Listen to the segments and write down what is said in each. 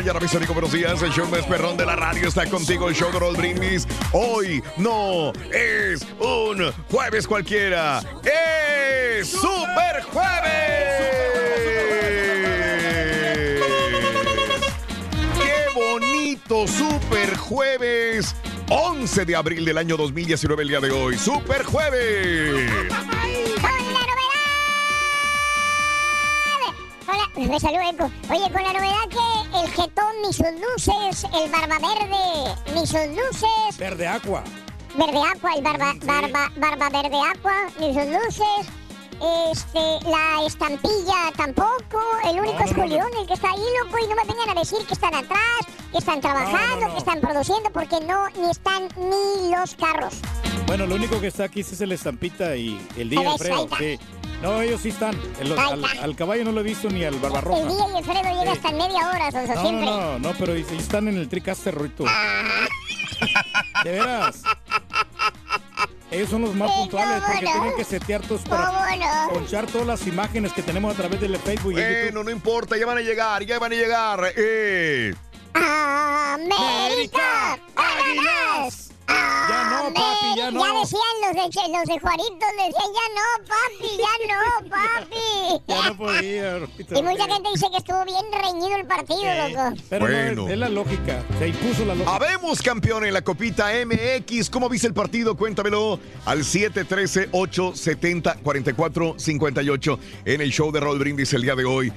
Mañana, mis amigos, buenos días. El show más perrón de la radio está contigo, el show de Roll Brindis. Hoy no es un jueves cualquiera, es Super Jueves. ¡Qué bonito Super Jueves! 11 de abril del año 2019, el día de hoy. ¡Super Jueves! Eco. Oye, con la novedad que el jetón ni sus luces, el barba verde ni sus luces, Verde Aqua. verde agua, el barba, barba, barba verde agua ni sus luces, este, la estampilla tampoco, el único No, es no, Julián, el que está ahí, loco, y no me vengan a decir que están atrás, que están trabajando, que están produciendo, porque no, ni están ni los carros. Bueno, lo único que está aquí es el estampita y el día Alfredo. Sí. No, ellos sí están. El- al, caballo no lo he visto ni al El barbarroja. día y Alfredo llega Sí. hasta en media hora, Sonso, No, siempre. no, no, no, pero están en el Tricaster, Ruito. Ah. De veras. Ellos son los más puntuales porque no. tienen que setear todos para ¿Cómo no? ponchar todas las imágenes que tenemos a través del Facebook y el YouTube. Bueno, no importa, ya van a llegar, ya van a llegar. Eh, América, ¡Águilas! Ya no, papi, ya no. Ya decían los de, los de decían ya no, papi, ya no, papi. Ya no podía. Y mucha gente dice que estuvo bien reñido el partido, Eh, loco. Pero no, Bueno. es, es la lógica. Se impuso la lógica. Habemos campeón en la Copita MX. ¿Cómo viste el partido? Cuéntamelo al 713-870-4458 en el show de Roll Brindis el día de hoy.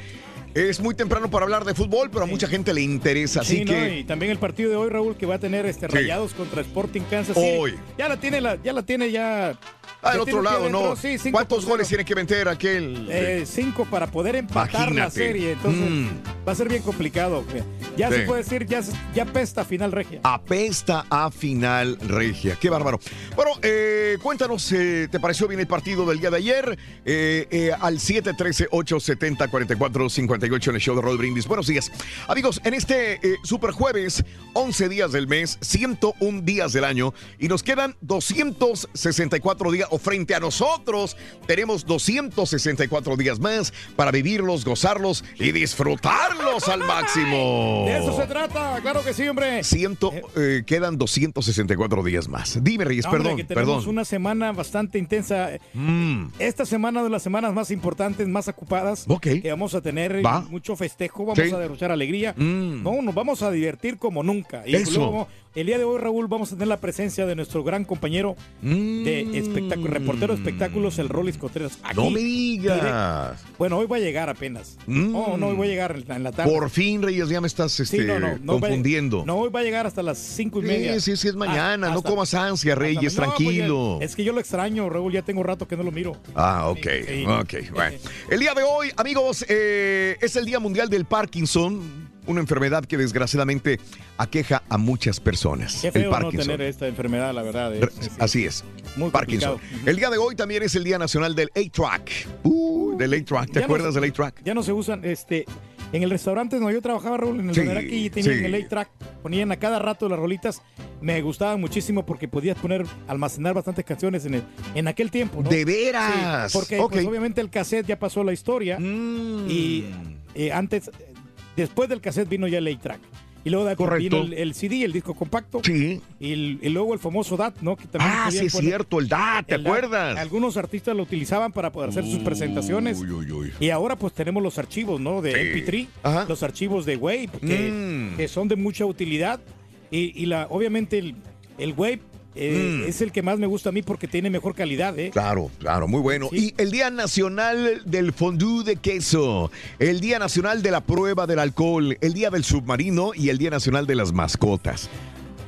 Es muy temprano para hablar de fútbol, pero a mucha gente le interesa, así Sí, ¿no? que... y también el partido de hoy, Raúl, que va a tener este Sí. Rayados contra Sporting Kansas City. Hoy. Ya la tiene, la, ya la tiene ya. Ah, tiene otro lado. ¿no? Sí, ¿Cuántos goles tiene que meter aquel? Eh, cinco para poder empatar la serie. Entonces Mm. va a ser bien complicado. Ya Sí. se puede decir, ya, ya pesta final regia. Apesta a final regia. Qué bárbaro. Bueno, eh, cuéntanos, eh, ¿te pareció bien el partido del día de ayer? Eh, eh, al 713-870-4458 en el show de Roll Brindis. Buenos días. Amigos, en este super jueves, 11 días del mes, 101 días del año, y nos quedan 264 días, o frente a nosotros, tenemos 264 días más para vivirlos, gozarlos y disfrutarlos al máximo. De eso se trata, claro que sí, hombre. Ciento, eh, quedan 264 días más. Dime, Reyes, hombre, perdón, que tenemos perdón. una semana bastante intensa. Mm, Esta semana de las semanas más importantes, más ocupadas. Ok. Que vamos a tener Va. mucho festejo, vamos Sí. a derrochar alegría. Mm. No, nos vamos a divertir como nunca. Y Eso. luego, el día de hoy, Raúl, vamos a tener la presencia de nuestro gran compañero mm. de espectáculo, reportero de espectáculos, el Rolis Contreras. Aquí, No me direct- digas. Bueno, hoy va a llegar apenas. Mm. No, no, hoy va a llegar en la, tarde. Por fin, Reyes, ya me estás Sí, este, no, no, no va confundiendo. no, hoy va a llegar hasta las cinco y media. Sí, sí, sí, es mañana. No comas ansia, Reyes, pues, tranquilo. es que yo lo extraño, Raúl, ya tengo rato que no lo miro. Ah, ok, Sí. ok, bueno. El día de hoy, amigos, eh, es el Día Mundial del Parkinson, una enfermedad que desgraciadamente aqueja a muchas personas. Qué el feo no Parkinson. tener esta enfermedad, la verdad. Es- es- Así es. Muy Parkinson. complicado. El día de hoy también es el Día Nacional del A-Track. Uh, del A-Track. ¿Te Ya no acuerdas del A-Track? Ya no se usan, este, en el restaurante donde yo trabajaba, Raúl, en el Sí, Meraki, tenían sí. el A-Track, ponían a cada rato las rolitas, me gustaban muchísimo porque podías poner, almacenar bastantes canciones en, el, en aquel tiempo, ¿no? ¡De veras! Sí, porque pues, obviamente el cassette ya pasó la historia Mm. y eh, antes, eh, después del cassette vino ya el A-Track. Y luego de- Correcto. vino el, el CD, el disco compacto. Sí. Y, el- y luego el famoso DAT, ¿no? Que también Ah, sí es cierto, el DAT, ¿te el DAT. acuerdas? Algunos artistas lo utilizaban para poder hacer sus presentaciones. Uy, uy, uy. Y ahora pues tenemos los archivos, ¿no? De Sí. MP3, Ajá. los archivos de Wave, que, Mm. que son de mucha utilidad. Y, y la, obviamente el, el Wave eh, Mm. es el que más me gusta a mí porque tiene mejor calidad, ¿eh? Claro, claro, muy bueno. Sí. Y el Día Nacional del Fondue de Queso, el Día Nacional de la Prueba del Alcohol, el Día del Submarino y el Día Nacional de las Mascotas.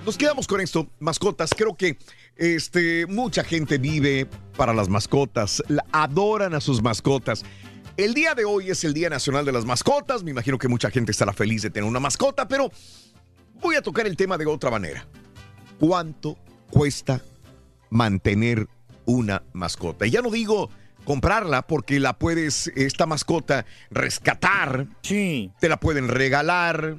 Nos quedamos con esto, mascotas. Creo que este, mucha gente vive para las mascotas, adoran a sus mascotas. El día de hoy es el Día Nacional de las Mascotas. Me imagino que mucha gente estará feliz de tener una mascota, pero voy a tocar el tema de otra manera. ¿Cuánto cuesta mantener una mascota? Y ya no digo comprarla porque la puedes, esta mascota, rescatar, Sí. te la pueden regalar,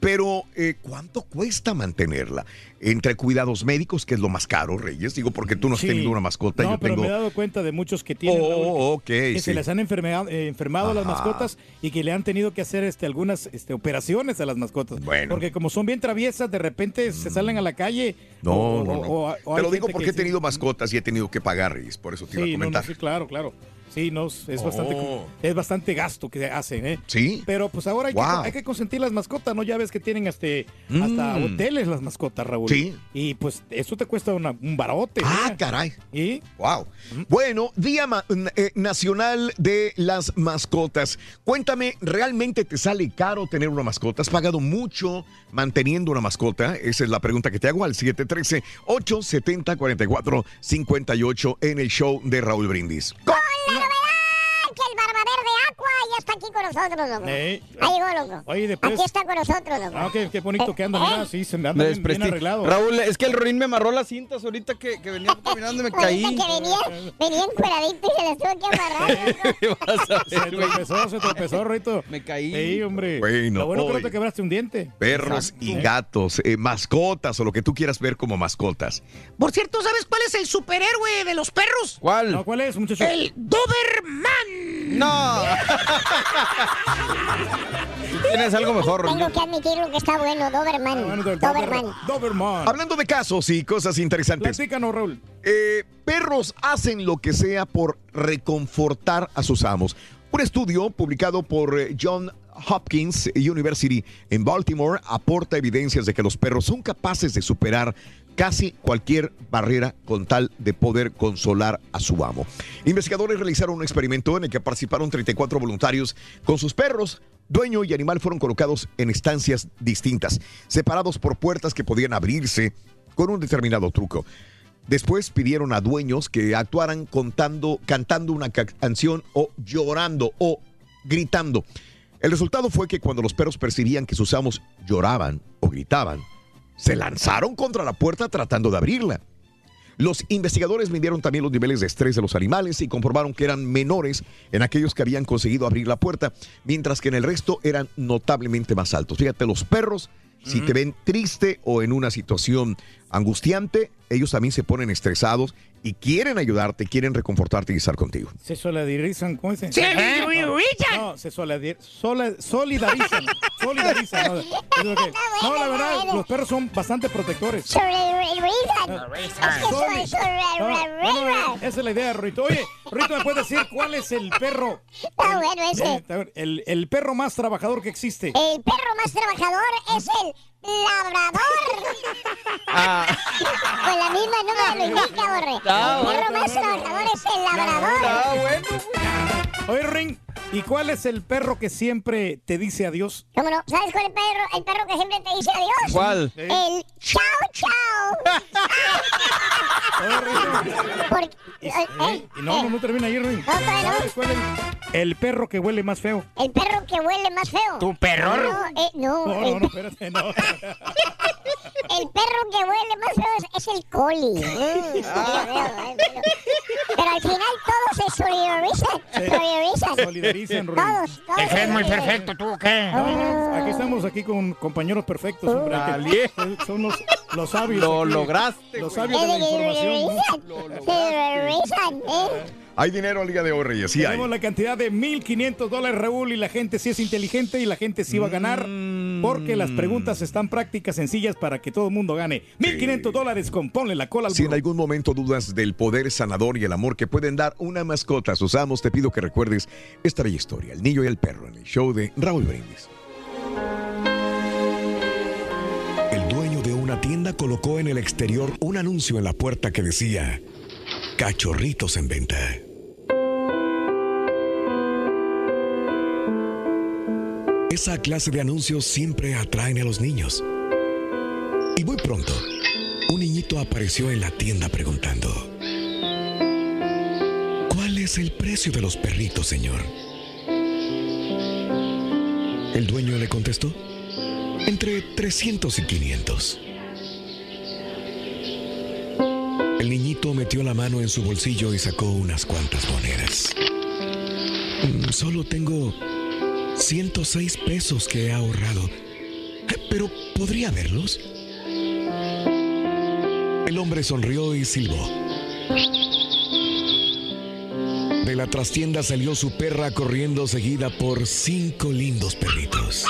pero eh, ¿cuánto cuesta mantenerla? Entre cuidados médicos, que es lo más caro, Reyes, digo porque tú no has Sí. tenido una mascota, No, yo pero tengo... me he dado cuenta de muchos que tienen Raúl, Oh, ok, que sí. se les han enfermado, eh, enfermado las mascotas y que le han tenido que hacer este, algunas este, operaciones a las mascotas. Bueno. Mm. Porque como son bien traviesas, de repente se salen a la calle. No, o- no, no. o- o Te lo digo porque que he tenido mascotas y he tenido que pagar, Reyes, por eso te iba a Sí, no, comentar. sí, claro, claro. Sí, no, es bastante, Oh. es bastante gasto que hacen, ¿eh? ¿Sí? Pero pues ahora hay, Wow. que, hay que consentir las mascotas, ¿no? Ya ves que tienen este, hasta Mm. hoteles las mascotas, Raúl. Sí. Y pues eso te cuesta una- un barote. Ah, ¿eh? caray. ¿Y? Wow. Bueno, Día eh, Nacional de las Mascotas. Cuéntame, ¿realmente te sale caro tener una mascota? ¿Has pagado mucho manteniendo una mascota? Esa es la pregunta que te hago al 713-870-4458 en el show de Raúl Brindis. ¡Con la novedad! Que el Barba Verde Aqua ya está aquí con nosotros, loco. Eh. Ahí llegó, loco. Oye, después- Aquí está con nosotros, loco. Ah, qué, qué bonito que anda, Eh, mira, eh. sí, se me anda bien, arreglado. Raúl, es que el Rorín me amarró las cintas ahorita que, que venía caminando y me caí. Ahorita que venía, venía encueradito y se las tuvo que amarrar, loco. ¿Qué vas a Se tropezó, se tropezó, Rito. Me caí. Sí, hombre. Bueno, Lo bueno que no te quebraste un diente. Perros y gatos, eh, mascotas o lo que tú quieras ver como mascotas. Por cierto, ¿sabes cuál es el superhéroe de los perros? ¿Cuál? No, ¿cuál es, muchacho? El Doberman. No. Tienes algo mejor. Tengo que admitirlo que está bueno, Doberman. Ah, bueno, Doberman. Dober- Doberman. Hablando de casos y cosas interesantes. Platícanos, Raúl. Eh, perros hacen lo que sea por reconfortar a sus amos. Un estudio publicado por eh, John Hopkins University en Baltimore aporta evidencias de que los perros son capaces de superar casi cualquier barrera con tal de poder consolar a su amo. Investigadores realizaron un experimento en el que participaron 34 voluntarios con sus perros. Dueño y animal fueron colocados en estancias distintas, separados por puertas que podían abrirse con un determinado truco. Después pidieron a dueños que actuaran contando, cantando una ca- canción o llorando o gritando. El resultado fue que cuando los perros percibían que sus amos lloraban o gritaban, se lanzaron contra la puerta tratando de abrirla. Los investigadores midieron también los niveles de estrés de los animales y comprobaron que eran menores en aquellos que habían conseguido abrir la puerta, mientras que en el resto eran notablemente más altos. Fíjate, los perros, si te ven triste o en una situación angustiante, ellos también se ponen estresados y quieren ayudarte, quieren reconfortarte y estar contigo. Se solidarizan, ¿cómo dicen? No, Richard. No, se solidar- sola- solidarizan. solidarizan. No, la verdad, los perros son bastante protectores. Sobre el Richard. Es que Soli- soy sobre No, esa es la idea, Rito. Oye, Rito, ¿me puedes decir cuál es el perro? Está bueno ese. El, el perro más trabajador que existe. El perro más trabajador es el labrador. Ah, Pues la misma no me lo indica, borre. El perro bueno, más trabajador es el labrador. ah, bueno. Oye, Ring, ¿Y cuál es el perro que siempre te dice adiós? ¿Cómo no? ¿Sabes cuál es el perro, el perro que siempre te dice adiós? ¿Cuál? El chao, chao. Porque, eh, eh, Y no, no, no termina ahí, Ruin. No. ¿Sabes cuál es el perro que huele más feo? El perro que huele más feo. ¿Tu perro? No, eh, no, No, el, no, no, espérate, no. el perro que huele más feo es, el coli. Mm, bueno. Pero al final todos se solidarizan. Solidarizan. Solidarizan, Ruin. Todos, todos. Que es muy perfecto, ¿tú qué? Aquí estamos aquí con compañeros perfectos, hombre. que Dale. Son los, los sabios. Lo aquí. lograste, Los sabios de la información. ¿no? solidarizan. Hay dinero al día de hoy, Reyes. Sí hay. Tenemos la cantidad de 1.500 dólares, Raúl, y la gente sí es inteligente y la gente sí va a ganar porque las preguntas están prácticas, sencillas para que todo el mundo gane. 1.500 dólares con ponle la cola al Si en algún momento dudas del poder sanador y el amor que pueden dar una mascota a sus amos, te pido que recuerdes esta bella historia, El niño y el perro, en el show de Raúl Brindis. El dueño de una tienda colocó en el exterior un anuncio en la puerta que decía, cachorritos en venta. Esa clase de anuncios siempre atraen a los niños. Y muy pronto, un niñito apareció en la tienda preguntando, ¿cuál es el precio de los perritos, señor? El dueño le contestó, entre 300 y 500. El niñito metió la mano en su bolsillo y sacó unas cuantas monedas. "Mm, Solo tengo 106 pesos que he ahorrado. Pero ¿podría verlos? El hombre sonrió y silbó. De la trastienda salió su perra corriendo seguida por cinco lindos perritos.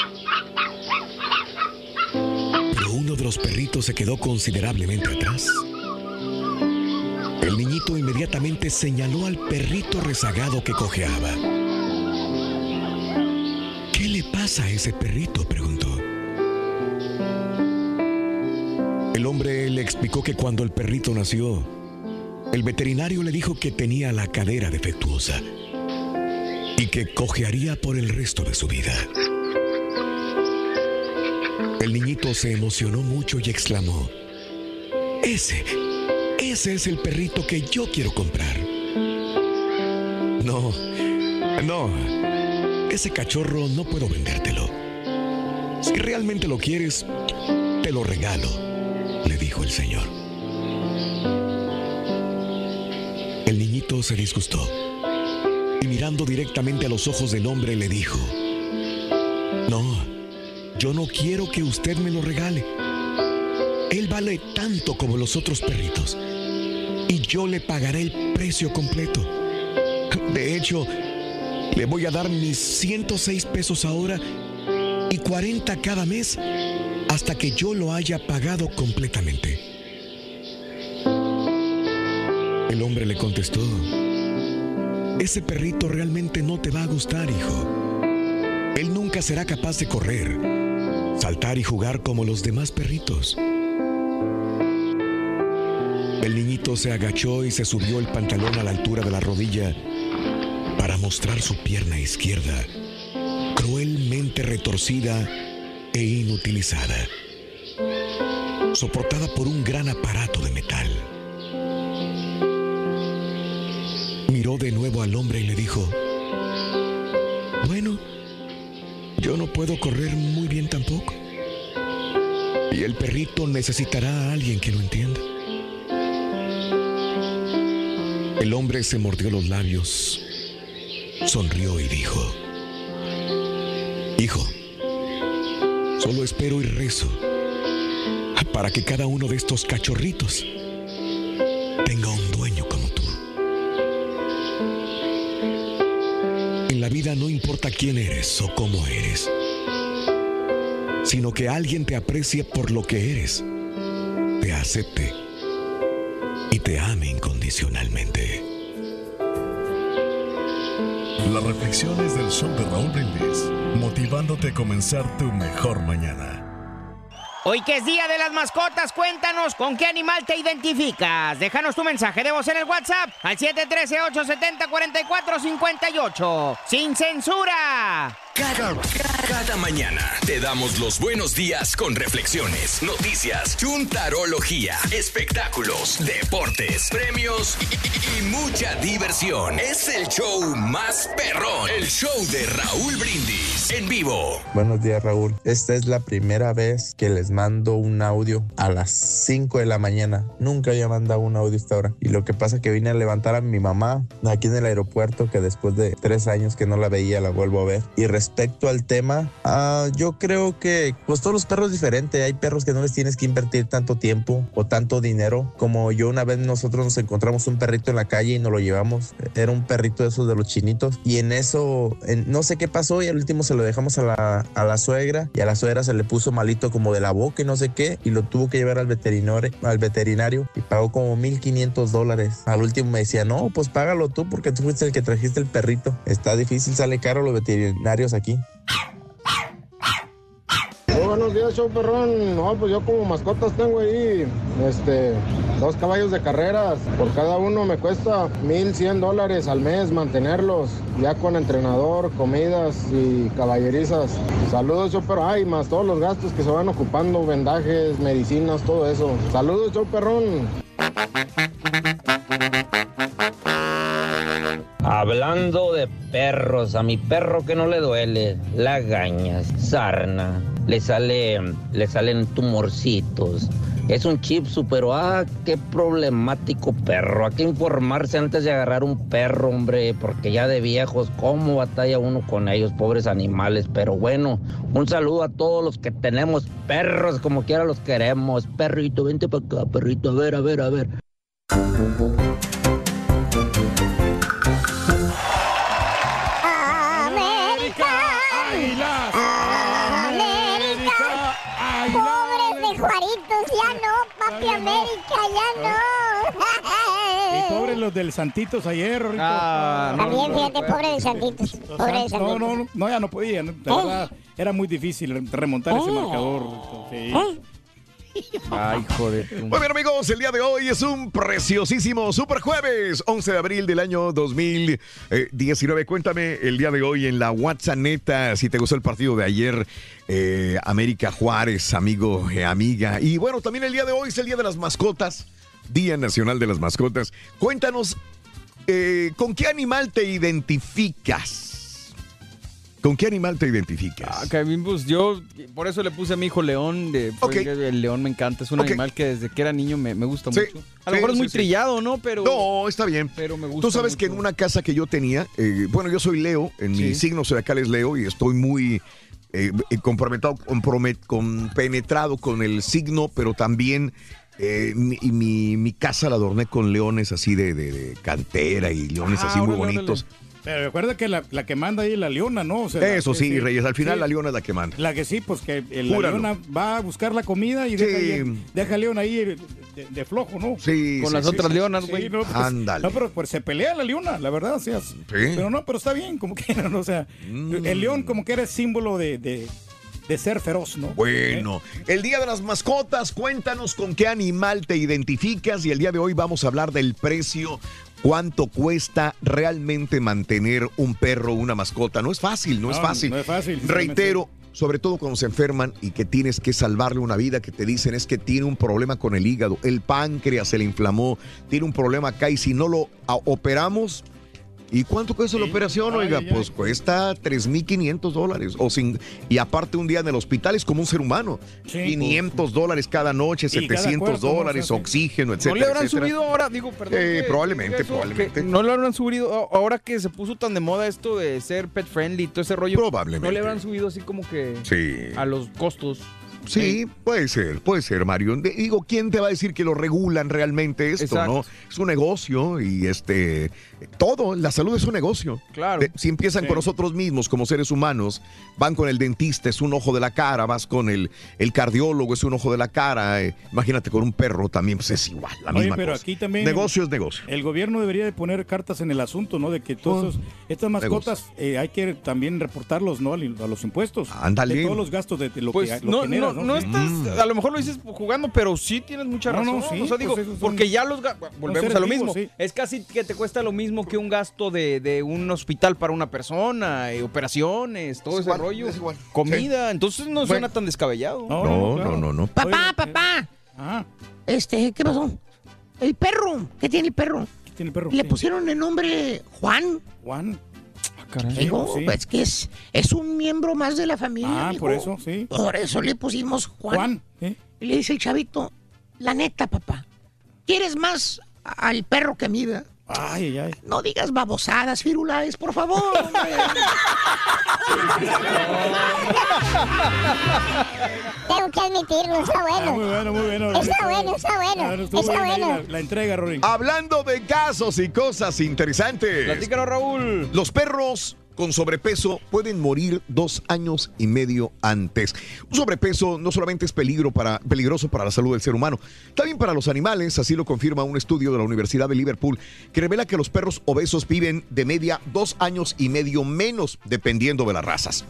Pero uno de los perritos se quedó considerablemente atrás. El niñito inmediatamente señaló al perrito rezagado que cojeaba. ¿Qué le pasa a ese perrito? preguntó. El hombre le explicó que cuando el perrito nació, el veterinario le dijo que tenía la cadera defectuosa y que cojearía por el resto de su vida. El niñito se emocionó mucho y exclamó, ese, ese es el perrito que yo quiero comprar. No, no, ese cachorro no puedo vendértelo. Si realmente lo quieres, te lo regalo, le dijo el señor. El niñito se disgustó y mirando directamente a los ojos del hombre le dijo, no, yo no quiero que usted me lo regale. Él vale tanto como los otros perritos y yo le pagaré el precio completo. De hecho, le voy a dar mis 106 pesos ahora y 40 cada mes hasta que yo lo haya pagado completamente. El hombre le contestó, ese perrito realmente no te va a gustar, hijo. Él nunca será capaz de correr, saltar y jugar como los demás perritos. El niñito se agachó y se subió el pantalón a la altura de la rodilla mostrar su pierna izquierda, cruelmente retorcida e inutilizada, soportada por un gran aparato de metal. Miró de nuevo al hombre y le dijo, bueno, yo no puedo correr muy bien tampoco. Y el perrito necesitará a alguien que lo entienda. El hombre se mordió los labios, sonrió y dijo, Hijo, solo espero y rezo para que cada uno de estos cachorritos tenga un dueño como tú. En la vida no importa quién eres o cómo eres, sino que alguien te aprecie por lo que eres, te acepte y te ame incondicionalmente. Las reflexiones del show de Raúl Brindis, motivándote a comenzar tu mejor mañana. Hoy que es Día de las Mascotas, cuéntanos con qué animal te identificas. Déjanos tu mensaje de voz en el WhatsApp al 713-870-4458. ¡Sin censura! Cada, cada mañana te damos los buenos días con reflexiones, noticias, chuntarología, espectáculos, deportes, premios y, mucha diversión. Es el show más perrón, el show de Raúl Brindis en vivo. Buenos días, Raúl. Esta es la primera vez que les mando un audio a las 5 de la mañana. Nunca había mandado un audio hasta ahora. Y lo que pasa es que vine a levantar a mi mamá aquí en el aeropuerto, que después de tres años que no la veía, la vuelvo a ver. Y respecto al tema, ah, yo creo que pues todos los perros diferentes. Hay perros que no les tienes que invertir tanto tiempo o tanto dinero. Como yo una vez nosotros nos encontramos un perrito en la calle y nos lo llevamos. Era un perrito de esos de los chinitos. Y en eso, en- no sé qué pasó y al último se lo dejamos a la, a la suegra y a la suegra se le puso malito como de la boca y no sé qué y lo tuvo que llevar al veterinario, al veterinario y pagó como 1500 dólares. Al último me decía, no, pues págalo tú porque tú fuiste el que trajiste el perrito. Está difícil, sale caro los veterinarios aquí. Buenos días, show perrón. No, pues yo como mascotas tengo ahí, este, dos caballos de carreras. Por cada uno me cuesta 1100 dólares al mes mantenerlos, ya con entrenador, comidas y caballerizas. Saludos, show perrón. Ay, más todos los gastos que se van ocupando, vendajes, medicinas, todo eso. Saludos, show perrón. Hablando de perros, a mi perro que no le duele, lagañas, sarna, le sale, le salen tumorcitos. Es un chipsu, pero ah, qué problemático perro. Hay que informarse antes de agarrar un perro, hombre, porque ya de viejos, cómo batalla uno con ellos, pobres animales. Pero bueno, un saludo a todos los que tenemos perros, como quiera los queremos. Perrito, vente para acá, perrito, a ver, a ver, a ver. Juaritos, ya no, papi América, ya no. Y pobres los del Santitos ayer, Rico. Ah, También, fíjate, pobre de Santitos. Los Pobre de San- Santitos. no, no, no, ya no podía. ¿no? De ¿Eh? verdad, era muy difícil remontar ese ¿Eh? marcador. Sí. Ay, joder. Muy bien, amigos, el día de hoy es un preciosísimo super jueves, 11 de abril del año 2019. Cuéntame el día de hoy en la WhatsApp si te gustó el partido de ayer, eh, América Juárez, amigo, eh, amiga. Y bueno, también el día de hoy es el Día de las Mascotas, Día Nacional de las Mascotas. Cuéntanos, eh, ¿con qué animal te identificas? ¿Con qué animal te identificas? Ah, pues yo por eso le puse a mi hijo León. De, fue Ok. que el león me encanta. Es un animal que desde que era niño me, me gusta Sí, mucho. A lo sí, mejor es muy sí. trillado, ¿no? Pero. No, está bien. Pero me gusta. Tú sabes que en una casa que yo tenía, eh, bueno, yo soy Leo, en mi signo zodiacal es Leo y estoy muy eh, eh, comprometido, compromet- compenetrado con el signo, pero también eh, mi, mi, mi casa la adorné con leones así de, de- de cantera y leones Ah, así muy órale, bonitos. Pero recuerda que la, la que manda ahí es la leona, ¿no? O sea, la Eso sí, Reyes, al final sí. la leona es la que manda. La que sí, pues que el- la leona va a buscar la comida y Sí. deja, ahí- deja al león ahí de, de- flojo, ¿no? Sí, Con sí, las sí, otras sí. leonas, Sí, güey. no, pues, Ándale. No, pero pues se pelea la leona, la verdad, o sea, pero no, pero está bien, como que, no, o sea, Mm. el león como que era símbolo de, de, de ser feroz, ¿no? Bueno, el Día de las Mascotas, cuéntanos con qué animal te identificas y el día de hoy vamos a hablar del precio, cuánto cuesta realmente mantener un perro, una mascota. No es fácil, no, es No, fácil. no es fácil. Reitero, sobre todo cuando se enferman y que tienes que salvarle una vida, que te dicen es que tiene un problema con el hígado, el páncreas se le inflamó, tiene un problema acá y si no lo operamos... ¿Y cuánto cuesta la operación? Ay, Oiga, ay, ay. pues cuesta 3.500 dólares. O sin, y aparte un día en el hospital es como un ser humano. Sí, 500 dólares cada noche, Y cada 700 cuarto, ¿no? dólares, oxígeno, No etcétera. le habrán etcétera. subido ahora, digo, perdón. Eh, que- probablemente, que eso, probablemente. no le habrán subido ahora que se puso tan de moda esto de ser pet friendly y todo ese rollo. Probablemente. No le habrán subido así como que Sí. a los costos. Sí, puede ser, puede ser, Mario. Digo, ¿quién te va a decir que lo regulan realmente esto, Exacto. no? Es un negocio y este todo, la salud es un negocio. Claro. De- si empiezan Sí. con nosotros mismos como seres humanos, van con el dentista, es un ojo de la cara, vas con el, el cardiólogo, es un ojo de la cara. eh, imagínate con un perro también, pues es igual, la Oye, misma pero cosa. aquí también- Negocio es negocio. El gobierno debería de poner cartas en el asunto, ¿no? De que todos esos- estas mascotas eh, hay que también reportarlos, ¿no? A los impuestos. Ándale. De todos los gastos de, de lo Pues que lo no, generan. no, no estás, a lo mejor lo dices jugando, pero sí tienes mucha No, razón. no, sí, o sea, digo, pues son- porque ya los volvemos a lo vivos, mismo. sí. Es casi que te cuesta lo mismo que un gasto de, de un hospital para una persona, eh, operaciones, todo Es ese igual, rollo, es igual. comida. Entonces no Bueno. suena tan descabellado. No, no, no, no. Papá, papá. Ah, Este, ¿qué pasó? El perro. ¿Qué tiene el perro? ¿qué tiene el perro? Le pusieron el nombre Juan. Juan. Digo, sí. pues que es, es un miembro más de la familia. Ah, por eso, sí. Por eso le pusimos Juan. Juan. ¿eh? Y le dice el chavito, la neta, papá, ¿quieres más al perro que a mí, verdad? Ay, ay, ay. No digas babosadas, firulaes, por favor. Tengo que admitirlo, está Ah, bueno. muy bueno, muy bueno. Está bueno, está bueno, está bueno. La, la entrega, Rorín. Hablando de casos y cosas interesantes. Platícanos, Raúl. Los perros con sobrepeso pueden morir dos años y medio antes. Un sobrepeso no solamente es peligroso para la salud del ser humano, también para los animales, así lo confirma un estudio de la Universidad de Liverpool, que revela que los perros obesos viven de media dos años y medio menos, dependiendo de las razas.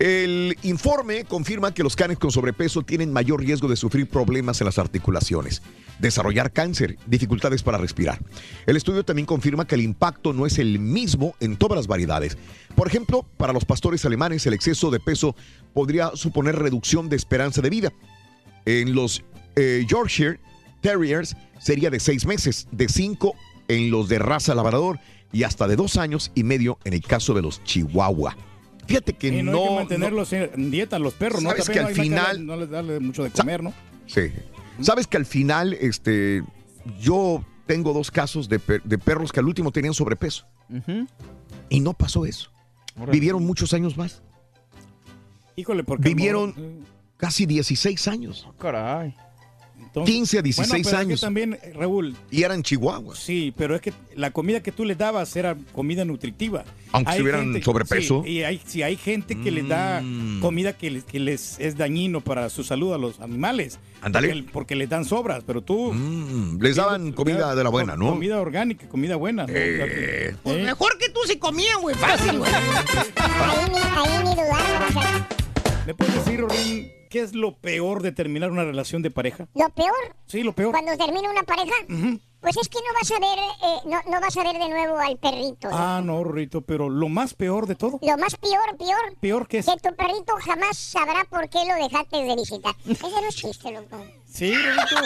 El informe confirma que los canes con sobrepeso tienen mayor riesgo de sufrir problemas en las articulaciones, desarrollar cáncer, dificultades para respirar. El estudio también confirma que el impacto no es el mismo en todas las variedades. Por ejemplo, para los pastores alemanes el exceso de peso podría suponer reducción de esperanza de vida. En los eh, Yorkshire Terriers sería de seis meses, de cinco en los de raza labrador y hasta de dos años y medio en el caso de los Chihuahua. Fíjate que Sí, no, no. hay que mantenerlos en dieta los perros, ¿no? Sabes que al no final- No les darle mucho de comer, ¿no? Sí. Sabes que al final, este, yo tengo dos casos de, per- de perros que al último tenían sobrepeso y no pasó eso. Vivieron muchos años más. Híjole, porque. Vivieron casi 16 años. Caray. Entonces- 15 a 16 Bueno, pero es que años. también, eh, Raúl. Y eran chihuahuas. Sí, pero es que la comida que tú les dabas era comida nutritiva. Aunque Hay tuvieran gente- sobrepeso. Sí, y hay, sí, hay gente que les da Mm. comida que les, que les es dañino para su salud a los animales. Ándale. Porque, porque les dan sobras, pero tú. Mm, les daban comida de la buena, ¿no? Comida orgánica, comida buena. ¿no? Eh. Pues mejor que tú se comía, güey, fácil, güey. Ahí ¿Me puedes decir, Rorín, qué es lo peor de terminar una relación de pareja? Lo peor, Sí, lo peor. cuando termina una pareja, pues es que no vas a ver, eh, no, no vas a ver de nuevo al perrito. ¿no? Ah, no, Rorrito, pero lo más peor de todo. Lo más peor, peor, ¿Peor qué es? que tu perrito jamás sabrá por qué lo dejaste de visitar. Ese no es chiste, loco. Sí, Rorrito.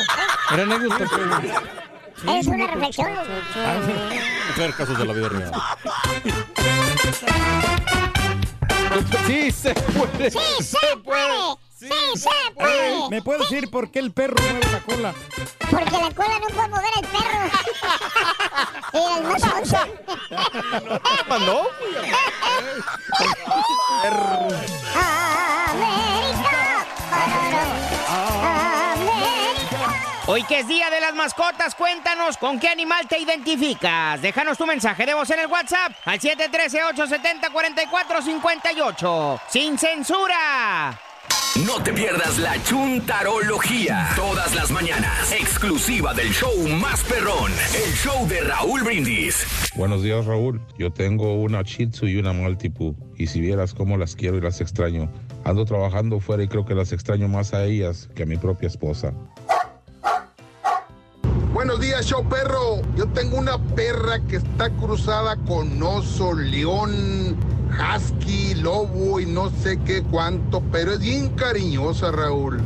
Era anécdota. es una reflexión, loco. Ver casos de la vida real. Sí, se puede. ¡Sí se puede! ¡Sí se puede! ¿Me puedes decir por qué el perro mueve la cola? Porque la cola no puede mover al perro. Y el más once. mandó? América. América. Hoy que es Día de las Mascotas, cuéntanos con qué animal te identificas. Déjanos tu mensaje de voz en el WhatsApp al 713-870-4458. ¡Sin censura! No te pierdas la chuntarología. Todas las mañanas. Exclusiva del show más perrón. El show de Raúl Brindis. Buenos días, Raúl. Yo tengo una Shih Tzu y una Maltipoo. Y si vieras cómo las quiero y las extraño. Ando trabajando fuera y creo que las extraño más a ellas que a mi propia esposa. Buenos días, show perro. Yo tengo una perra que está cruzada con oso, león, husky, lobo y no sé qué cuánto, pero es bien cariñosa, Raúl.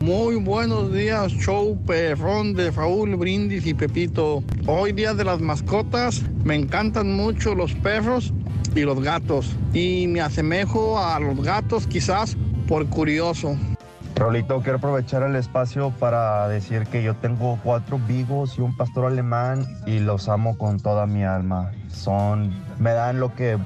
Muy buenos días, show perrón de Raúl Brindis y Pepito. Hoy día de las mascotas, me encantan mucho los perros y los gatos. Y me asemejo a los gatos quizás por curioso. Rolito, quiero aprovechar el espacio para decir que yo tengo cuatro vigos y un pastor alemán y los amo con toda mi alma. Son, me dan lo que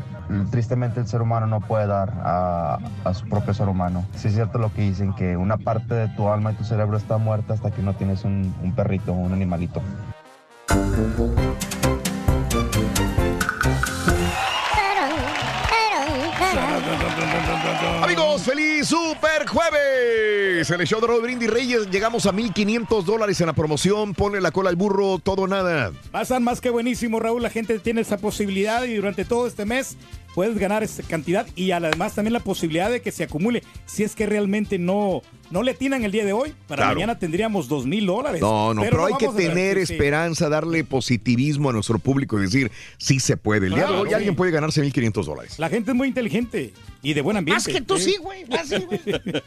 tristemente el ser humano no puede dar a, a su propio ser humano. Sí es cierto lo que dicen, que una parte de tu alma y tu cerebro está muerta hasta que no tienes un, un perrito, un animalito. Feliz Super Jueves. El show de Raúl Brindis Reyes llegamos a 1,500 dólares en la promoción. Ponle la cola al burro, todo nada. Estar más que buenísimo, Raúl. La gente tiene esa posibilidad y durante todo este mes puedes ganar esa cantidad y además también la posibilidad de que se acumule si es que realmente no, no le atinan el día de hoy. Para Claro. mañana tendríamos dos mil dólares. No, no, pero, hay que tener ver, sí, sí. esperanza, darle positivismo a nuestro público y decir, sí se puede. El día de hoy sí. alguien puede ganarse 1.500 dólares. La gente es muy inteligente y de buen ambiente. Más que tú sí, güey. Fácil, güey.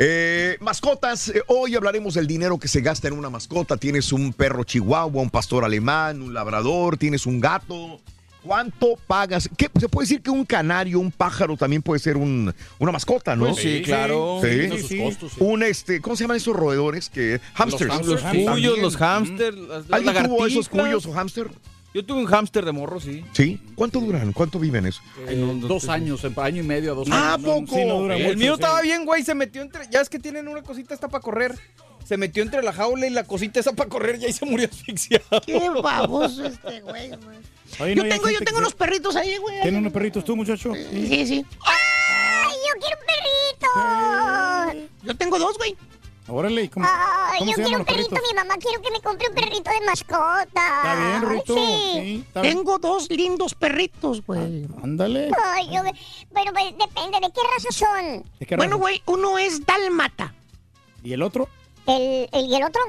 Eh, mascotas, eh, hoy hablaremos del dinero que se gasta en una mascota. Tienes un perro chihuahua, un pastor alemán, un labrador, tienes un gato. ¿Cuánto pagas? ¿Qué, se puede decir que un canario, un pájaro también puede ser un- una mascota, ¿no? Pues sí, claro. Sí. Tiene sus costos, sí. Un este, ¿cómo se llaman esos roedores? Que hamsters. Los También. cuyos, los hamsters, las ¿Alguien tuvo esos cuyos o hamster? Yo tuve un hámster de morro, sí. ¿Sí? ¿Cuánto duran? ¿Cuánto viven eso? dos años, en- año y medio, dos Ah, años. poco. el mío estaba bien, güey. Se metió entre. Ya es que tienen una cosita esta para correr. Se metió entre la jaula y la cosita esa para correr y ahí se murió asfixiado. Qué baboso este güey, güey. Oye, Yo no, tengo, yo tengo que- unos perritos ahí, güey. ¿Tienes unos perritos tú, muchacho? Sí, sí. ¡Ay, yo quiero un perrito! Yo tengo dos, güey. Órale, ¿y ¿cómo, Ay, cómo yo se quiero un perrito, perritos? mi mamá quiero que me compre un perrito de mascota. Está bien, Rito. Sí. Sí, está bien. Tengo dos lindos perritos, güey. Ándale. Ay, yo, bueno, pues depende de qué raza son. ¿De qué Bueno, güey, uno es dálmata. ¿Y el otro? El, el, ¿Y el otro?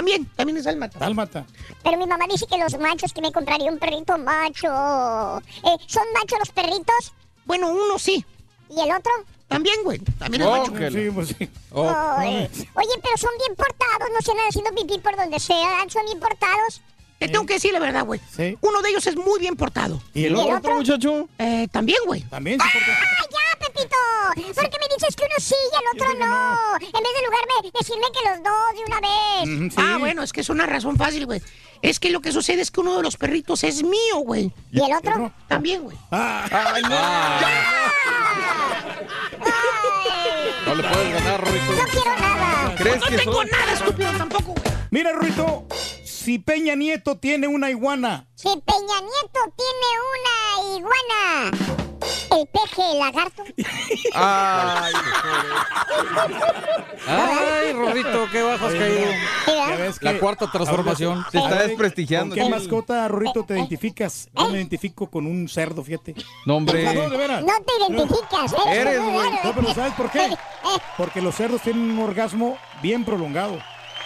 También, también es dálmata. Dálmata. Pero mi mamá dice que los machos, que me compraría un perrito macho. Eh, ¿Son machos los perritos? Bueno, uno sí. ¿Y el otro? También, güey. También es Oh, macho. que Sí, pues sí. Oye, pero son bien portados, no se andan haciendo pipí por donde sea, son bien portados. Te tengo que decir la verdad, güey. Sí. Uno de ellos es muy bien portado. ¿Y el otro, muchacho? Eh, también, güey. También se porta- ¡Ah, ya, Pepito! ¿Por qué me dices que uno sí y el otro no? En vez de lugarme decirme que los dos de una vez. Sí. Ah, bueno, es que es una razón fácil, güey. Es que lo que sucede es que uno de los perritos es mío, güey. ¿Y el otro? También, güey. Ah, ¡Ay, No le puedes ganar, Rito. No quiero nada. ¿Crees No que tengo nada, estúpido, tampoco, güey. Mira, Ruito, si Peña Nieto tiene una iguana, Si Peña Nieto tiene una iguana, el peje lagarto. Ay, Ay, Rorrito, qué bajo has caído. La cuarta transformación. se está desprestigiando. ¿Con qué mascota, Rurito, te identificas? Yo me identifico con un cerdo, fíjate. No, hombre. No, de veras. No te identificas, ¿eh? Eres, güey. No, pero ¿sabes por qué? Porque los cerdos tienen un orgasmo bien prolongado.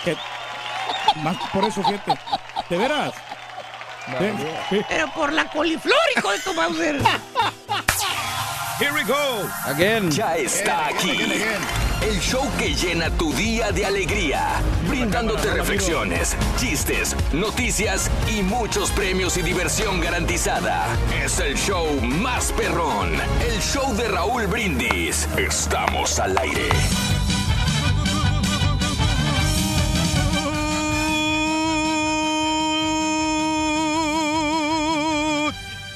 Que- Más por eso, fíjate. ¿De veras? Pero por la coliflor, hijo de tu Mauser. Here we go. Again. Ya está aquí. El show que llena tu día de alegría, brindándote reflexiones, chistes, noticias y muchos premios y diversión garantizada. Es el show más perrón, el show de Raúl Brindis. Estamos al aire.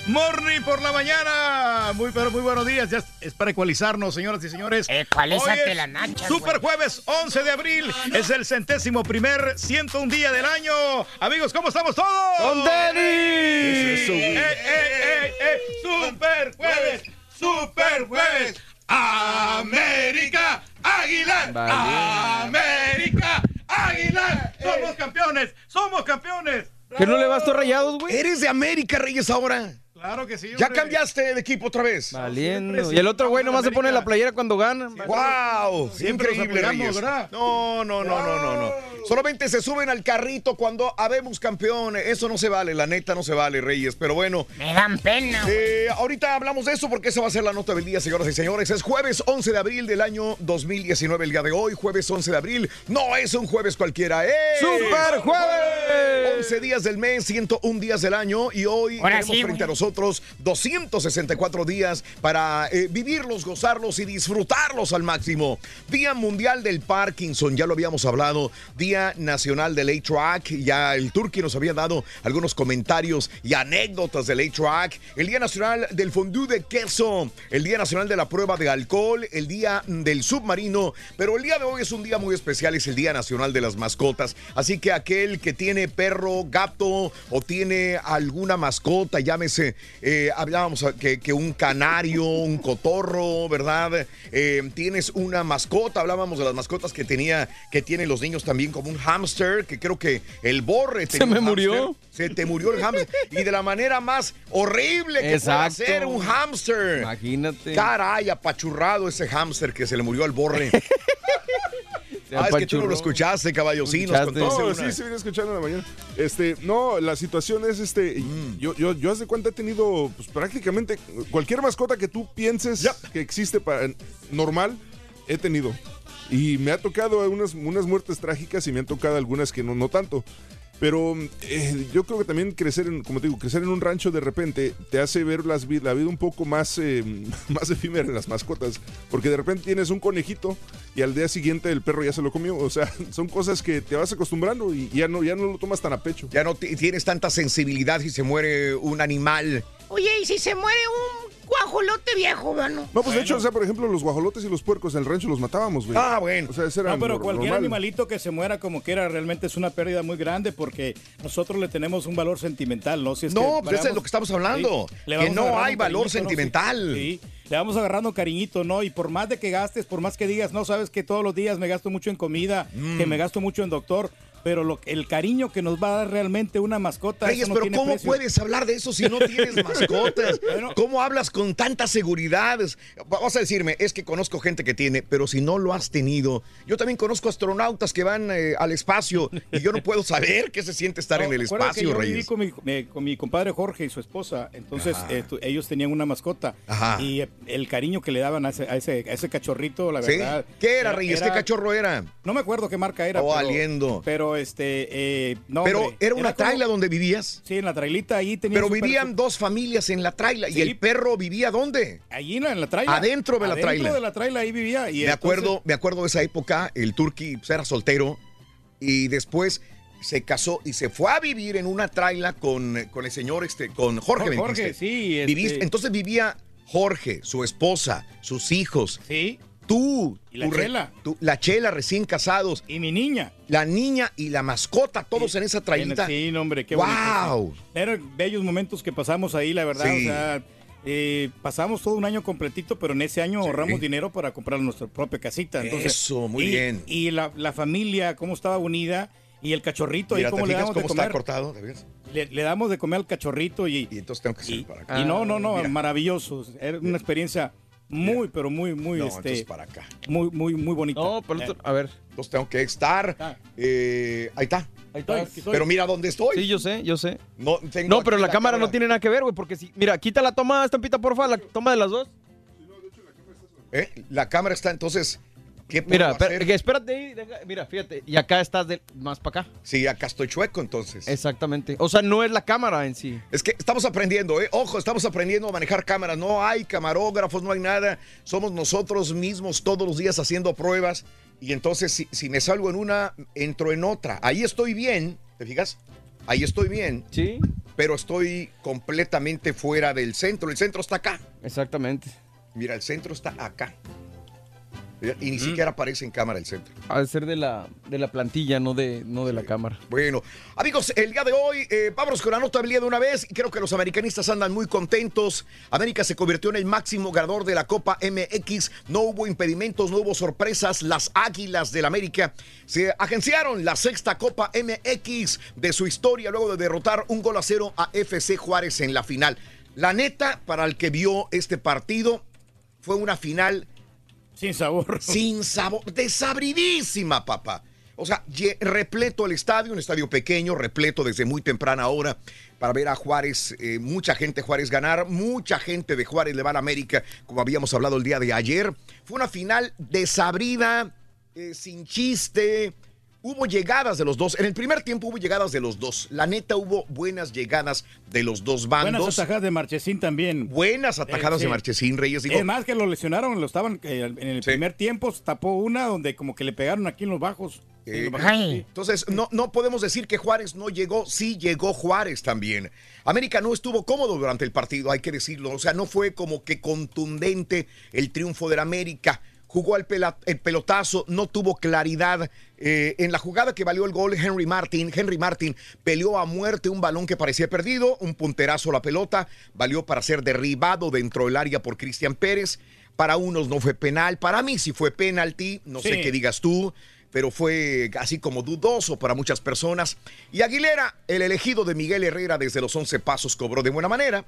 Morning por la mañana. Muy, pero muy buenos días. Ya es para ecualizarnos, señoras y señores. Ecualízate la nacha, Super jueves 11 de abril. Es el centésimo primer 101 día del año. Amigos, ¿cómo estamos todos? ¡Con Denny! ¡Eh, eh, eh, eh! ¡Super jueves! ¡Super jueves! ¡América! ¡Águila! Vale. ¡América! ¡Águila! ¡Somos campeones! ¡Somos campeones! ¿Que no le vas tú a rayados, güey? ¿Eres de América, Reyes, ahora? Claro que sí. ¿Ya cambiaste de equipo otra vez? Valiendo. Siempre Y el otro güey nomás se pone la playera cuando gana. ¡Wow! Siempre los Increíble, Reyes. No, no, no, no, no, no. Solamente se suben al carrito cuando habemos campeones. Eso no se vale, la neta no se vale, Reyes. Pero bueno, Me dan pena. eh, ahorita hablamos de eso porque esa va a ser la nota del día, señoras y señores. Es jueves 11 de abril del año 2019, el día de hoy. Jueves 11 de abril. No es un jueves cualquiera, ¿eh? ¡Super jueves! 11 días del mes, 101 días del año y hoy Ahora tenemos sí, frente a güey. Nosotros 264 días para eh, vivirlos, gozarlos y disfrutarlos al máximo. Día Mundial del Parkinson, ya lo habíamos hablado. Día Nacional del A-Track, ya el Turqui nos había dado algunos comentarios y anécdotas del A-Track. El Día Nacional del Fondue de Queso, el Día Nacional de la Prueba de Alcohol, el Día del Submarino, pero el día de hoy es un día muy especial, es el Día Nacional de las Mascotas. Así que aquel que tiene perro, gato o tiene alguna mascota, llámese eh, hablábamos que, que un canario, un cotorro, ¿verdad? Eh, tienes una mascota, hablábamos de las mascotas que tenía, que tienen los niños también, como un hámster, que creo que el borre Se me murió. Se te murió el hámster. y de la manera más horrible que Exacto. puede ser un hámster. Imagínate. Caray, apachurrado ese hámster que se le murió al borre. Ah, es que tú no lo escuchaste, caballo. Sí, nos contaste No, sí, se viene escuchando en la mañana. Este, no, la situación es este. Mm. Yo, yo, yo haz de cuenta he tenido pues, prácticamente cualquier mascota que tú pienses que existe para normal, he tenido. Y me ha tocado unas, unas muertes trágicas y me han tocado algunas que no, no tanto. Pero eh, yo creo que también crecer, en, como te digo, crecer en un rancho de repente te hace ver las, la vida un poco más, eh, más efímera en las mascotas. Porque de repente tienes un conejito y al día siguiente el perro ya se lo comió. O sea, son cosas que te vas acostumbrando y ya no, ya no lo tomas tan a pecho. Ya no ti- tienes tanta sensibilidad si se muere un animal. Oye, ¿y si se muere un guajolote viejo, mano? No, pues de hecho, o sea, por ejemplo, los guajolotes y los puercos en el rancho los matábamos, güey. Ah, bueno. O sea, ese era No, pero cualquier normal. animalito que se muera como quiera realmente es una pérdida muy grande porque nosotros le tenemos un valor sentimental, ¿no? Si es No, que pues eso es lo que estamos hablando, le que no hay valor cariñito, ¿no? Sí, sentimental. Sí, le vamos agarrando cariñito, ¿no? Y por más de que gastes, por más que digas, no, sabes que todos los días me gasto mucho en comida, Mm. que me gasto mucho en doctor, pero lo, el cariño que nos va a dar realmente una mascota. Reyes, no pero ¿cómo precio. puedes hablar de eso si no tienes mascotas? ¿Cómo hablas con tanta seguridad? Vas a decirme, es que conozco gente que tiene, pero si no lo has tenido, yo también conozco astronautas que van eh, al espacio y yo no puedo saber qué se siente estar en el Recuerda que espacio, yo viví Reyes. con mi, eh, con mi compadre Jorge y su esposa. Entonces, eh, tu- ellos tenían una mascota. Ajá. Y eh, el cariño que le daban a ese, a ese, a ese cachorrito, la ¿Sí? verdad. ¿Qué era, Reyes? ¿Qué cachorro era? No me acuerdo qué marca era. Oh, pero, aliendo. Pero este. eh, no, Pero hombre, era una traila donde vivías. Sí, en la trailita ahí tenía. Pero vivían dos familias en la traila. ¿Y el perro vivía dónde? Allí en la, en la traila. Adentro de la traila. Adentro de la traila ahí vivía. Y me entonces- acuerdo, me acuerdo de esa época, el Turqui pues, era soltero y después se casó y se fue a vivir en una traila con, con el señor, este, con Jorge. Sí, este- Viviste- entonces vivía Jorge, su esposa, sus hijos. Sí. Tú. Y la tu Chela. tu- la chela recién casados. Y mi niña. La niña y la mascota, todos en esa trailita. Sí, hombre, qué ¡Wow! bonito. Eran bellos momentos que pasamos ahí, la verdad. Sí. O sea, eh, pasamos todo un año completito, pero en ese año ahorramos dinero para comprar nuestra propia casita. Entonces, Eso, muy y- bien. Y la, la familia, cómo estaba unida. Y el cachorrito, Mira, ahí cómo ¿te le damos de cómo está comer. cortado? ¿Te ves? Le, le damos de comer al cachorrito y, Y entonces tengo que salir para acá. y no, no, no, maravilloso. Era una experiencia muy, pero muy, muy, No, este, para acá. muy, muy, muy bonita. No, pero esto- a ver. Entonces tengo que estar. eh, ahí está. Ahí está. Pero mira dónde estoy. Sí, yo sé, yo sé. No, tengo No, pero la, cámara no tiene nada que ver, güey, porque si... Mira, quita la toma, estampita, porfa, la toma de las dos. ¿Eh? La cámara está entonces. ¿Qué puedo Mira, hacer? que espérate ahí, deja- mira, fíjate, y acá estás de, más para acá. Sí, acá estoy chueco entonces. Exactamente. O sea, no es la cámara en sí. Es que estamos aprendiendo, ¿eh? Ojo, estamos aprendiendo a manejar cámaras. No hay camarógrafos, no hay nada. Somos nosotros mismos todos los días haciendo pruebas. Y entonces, si, si me salgo en una, entro en otra. Ahí estoy bien, ¿te fijas? Ahí estoy bien. Sí. Pero estoy completamente fuera del centro. El centro está acá. Exactamente. Mira, el centro está acá. Y ni siquiera aparece en cámara el centro. De ser de la, de la plantilla, no de, no de la cámara. Bueno, amigos, el día de hoy, eh, vámonos con la notabilidad de una vez. Y creo que los americanistas andan muy contentos. América se convirtió en el máximo ganador de la Copa MX. No hubo impedimentos, no hubo sorpresas. Las Águilas del América se agenciaron la sexta Copa MX de su historia luego de derrotar un gol a cero a FC Juárez en la final. La neta, para el que vio este partido, fue una final Sin sabor. sin sabor, desabridísima, papá. O sea, repleto el estadio, un estadio pequeño, repleto desde muy temprana hora para ver a Juárez, eh, mucha gente Juárez ganar, mucha gente de Juárez le va a América, como habíamos hablado el día de ayer. Fue una final desabrida, eh, sin chiste. Hubo llegadas de los dos. En el primer tiempo hubo llegadas de los dos. La neta hubo buenas llegadas de los dos bandos. Buenas atajadas de Marchesín también. Buenas atajadas Eh, sí. de Marchesín Reyes. Digo, Es más que lo lesionaron, lo estaban eh, en el primer tiempo, tapó una donde como que le pegaron aquí en los bajos. en los bajos, sí. Entonces, no, no podemos decir que Juárez no llegó, sí llegó Juárez también. América no estuvo cómodo durante el partido, hay que decirlo. O sea, no fue como que contundente el triunfo del América. Jugó el, pelotazo, no tuvo claridad. Eh, en la jugada que valió el gol, Henry Martin, Henry Martin peleó a muerte un balón que parecía perdido, un punterazo a la pelota, valió para ser derribado dentro del área por Cristian Pérez. Para unos no fue penal, para mí sí fue penalti, no sé qué digas tú, pero fue así como dudoso para muchas personas. Y Aguilera, el elegido de Miguel Herrera desde los 11 pasos, cobró de buena manera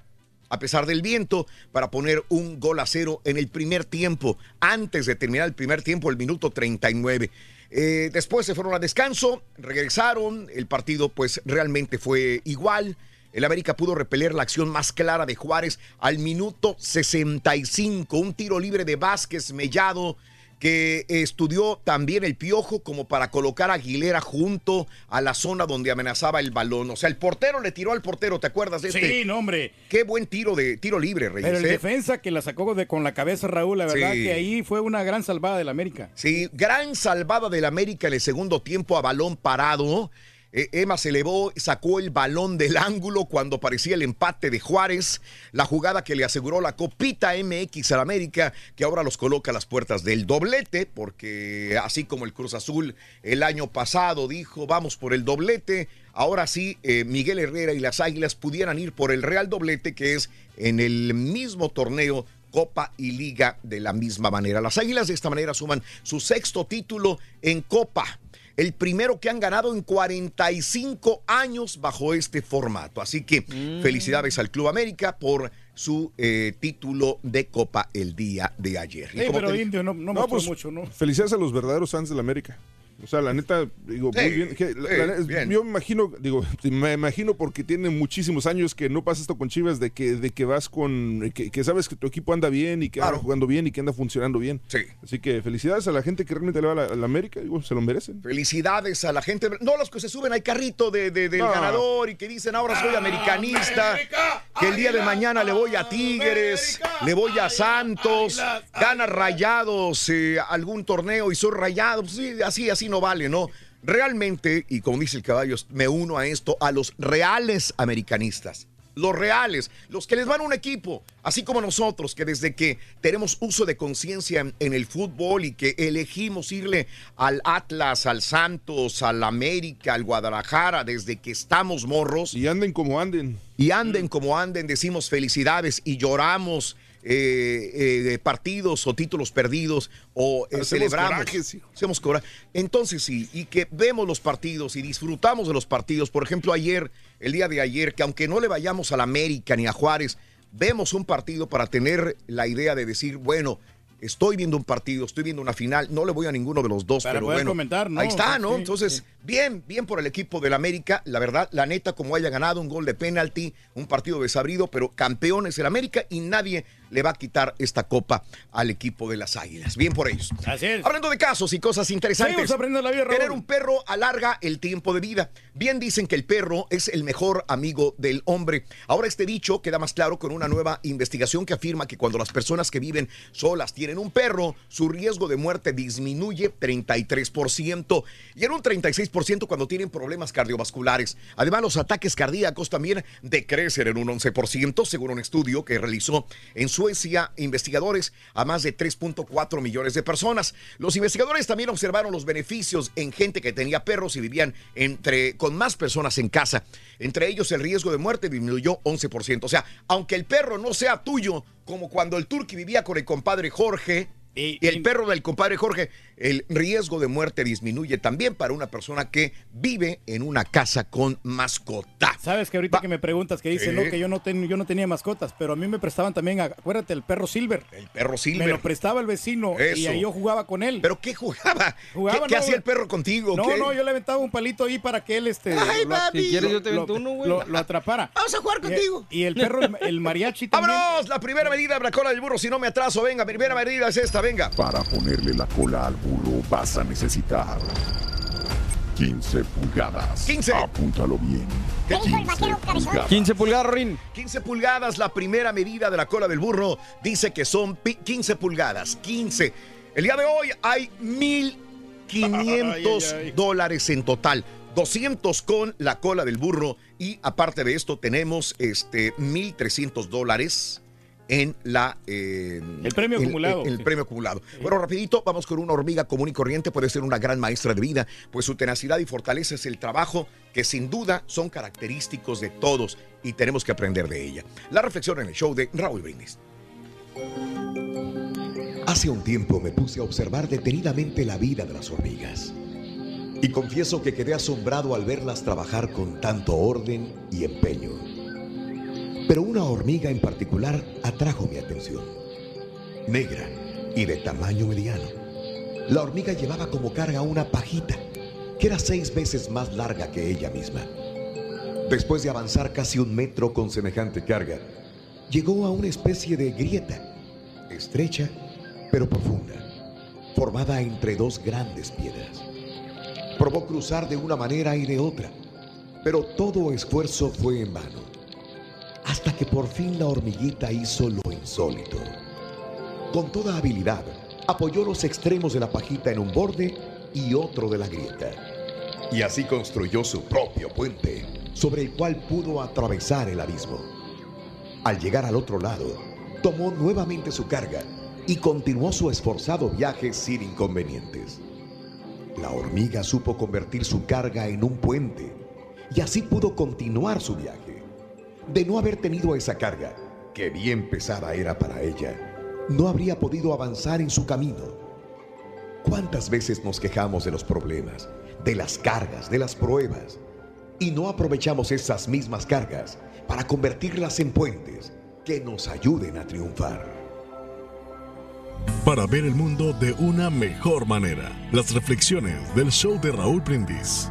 a pesar del viento, para poner un gol a cero en el primer tiempo, antes de terminar el primer tiempo, el minuto 39. Eh, después se fueron a descanso, regresaron, el partido pues realmente fue igual. El América pudo repeler la acción más clara de Juárez al minuto 65, un tiro libre de Vázquez Mellado que estudió también el piojo como para colocar a Aguilera junto a la zona donde amenazaba el balón. O sea, el portero le tiró al portero, ¿te acuerdas de este? Sí, no, hombre. Qué buen tiro de tiro libre, Reyes. Pero el ¿eh? defensa que la sacó de, con la cabeza Raúl, la verdad Sí. que ahí fue una gran salvada del América. Sí, gran salvada del América en el segundo tiempo a balón parado. Eh, Emma se elevó, sacó el balón del ángulo cuando parecía el empate de Juárez. La jugada que le aseguró la copita MX al América, que ahora los coloca a las puertas del doblete, porque así como el Cruz Azul el año pasado dijo, vamos por el doblete. Ahora sí, eh, Miguel Herrera y las Águilas pudieran ir por el Real Doblete, que es en el mismo torneo Copa y Liga de la misma manera. Las Águilas de esta manera suman su sexto título en Copa, el primero que han ganado en 45 años bajo este formato. Así que felicidades al Club América por su eh, título de Copa el día de ayer. Como pero te- Indio no, no, No, mostró pues, mucho, ¿no? Felicidades a los verdaderos fans del América. O sea, la neta, digo, Sí, muy bien. que la- sí, la neta, bien. Yo me imagino, digo, me imagino porque tiene muchísimos años que no pasa esto con Chivas, de que, de que vas con, que, que sabes que tu equipo anda bien y que anda jugando bien y que anda funcionando bien. Sí. Así que felicidades a la gente que realmente le va a la, a la América, digo, se lo merecen. Felicidades a la gente. No los que se suben al carrito de, de- del No. ganador y que dicen ahora soy americanista. Que el día de mañana le voy a Tigres, le voy a Santos, gana rayados eh, algún torneo y soy rayado. Pues sí, así, así no vale, ¿no? Realmente, y como dice el caballo, me uno a esto, a los reales americanistas. Los reales, los que les van a un equipo, así como nosotros, que desde que tenemos uso de conciencia en, en el fútbol y que elegimos irle al Atlas, al Santos, al América, al Guadalajara, desde que estamos morros. Y anden como anden. Y anden como anden, decimos felicidades y lloramos eh, eh, partidos o títulos perdidos o eh, celebramos. corajes. Hacemos Entonces sí, y que vemos los partidos y disfrutamos de los partidos. Por ejemplo, ayer, el día de ayer, que aunque no le vayamos a la América ni a Juárez, vemos un partido para tener la idea de decir, bueno, estoy viendo un partido, estoy viendo una final, no le voy a ninguno de los dos, Para pero poder bueno, comentar, ¿no? ahí está, ¿no? sí, Entonces, sí. bien, bien por el equipo del América, la verdad, la neta, como haya ganado un gol de penalti, un partido desabrido, pero campeones el América y nadie le va a quitar esta copa al equipo de las Águilas. Bien por ellos. Así es. Hablando de casos y cosas interesantes. Aprendiendo la vida. Tener un perro alarga el tiempo de vida. Bien dicen que el perro es el mejor amigo del hombre. Ahora este dicho queda más claro con una nueva investigación que afirma que cuando las personas que viven solas tienen un perro, su riesgo de muerte disminuye 33% y en un 36% cuando tienen problemas cardiovasculares. Además, los ataques cardíacos también decrecen en un 11% según un estudio que realizó en Suecia investigadores a más de 3.4 millones de personas. Los investigadores también observaron los beneficios en gente que tenía perros y vivían entre, con más personas en casa. Entre ellos el riesgo de muerte disminuyó 11%. O sea, aunque el perro no sea tuyo, como cuando el turqui vivía con el compadre Jorge, y, el perro del compadre Jorge, el riesgo de muerte disminuye también para una persona que vive en una casa con mascota. Sabes que ahorita que me preguntas que dice, Sí. no, que yo no, ten- yo no tenía mascotas, pero a mí me prestaban también, acuérdate, el perro Silver. El perro Silver. Me lo prestaba el vecino y Eso. ahí yo jugaba con él. ¿Pero qué jugaba? Jugaba, ¿Qué, hacía el perro contigo? No, ¿Qué? no, yo le aventaba un palito ahí para que él este. Ay, lo- papi. Si quieres, yo te lo- avento uno, güey. Lo, lo atrapara. Vamos a jugar Y- contigo. Y, el perro, el, el mariachi también. ¡Vámonos! La primera medida de la cola del burro, si no me atraso, venga, primera medida es esta, venga. Para ponerle la cola al burro vas a necesitar 15 pulgadas. 15. Apúntalo bien. ¿Qué? 15 pulgadas. 15 pulgadas, Rin. 15 pulgadas, la primera medida de la cola del burro dice que son pi- 15 pulgadas. 15. El día de hoy hay 1.500 Ay, ay, ay. dólares en total. 200 con la cola del burro y aparte de esto tenemos este 1.300 dólares en la eh, El premio en- acumulado. en el premio acumulado. Bueno, rapidito, vamos con una hormiga común y corriente, puede ser una gran maestra de vida, pues su tenacidad y fortaleza es el trabajo que sin duda son característicos de todos y tenemos que aprender de ella. La reflexión en el show de Raúl Brindis. Hace un tiempo me puse a observar detenidamente la vida de las hormigas. Y confieso que quedé asombrado al verlas trabajar con tanto orden y empeño. Pero una hormiga en particular atrajo mi atención. Negra y de tamaño mediano. La hormiga llevaba como carga una pajita, que era seis veces más larga que ella misma. Después de avanzar casi un metro con semejante carga, llegó a una especie de grieta, estrecha pero profunda, formada entre dos grandes piedras. Probó cruzar de una manera y de otra, pero todo esfuerzo fue en vano, hasta que por fin la hormiguita hizo lo insólito. Con toda habilidad, apoyó los extremos de la pajita en un borde y otro de la grieta, y así construyó su propio puente, sobre el cual pudo atravesar el abismo. Al llegar al otro lado, tomó nuevamente su carga y continuó su esforzado viaje sin inconvenientes. La hormiga supo convertir su carga en un puente y así pudo continuar su viaje. De no haber tenido esa carga, que bien pesada era para ella, no habría podido avanzar en su camino. ¿Cuántas veces nos quejamos de los problemas, de las cargas, de las pruebas, y no aprovechamos esas mismas cargas para convertirlas en puentes que nos ayuden a triunfar? Para ver el mundo de una mejor manera. Las reflexiones del show de Raúl Brindis.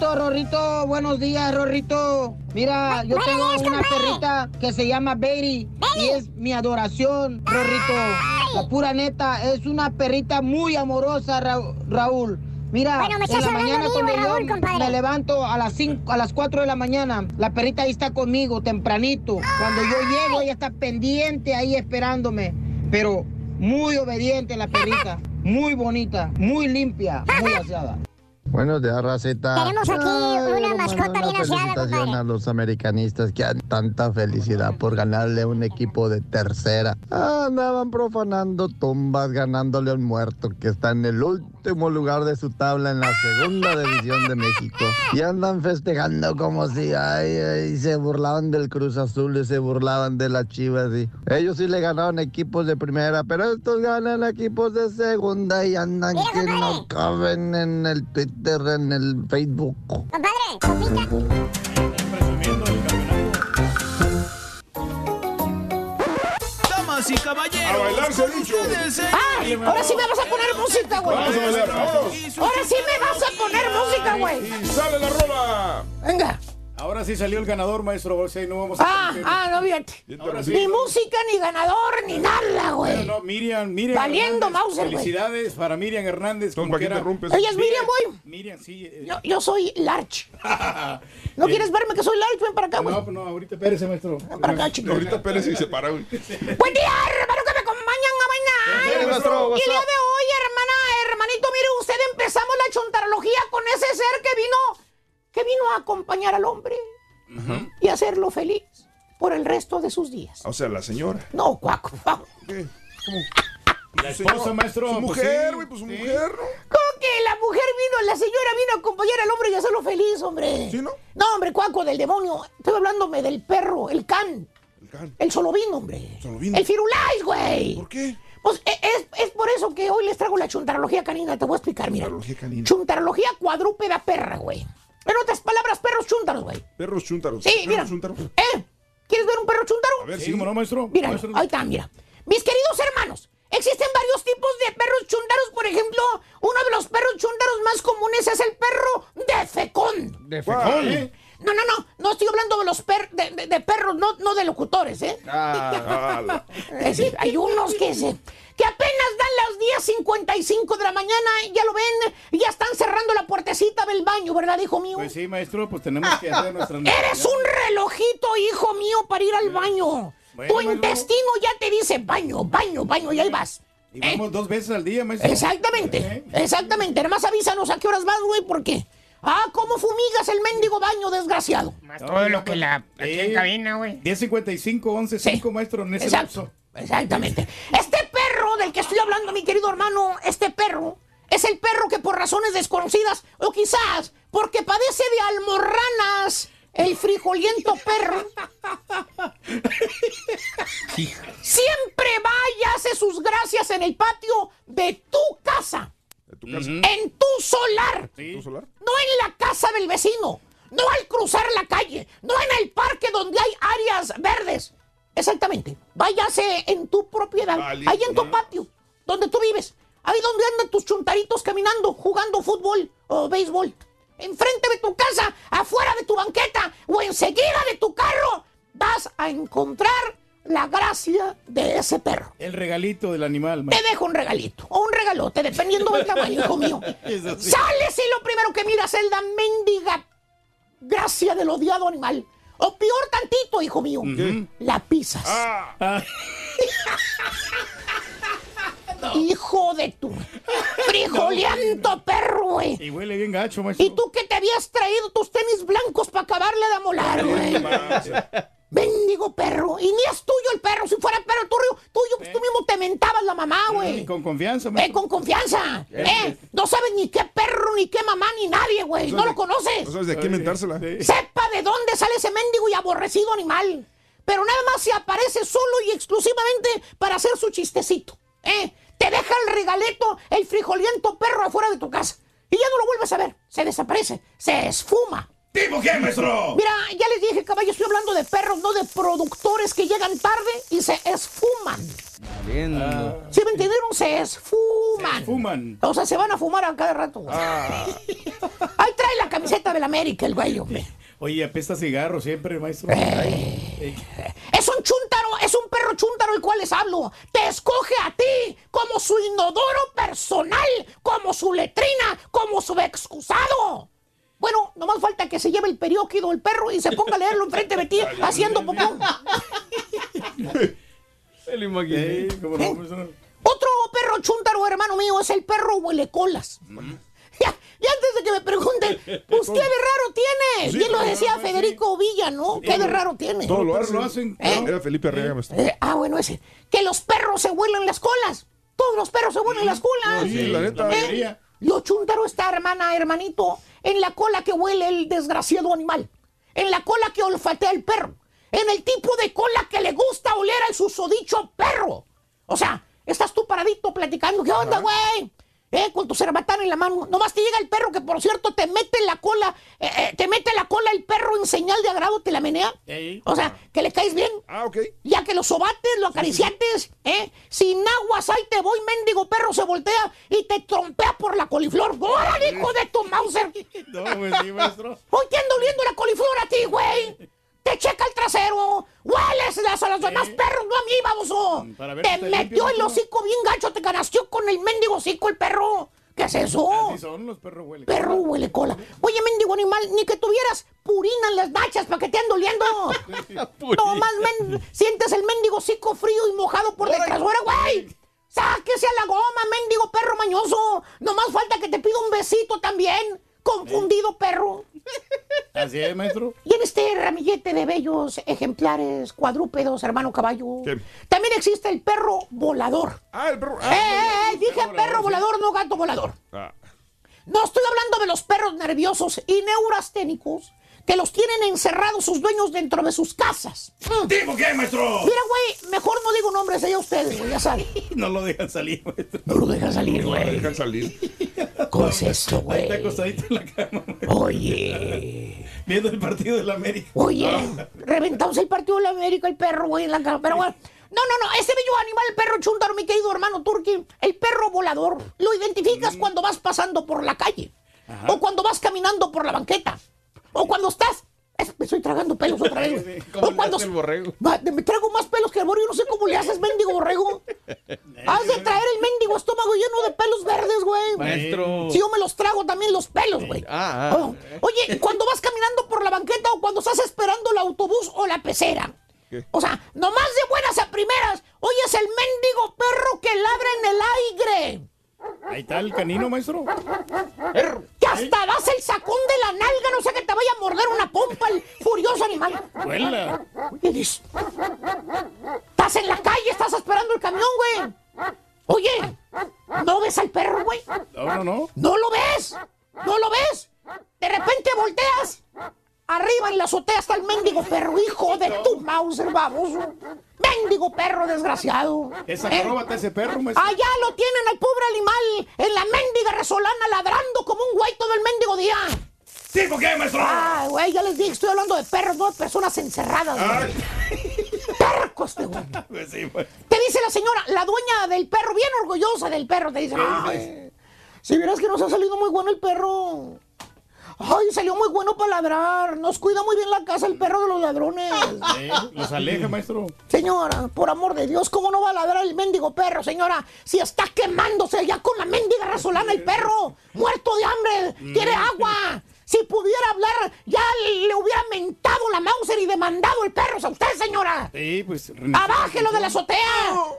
Rorrito, buenos días, Rorrito. Mira, yo buenos tengo días, una compadre. perrita que se llama Betty y es mi adoración, Rorrito. La pura neta, es una perrita muy amorosa, Ra- Raúl. Mira, Bueno, me en estás la mañana mío, cuando yo compadre. me levanto a las cinco, a las 4 de la mañana, la perrita ahí está conmigo, tempranito. Cuando yo llego, ella está pendiente ahí esperándome. Pero muy obediente la perrita, muy bonita, muy limpia, muy aseada. Buenos días, Raceta. Tenemos aquí una mascota bien aseada, felicitación compadre. a los americanistas que han tanta felicidad por ganarle a un equipo de tercera. Andaban profanando tumbas, ganándole a un muerto que está en el último lugar de su tabla en la segunda división de México. Y andan festejando como si ay, ay, se burlaban del Cruz Azul y se burlaban de las Chivas. Y ellos sí le ganaron equipos de primera, pero estos ganan equipos de segunda y andan que no caben en el Twitter, en el Facebook. Damas y caballeros. A bailar dicho. ¡Ah! Ahora sí me vas a poner música, güey. Vamos a bailar, vámonos. Ahora sí me vas a poner música, güey. Y sale la rola. Venga. Ahora sí salió el ganador, maestro. O sea, no vamos a Ah, ah, no, fíjate. Ahora sí. Ni música, ni ganador, ni nada, güey. Bueno, no, Miriam, Miriam. Valiendo Hernández, Mauser, güey. Felicidades para Miriam Hernández. Como ¿para quiera. interrumpes? Ella es Miriam, güey. Miriam, sí. eh, Yo, yo soy Larch. ¿No quieres verme que soy Larch? Ven para acá, güey. No, no, ahorita espérese, maestro. para acá, chico. Ahorita Pérez y se para, güey. Buen día, hermano, que me acompañan a. Bien, maestro, Y el día de hoy, hermana, hermanito, mire usted, empezamos la chontarología con ese ser que vino, que vino a acompañar al hombre y hacerlo feliz por el resto de sus días. O sea, la señora. No, cuaco. ¿Qué? ¿Cómo? La esposa, maestro. Su pues mujer, sí, güey, pues su sí. mujer, ¿no? ¿Cómo que la mujer vino, la señora vino a acompañar al hombre y hacerlo feliz, hombre? ¿Sí, no? No, hombre, cuaco del demonio. Estoy hablándome del perro, el can. El can. El solobín, hombre. Solobín. El firulais, güey. ¿Por qué? Pues e- es, es por eso que hoy les traigo la chuntarología canina. Te voy a explicar, mira. Chuntarología canina. Chuntarología cuadrúpeda perra, güey. En otras palabras, perros chúntaros, güey. Perros chúntaros. Sí, Perros mira. chúntaros. ¿Eh? ¿Quieres ver un perro chúntaro? A ver, Sí, sí. ¿cómo no, maestro? Mira, Maestro. ahí está, mira. Mis queridos hermanos, existen varios tipos de perros chúntaros. Por ejemplo, uno de los perros chúntaros más comunes es el perro de fecón. De ¿Eh? No, no, no, no estoy hablando de los per- de, de- de perros, no, no de locutores, ¿eh? Ah, decir, hay unos que se que apenas dan las 10.55 de la mañana, ya lo ven, ya están cerrando la puertecita del baño, ¿verdad, hijo mío? Pues sí, maestro, pues tenemos que hacer nuestras Eres un relojito, hijo mío, para ir al baño. Bueno, tu intestino ya te dice baño, baño, baño, y ahí vas. Y vamos dos veces al día, maestro. Exactamente, exactamente. Además avísanos a qué horas vas, güey, porque... Ah, ¿cómo fumigas el mendigo baño, desgraciado? Todo lo que la aquí en Sí. cabina, güey. 10.55, 11.5, maestro, en ese Exacto. lapso. Exactamente. Este perro del que estoy hablando, mi querido hermano, este perro es el perro que por razones desconocidas o quizás porque padece de almorranas, el frijoliento perro, siempre va y hace sus gracias en el patio de tu casa. tu casa? En tu solar. ¿Tu solar? No en la casa del vecino. No al cruzar la calle. No en el parque donde hay áreas verdes. Exactamente. Váyase en tu propiedad. Ahí en tu patio. Donde tú vives. Ahí donde andan tus chuntaritos caminando, jugando fútbol o béisbol. Enfrente de tu casa, afuera de tu banqueta o enseguida de tu carro, vas a encontrar la gracia de ese perro. El regalito del animal, Te maestro. dejo un regalito o un regalote, dependiendo del tamaño, hijo mío. Sí. Sales y lo primero que miras es la mendiga gracia del odiado animal. O peor tantito, hijo mío, la pisas. Ah. Hijo de tu frijoliento perro, güey. Y huele bien gacho, maestro. ¿Y tú que te habías traído tus tenis blancos para acabarle de amolar, güey? Mendigo perro. Y ni es tuyo el perro. Si fuera perro tuyo, tuyo pues tú mismo te mentabas la mamá, güey. Y con confianza, Eh, maestro. con confianza. Eh, Eh, no sabes ni qué perro, ni qué mamá, ni nadie, güey. No lo conoces. No sabes de qué inventársela. Sepa de dónde sale ese mendigo y aborrecido animal. Pero nada más se aparece solo y exclusivamente para hacer su chistecito. ¿eh? Te deja el regaleto, el frijoliento perro afuera de tu casa. Y ya no lo vuelves a ver. Se desaparece. Se esfuma. ¿Tipo qué, maestro? Mira, ya les dije, caballo, estoy hablando de perros, no de productores que llegan tarde y se esfuman. ¿Sí me entendieron? Se esfuman. Fuman. O sea, se van a fumar a cada rato. güey. Ahí trae la camiseta del América, el güey, hombre. Oye, apesta cigarro siempre, maestro. Es un chúntaro, es un perro chúntaro el cual les hablo. Te escoge a ti como su inodoro personal, como su letrina, como su excusado. Bueno, nomás falta que se lleve el periódico el perro y se ponga a leerlo enfrente de ti haciendo popón. Me lo imaginé. Sí, cómo no. Otro perro chúntaro, hermano mío, es el perro huele colas. Ya, ya antes de que me pregunten, pues qué de raro tiene. Sí, Bien lo decía. Federico Villa, ¿no? Qué de raro tiene. Todo lo hacen. lo hacen. ¿Eh? Era Felipe Arriaga, maestro. Eh, ah, bueno, ese. Que los perros se huelen las colas. Todos los perros se huelen las colas. Sí, la neta. la mayoría. Lo chúntaro está, hermana, hermanito, en la cola que huele el desgraciado animal. En la cola que olfatea el perro. En el tipo de cola que le gusta oler al susodicho perro. O sea, estás tú paradito platicando. ¿Qué onda, güey? Eh, con tu cerbatana en la mano. Nomás te llega el perro que, por cierto, te mete en la cola, eh, eh, te mete la cola el perro en señal de agrado, te la menea. Ey. O sea, que le caes bien. Ah, ok. Ya que lo sobates, lo acariciates, ¿eh? Sin aguas, ahí te voy, mendigo perro, se voltea y te trompea por la coliflor. ¡Órale, hijo de tu Mauser! No, pues sí, maestro. Hoy te ando oliendo la coliflor a ti, güey. Te checa el trasero. Hueles las, a los demás perros, no a mí, baboso. Ver Te metió el hocico bien gacho, te canasteó con el mendigo hocico el perro. ¿Qué es eso? Así son los perros huele. Perro huele cola. Oye, mendigo animal, ni que tuvieras purina en las nachas para que te ande oliendo. no más men- sientes el mendigo hocico frío y mojado por detrás. ¡Ahora, güey! ¡Sáquese a la goma, mendigo perro mañoso! Nomás falta que te pida un besito también. Confundido perro. Así es, maestro. Y en este ramillete de bellos ejemplares cuadrúpedos, hermano caballo, ¿Qué? también existe el perro volador. Ah, el perro. ¡Eh, eh, eh! Dije perro volador, no gato volador. Ah. No estoy hablando de los perros nerviosos y neurasténicos que los tienen encerrados sus dueños dentro de sus casas. Mm. ¿Tipo qué, maestro? Mira, güey, mejor no digo nombres allá ustedes, güey, ya saben. No lo dejan salir, maestro. No lo dejan salir, No güey. dejan salir. ¿Cómo es esto, güey? está acostadito en la cama, maestro. Oye, Viendo el partido de la América. oye, reventamos el partido de la América, el perro, güey, en la cama. Pero bueno, no, no, no, ese bello animal, el perro chúntaro, mi querido hermano Turki, el perro volador, lo identificas cuando vas pasando por la calle, o cuando vas caminando por la banqueta, o cuando estás Es- me estoy tragando pelos otra vez. güey. ¿Cómo O cuando el borrego? Va, me trago más pelos que el borrego. Yo no sé cómo le haces, mendigo borrego. Has de traer el mendigo estómago lleno de pelos verdes, güey. Maestro. Si yo me los trago también los pelos, güey. Ah, ah. Oh, Oye, cuando vas caminando por la banqueta o cuando estás esperando el autobús o la pecera. O sea, nomás de buenas a primeras, oyes el mendigo perro que ladra en el aire. Ahí está el canino, maestro. Que hasta das el sacón de la nalga, no sé que te vaya a morder una pompa el furioso animal. Vuela. Oye, dis- Estás en la calle, estás esperando el camión, güey. Oye, ¿no ves al perro, güey? No, no, no. ¿No lo ves? ¿No lo ves? De repente volteas. Arriba en la azotea está el mendigo perro, hijo de tu Mauser, baboso. Mendigo perro desgraciado. Esa ¿Eh? ese perro, maestro. Allá lo tienen al pobre animal en la mendiga resolana ladrando como un güey todo el mendigo día. ¿Sí, por qué, maestro? Ay, güey, ya les dije, estoy hablando de perros, no de personas encerradas, güey. Perco este güey. Pues sí, pues. Te dice la señora, la dueña del perro, bien orgullosa del perro, te dice, ay, si vieras que nos ha salido muy bueno el perro. Ay, salió muy bueno para ladrar. Nos cuida muy bien la casa el perro de los ladrones. Sí, los aleja, maestro. Señora, por amor de Dios, ¿cómo no va a ladrar el mendigo perro, señora? Si está quemándose ya con la mendiga resolana el perro, muerto de hambre, quiere agua. Si pudiera hablar, ya le hubiera mentado la Mauser y demandado el perro a usted, señora. Sí, pues. ¡Abájelo de la azotea!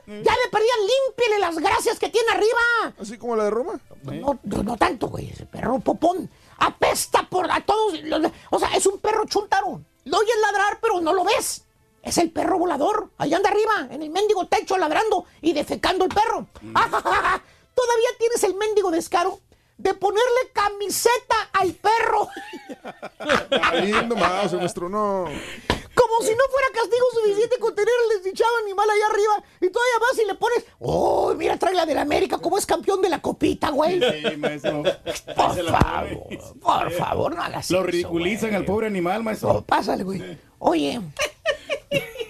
Ya le perdían, límpiele las gracias que tiene arriba. Así como la de Roma. No, no, no tanto, güey. Ese perro popón apesta por a todos. los- o sea, es un perro chuntaro. Lo oyes ladrar, pero no lo ves. Es el perro volador. Allá anda arriba, en el mendigo techo, ladrando y defecando el perro. Todavía tienes el mendigo descaro de ponerle camiseta al perro. Ahí nomás, nuestro no. Como si no fuera castigo suficiente con tener el desdichado animal allá arriba. Y todavía vas y le pones. ¡Oh, mira, trae la del América! ¿Cómo es campeón de la copita, güey? Sí, maestro. Por favor, por favor, no hagas Lo eso, ridiculizan al pobre animal, maestro. Oh, pásale, güey. Oye,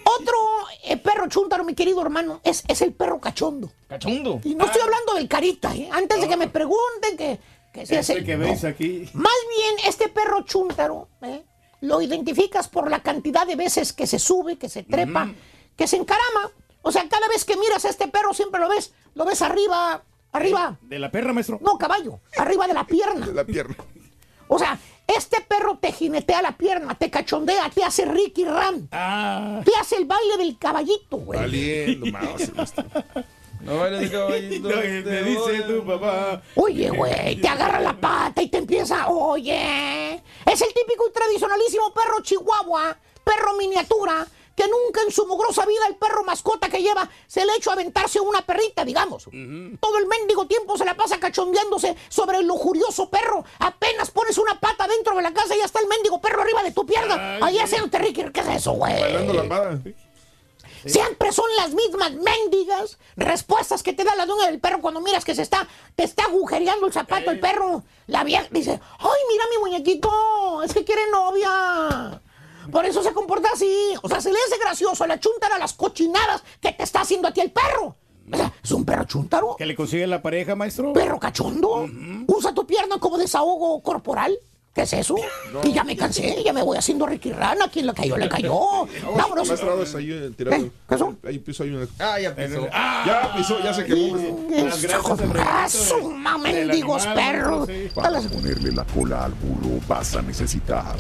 otro eh, perro chúntaro, mi querido hermano, es, es el perro cachondo. Cachondo. Y no estoy hablando del carita, ¿eh? Antes de que me pregunten que, que si es Ese el- que no. veis aquí. Más bien, este perro chúntaro, ¿eh? Lo identificas por la cantidad de veces que se sube, que se trepa, que se encarama. O sea, cada vez que miras a este perro siempre lo ves, lo ves arriba, arriba. De la perra, maestro. No, caballo, arriba de la pierna. De la pierna. O sea, este perro te jinetea la pierna, te cachondea, te hace Ricky Ram. Ah. Te hace el baile del caballito, güey. Valiendo más. No bailes caballito. Lo que te dice tu papá. Oye, güey, te agarra la pata y te empieza, oye. Es el típico y tradicionalísimo perro chihuahua, perro miniatura, que nunca en su mugrosa vida el perro mascota que lleva se le ha hecho aventarse una perrita, digamos. Todo el mendigo tiempo se la pasa cachondeándose sobre el lujurioso perro. Apenas pones una pata dentro de la casa y ya está el mendigo perro arriba de tu pierna. Sí. haciéndote Ricky, ¿qué es eso, güey? Bailando Siempre son las mismas mendigas respuestas que te da la dueña del perro cuando miras que se está, te está agujereando el zapato el perro. La vieja dice, ay, mira mi muñequito, es que quiere novia. Por eso se comporta así. O sea, se le hace gracioso la chuntara a las cochinadas que te está haciendo a ti el perro. O sea, es un perro chuntaro. ¿Que le consigue la pareja, maestro? ¿Perro cachondo? ¿Usa tu pierna como desahogo corporal? ¿Qué es eso? Y ya me cansé, ya me voy haciendo Ricky Rana. Quien le cayó, le cayó. Vámonos. Ahí eh. ¿Qué? ¿Qué pasó? Ahí pisó, hay una. Ah, ya pisó. Ya pisó, ya se quemó. Ah, ma- mendigos perros. Para ponerle la cola al burro vas a necesitar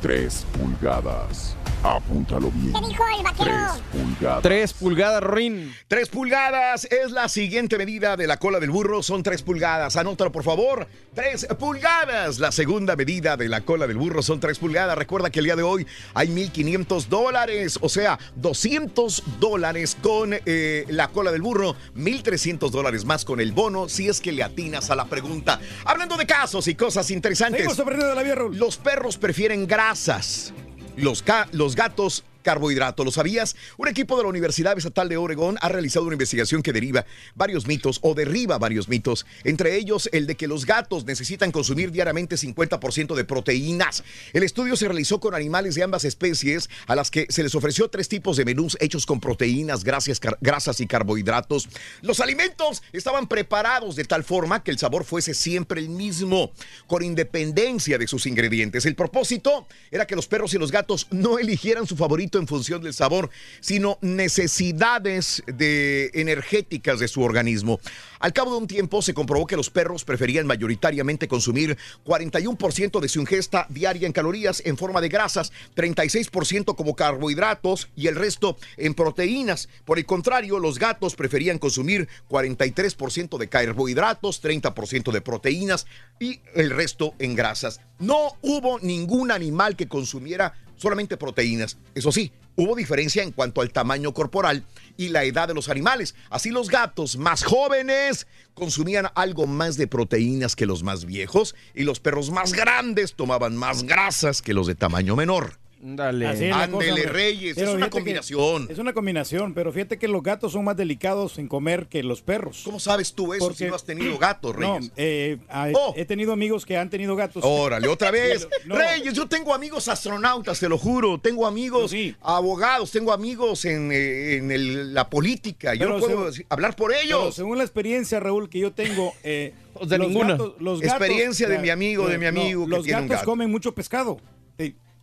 3 pulgadas. Apúntalo bien. ¿Qué dijo el vaquero? 3 pulgadas. Tres pulgadas, Rin. Tres pulgadas es la siguiente medida de la cola del burro. Son tres pulgadas. Anótalo, por favor. Tres pulgadas. La segunda medida de la cola del burro son tres pulgadas. Recuerda que el día de hoy hay 1.500 dólares. O sea, 200 dólares con eh, la cola del burro. 1.300 dólares más con el bono si es que le atinas a la pregunta. Hablando de casos y cosas interesantes. De la vida, Raúl. Los perros prefieren grasas. Los, los gatos carbohidratos. ¿Lo sabías? Un equipo de la Universidad Estatal de Oregón ha realizado una investigación que deriva varios mitos o derriba varios mitos, entre ellos el de que los gatos necesitan consumir diariamente 50% de proteínas. El estudio se realizó con animales de ambas especies a las que se les ofreció tres tipos de menús hechos con proteínas, grasas, grasas y carbohidratos. Los alimentos estaban preparados de tal forma que el sabor fuese siempre el mismo, con independencia de sus ingredientes. El propósito era que los perros y los gatos no eligieran su favorito en función del sabor, sino necesidades de energéticas de su organismo. Al cabo de un tiempo se comprobó que los perros preferían mayoritariamente consumir 41% de su ingesta diaria en calorías en forma de grasas, 36% como carbohidratos y el resto en proteínas. Por el contrario, los gatos preferían consumir 43% de carbohidratos, 30% de proteínas y el resto en grasas. No hubo ningún animal que consumiera solamente proteínas. Eso sí, hubo diferencia en cuanto al tamaño corporal y la edad de los animales. Así los gatos más jóvenes consumían algo más de proteínas que los más viejos y los perros más grandes tomaban más grasas que los de tamaño menor. Dale. Así es la cosa, Ándele. Reyes, Pero es una combinación. Es una combinación, pero fíjate que los gatos son más delicados en comer que los perros. ¿Cómo sabes tú eso si no has tenido gatos, Reyes? No, eh, Oh. he tenido amigos que han tenido gatos. Órale, otra vez. No. Reyes, yo tengo amigos astronautas, te lo juro. Tengo amigos abogados, tengo amigos en, eh, en el- la política. Yo Pero no puedo según- decir- hablar por Pero ellos. según la experiencia, Raúl, que yo tengo. eh, de los ninguna. gatos- los Experiencia de gatos- mi amigo, de mi no, amigo que los tiene un gatos gato. comen mucho pescado.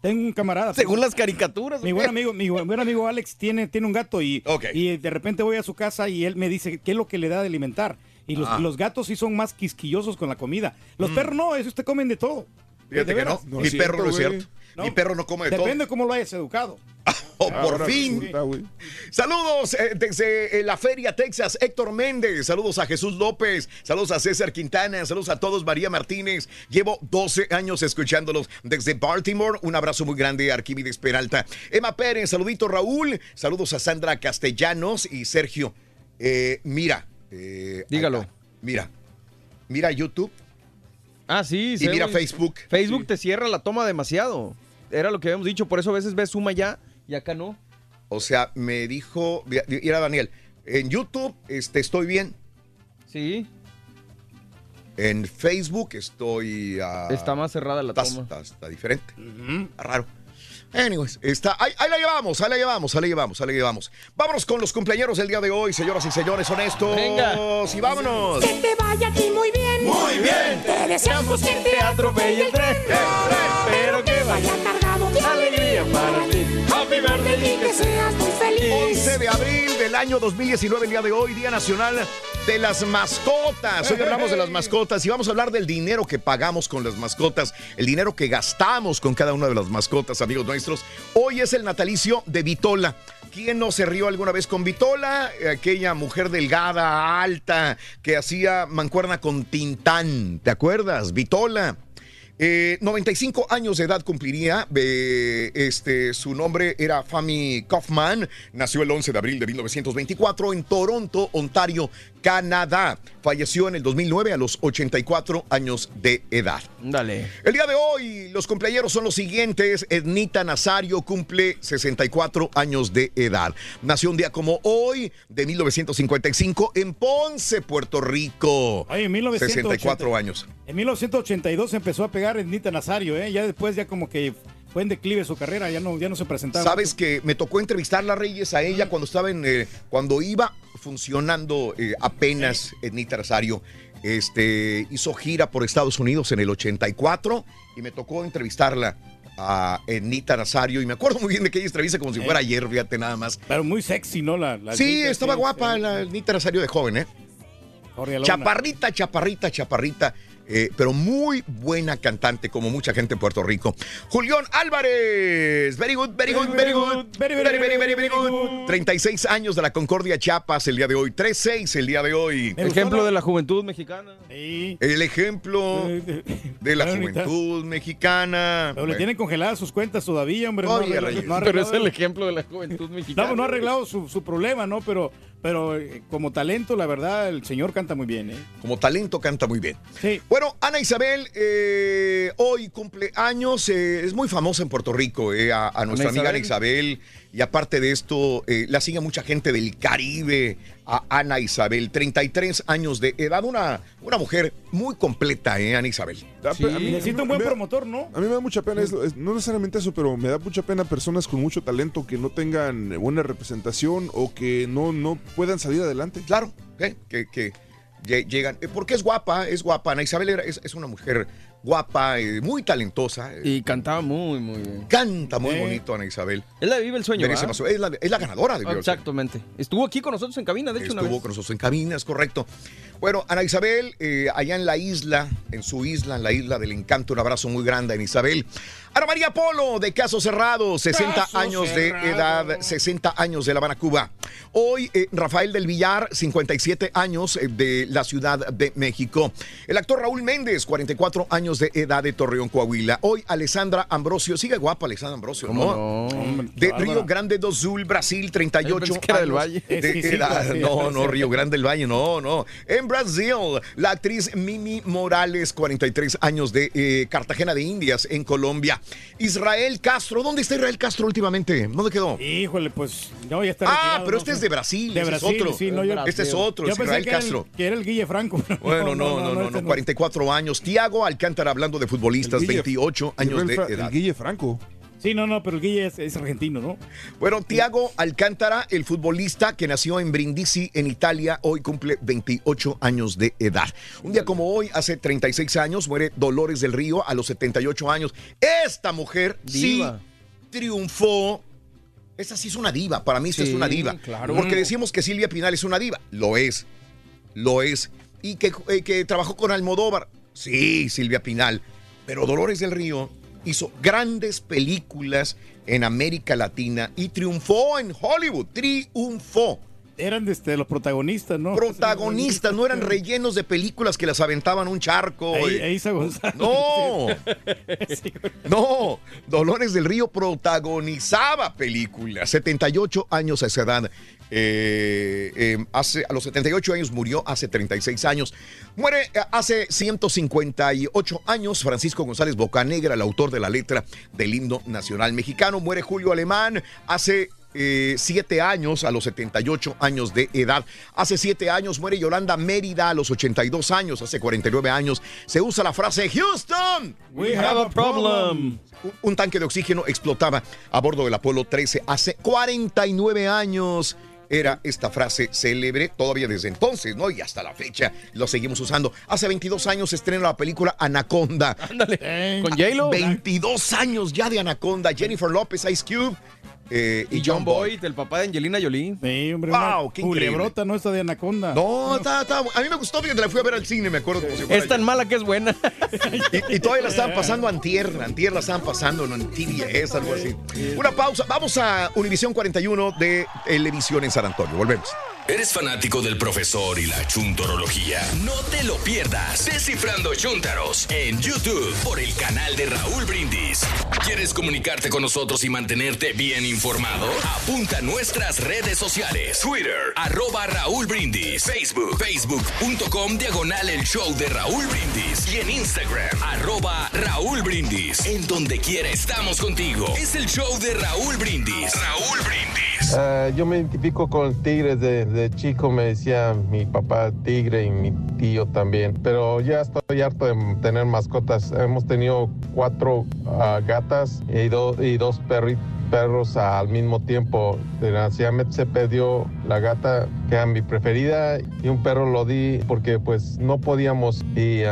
Tengo un camarada. Según las caricaturas. Mi buen amigo, mi buen amigo Alex tiene, tiene un gato y, y de repente voy a su casa y él me dice qué es lo que le da de alimentar. Y los, Ah. los gatos sí son más quisquillosos con la comida. Los Mm. perros no, esos te comen de todo. Fíjate De que no. Mi perro no es cierto. Mi perro no come de todo. Depende cómo lo hayas educado. Oh, por fin. Saludos eh, desde eh, la Feria Texas, Héctor Méndez. Saludos a Jesús López. Saludos a César Quintana. Saludos a todos, María Martínez. Llevo 12 años escuchándolos desde Baltimore. Un abrazo muy grande, Arquímedes Peralta. Emma Pérez, saludito Raúl. Saludos a Sandra Castellanos y Sergio. Eh, mira. eh, Dígalo. acá. Mira. Mira YouTube. Ah, sí. Y mira. Facebook. Facebook te cierra la toma demasiado. Era lo que habíamos dicho, por eso a veces ves suma ya y acá no. O sea, me dijo, mira Daniel, en YouTube este, estoy bien. Sí. En Facebook estoy... ah, Está más cerrada la está, toma. Está, está diferente. Está raro. Anyways, está, ahí, ahí la llevamos, ahí la llevamos, ahí la llevamos, ahí la llevamos. Vámonos con los cumpleaños del día de hoy, señoras y señores honestos. Venga. Y vámonos. Que te vaya a ti muy bien. Muy bien. Te deseamos que te atropelle el tren. Pero que vaya para ti. Happy birthday y que seas muy feliz. 11 de abril del año 2019, el día de hoy, Día Nacional de las Mascotas. Hoy hablamos de las mascotas y vamos a hablar del dinero que pagamos con las mascotas, el dinero que gastamos con cada una de las mascotas, amigos nuestros. Hoy es el natalicio de Vitola. ¿Quién no se rió alguna vez con Vitola? Aquella mujer delgada, alta, que hacía mancuerna con Tintán. ¿Te acuerdas? Vitola. Eh, 95 años de edad cumpliría. eh, este, su nombre era Fami Kaufman. Nació el 11 de abril de 1924 en Toronto, Ontario, Canadá. Falleció en el 2009 a los 84 años de edad. Dale. El día de hoy, los cumpleaños son los siguientes. Ednita Nazario cumple 64 años de edad. Nació un día como hoy, de 1955, en Ponce, Puerto Rico. Ay, en 1980. 64 años. En 1982 empezó a pegar Ednita Nazario, ¿eh? Ya después ya como que fue en declive su carrera, ya no, ya no se presentaba. Sabes que me tocó entrevistarla, Reyes, a ella cuando estaba en, eh, cuando iba funcionando eh, apenas Ednita Nazario. Este, hizo gira por Estados Unidos en el 84 y me tocó entrevistarla a Ednita Nazario y me acuerdo muy bien de aquella entrevista como si fuera ayer, fíjate nada más. Pero muy sexy, ¿no? La, la Sí, estaba sí, guapa sí. la Ednita Nazario de joven, ¿eh? Chaparrita, chaparrita, chaparrita. Eh, pero muy buena cantante, como mucha gente en Puerto Rico. Julián Álvarez. Very good, very good, very good. Very, very, very, very, very good. 36 años de la Concordia Chiapas el día de hoy. 3-6 el día de hoy. Ejemplo de la juventud mexicana. El ejemplo de la juventud mexicana. Pero le tienen congeladas sus cuentas todavía, hombre. no Oye, no ha Pero es el ejemplo de la juventud mexicana. No, no ha arreglado su, su problema, ¿no? Pero, pero eh, como talento, la verdad, el señor canta muy bien, ¿eh? Como talento canta muy bien. Sí. Bueno, Ana Isabel eh, hoy cumple años, eh, es muy famosa en Puerto Rico, eh, a, a nuestra Ana amiga Ana Isabel. Y aparte de esto, la sigue mucha gente del Caribe, a Ana Isabel, 33 años de edad, una, una mujer muy completa, ¿eh, Ana Isabel? A mí- Necesita un buen promotor, ¿no? A mí me da mucha pena, es- no necesariamente eso, pero me da mucha pena personas con mucho talento que no tengan buena representación o que no, no puedan salir adelante. Claro, ¿eh? que, que lle- llegan, eh, porque es guapa, es guapa, Ana Isabel era- es, es una mujer guapa, eh, muy talentosa. eh, Y cantaba muy, muy bien. Canta muy bonito Ana Isabel. Es la de Vive el Sueño, Merece ¿verdad? más- es, la, es la ganadora de Vive el Sueño. Exactamente. Estuvo aquí con nosotros en cabina, de hecho, una Estuvo vez. con nosotros en cabina, es correcto. Bueno, Ana Isabel, eh, allá en la isla, en su isla, en la isla del encanto, un abrazo muy grande a Ana Isabel. Ana María Polo, de Caso Cerrado, 60 Caso años Cerrado. de edad, 60 años de La Habana, Cuba. Hoy, eh, Rafael del Villar, 57 años eh, de la Ciudad de México. El actor Raúl Méndez, 44 años de edad de Torreón, Coahuila. Hoy, Alessandra Ambrosio, sigue guapa Alessandra Ambrosio, ¿no? De Río Grande do Sul, Brasil, 38 Yo pensé que era del años Valle. de edad. No, no, Río Grande del Valle, no, no. En Brasil, la actriz Mimi Morales, 43 años de eh, Cartagena de Indias, en Colombia. Israel Castro, ¿dónde está Israel Castro últimamente? ¿Dónde quedó? Híjole, pues no, ya está Ah, retirado, pero no este es de Brasil, De es Brasil, otro. sí, no, yo- Este es otro, yo es pensé Israel que era el- Castro. que era el Guille Franco. Bueno, no, no, no, este no, 44 años. Tiago Alcántara, hablando de futbolistas, El Guille- 28 años el de Fra- el edad. Guille Franco. Sí, no, no, pero el Guille es, es argentino, ¿no? Bueno, Tiago Alcántara, el futbolista que nació en Brindisi, en Italia, hoy cumple 28 años de edad. Un día como hoy, hace 36 años, muere Dolores del Río a los 78 años. Esta mujer Diva. sí triunfó. Esta sí es una diva, para mí esta es una diva. claro. Porque decimos que Silvia Pinal es una diva. Lo es, lo es. Y que, eh, que trabajó con Almodóvar. Sí, Silvia Pinal. Pero Dolores del Río hizo grandes películas en América Latina y triunfó en Hollywood. Triunfó. Eran este, los protagonistas, ¿no? Protagonistas, no eran rellenos de películas que las aventaban un charco. Ahí, eh. Isa González. No, no, Dolores del Río protagonizaba películas. 78 años a esa edad. Eh, eh, hace, a los 78 años murió hace 36 años. Muere hace 158 años Francisco González Bocanegra, el autor de la letra del himno nacional mexicano. Muere Julio Alemán hace eh, siete años, a los 78 años de edad. Hace siete años muere Yolanda Mérida a los 82 años. Hace 49 años se usa la frase Houston. We have a problem. Un, un tanque de oxígeno explotaba a bordo del Apolo 13 hace 49 años. Era esta frase célebre todavía desde entonces, ¿no? Y hasta la fecha lo seguimos usando. Hace 22 años se estrena la película Anaconda. Ándale. Con J-Lo. 22 años ya de Anaconda. Jennifer López, Ice Cube eh, Y John Boyd, el papá de Angelina Jolie. Sí, hombre. Wow, qué increíble. Culebrota, ¿no? Esta de Anaconda. No, está, está- a mí me gustó porque la fui a ver al cine, me acuerdo como si fuera Es tan mala que es buena. Y, y todavía la estaban pasando antier, antier la estaban pasando ¿no? en TVS, algo así. Una pausa, vamos a Univisión 41 de Televisión en San Antonio, volvemos. ¿Eres fanático del profesor y la chuntorología? No te lo pierdas. Descifrando Chuntaros en YouTube por el canal de Raúl Brindis. ¿Quieres comunicarte con nosotros y mantenerte bien informado? Apunta a nuestras redes sociales. Twitter, arroba Raúl Brindis. Facebook, facebook.com diagonal el show de Raúl Brindis. Y en Instagram, arroba Raúl Brindis. En donde quiera estamos contigo. Es el show de Raúl Brindis. Raúl Brindis. Ah, yo me identifico con tigres de, de chico, me decía mi papá tigre y mi tío también. Pero ya estoy harto de tener mascotas. Hemos tenido cuatro ah, gatas y, do- y dos perri- perros al mismo tiempo. Desgraciadamente se perdió la gata que era mi preferida y un perro lo di porque pues no podíamos y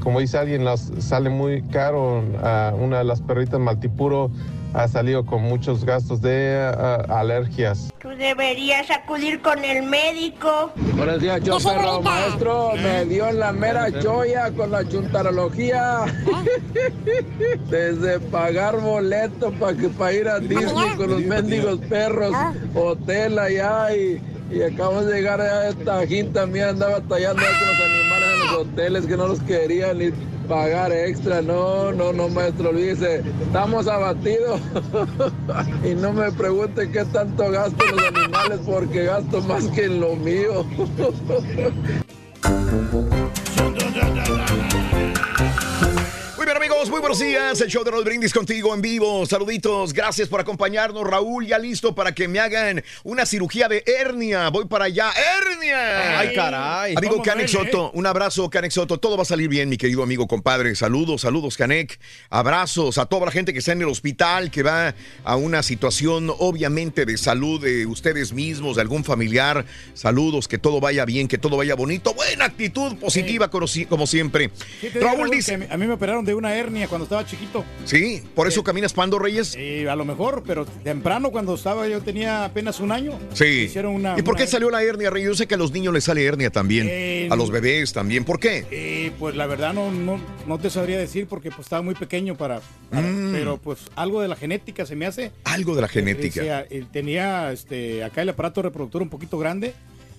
como dice alguien las sale muy caro Ah, una de las perritas maltipuro ha salido con muchos gastos de ah, alergias. Tú deberías acudir con el médico. Buenos días, yo perro maestro. Me dio en la mera joya con la chuntarología. Desde pagar boleto para que para ir a Disney con los mendigos perros, hotel allá y, y acabamos de llegar a esta quinta mía andaba tallando con los animales hoteles que no los querían ni pagar extra. No, no, no, maestro, olvídese. Estamos abatidos. y no me pregunte qué tanto gasto los animales porque gasto más que en lo mío. Muy bien amigos, muy buenos días. El show de Raúl Brindis contigo en vivo. Saluditos, gracias por acompañarnos. Raúl, ya listo para que me hagan una cirugía de hernia. Voy para allá. ¡Hernia! Ay, caray. Amigo ¿Cómo Canek duele, Soto, un abrazo, Canek Soto. Todo va a salir bien, mi querido amigo, compadre. Saludos, saludos, Canek. Abrazos a toda la gente que está en el hospital, que va a una situación, obviamente, de salud de ustedes mismos, de algún familiar. Saludos, que todo vaya bien, que todo vaya bonito. Buena actitud positiva, como, si- como siempre. Raúl dice. a mí me operaron de una hernia cuando estaba chiquito. Sí, por eso caminas Pando Reyes. A lo mejor, pero temprano cuando estaba yo tenía apenas un año. Sí. Hicieron una, ¿Y por qué salió la hernia, Rey? Yo sé que a los niños les sale hernia también. Eh, a los bebés también. ¿Por qué? Eh, pues la verdad no, no, no te sabría decir porque pues estaba muy pequeño para, para- Mm. pero pues algo de la genética se me hace. Algo de la genética. Eh, tenía este acá el aparato reproductor un poquito grande.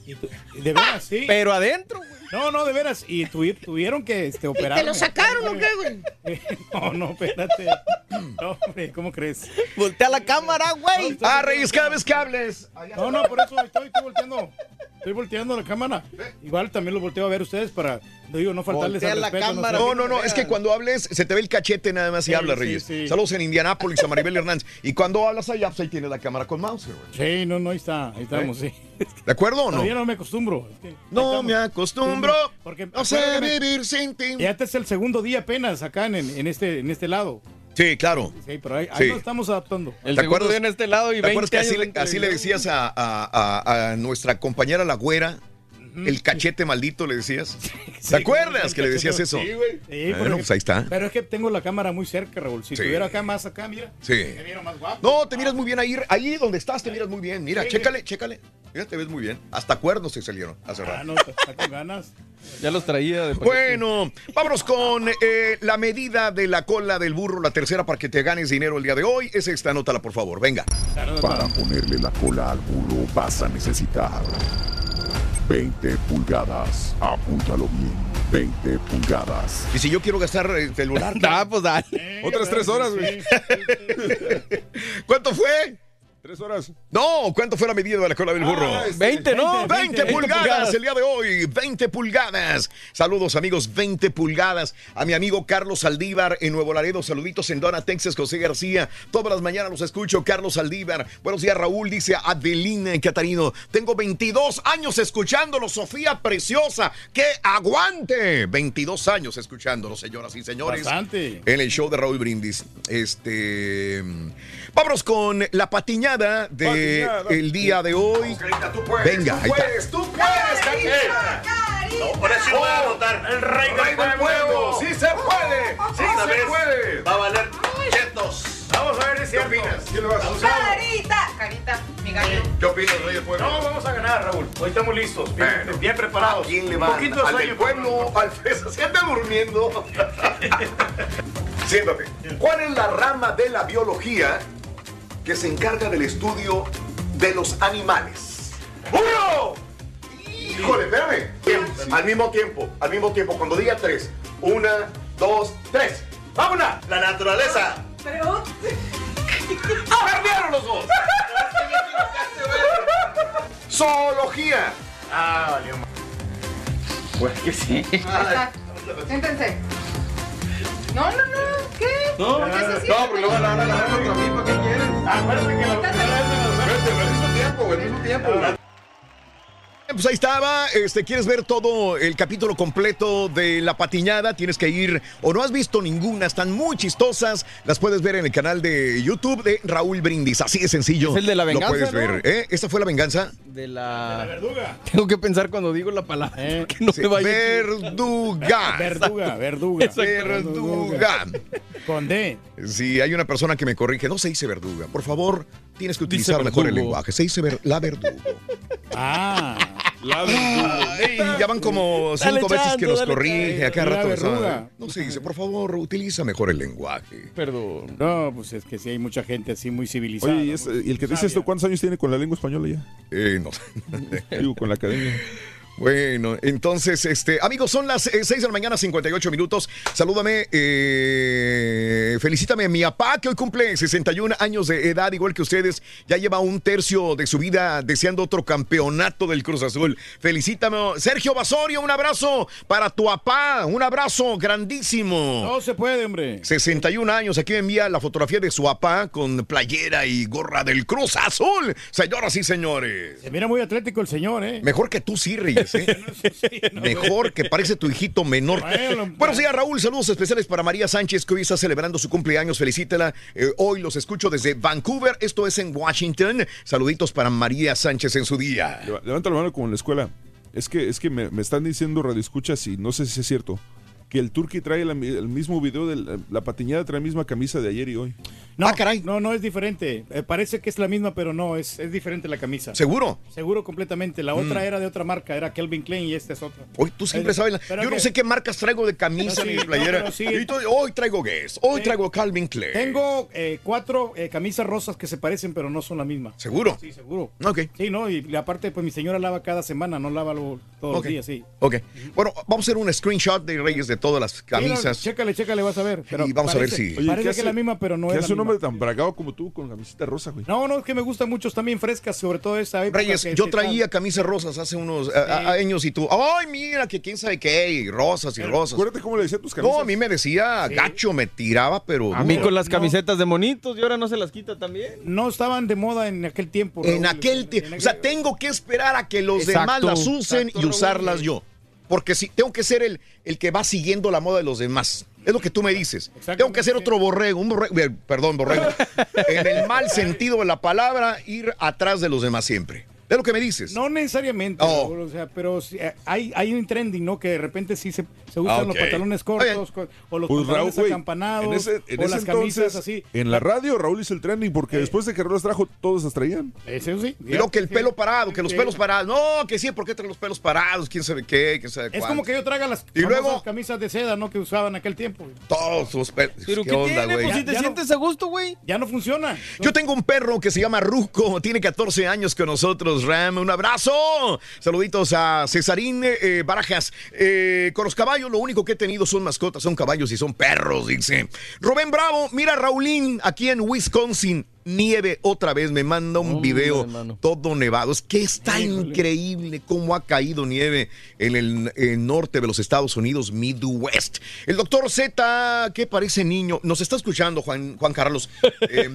De veras, sí. Pero adentro, No, no, de veras. Y tuvi- tuvieron que este, operar. ¿Te lo sacaron o qué, güey? No, no, espérate. No, hombre, ¿cómo crees? Voltea la cámara, güey. Ah, Reyes, cada vez que hables. No, no, por eso estoy, estoy volteando. Estoy volteando la cámara. Igual también lo volteo a ver ustedes para, digo, no faltarles Voltea al la respeto. cámara. No, no, no, es que cuando hables se te ve el cachete nada más y Sí, hablas, Reyes. sí. Saludos en Indianápolis a Maribel Hernández. Y cuando hablas allá, pues ahí tienes la cámara con mouse, güey. Sí, no, no, ahí está, ahí estamos, sí. ¿De acuerdo o no? Todavía no me acostumbro. Es que ahí No me acostumbro. Porque No sé vivir sin ti. Ya este es el segundo día apenas acá en, en este, en este lado. Sí, claro. Sí, pero ahí, ahí Sí. nos estamos adaptando. El ¿Te segundo acuerdas- día en este lado y ¿Te acuerdas 20 que así, le- así le decías a, a- a- a nuestra compañera la güera? El cachete maldito le decías. ¿Te acuerdas que le decías eso? Sí, güey. Sí, Bueno, porque- pues ahí está. Pero es que tengo la cámara muy cerca, Raúl. Si Sí. estuviera acá más acá, mira. Sí. Me viera más guapo. No, te miras muy bien ahí. Ahí donde estás te miras muy bien. Mira, Sí, chécale, chécale. Mira, te ves muy bien. Hasta cuernos te salieron hace Ah, rato. no, está con ganas. Ya los traía de Bueno, vámonos con eh, la medida de la cola del burro, la tercera para que te ganes dinero el día de hoy. Es esta, anótala por favor, venga. Para ponerle la cola al burro vas a necesitar 20 pulgadas. Apúntalo bien. 20 pulgadas. Y si yo quiero gastar el celular. Ah, pues dale. Otras tres horas, güey. ¿Cuánto fue? Tres horas. No, ¿cuánto fue la medida de la cola del burro? Ah, este, 20, ¿no? 20 pulgadas el día de hoy, 20 pulgadas. Saludos amigos, 20 pulgadas. A mi amigo Carlos Saldívar en Nuevo Laredo, saluditos en Dona, Texas, José García. Todas las mañanas los escucho, Carlos Saldívar. Buenos días Raúl, dice Adelina Catarino. Tengo 22 años escuchándolo, Sofía Preciosa. ¡Que aguante! 22 años escuchándolo, señoras y señores. Bastante. En el show de Raúl Brindis. Este... Vámonos con la patiñada de Patiñada. el día de hoy. Venga, ahí está. tú puedes, Carita. No, por eso voy a anotar. El rey del pueblo. Sí se puede. Sí se vez puede. Va a valer chetos. Vamos a ver si opinas. ¿Quién lo va a hacer? Carita, carita, mi gallo. ¿Qué opinas, Rey del Pueblo? No, vamos a ganar, Raúl. Hoy estamos listos, bien, bien preparados. ¿A quién le Un va? poquito de ¿Al del pueblo? ¿Al fresa? ¿Se anda durmiendo? Siéntate. ¿Cuál es la rama de la biología que se encarga del estudio de los animales? ¡Uno! Híjole, espérame. Al mismo tiempo, al mismo tiempo. Cuando diga tres. Una, dos, tres. ¡Vámonos! La naturaleza. Pero. ¡Perdieron los dos! Zoología. Ah, valió. Pues que sí. Ahí está. Siéntense. No, no, no. ¿Qué? No, ¿Por qué se no, porque luego a la hora de la otra misma, ¿qué quieres? Acuérdate que la Vete, al mismo tiempo, al mismo tiempo. Pues ahí estaba, este, ¿quieres ver todo el capítulo completo de La Patiñada? Tienes que ir, o no has visto ninguna, están muy chistosas, las puedes ver en el canal de YouTube de Raúl Brindis, así de sencillo. Es el de la Lo venganza, puedes ¿no? ver, ¿eh? ¿Esta fue la venganza? De la... verduga. Tengo que pensar cuando digo la palabra. Que no Sí, me vaya. verduga. Verduga, verduga. Verduga. Con D. Si hay una persona que me corrige, no se dice verduga. Por favor, tienes que Dice utilizar mejor el verdugo. lenguaje. Se dice ver- la verduga. Ah. La verduga. Ey, ya van como Dale cinco veces que nos dale corrige. Acá rato. verruga. No se dice, por favor, utiliza mejor el lenguaje. Perdón. No, pues es que sí hay mucha gente así muy civilizada. Oye, ¿y, es- y el que dice esto, cuántos años tiene con la lengua española ya? Eh, no. Digo, con la academia. Bueno, entonces, este, amigos, son las 6 de la mañana, 58 minutos. Salúdame, eh, felicítame a mi papá, que hoy cumple 61 años de edad, igual que ustedes. Ya lleva un tercio de su vida deseando otro campeonato del Cruz Azul. Felicítame, Sergio Basorio, un abrazo para tu papá, un abrazo grandísimo. No se puede, hombre. 61 años, aquí me envía la fotografía de su papá con playera y gorra del Cruz Azul. Señoras y señores. Se mira muy atlético el señor, ¿eh? Mejor que tú, sí, ¿eh? Mejor que parece tu hijito menor. Bueno, Buenos días, Raúl. Saludos especiales para María Sánchez, que hoy está celebrando su cumpleaños. Felicítela. Eh, hoy los escucho desde Vancouver. Esto es en Washington. Saluditos para María Sánchez en su día. Leva- Levanta la mano como en la escuela. Es que, es que me, me están diciendo radioescuchas y no sé si es cierto. Que el Turqui trae la el mismo video de la, la patiñada, trae la misma camisa de ayer y hoy. No, no, no es diferente. Eh, parece que es la misma, pero no, es, es diferente la camisa. ¿Seguro? Seguro completamente. La otra Mm. era de otra marca, era Kelvin Klein y esta es otra. Hoy tú siempre Eh, sabes. la- Yo no que- sé qué marcas traigo de camisa ni playera. sí. Y tú- hoy traigo Guess. Hoy Sí. traigo Calvin Klein. Tengo eh, cuatro eh, camisas rosas que se parecen, pero no son la misma. ¿Seguro? Sí, seguro. Ok. Sí, no, y aparte, pues mi señora lava cada semana, no lava lo- todos los días, sí. Ok. Bueno, vamos a hacer un screenshot de Reyes de todas las camisas. Sí, chécale, chécale, vas a ver. Pero Y vamos a ver si- Oye, parece ¿qué que hace- es la misma, pero no ¿Qué es la hace un misma. hombre tan bragado como tú con camiseta rosa, güey? No, no, es que me gustan muchos también frescas, sobre todo esta época. Reyes, que yo traía camisas rosas hace unos a- a- años y tú, ay, mira, que quién sabe qué, y rosas y rosas. Acuérdate cómo le decía tus No, a mí me decía, gacho, me tiraba, pero... A mí con las camisetas de monitos y ahora no se las quita también. No estaban de moda en aquel tiempo. En Raúl. aquel tiempo. O sea, tengo que esperar a que los Exacto, demás las usen exacto, y Raúl. usarlas yo. Porque si tengo que ser el, el que va siguiendo la moda de los demás. Es lo que tú me dices. Tengo que ser otro borrego, un borrego, eh, perdón, borrego. en el mal sentido de la palabra, ir atrás de los demás siempre. Es lo que me dices. No necesariamente, Oh. Raúl, o sea, pero eh, hay, hay un trending, ¿no? Que de repente sí se, se usan Ah, los pantalones cortos co- o los Pues Raúl, pantalones güey, acampanados en ese, en o ese las entonces, camisas así. en la radio Raúl hizo el trending porque después de que Raúl las trajo, todos las traían. Eso sí. Y luego que el pelo parado, que los Sí. pelos parados. No, que sí, ¿por qué traen los pelos parados? ¿Quién sabe qué? ¿Quién sabe Es como que yo traga las Y luego- camisas de seda, ¿no? Que usaban en aquel tiempo. Todos los pelos. Pero ¿Qué, ¿qué onda, tiene? güey? Pues si te sientes a gusto, güey. Ya no funciona. Yo tengo un perro que se llama Ruco, tiene 14 años con nosotros, Ram. Un abrazo. Saluditos a Cesarín eh, Barajas. Eh, con los caballos, lo único que he tenido son mascotas, son caballos y son perros, dice. Rubén Bravo, mira Raulín, aquí en Wisconsin. Nieve otra vez, me manda un video todo nevado. Es que está increíble cómo ha caído nieve en el, norte de los Estados Unidos, Midwest. El doctor Z, que parece niño, nos está escuchando, Juan, Juan Carlos. Em,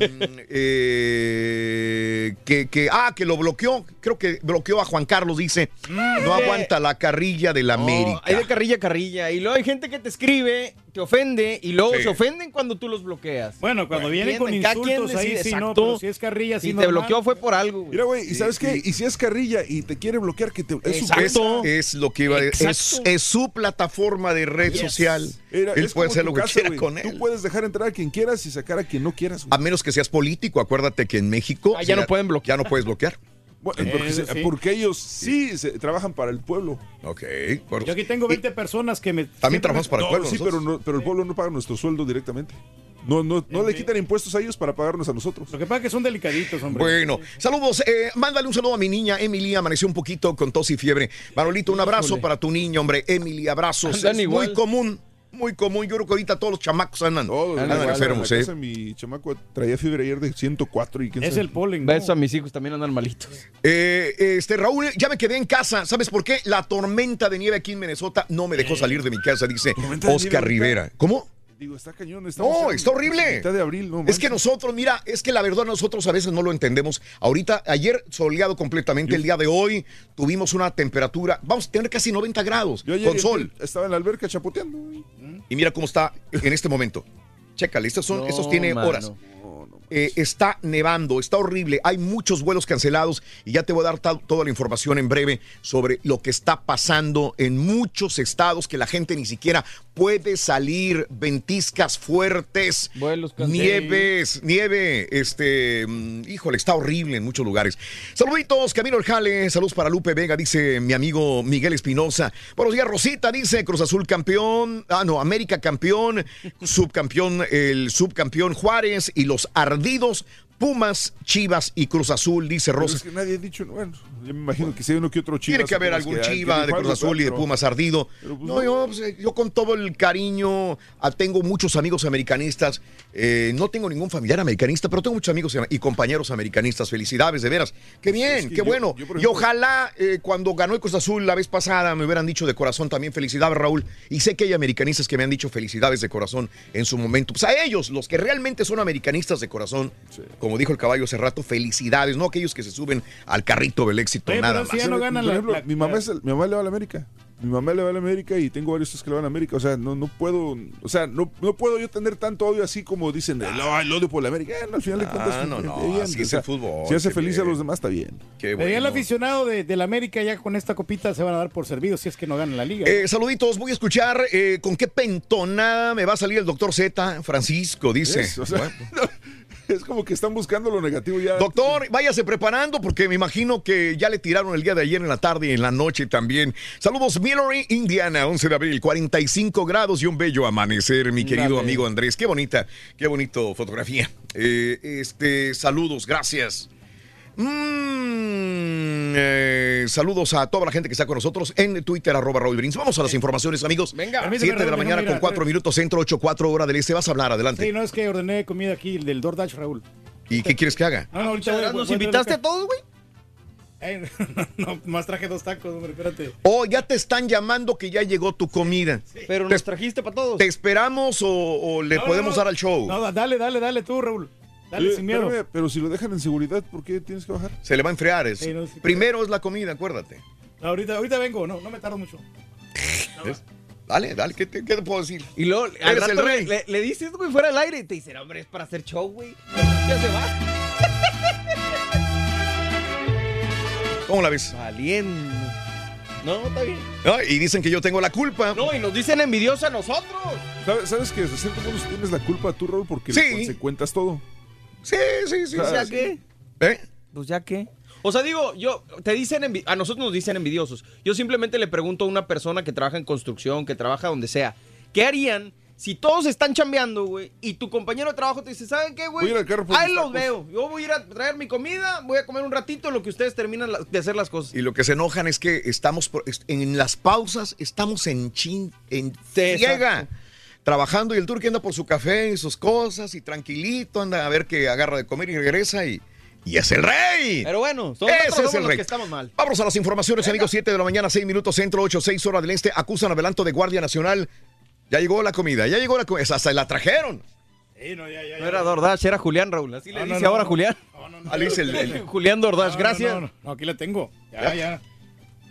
eh, que, que, ah, que lo bloqueó. Creo que bloqueó a Juan Carlos, dice. No aguanta la carrilla de la América. Hay de carrilla a carrilla. Y luego hay gente que te escribe, te ofende, y luego Sí. se ofenden cuando tú los bloqueas. Bueno, cuando vienen con insultos ahí sí, no, pero si es carrilla, sí Si te normal. bloqueó fue por algo, güey. Mira, güey, ¿y sabes qué? Y si es carrilla y te quiere bloquear, que te, es su Es, es lo que iba a decir. Es, su plataforma de red Yes. social. Era- él puede hacer lo que casa, quiera güey. con él. Tú puedes dejar entrar a quien quieras y sacar a quien no quieras. A menos que seas político, acuérdate que en México Ah, ya no pueden bloquear. Ya no puedes bloquear. Bueno, porque, Eso se- sí. porque ellos sí se- trabajan para el pueblo. Ok. Yo aquí tengo 20 personas que me... También trabajamos para el pueblo. Sí, pero, no- pero el pueblo no paga nuestro sueldo directamente. No, no, no le quitan impuestos a ellos para pagarnos a nosotros. Lo que pasa es que son delicaditos, hombre. Bueno, saludos. eh, mándale un saludo a mi niña Emily. Amaneció un poquito con tos y fiebre. Manolito, un abrazo Híjole. para tu niña, hombre. Emily, abrazos. Andan es igual. muy común. Muy común. Yo creo que ahorita todos los chamacos andan, Todos, andan enfermos. ¿eh? Mi chamaco traía fiebre ayer de 104 y quién Es sabe. el polen. Beso a mis hijos, también andan malitos. Eh, este Raúl, ya me quedé en casa. ¿Sabes por qué? La tormenta de nieve aquí en Minnesota no me dejó salir de mi casa, dice ¿Tormenta de Oscar? Rivera. ¿Cómo? Digo, está cañón. estamos No, está horrible. Mitad de abril, no Es que nosotros, mira, es que la verdad nosotros a veces no lo entendemos. Ahorita, ayer soleado completamente, el día de hoy tuvimos una temperatura, vamos a tener casi 90 grados Yo ayer con sol. estaba en la alberca chapoteando. Y mira cómo está en este momento. Chécale, estos son, No, estos tiene mano. horas. Eh, está nevando, está horrible, hay muchos vuelos cancelados y ya te voy a dar toda la información en breve sobre lo que está pasando en muchos estados que la gente ni siquiera puede salir, ventiscas fuertes, nieves, nieve, este, mm, híjole, está horrible en muchos lugares. Saluditos, Camilo Jale, saludos para Lupe Vega, dice mi amigo Miguel Espinosa. Buenos días, Rosita, dice Cruz Azul campeón, ah, no, América campeón, subcampeón, el subcampeón Juárez y los ardidos Pumas, Chivas y Cruz Azul, dice Rosa. es que nadie ha dicho, bueno, yo me imagino que si hay uno que otro Chivas. Tiene que haber algún que- Chiva de Cruz Azul y de Pumas ardido. pues No, yo, pues, eh, yo con todo el cariño, ah, tengo muchos amigos americanistas. eh, no tengo ningún familiar americanista, pero tengo muchos amigos y compañeros americanistas. Felicidades, de veras. Qué bien, Es que qué yo- bueno. yo, y ojalá eh, cuando ganó el Cruz Azul la vez pasada me hubieran dicho de corazón también felicidades, Raúl. Y sé que hay americanistas que me han dicho felicidades de corazón en su momento. Pues a ellos, los que realmente son americanistas de corazón, como dijo el caballo hace rato, felicidades, no aquellos que se suben al carrito del éxito, Oye, nada pero si más. ya no ganan Por la- ejemplo, la- mi, mamá es el- mi mamá le va a la América. Mi mamá le va a la América y tengo varios que le van a América. O sea, no, no puedo, o sea, no, no puedo yo tener tanto odio así como dicen, el, el odio por la América. Eh, no, al final de cuentas, Ah, no, no, está bien, así o es sea, el fútbol, Si hace feliz a los demás, está bien. Qué ya el bueno. aficionado de, del América ya con esta copita se van a dar por servidos si es que no ganan la liga. Eh, saluditos, voy a escuchar eh, con qué pentonada me va a salir el doctor Z, Francisco, dice. Es, o sea, Bueno. es como que están buscando lo negativo ya. Doctor, váyase preparando porque me imagino que ya le tiraron el día de ayer en la tarde y en la noche también. Saludos, Millery, Indiana, 11 de abril, 45 grados y un bello amanecer, mi querido Dale. amigo Andrés. Qué bonita, qué bonito fotografía. Eh, este, saludos, gracias. Mm, eh, saludos a toda la gente que está con nosotros en Twitter, arroba Raúl Brins. Vamos a las informaciones, amigos. Venga. 7 de la mañana con ir a- 4 minutos, centro 8, 4 hora del este. Vas a hablar, adelante. Sí, no es que ordené comida aquí del DoorDash, Raúl. ¿Y qué quieres que haga? No, no, ahorita voy- voy- ¿Nos voy invitaste a traer todos, güey? Eh, no, más traje dos tacos, hombre, espérate. Oh, ya te están llamando que ya llegó tu comida. Pero te, nos trajiste para todos. ¿Te esperamos o, o le No, podemos no. dar al show? No, da- dale, dale, dale tú, Raúl. Dale sin miedo. pero si lo dejan en seguridad, ¿por qué tienes que bajar? Se le va a enfriar. es- Sí, no, sí, Primero es la comida, acuérdate. No, ahorita, ahorita vengo, no, no me tardo mucho. ¿Ves? Dale, dale, ¿qué te, qué te puedo decir? Y luego al Eres rato el rey. Le, le dices, güey, fuera al aire y te dicen, hombre, es para hacer show, güey. Ya se va. ¿Cómo la ves? Valiendo. No, está bien. Y dicen que yo tengo la culpa. No, y nos dicen envidiosos a nosotros. ¿Sabes, sabes que hasta cierto punto tienes la culpa tú, Raúl, porque Sí. le- se cuentas todo? Sí, sí, sí. O sea, ¿Ya sí. qué? ¿Eh? Pues ya qué. O sea, digo, yo, te dicen, a nosotros nos dicen envidiosos. Yo simplemente le pregunto a una persona que trabaja en construcción, que trabaja donde sea, ¿qué harían si todos están chambeando, güey, y tu compañero de trabajo te dice, ¿saben qué, güey? Ahí los tacos". veo. Yo voy a ir a traer mi comida, voy a comer un ratito lo que ustedes terminan la- de hacer las cosas. Y lo que se enojan es que estamos por- en las pausas, estamos en chin, en friega. Trabajando y el turque anda por su café y sus cosas y tranquilito anda a ver que agarra de comer y regresa y, y es el rey. Pero bueno, son Ese es el los rey. que estamos mal. Vamos a las informaciones, amigos. 7 de la mañana, 6 minutos, centro, 8, 6 horas del este. Acusan adelanto de Guardia Nacional. Ya llegó la comida, ya llegó la comida. Hasta la trajeron. Sí, no, ya, ya, No era DoorDash, era Julián Raúl. Así le No, no, dice no, ahora no. Julián. No, no, no. Alice, el- el- Julián DoorDash, No, gracias. No, no, no, aquí la tengo. Ya, ya.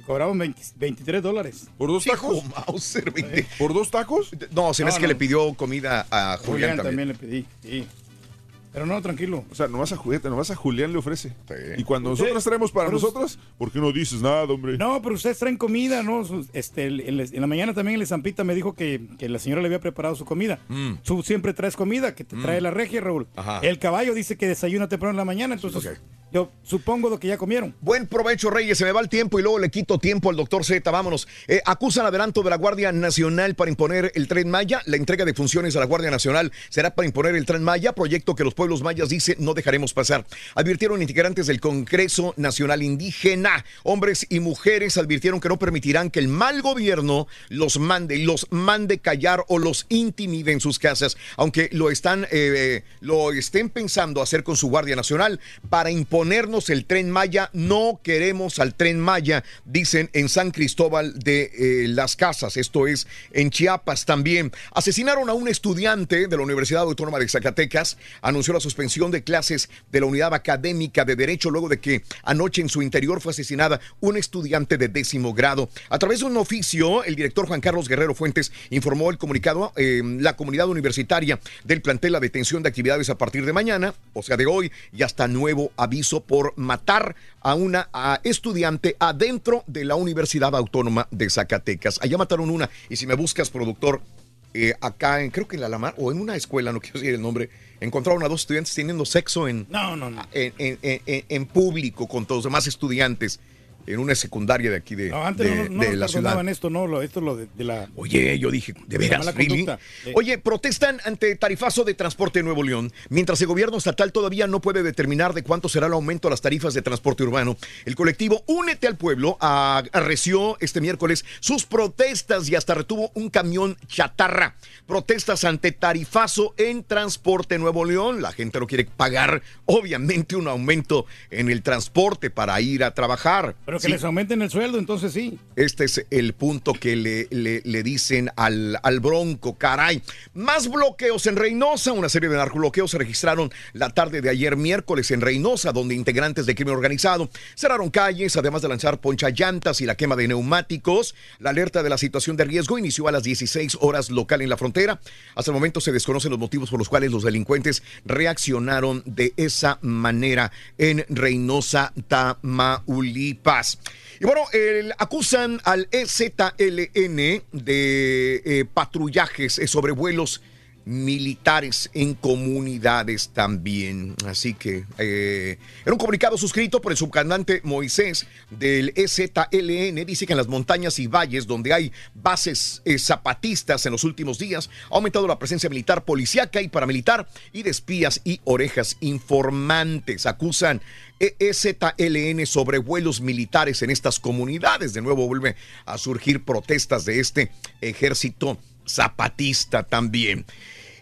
Cobraban 20 23 dólares. ¿Por dos tacos? Hijo Mauser, 20. ¿Por dos tacos? No, se me No, hace que le pidió comida a Julián, Julián también. también le pedí, sí. Pero no, tranquilo. O sea, nomás a juguete, nomás a Julián le ofrece. Sí. Y cuando Usted- nosotros traemos para nosotros, ¿por qué no dices nada, hombre? No, pero ustedes traen comida, ¿no? Este, el- el- en la mañana también el Zampita me dijo que, que la señora le había preparado su comida. Mm. Tú siempre traes comida, que te trae la regia, Raúl. Ajá. El caballo dice que desayuna temprano en la mañana, entonces Ok. Supongo lo que ya comieron. Buen provecho, Reyes. Se me va el tiempo y luego le quito tiempo al doctor Z. Vámonos. Eh, acusan adelanto de la Guardia Nacional para imponer el Tren Maya. La entrega de funciones a la Guardia Nacional será para imponer el Tren Maya, proyecto que los pueblos mayas dicen no dejaremos pasar. Advirtieron integrantes del Congreso Nacional Indígena. Hombres y mujeres advirtieron que no permitirán que el mal gobierno los mande, los mande callar o los intimide en sus casas, aunque lo están, eh, eh, lo estén pensando hacer con su Guardia Nacional para el Tren Maya. No queremos al Tren Maya, dicen en San Cristóbal de eh, las Casas. Esto es en Chiapas también. Asesinaron a un estudiante de la Universidad Autónoma de Zacatecas. Anunció la suspensión de clases de la unidad académica de Derecho luego de que anoche en su interior fue asesinada un estudiante de décimo grado. A través de un oficio, el director Juan Carlos Guerrero Fuentes informó el comunicado eh, la comunidad universitaria del plantel la detención de actividades a partir de mañana, o sea, de hoy, y hasta nuevo aviso por matar a una a estudiante adentro de la Universidad Autónoma de Zacatecas. Allá mataron una, y si me buscas, productor, eh, acá en, creo que en la Lamar, o en una escuela, no quiero decir el nombre, encontraron a dos estudiantes teniendo sexo en, No, no, no. en- en- en público con todos los demás estudiantes. En una secundaria de aquí de, No, antes de- no, no de la ciudad. esto, no, lo, esto es lo de, de la... Oye, yo dije, ¿de veras, really? Oye, protestan ante tarifazo de transporte en Nuevo León. Mientras el gobierno estatal todavía no puede determinar de cuánto será el aumento a las tarifas de transporte urbano, el colectivo Únete al Pueblo arreció este miércoles sus protestas y hasta retuvo un camión chatarra. Protestas ante tarifazo en transporte Nuevo León. La gente no quiere pagar, obviamente, un aumento en el transporte para ir a trabajar. Pero que Sí. les aumenten el sueldo, entonces sí. Este es el punto que le, le- le dicen al, al Bronco, caray. Más bloqueos en Reynosa. Una serie de narcobloqueos se registraron la tarde de ayer miércoles en Reynosa, donde integrantes de crimen organizado cerraron calles, además de lanzar poncha llantas y la quema de neumáticos. La alerta de la situación de riesgo inició a las 16 horas local en la frontera. Hasta el momento se desconocen los motivos por los cuales los delincuentes reaccionaron de esa manera en Reynosa, Tamaulipas. Y bueno, acusan al EZLN de eh, patrullajes eh, sobre vuelos militares en comunidades también. Así que eh, en un comunicado suscrito por el subcomandante Moisés del EZLN dice que en las montañas y valles donde hay bases eh, zapatistas en los últimos días ha aumentado la presencia militar, policíaca y paramilitar y de espías y orejas informantes. Acusan EZLN sobre vuelos militares en estas comunidades. De nuevo vuelve a surgir protestas de este ejército zapatista también.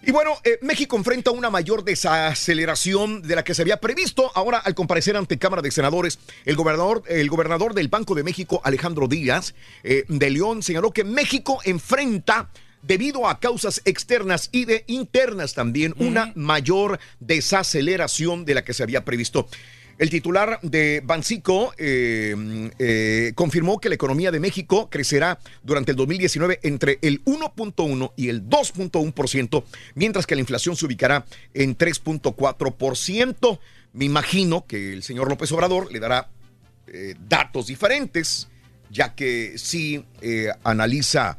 Y bueno, eh, México enfrenta una mayor desaceleración de la que se había previsto. Ahora, al comparecer ante Cámara de Senadores, el gobernador, el gobernador del Banco de México, Alejandro Díaz eh, de León, señaló que México enfrenta debido a causas externas y de internas también, una mayor desaceleración de la que se había previsto. El titular de Bancico eh, eh, confirmó que la economía de México crecerá durante el 2019 entre el 1.1 y el 2.1%, mientras que la inflación se ubicará en 3.4%. Me imagino que el señor López Obrador le dará eh, datos diferentes, ya que sí analiza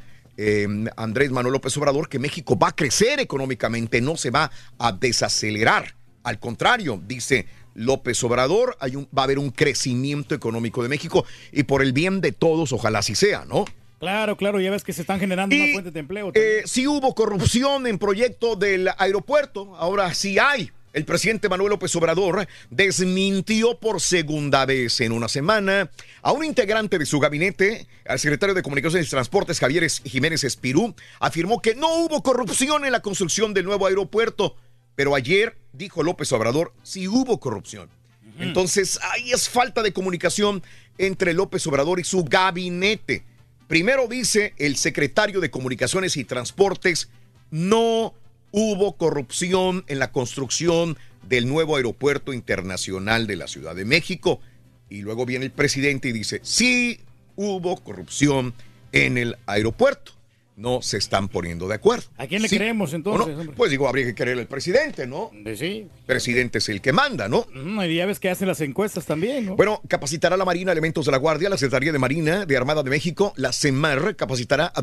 Andrés Manuel López Obrador que México va a crecer económicamente, no se va a desacelerar. Al contrario, dice López Obrador, hay un, va a haber un crecimiento económico de México y por el bien de todos, ojalá así sea, ¿no? Claro, claro, ya ves que se están generando más fuentes de empleo. Eh, sí hubo corrupción en proyecto del aeropuerto, ahora sí hay. El presidente Manuel López Obrador desmintió por segunda vez en una semana a un integrante de su gabinete, al secretario de Comunicaciones y Transportes, Javier Jiménez Espirú, afirmó que no hubo corrupción en la construcción del nuevo aeropuerto. Pero ayer, dijo López Obrador, sí hubo corrupción. Entonces, ahí es falta de comunicación entre López Obrador y su gabinete. Primero dice el secretario de Comunicaciones y Transportes, no hubo corrupción en la construcción del nuevo aeropuerto internacional de la Ciudad de México. Y luego viene el presidente y dice, sí hubo corrupción en el aeropuerto. No se están poniendo de acuerdo. ¿A quién le Sí. creemos ¿O entonces? no? Pues digo, habría que querer al presidente, ¿no? Sí. Presidente es el que manda, ¿no? Mm, y ya ves que hacen las encuestas también, ¿no? Bueno, capacitará la Marina elementos de la Guardia, la Secretaría de Marina de Armada de México, la CEMAR, capacitará a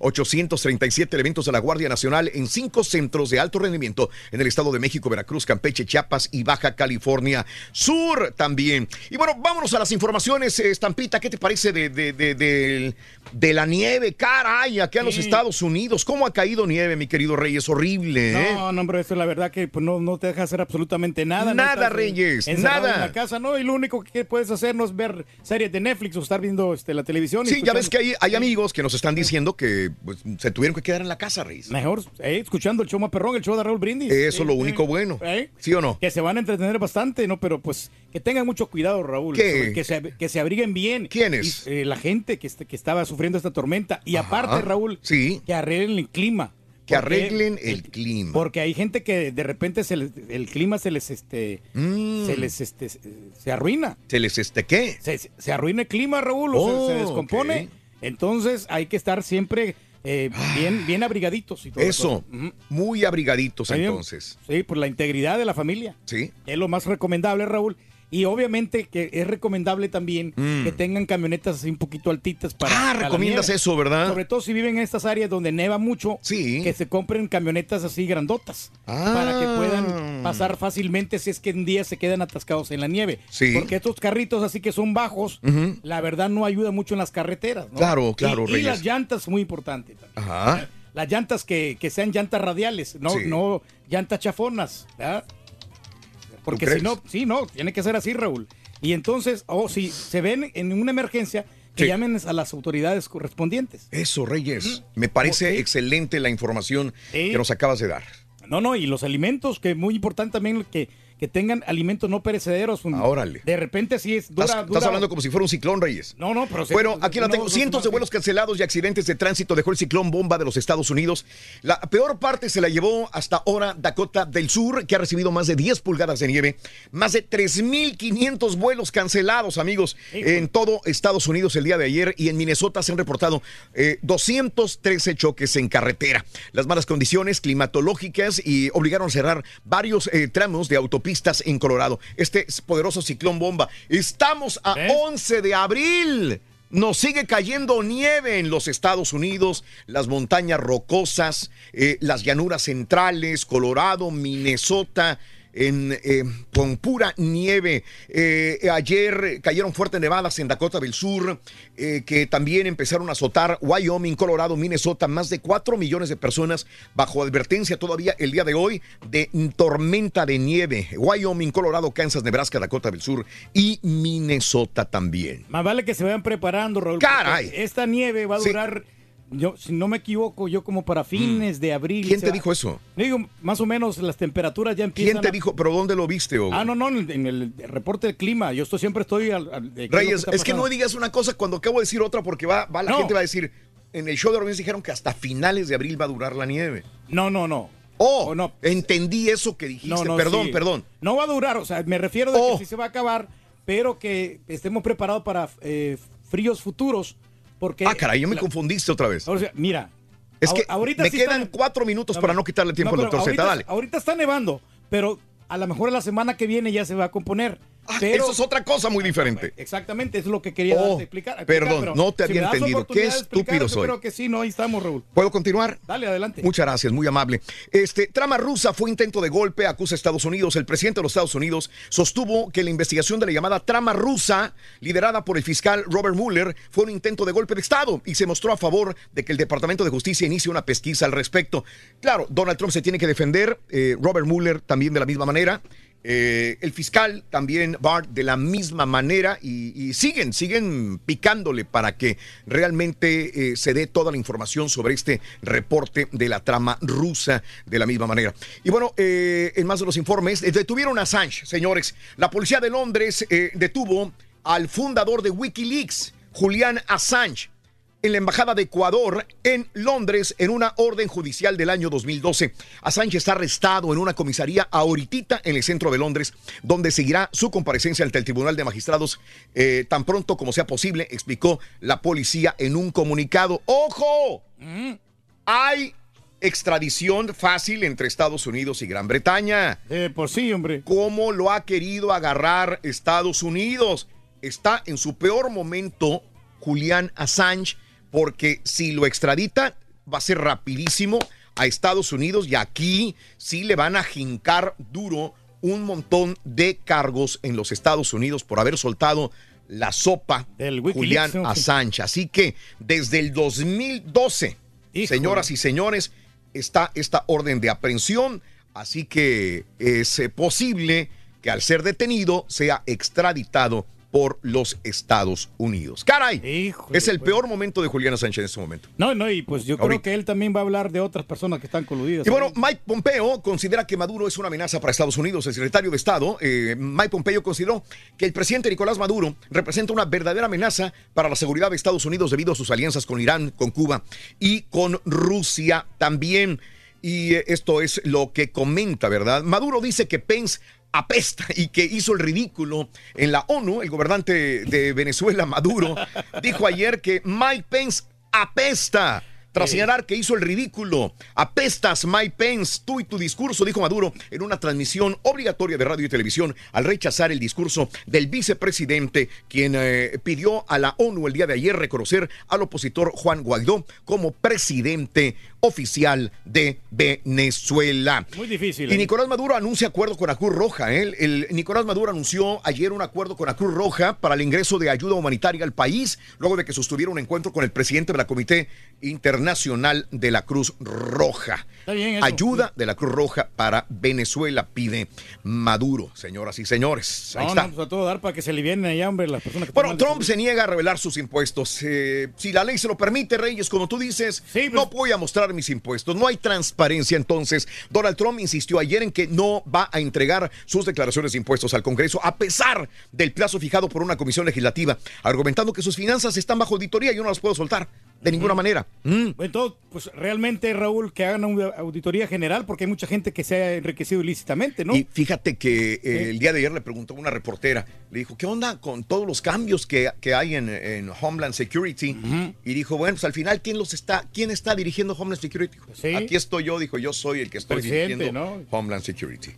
12.837 elementos de la Guardia Nacional en cinco centros de alto rendimiento en el Estado de México, Veracruz, Campeche, Chiapas y Baja California Sur también. Y bueno, vámonos a las informaciones, eh, Estampita, ¿qué te parece de, de, de, la nieve? Aquí en los Sí. Estados Unidos, ¿cómo ha caído nieve, mi querido Rey? Es horrible, ¿eh? No, no, hombre, esto es la verdad que pues, no, no te deja hacer absolutamente nada. Nada, eh, Reyes, nada. En la casa, no, y lo único que puedes hacer no es ver series de Netflix o estar viendo este, la televisión. Sí, ya ves que hay, hay amigos que nos están diciendo que pues, se tuvieron que quedar en la casa, Reyes. Mejor, eh, escuchando el show más perrón, el show de Raúl Brindis. Eso es lo Eh, único eh, bueno. eh, ¿Sí o no? Que se van a entretener bastante, ¿no? Pero pues que tengan mucho cuidado, Raúl. Que, se, que se abriguen bien. ¿Quiénes? Y, eh, la gente que, est- que estaba sufriendo esta tormenta. Y aparte, Raúl, sí. que arreglen el clima. Que Porque- arreglen el clima. Porque hay gente que de repente se les- el clima se les este Mm. se les este se- arruina. ¿Se les este qué? Se, se arruina el clima, Raúl, o se- Oh, se, descompone. ok. Entonces hay que estar siempre eh, bien, bien abrigaditos y todo Eso, muy abrigaditos entonces. Sí, por la integridad de la familia. Sí. Es lo más recomendable, Raúl. Y obviamente que es recomendable también Mm. que tengan camionetas así un poquito altitas para. Ah, para recomiendas eso, ¿verdad? Sobre todo si viven en estas áreas donde neva mucho, que se compren camionetas así grandotas. Para que Ah. puedan pasar fácilmente si es que un día se quedan atascados en la nieve. Sí. Porque estos carritos así que son bajos, la verdad no ayuda mucho en las carreteras. ¿no? Claro, claro, Y, y las llantas, muy importante. también. Ajá. Las llantas que, que sean llantas radiales, no, Sí. no llantas chafonas. ¿verdad? Porque si no, sí, no, tiene que ser así, Raúl. Y entonces, o si se ven en una emergencia, que Sí. llamen a las autoridades correspondientes. Eso, Reyes. Me parece excelente la información que nos acabas de dar. No, no, y los alimentos, que es muy importante también que, que tengan alimentos no perecederos. Un- Ah, órale. De repente sí es dura, Estás, hablando como si fuera un ciclón, Reyes. No, no, pero... Bueno, aquí la no, tengo. no, Cientos de vuelos cancelados y accidentes de tránsito dejó el ciclón bomba de los Estados Unidos. La peor parte se la llevó hasta ahora Dakota del Sur, que ha recibido más de 10 pulgadas de nieve. Más de 3.500 vuelos cancelados, amigos, en todo Estados Unidos el día de ayer. Y en Minnesota se han reportado eh, 213 choques en carretera. Las malas condiciones climatológicas y obligaron a cerrar varios eh, tramos de autopistas en Colorado. Este poderoso ciclón bomba. Estamos a 11 de abril. Nos sigue cayendo nieve en los Estados Unidos, las montañas rocosas, eh, las llanuras centrales, Colorado, Minnesota, en, eh, con pura nieve. Eh, ayer cayeron fuertes nevadas en Dakota del Sur, eh, que también empezaron a azotar Wyoming, Colorado, Minnesota, más de 4 millones de personas bajo advertencia todavía el día de hoy de tormenta de nieve. Wyoming, Colorado, Kansas, Nebraska, Dakota del Sur y Minnesota también. Más vale que se vayan preparando, Raúl. Caray. Esta nieve va a Sí. Yo, si no me equivoco, yo como para fines de abril. ¿Quién te va- dijo eso? Digo, más o menos las temperaturas ya empiezan. ¿Quién te a- dijo? ¿Pero dónde lo viste? Hugo? Ah, no, no, en el reporte del clima. Yo estoy, siempre estoy al. al- Reyes, es que no digas una cosa cuando acabo de decir otra porque va, va la No. gente va a decir, en el show de Reyes dijeron que hasta finales de abril va a durar la nieve. No, no, no. Oh, entendí eso que dijiste. No, no, perdón, sí. perdón. Oh. No va a durar, o sea, me refiero de que sí se va a acabar, pero que estemos preparados para eh, fríos futuros. Porque Ah, caray, yo me la- confundiste otra vez. O sea, mira. Es que ahor- ahorita me sí quedan está- cuatro minutos para no quitarle tiempo no, al doctor Z. Dale. Ahorita está nevando, pero a lo mejor la semana que viene ya se va a componer. Pero, Ah, Eso es otra cosa muy diferente. Exactamente, es lo que quería Oh, darte, explicar. perdón, explicar, no te si había entendido. Qué estúpido yo soy. creo que sí, no, ahí estamos, Raúl. ¿Puedo continuar? Dale, adelante. Muchas gracias, muy amable. Este, trama rusa fue intento de golpe, acusa Estados Unidos. El presidente de los Estados Unidos sostuvo que la investigación de la llamada trama rusa, liderada por el fiscal Robert Mueller, fue un intento de golpe de Estado y se mostró a favor de que el Departamento de Justicia inicie una pesquisa al respecto. Claro, Donald Trump se tiene que defender, eh, Robert Mueller también de la misma manera. Eh, el fiscal también Bart de la misma manera y, siguen, siguen picándole para que realmente eh, se dé toda la información sobre este reporte de la trama rusa de la misma manera. Y bueno, eh, en más de los informes, detuvieron a Assange, señores. La policía de Londres detuvo al fundador de Wikileaks, Julian Assange en la Embajada de Ecuador en Londres en una orden judicial del año 2012. Assange está arrestado en una comisaría ahorita en el centro de Londres, donde seguirá su comparecencia ante el Tribunal de Magistrados eh, tan pronto como sea posible, explicó la policía en un comunicado. ¡Ojo! Hay extradición fácil entre Estados Unidos y Gran Bretaña. Eh, pues sí, hombre. ¿Cómo lo ha querido agarrar Estados Unidos? Está en su peor momento Julián Assange, porque si lo extradita, va a ser rapidísimo a Estados Unidos y aquí sí le van a jincar duro un montón de cargos en los Estados Unidos por haber soltado la sopa Julián ¿no? Assange. Así que desde el 2012, señoras y señores, está esta orden de aprehensión. Así que es eh, posible que al ser detenido sea extraditado por los Estados Unidos. ¡Caray! es el peor momento de Julián Assange en este momento. No, no, y pues yo creo que él también va a hablar de otras personas que están coludidas. Y bueno. Mike Pompeo considera que Maduro es una amenaza para Estados Unidos. El secretario de Estado, eh, Mike Pompeo, consideró que el presidente Nicolás Maduro representa una verdadera amenaza para la seguridad de Estados Unidos debido a sus alianzas con Irán, con Cuba y con Rusia también. Y eh, esto es lo que comenta, ¿verdad? Maduro dice que Pence apesta y que hizo el ridículo en la ONU. El gobernante de Venezuela, Maduro, dijo ayer que Mike Pence apesta. tras señalar que hizo el ridículo. Apestas, Mike Pence, tú y tu discurso, dijo Maduro en una transmisión obligatoria de radio y televisión al rechazar el discurso del vicepresidente, quien eh, pidió a la ONU el día de ayer reconocer al opositor Juan Guaidó como presidente oficial de Venezuela. Muy difícil. Y ¿eh? Nicolás Maduro anuncia acuerdo con la Cruz Roja. ¿eh? El, Nicolás Maduro anunció ayer un acuerdo con la Cruz Roja para el ingreso de ayuda humanitaria al país, luego de que sostuviera un encuentro con el presidente de la Comité Internacional de la Cruz Roja. Está bien eso. Ayuda de la Cruz Roja para Venezuela, pide Maduro, señoras y señores. Ahí No, está. no, pues a todo dar para que se alivienen allá, hombre, las personas que Bueno, Trump se niega a revelar sus impuestos. Eh, si la ley se lo permite, Reyes, como tú dices, no voy a mostrar mis impuestos. No hay transparencia. Entonces, Donald Trump insistió ayer en que no va a entregar sus declaraciones de impuestos al Congreso, a pesar del plazo fijado por una comisión legislativa, argumentando que sus finanzas están bajo auditoría y yo no las puedo soltar de ninguna manera. Mm. Entonces, pues realmente, Raúl, que hagan una auditoría general, porque hay mucha gente que se ha enriquecido ilícitamente, ¿no? Y fíjate que eh, el día de ayer le preguntó a una reportera, le dijo, ¿qué onda con todos los cambios que, que hay en, en Homeland Security? Y dijo, bueno, pues al final, ¿quién los está, quién está dirigiendo Homeland Security? Aquí estoy yo, dijo, yo soy el que estoy Presidente, dirigiendo ¿no? Homeland Security.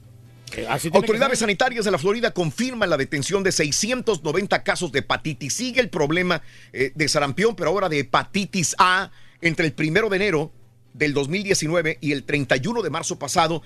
Eh, así Autoridades sanitarias de la Florida confirman la detención de 690 casos de hepatitis. Sigue el problema eh, de sarampión, pero ahora de hepatitis A entre el primero de enero del 2019 y el 31 de marzo pasado.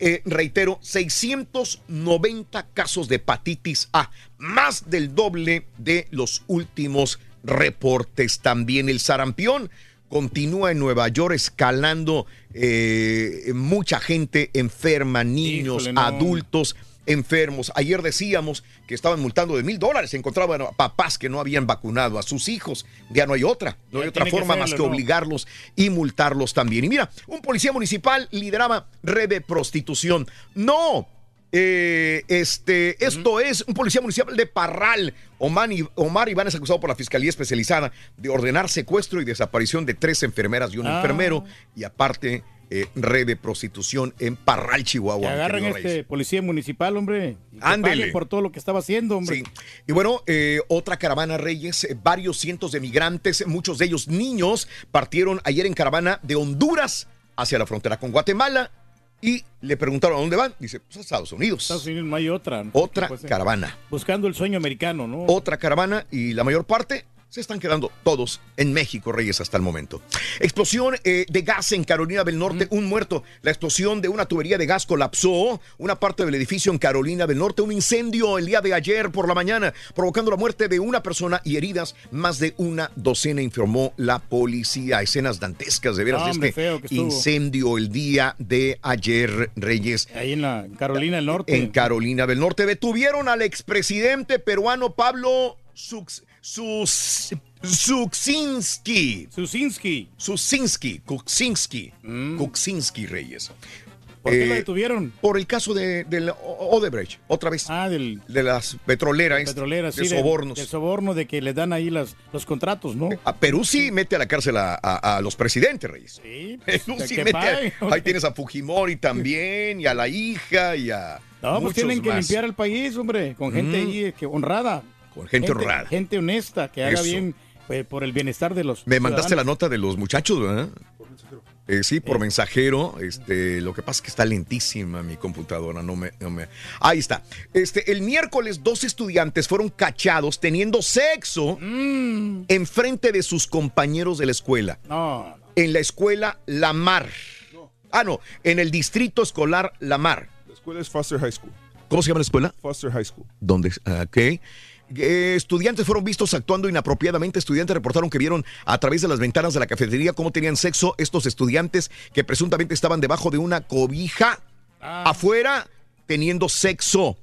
eh, reitero, 690 casos de hepatitis A, más del doble de los últimos reportes. También el sarampión continúa en Nueva York escalando eh, mucha gente enferma, niños, Híjole, no. adultos enfermos. Ayer decíamos que estaban multando de mil dólares. Encontraban a papás que no habían vacunado a sus hijos. Ya no hay otra. No hay Ya otra que forma más que obligarlos y multarlos también. Y mira, un policía municipal lideraba red de prostitución. No. Eh, este, esto es un policía municipal de Parral. Omar, Omar Iván es acusado por la Fiscalía Especializada de ordenar secuestro y desaparición de tres enfermeras y un Ah. enfermero. Y aparte, eh, red de prostitución en Parral, Chihuahua. Que agarren este policía municipal, hombre. Ándele. por todo lo que estaba haciendo, hombre. Sí. Y bueno, eh, otra caravana Reyes, eh, varios cientos de migrantes, muchos de ellos niños, partieron ayer en caravana de Honduras hacia la frontera con Guatemala y le preguntaron a dónde van. Dice, pues a Estados Unidos. Estados Unidos no hay otra. ¿no? Otra Pues, eh, caravana. Buscando el sueño americano, ¿no? Otra caravana y la mayor parte se están quedando todos en México, Reyes, hasta el momento. Explosión eh, de gas en Carolina del Norte, un muerto. La explosión de una tubería de gas colapsó una parte del edificio en Carolina del Norte. Un incendio el día de ayer por la mañana, provocando la muerte de una persona y heridas más de una docena, informó la policía. Escenas dantescas, de veras, No, de este incendio el día de ayer, Reyes. Ahí en la Carolina del Norte. En Carolina del Norte detuvieron al expresidente peruano Pablo Sux, Sus, Suxinski. Susinski. Susinski. Kuczynski. Kuczynski Reyes. Mm. ¿Por qué lo detuvieron? Por el caso de, del Odebrecht, otra vez. Ah, del, de las petroleras. esta, petroleras, de sí, sobornos. Del soborno de que le dan ahí las, los contratos, ¿no? A Perú sí mete a la cárcel a, a- a los presidentes, Reyes. Sí, Perú que- sí mete a- ahí tienes a Fujimori también, y a la hija, y a. No, pues tienen que más. limpiar el país, hombre, con gente Mm. ahí eh, que honrada. Con gente honrada. Gente honesta, que haga Eso. bien eh, por el bienestar de los Me mandaste la nota de los muchachos, ¿verdad? Eh, sí, por mensajero. Este, lo que pasa es que está lentísima mi computadora. No me, no me- Ahí está. Este, el miércoles, dos estudiantes fueron cachados teniendo sexo en frente de sus compañeros de la escuela. No. En la escuela Lamar. Ah, no, en el distrito escolar Lamar. La escuela es Foster High School. ¿Cómo se llama la escuela? Foster High School. ¿Dónde? Ah, Ok. Eh, estudiantes fueron vistos actuando inapropiadamente. Estudiantes reportaron que vieron a través de las ventanas de la cafetería cómo tenían sexo estos estudiantes que presuntamente estaban debajo de una cobija Ah. afuera teniendo sexo.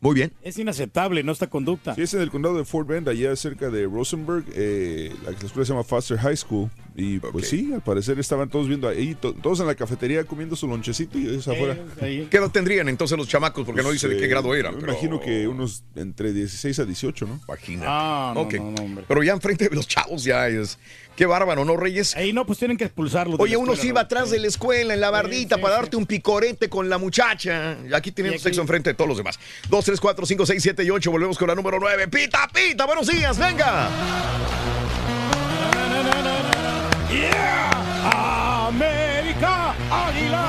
Muy bien. Es inaceptable, ¿no? Esta conducta. Sí, es en el condado de Fort Bend, allá cerca de Rosenberg. eh, la, la escuela se llama Foster High School. Y pues sí, al parecer estaban todos viendo ahí, to- todos en la cafetería comiendo su lonchecito y ellos afuera. ¿Qué edad tendrían entonces los chamacos? Porque no dice de qué grado eran. me pero- imagino que unos entre 16 a 18, ¿no? Imagínate. Ah, no, Ok. no, no, hombre. Pero ya enfrente de los chavos ya es. Qué bárbaro, ¿no, Reyes? Ahí no, pues tienen que expulsarlos. de Oye, uno se iba atrás de la escuela en la bardita para darte un picorete con la muchacha. Y aquí teniendo aquí- sexo enfrente de todos los demás. 2, 3, 4, 5, 6, 7 y 8. Volvemos con la número 9. Pita, pita, buenos días, venga. Yeah. América Águila.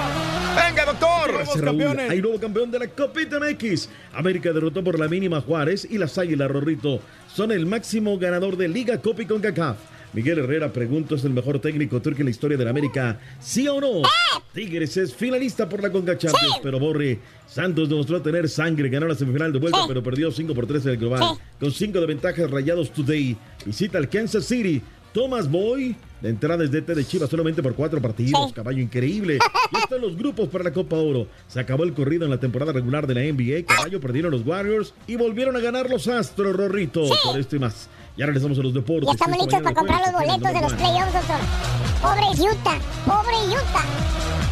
Venga, doctor. Somos Raúl, campeones. Hay nuevo campeón de la Copita MX. América derrotó por la mínima a Juárez y las Águilas Rorrito son el máximo ganador de Liga Copi con CACAF. Miguel Herrera pregunta, ¿es el mejor técnico turco en la historia de la América? ¿Sí o no? Tigres es finalista por la Conca Champions, pero Borre. Santos demostró tener sangre, ganó la semifinal de vuelta, pero perdió 5 por 3 en el global. Con 5 de ventaja, Rayados Today visita al Kansas City. Thomas Boy, de entrada es DT de Chivas solamente por cuatro partidos. Caballo increíble. Ya están los grupos para la Copa Oro. Se acabó el corrido en la temporada regular de la NBA. Caballo perdieron los Warriors y volvieron a ganar los Astros, Rorrito. Por esto y más. Ya regresamos a los deportes. Ya estamos Esta listos para comprar los boletos de los playoffs. Pobre Utah, pobre Utah.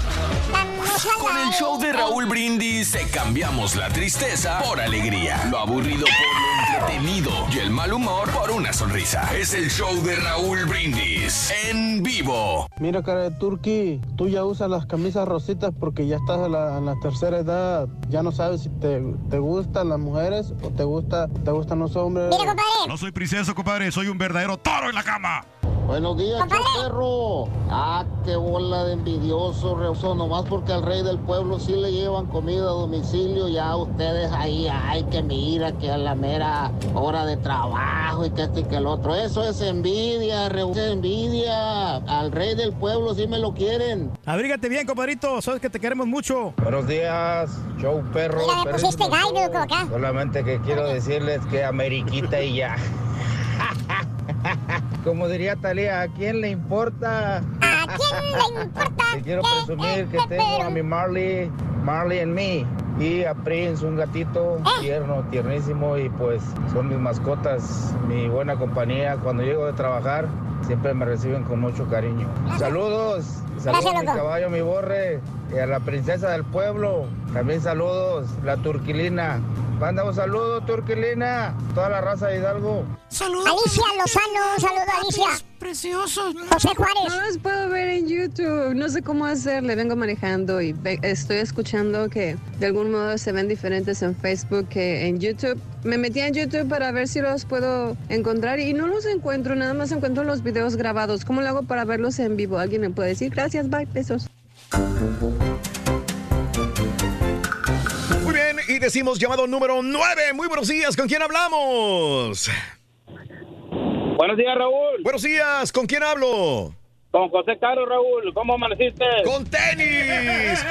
Con el show de Raúl Brindis te cambiamos la tristeza por alegría, lo aburrido por lo entretenido y el mal humor por una sonrisa. Es el show de Raúl Brindis en vivo. Mira, cara de turqui, tú ya usas las camisas rositas porque ya estás en la, tercera edad. Ya no sabes si te, te gustan las mujeres o te, gusta, te gustan los hombres. No soy princeso, compadre, soy un verdadero toro en la cama. Buenos días, ¿qué perro. Ah, qué bola de envidioso, reoso. Nomás porque al rey del pueblo sí le llevan comida a domicilio. Ya ustedes ahí, ay, que mira, que a la mera hora de trabajo y que esto y que el otro. Eso es envidia, reoso, envidia. Al rey del pueblo sí me lo quieren. Abrígate bien, compadrito. Sabes que te queremos mucho. Buenos días, show perro. Mira, le perrísimo pusiste gallo, acá. Solamente que quiero decirles que Ameriquita y ya. Como diría Talía, ¿a quién le importa? ¿A quién le importa? Te quiero presumir que tengo a mi Marley, Marley en mí. Y a Prince, un gatito tierno, tiernísimo. Y pues son mis mascotas, mi buena compañía. Cuando llego de trabajar, siempre me reciben con mucho cariño. Saludos. Saludos a mi loco. caballo, mi borre. Y a la princesa del pueblo. También saludos, la turquilina. Manda un saludo, turquilina. Toda la raza de Hidalgo. Alicia Lozano, un saludo, Alicia. Preciosos. José Juárez. No los puedo ver en YouTube. No sé cómo hacerle. Vengo manejando y ve- estoy escuchando que de algún modo se ven diferentes en Facebook que en YouTube. Me metí en YouTube para ver si los puedo encontrar y no los encuentro. Nada más encuentro los videos grabados. ¿Cómo lo hago para verlos en vivo? ¿Alguien me puede decir? Gracias, bye, besos. Muy bien, y decimos llamado número 9. Muy buenos días, ¿con quién hablamos? Buenos días, Raúl. Buenos días, ¿con quién hablo? Con José Carlos, Raúl. ¿Cómo amaneciste? ¡Con tenis!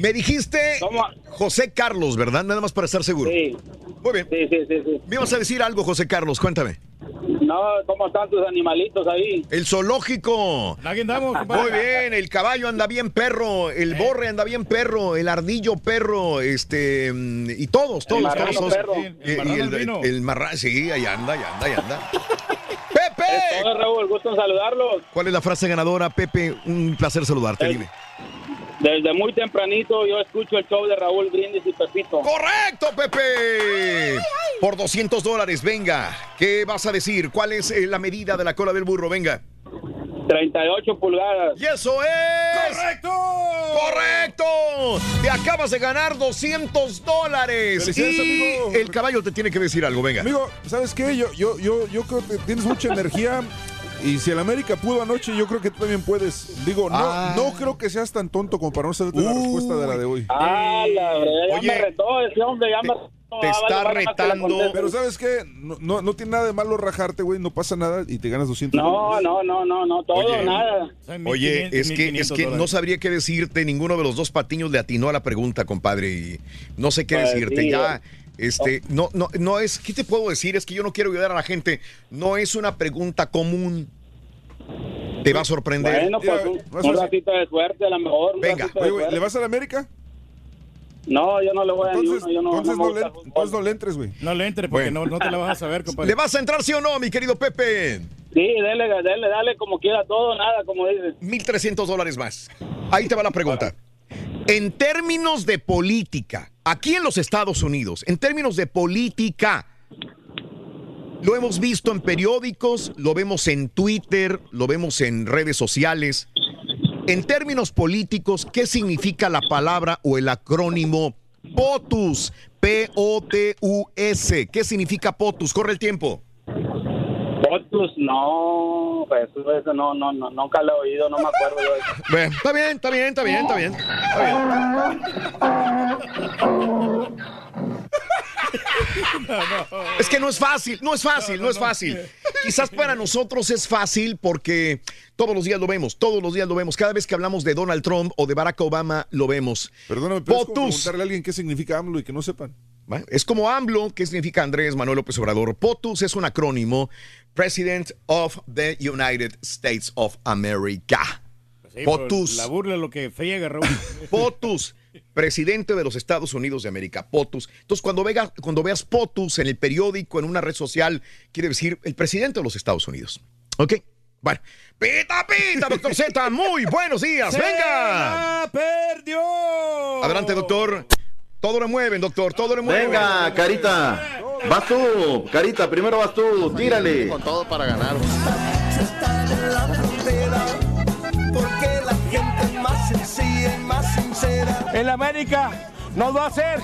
Me dijiste José Carlos, ¿verdad? Nada más para estar seguro. Sí. Muy bien. Sí, sí, sí, sí. Me ibas a decir algo, José Carlos, cuéntame. No, ¿cómo están tus animalitos ahí? El zoológico. Aquí andamos, Muy bien, el caballo anda bien perro, el borre anda bien perro, el ardillo perro, este, y todos, todos, marrano todos. perro. Y- El y marrano el, albino. el marrano, sí, ahí anda, ahí anda, ahí anda. Es todo, Raúl. Gusto en saludarlos. ¿Cuál es la frase ganadora, Pepe? Un placer saludarte, dime. Desde muy tempranito yo escucho el show de Raúl Brindis y Pepito. ¡Correcto, Pepe! Por 200 dólares, venga. ¿Qué vas a decir? ¿Cuál es eh, la medida de la cola del burro? Venga. 38 pulgadas. ¡Y eso es! ¡Correcto! ¡Correcto! Te acabas de ganar 200 dólares. Y amigo. el caballo te tiene que decir algo, venga. Amigo, ¿sabes qué? Yo, yo, yo, yo creo que tienes mucha energía. Y si el América pudo anoche, yo creo que tú también puedes. Digo, no, Ah. no creo que seas tan tonto como para no saberte la respuesta de la de hoy. Ah, la verdad, ya Oye, me retó ese hombre, ya me retó. Te está conteste. Pero ¿sabes qué? No, no, no tiene nada de malo rajarte, güey. No pasa nada y te ganas 200 No, dólares. no, no, no, no, todo Oye. nada. Oye, es que, es que no sabría qué decirte. Ninguno de los dos patiños le atinó a la pregunta, compadre. Y no sé qué Pues decirte. sí, ya, eh. este, no, no, no es. ¿Qué te puedo decir? Es que yo no quiero ayudar a la gente. No es una pregunta común. Te va a sorprender. Bueno, pues un, un ratito de suerte a lo mejor. Venga. Oye, güey. ¿le vas a la América? No, yo no le voy a ni Entonces, uno, yo no, entonces no no, le, entonces no entres, güey. No le entre porque no, no te la vas a saber, compadre. ¿Le vas a entrar sí o no, mi querido Pepe? Sí, dele, dele, dale como quiera todo, nada, como dices. 1.300 dólares más. Ahí te va la pregunta. En términos de política, aquí en los Estados Unidos, en términos de política, lo hemos visto en periódicos, lo vemos en Twitter, lo vemos en redes sociales. En términos políticos, ¿qué significa la palabra o el acrónimo POTUS? P-O-T-U-S. ¿Qué significa POTUS? Corre el tiempo. Potus, no, eso, eso no, no, no, nunca lo he oído, no me acuerdo yo de eso. Bueno, está bien, está bien, está bien, está bien. Está bien. Es que no es fácil, no es fácil, no, es fácil. Quizás para nosotros es fácil porque todos los días lo vemos, todos los días lo vemos. Cada vez que hablamos de Donald Trump o de Barack Obama, lo vemos. Perdóname, pero es como Potus. preguntarle a alguien qué significa AMLO y que no sepan. ¿Va? Es como AMLO, que significa Andrés Manuel López Obrador. POTUS es un acrónimo, President of the United States of America. Sí, pero POTUS. La burla lo que friega, Raúl. POTUS, presidente de los Estados Unidos de América, POTUS. Entonces, cuando, vega- cuando veas POTUS en el periódico, en una red social, quiere decir el presidente de los Estados Unidos. ¿Ok? Bueno. Pita, pita, doctor Z, muy buenos días, ¡Se venga. perdió! Adelante, doctor. Todo le mueven, doctor, todo le mueven. Venga, Carita. Vas tú, Carita, primero vas tú, tírale. Con todo para ganar. Porque la gente es más sencilla y más sincera. El América nos va a hacer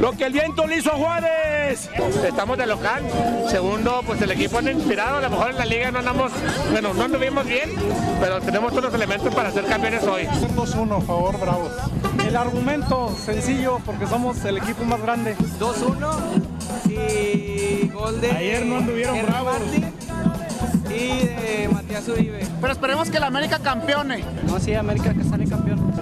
lo que el viento le hizo a Juárez. Estamos de local. Segundo, pues el equipo anda inspirado. A lo mejor en la liga no andamos, bueno, no anduvimos bien, pero tenemos todos los elementos para ser campeones hoy. 2-1, favor, Bravos. El argumento sencillo, porque somos el equipo más grande. 2-1 y gol de Ayer no anduvieron bravos. Y de Matías Uribe. Pero esperemos que la América campeone. No, sí, América que sale campeón.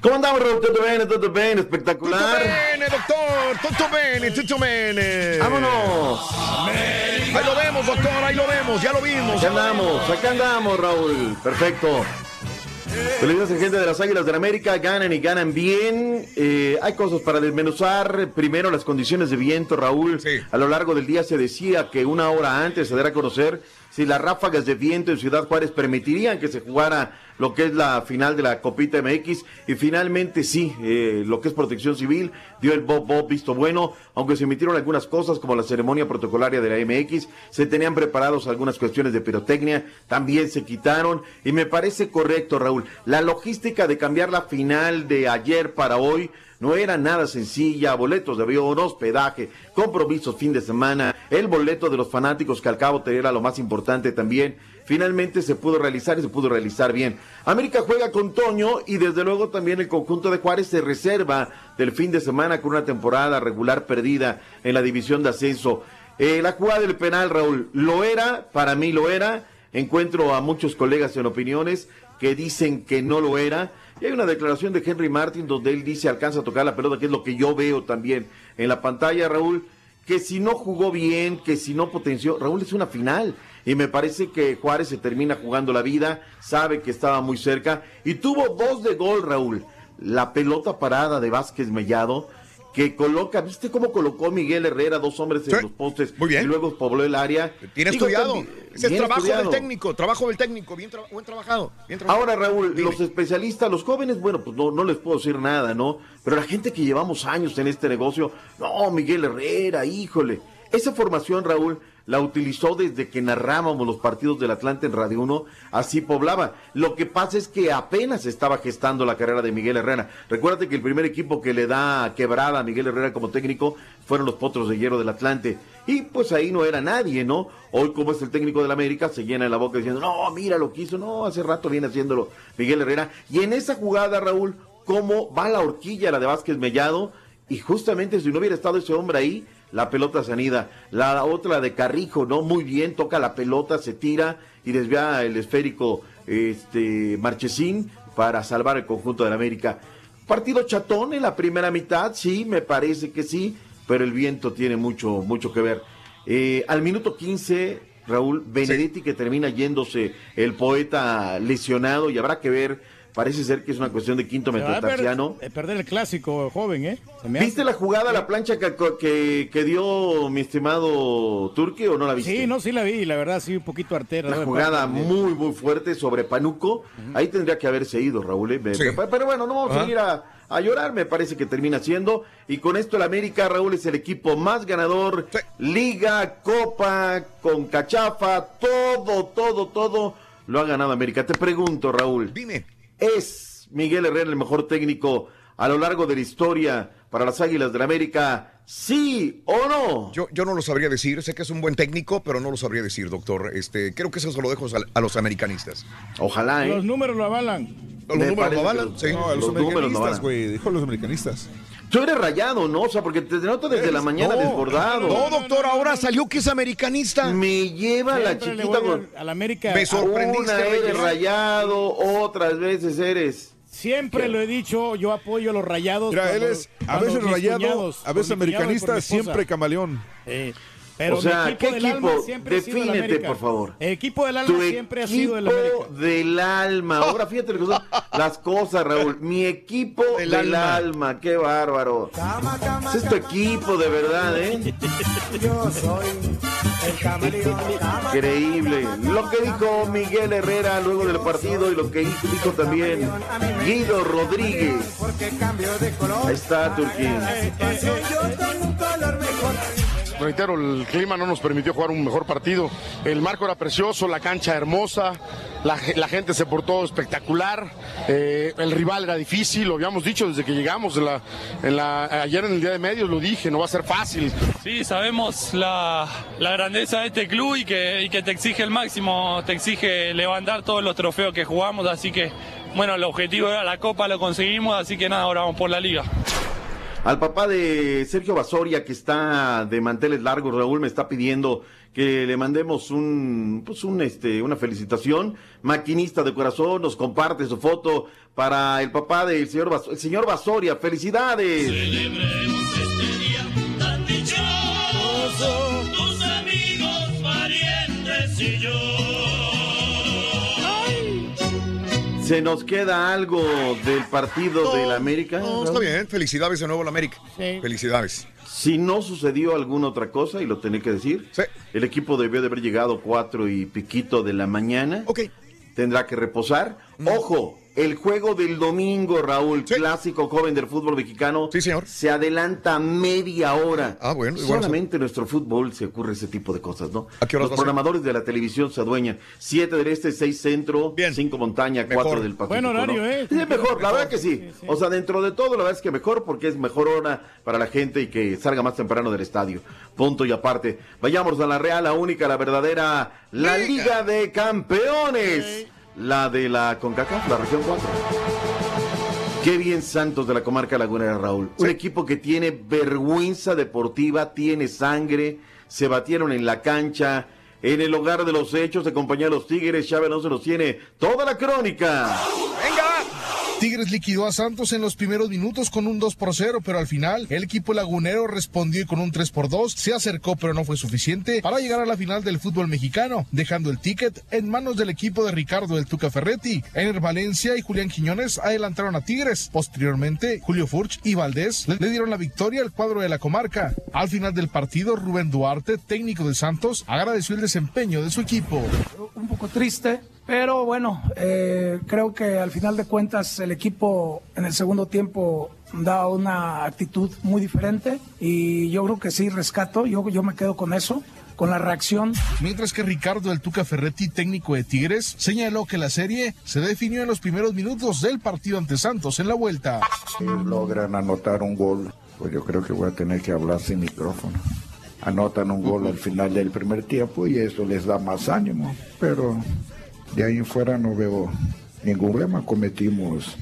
¿Cómo andamos, Raúl? ¿Todo bien? ¿Todo bien? Espectacular. Bene, doctor, tutto bene, bene. Vámonos. Ahí lo vemos, doctor, ahí lo vemos, ya lo vimos. Acá andamos, acá andamos, Raúl. Perfecto. Felicidades, gente de las Águilas del América. Ganan y ganan bien. Eh, hay cosas para desmenuzar. Primero, las condiciones de viento, Raúl. A lo largo del día se decía que una hora antes se dará a conocer si las ráfagas de viento en Ciudad Juárez permitirían que se jugara lo que es la final de la Copita MX. Y finalmente sí, eh, lo que es protección civil dio el Bob Bob visto bueno, aunque se emitieron algunas cosas como la ceremonia protocolaria de la MX, se tenían preparados algunas cuestiones de pirotecnia, también se quitaron y me parece correcto Raúl, la logística de cambiar la final de ayer para hoy no era nada sencilla, boletos de avión, hospedaje, compromisos fin de semana, el boleto de los fanáticos que al cabo era lo más importante también. Finalmente se pudo realizar y se pudo realizar bien. América juega con Toño y desde luego también el conjunto de Juárez se reserva del fin de semana con una temporada regular perdida en la división de ascenso. Eh, la jugada del penal, Raúl, lo era, para mí lo era. Encuentro a muchos colegas en opiniones que dicen que no lo era. Y hay una declaración de Henry Martin donde él dice alcanza a tocar la pelota, que es lo que yo veo también en la pantalla, Raúl, que si no jugó bien, que si no potenció, Raúl es una final. Y me parece que Juárez se termina jugando la vida, sabe que estaba muy cerca y tuvo dos de gol, Raúl. La pelota parada de Vázquez Mellado, que coloca, ¿viste cómo colocó Miguel Herrera dos hombres en los postes? Muy bien. Y luego pobló el área. Tiene Digo, estudiado. también- Ese es trabajo estudiado. del técnico, trabajo del técnico, bien, tra- buen trabajado. bien trabajado. Ahora, Raúl, los especialistas, los jóvenes, bueno, pues no, no les puedo decir nada, ¿no? Pero la gente que llevamos años en este negocio, no, Miguel Herrera, híjole. Esa formación, Raúl, la utilizó desde que narrábamos los partidos del Atlante en Radio 1, así poblaba. Lo que pasa es que apenas estaba gestando la carrera de Miguel Herrera. Recuérdate que el primer equipo que le da quebrada a Miguel Herrera como técnico fueron los Potros de Hierro del Atlante. Y pues ahí no era nadie, ¿no? Hoy como es el técnico del América, se llena la boca diciendo, no, mira lo que hizo, no, hace rato viene haciéndolo Miguel Herrera. Y en esa jugada, Raúl, cómo va la horquilla, la de Vázquez Mellado, y justamente si no hubiera estado ese hombre ahí, la pelota se anida. La otra, la de Carrijo, ¿no? Muy bien, toca la pelota, se tira y desvía el esférico este Marchesín para salvar el conjunto del América. Partido chatón en la primera mitad, sí, me parece que sí, pero el viento tiene mucho, mucho que ver. Eh, al minuto 15, Raúl Benedetti que termina yéndose el poeta lesionado y habrá que ver, parece ser que es una cuestión de quinto metatarsiano. perder, eh, perder el clásico joven, ¿eh? Se me ¿Viste hace. la jugada, la plancha que, que, que dio mi estimado Turque o no la viste? Sí, no, sí la vi, la verdad, sí, un poquito artera. Una jugada parte muy, muy fuerte sobre Panuco. Ahí tendría que haberse ido, Raúl. ¿eh? Sí. Pero, pero bueno, no vamos a ir a, a llorar, me parece que termina siendo. Y con esto el América, Raúl, es el equipo más ganador. Liga, Copa, con Cachafa, todo, todo, todo lo ha ganado América. Te pregunto, Raúl. Dime. ¿Es Miguel Herrera el mejor técnico a lo largo de la historia para las Águilas del América? ¿Sí o no? Yo, yo no lo sabría decir, sé que es un buen técnico, pero no lo sabría decir, doctor. Este, creo que eso se lo dejo a, a los americanistas. Ojalá, ¿eh? Los números lo avalan. Los Me números lo avalan, sí. No, a los americanistas, güey. Dijo a los americanistas. Tú eres rayado, ¿no? O sea, porque te noto desde la mañana No, desbordado. No, doctor, ahora salió que es americanista. Me lleva la Siempre chiquita con... al- al América. Me sorprendiste, Una eres rayado, otras veces eres... Siempre ¿Qué? lo he dicho, yo apoyo a los rayados. Mira, él cuando- es a veces rayado, cuñados, a veces americanista, siempre camaleón. Eh, pero o sea, mi equipo ¿qué del equipo? alma siempre ha sido el Defínete, América. por favor. El equipo del alma Tu siempre ha sido el equipo América. del alma. Ahora fíjate lo que son las cosas, Raúl. Mi equipo del, Del alma. alma. Qué bárbaro. Ese es tu equipo, de verdad, ¿eh? Yo soy el camaleón. Increíble. Lo que dijo Miguel Herrera luego del partido y lo que dijo también Guido Rodríguez. Porque cambio de color. Ahí está, Turquín. Yo tengo un color mejor. Reitero, el clima no nos permitió jugar un mejor partido. El marco era precioso, la cancha hermosa, la, ge- la gente se portó espectacular, eh, el rival era difícil, lo habíamos dicho desde que llegamos. ayer en el día de medios lo dije, no va a ser fácil. Sí, sabemos la, la grandeza de este club y que te exige el máximo, te exige levantar todos los trofeos que jugamos, así que bueno, el objetivo era la copa, lo conseguimos, así que nada, ahora vamos por la liga. Al papá de Sergio Basoria, que está de manteles largos, Raúl me está pidiendo que le mandemos un, pues un, este, una felicitación. Maquinista de corazón, nos comparte su foto para el papá del señor, el señor Basoria. ¡Felicidades! Tan ¿Se nos queda algo del partido del América? No, está bien, felicidades de nuevo a la América. Sí. Felicidades. Si no sucedió alguna otra cosa, y lo tenía que decir, el equipo debió de haber llegado cuatro y piquito de la mañana. Ok. Tendrá que reposar. Ojo, el juego del domingo, Raúl, clásico joven del fútbol mexicano. Sí, señor. Se adelanta media hora. Ah, bueno, igual Solamente en nuestro fútbol se ocurre ese tipo de cosas, ¿no? ¿A qué horas Los programadores de la televisión se adueñan. Siete del este, seis centro, cinco montaña, Mejor. cuatro del Pacífico. Buen horario, ¿no? ¿eh? Sí, mejor, la verdad que sí. O sea, dentro de todo, la verdad es que mejor porque es mejor hora para la gente y que salga más temprano del estadio. Punto y aparte. Vayamos a la Real, la única, la verdadera, la Liga de Campeones. La de la CONCACAF, la región 4. Qué bien Santos de la comarca lagunera, Raúl. Un equipo que tiene vergüenza deportiva, tiene sangre, se batieron en la cancha, en el hogar de los hechos, de compañía de los Tigres, Chávez no se los tiene toda la crónica. Tigres liquidó a Santos en los primeros minutos con un 2 por 0, pero al final el equipo lagunero respondió y con un 3 por 2 se acercó, pero no fue suficiente para llegar a la final del fútbol mexicano, dejando el ticket en manos del equipo de Ricardo del Tuca Ferretti. Ener Valencia y Julián Quiñones adelantaron a Tigres. Posteriormente, Julio Furch y Valdés le dieron la victoria al cuadro de la comarca. Al final del partido, Rubén Duarte, técnico de Santos, agradeció el desempeño de su equipo. un poco triste, pero bueno, eh, creo que al final de cuentas el equipo en el segundo tiempo da una actitud muy diferente y yo creo que sí rescato, yo, yo me quedo con eso, con la reacción. Mientras que Ricardo El Tuca Ferretti, técnico de Tigres, señaló que la serie se definió en los primeros minutos del partido ante Santos en la vuelta. Si logran anotar un gol, pues yo creo que voy a tener que hablar sin micrófono. Anotan un gol al final del primer tiempo y eso les da más ánimo. Pero de ahí en fuera no veo ningún problema. Cometimos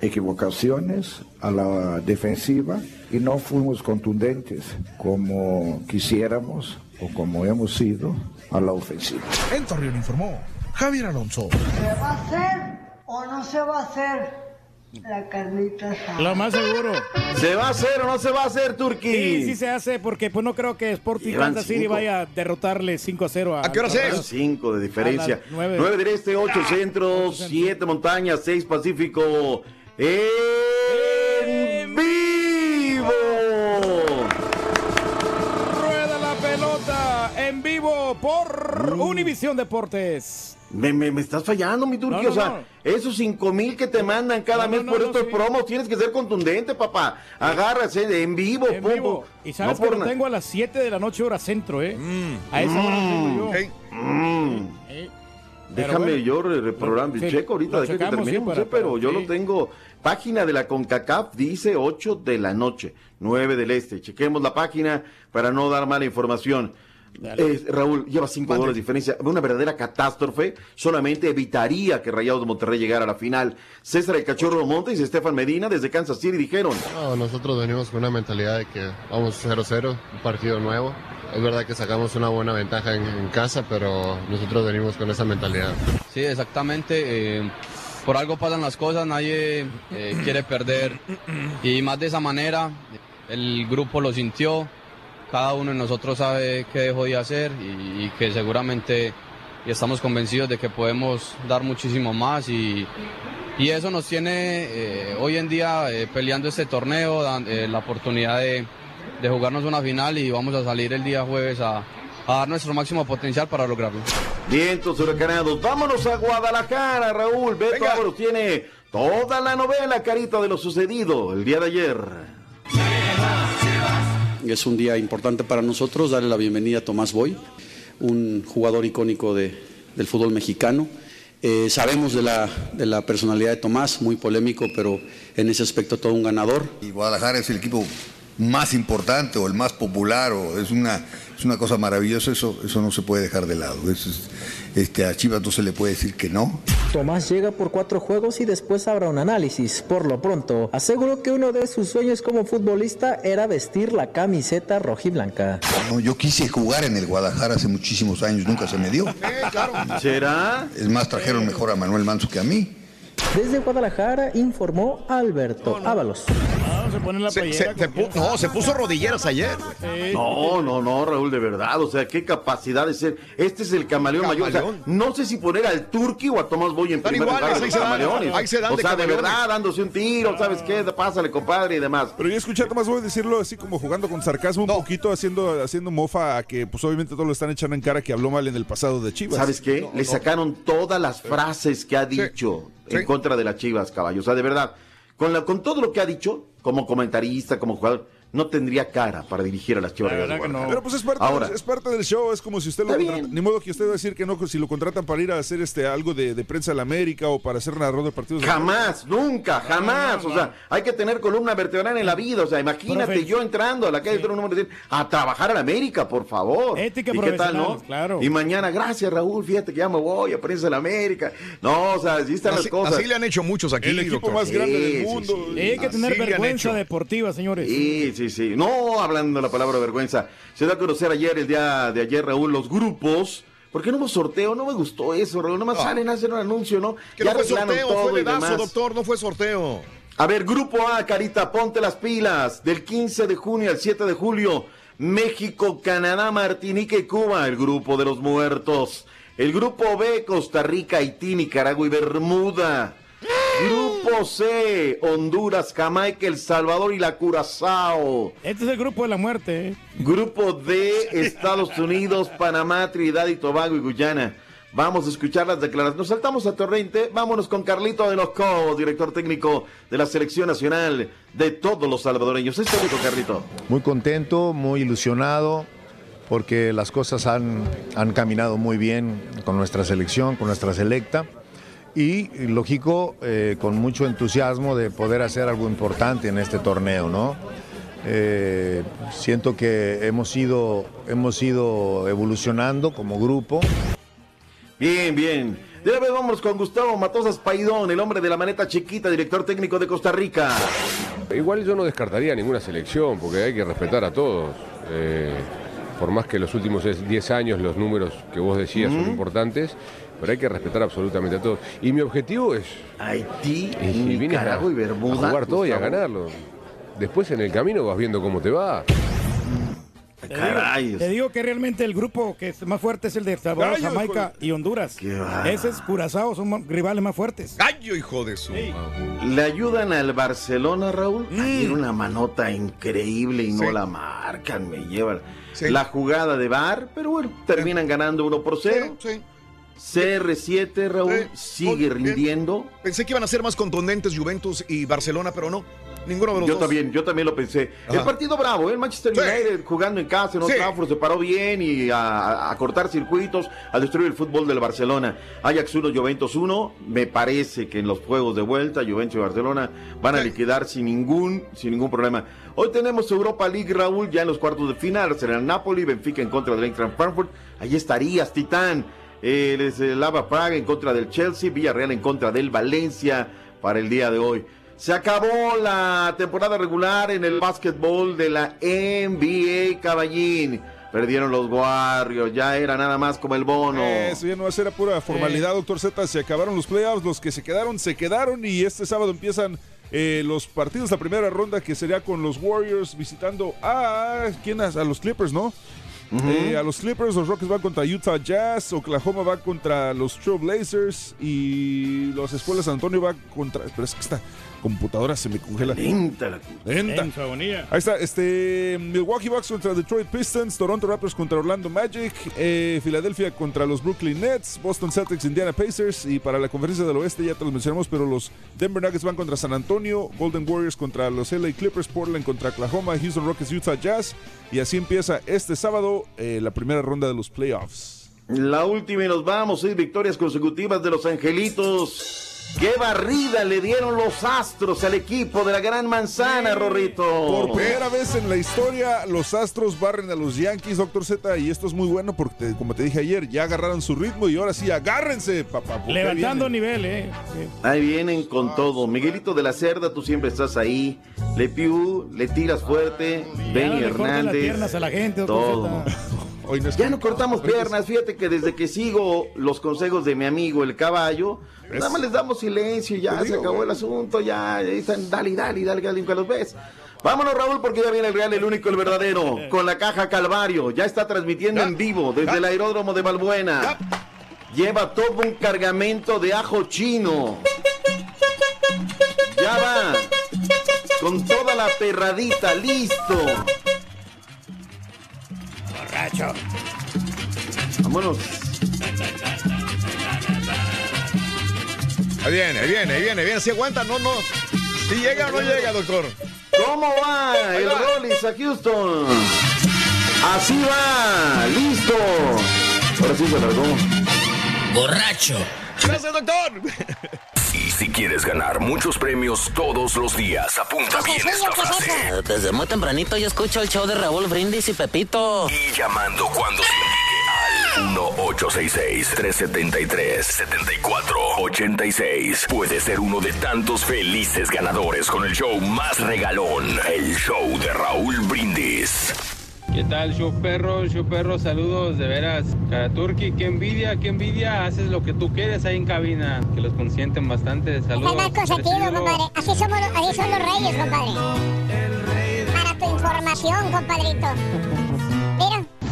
equivocaciones a la defensiva y no fuimos contundentes como quisiéramos o como hemos sido a la ofensiva. En Torreón informó Javier Alonso. ¿Se va a hacer o no se va a hacer la carnita asada? Lo más seguro. ¿Se va a hacer o no se va a hacer, Turquí? Sí, sí se hace porque pues no creo que Sporting Llevan Kansas City cinco. vaya a derrotarle 5 a 0 a ¿A qué hora es? Cinco de diferencia. A las nueve. 9 del este, 8 centro, 7 montañas, 6 pacífico. ¡En por Univisión Deportes. Me, me, me estás fallando, mi Turquí. No, no, o sea, no. esos 5 mil que te mandan cada mes no, por no, estos sí. promos, tienes que ser contundente, papá. Agárrase de en vivo, En pum, vivo. Y sabes No que por lo tengo a las 7 de la noche hora centro, ¿eh? A esa hora lo tengo yo. Mm. Eh, Déjame bueno. yo re- reprogramar, Sí, checo ahorita de que sí, terminemos, para- eh, pero para- yo sí. lo tengo. Página de la CONCACAF dice 8 de la noche, 9 del este. Chequemos la página para no dar mala información. Eh, Raúl, lleva 5 goles de diferencia. Una verdadera catástrofe. Solamente evitaría que Rayados de Monterrey llegara a la final. César el Cachorro Montes y Estefan Medina desde Kansas City dijeron. No, nosotros venimos con una mentalidad de que vamos 0-0, un partido nuevo. Es verdad que sacamos una buena ventaja en, en casa, pero nosotros venimos con esa mentalidad. Sí, exactamente. eh, por algo pasan las cosas, nadie eh, quiere perder. Y más de esa manera, el grupo lo sintió, cada uno de nosotros sabe qué dejó de hacer y, y que seguramente y estamos convencidos de que podemos dar muchísimo más y, y eso nos tiene eh, hoy en día eh, peleando este torneo, dan- eh, la oportunidad de, de jugarnos una final y vamos a salir el día jueves a, a dar nuestro máximo potencial para lograrlo. Vientos huracanados. Vámonos a Guadalajara, Raúl. Beto Ábalos tiene toda la novela, carita, de lo sucedido el día de ayer. Es un día importante para nosotros darle la bienvenida a Tomás Boy, un jugador icónico de- del fútbol mexicano. Eh, sabemos de la, de la personalidad de Tomás, muy polémico, pero en ese aspecto todo un ganador. Y Guadalajara es el equipo más importante o el más popular o es una es una cosa maravillosa eso eso no se puede dejar de lado. Es- este a Chivas no se le puede decir que no. Tomás llega por cuatro juegos y después habrá un análisis. Por lo pronto, aseguró que uno de sus sueños como futbolista era vestir la camiseta rojiblanca. No, yo quise jugar en el Guadalajara hace muchísimos años nunca se me dio. Será es más trajeron mejor a Manuel Manso que a mí Desde Guadalajara informó Alberto Ábalos. se pone la Se- playera. se- se pu- no, se puso rodilleras ayer. No, no, no, Raúl, de verdad. O sea, qué capacidad de ser. Este es el camaleón, mayor. O sea, no sé si poner al Turqui o a Tomás Boy en primer lugar de ahí se dan, camaleones. ahí se dan o sea, de camaleones. verdad, dándose un tiro, ¿sabes qué? Pásale, compadre, y demás. Pero yo escuché a Tomás Boy decirlo así como jugando con sarcasmo un poquito, haciendo, haciendo mofa a que pues obviamente todos lo están echando en cara que habló mal en el pasado de Chivas. ¿Sabes qué? Le sacaron todas las frases que ha dicho en contra de las Chivas, caballo. O sea, de verdad, con, la, con todo lo que ha dicho, como comentarista, como jugador, no tendría cara para dirigir a las Chivas. Rayadas de Guadalajara. Pero pues es parte, Ahora, es parte del show, es como si usted lo contrata- Ni modo que usted va a decir que no, si lo contratan para ir a hacer este algo de, de prensa de la América o para hacer narrador de partidos. de- Jamás, nunca, jamás. O sea, hay que tener columna vertebral en la vida. O sea, imagínate Profe. yo entrando a la calle número 10 a trabajar a la América, por favor. Ética ¿Y qué tal, profesional, no? claro. Y mañana, gracias Raúl, fíjate que ya me voy a prensa de la América. No, o sea, así están Así, las cosas. así le han hecho muchos aquí. El equipo doctor. más grande del Sí, sí, mundo. sí. Hay que tener vergüenza deportiva, señores. Sí, sí, sí. No hablando de la palabra vergüenza. Se da a conocer ayer, el día de ayer, Raúl, los grupos. ¿Por qué no hubo sorteo? No me gustó eso, Raúl. Nomás No. salen a hacer un anuncio, ¿no? Que Ya no fue sorteo, todo fue demás. doctor, no fue sorteo. A ver, Grupo A, Carita, ponte las pilas. Del 15 de junio al 7 de julio, México, Canadá, Martinica y Cuba, el grupo de los muertos. El Grupo B, Costa Rica, Haití, Nicaragua y Bermuda. Grupo C, Honduras, Jamaica, El Salvador y la Curazao. Este es el grupo de la muerte. ¿eh? Grupo D, Estados Unidos, Panamá, Trinidad y Tobago y Guyana. Vamos a escuchar las declaraciones. Nos saltamos a Torrente. Vámonos con Carlito de los Cobos, director técnico de la Selección Nacional de todos los salvadoreños. Es técnico, Carlito. Muy contento, muy ilusionado, porque las cosas han, han caminado muy bien con nuestra selección, con nuestra selecta. Y, lógico, eh, con mucho entusiasmo de poder hacer algo importante en este torneo, ¿no? Eh, siento que hemos ido, hemos ido evolucionando como grupo. Bien, bien. De una vez vámonos con Gustavo Matosas Paidón, el hombre de la maneta chiquita, director técnico de Costa Rica. Igual yo no descartaría ninguna selección, porque hay que respetar a todos. Eh, por más que los últimos 10 años los números que vos decías son importantes, pero hay que respetar absolutamente a todos. Y mi objetivo es... Haití, y a, Nicaragua y a Bermuda. jugar todo y a ganarlo. Después en el camino vas viendo cómo te va. Te digo, te digo que realmente el grupo que es más fuerte es el de El Salvador, Gallo, Jamaica y Honduras. Ese es Curazao, son rivales más fuertes. Gallo, hijo de su. Le ayudan al Barcelona, Raúl. Ayer una manota increíble y no Mm. Sí. la marcan, me llevan. Sí. La jugada de Bar, pero bueno, terminan ganando 1 por 0. Sí, CR7, Raúl, sigue rindiendo. Pensé que iban a ser más contundentes Juventus y Barcelona, pero no. ninguno de los yo dos. también, yo también lo pensé. Ajá. El partido bravo, ¿eh? el Manchester United jugando en casa, en Old Sí. Trafford, se paró bien y a, a cortar circuitos, a destruir el fútbol del Barcelona. Ajax 1, Juventus 1. Me parece que en los juegos de vuelta, Juventus y Barcelona van a liquidar sin ningún, sin ningún problema. Hoy tenemos Europa League, Raúl, ya en los cuartos de final. Será el Napoli, Benfica en contra del Eintracht Frankfurt. Ahí estarías, Titán. Eh, es el Lava Praga en contra del Chelsea, Villarreal en contra del Valencia para el día de hoy. Se acabó la temporada regular en el básquetbol de la NBA, caballín. Perdieron los Warriors, ya era nada más como el bono. Eso ya no va a ser pura formalidad, doctor Z. Se acabaron los playoffs, los que se quedaron, se quedaron y este sábado empiezan eh, los partidos, la primera ronda que sería con los Warriors visitando a, ¿quién? a los Clippers, ¿no? Eh, a los Clippers, los Rockets van contra Utah Jazz, Oklahoma va contra los Trail Blazers y los Escuelas San Antonio va contra... Pero es que esta computadora se me congela. Lenta la Lenta. Agonía. Ahí está, este Milwaukee Bucks contra Detroit Pistons, Toronto Raptors contra Orlando Magic, eh, Filadelfia contra los Brooklyn Nets, Boston Celtics, Indiana Pacers y para la conferencia del oeste ya te los mencionamos, pero los Denver Nuggets van contra San Antonio, Golden Warriors contra los LA Clippers, Portland contra Oklahoma, Houston Rockets, Utah Jazz y así empieza este sábado eh, la primera ronda de los playoffs. La última y nos vamos, seis victorias consecutivas de los Angelitos. ¡Qué barrida le dieron los Astros al equipo de la Gran Manzana, Rorrito! Por primera vez en la historia, los Astros barren a los Yankees, Doctor Z, y esto es muy bueno porque, como te dije ayer, ya agarraron su ritmo y ahora sí, agárrense, papá. Levantando nivel, ¿eh? Ahí vienen con todo. Miguelito de la Cerda, tú siempre estás ahí. Le Piu, le tiras fuerte. Benny le cortan las Hernández. piernas a la gente, doctor todo. Ya no cortamos piernas. Fíjate que desde que sigo los consejos de mi amigo el caballo, nada más les damos silencio. Ya Te se acabó güey. el asunto. Ya están, dale, dale, dale, dale, nunca los ves. Vámonos, Raúl, porque ya viene el real, el único, el verdadero. Con la caja Calvario. Ya está transmitiendo en vivo desde el aeródromo de Balbuena. Lleva todo un cargamento de ajo chino. Ya va. Con toda la perradita, listo. Vámonos. Ahí viene, ahí viene, ahí viene, viene. Si aguanta, no, no. Si llega o no llega, doctor. ¿Cómo va el. Rollis a Houston? Así va, listo. Ahora sí se largó. Borracho. Gracias, doctor. Y si quieres ganar muchos premios todos los días, apunta bien esta frase. Desde muy tempranito yo escucho el show de Raúl Brindis y Pepito. Y llamando cuando 1-866-373-7486. Puedes ser uno de tantos felices ganadores con el show más regalón, el show de Raúl Brindis. ¿Qué tal, show perro? Show perro, saludos, de veras. Karaturki, qué envidia, qué envidia. Haces lo que tú quieres ahí en cabina, que los consienten bastante. Saludos. Están más ídolo. compadre. Así, somos, los- así son los reyes, compadre. Para tu información, compadrito.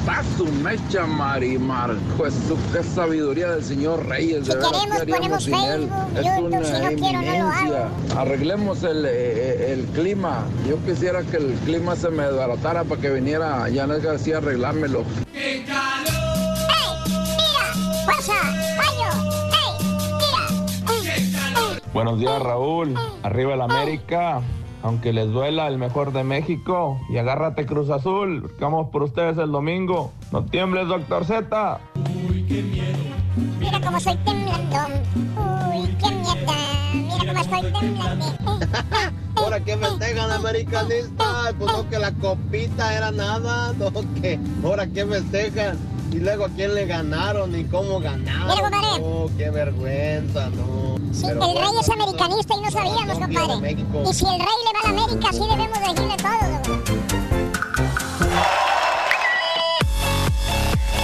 Paso mecha Marimar, pues su- qué sabiduría del señor Reyes, de Si veras, queremos, ¿qué ponemos sin él? Facebook, Es YouTube, una si no quiero, no lo eminencia. Arreglemos el, eh, el clima. Yo quisiera que el clima se me desbaratara para que viniera Janet García a arreglármelo. fuerza, fallo. Ey, Buenos días, Raúl. Arriba el América. Aunque les duela el mejor de México. Y agárrate Cruz Azul. Vamos por ustedes el domingo. No tiembles, doctor Z. mira cómo estoy temblando. Uy, qué mierda. Mira cómo estoy temblando. Ahora que festejan americanista, pues no que la copita era nada, no que ahora que festejan y luego a quién le ganaron y cómo ganaron. Mira, compadre. No, qué vergüenza, no. Sí, Pero el rey es americanista y no sabíamos, no, compadre. Y si el rey le va a la América, sí debemos decirle todo.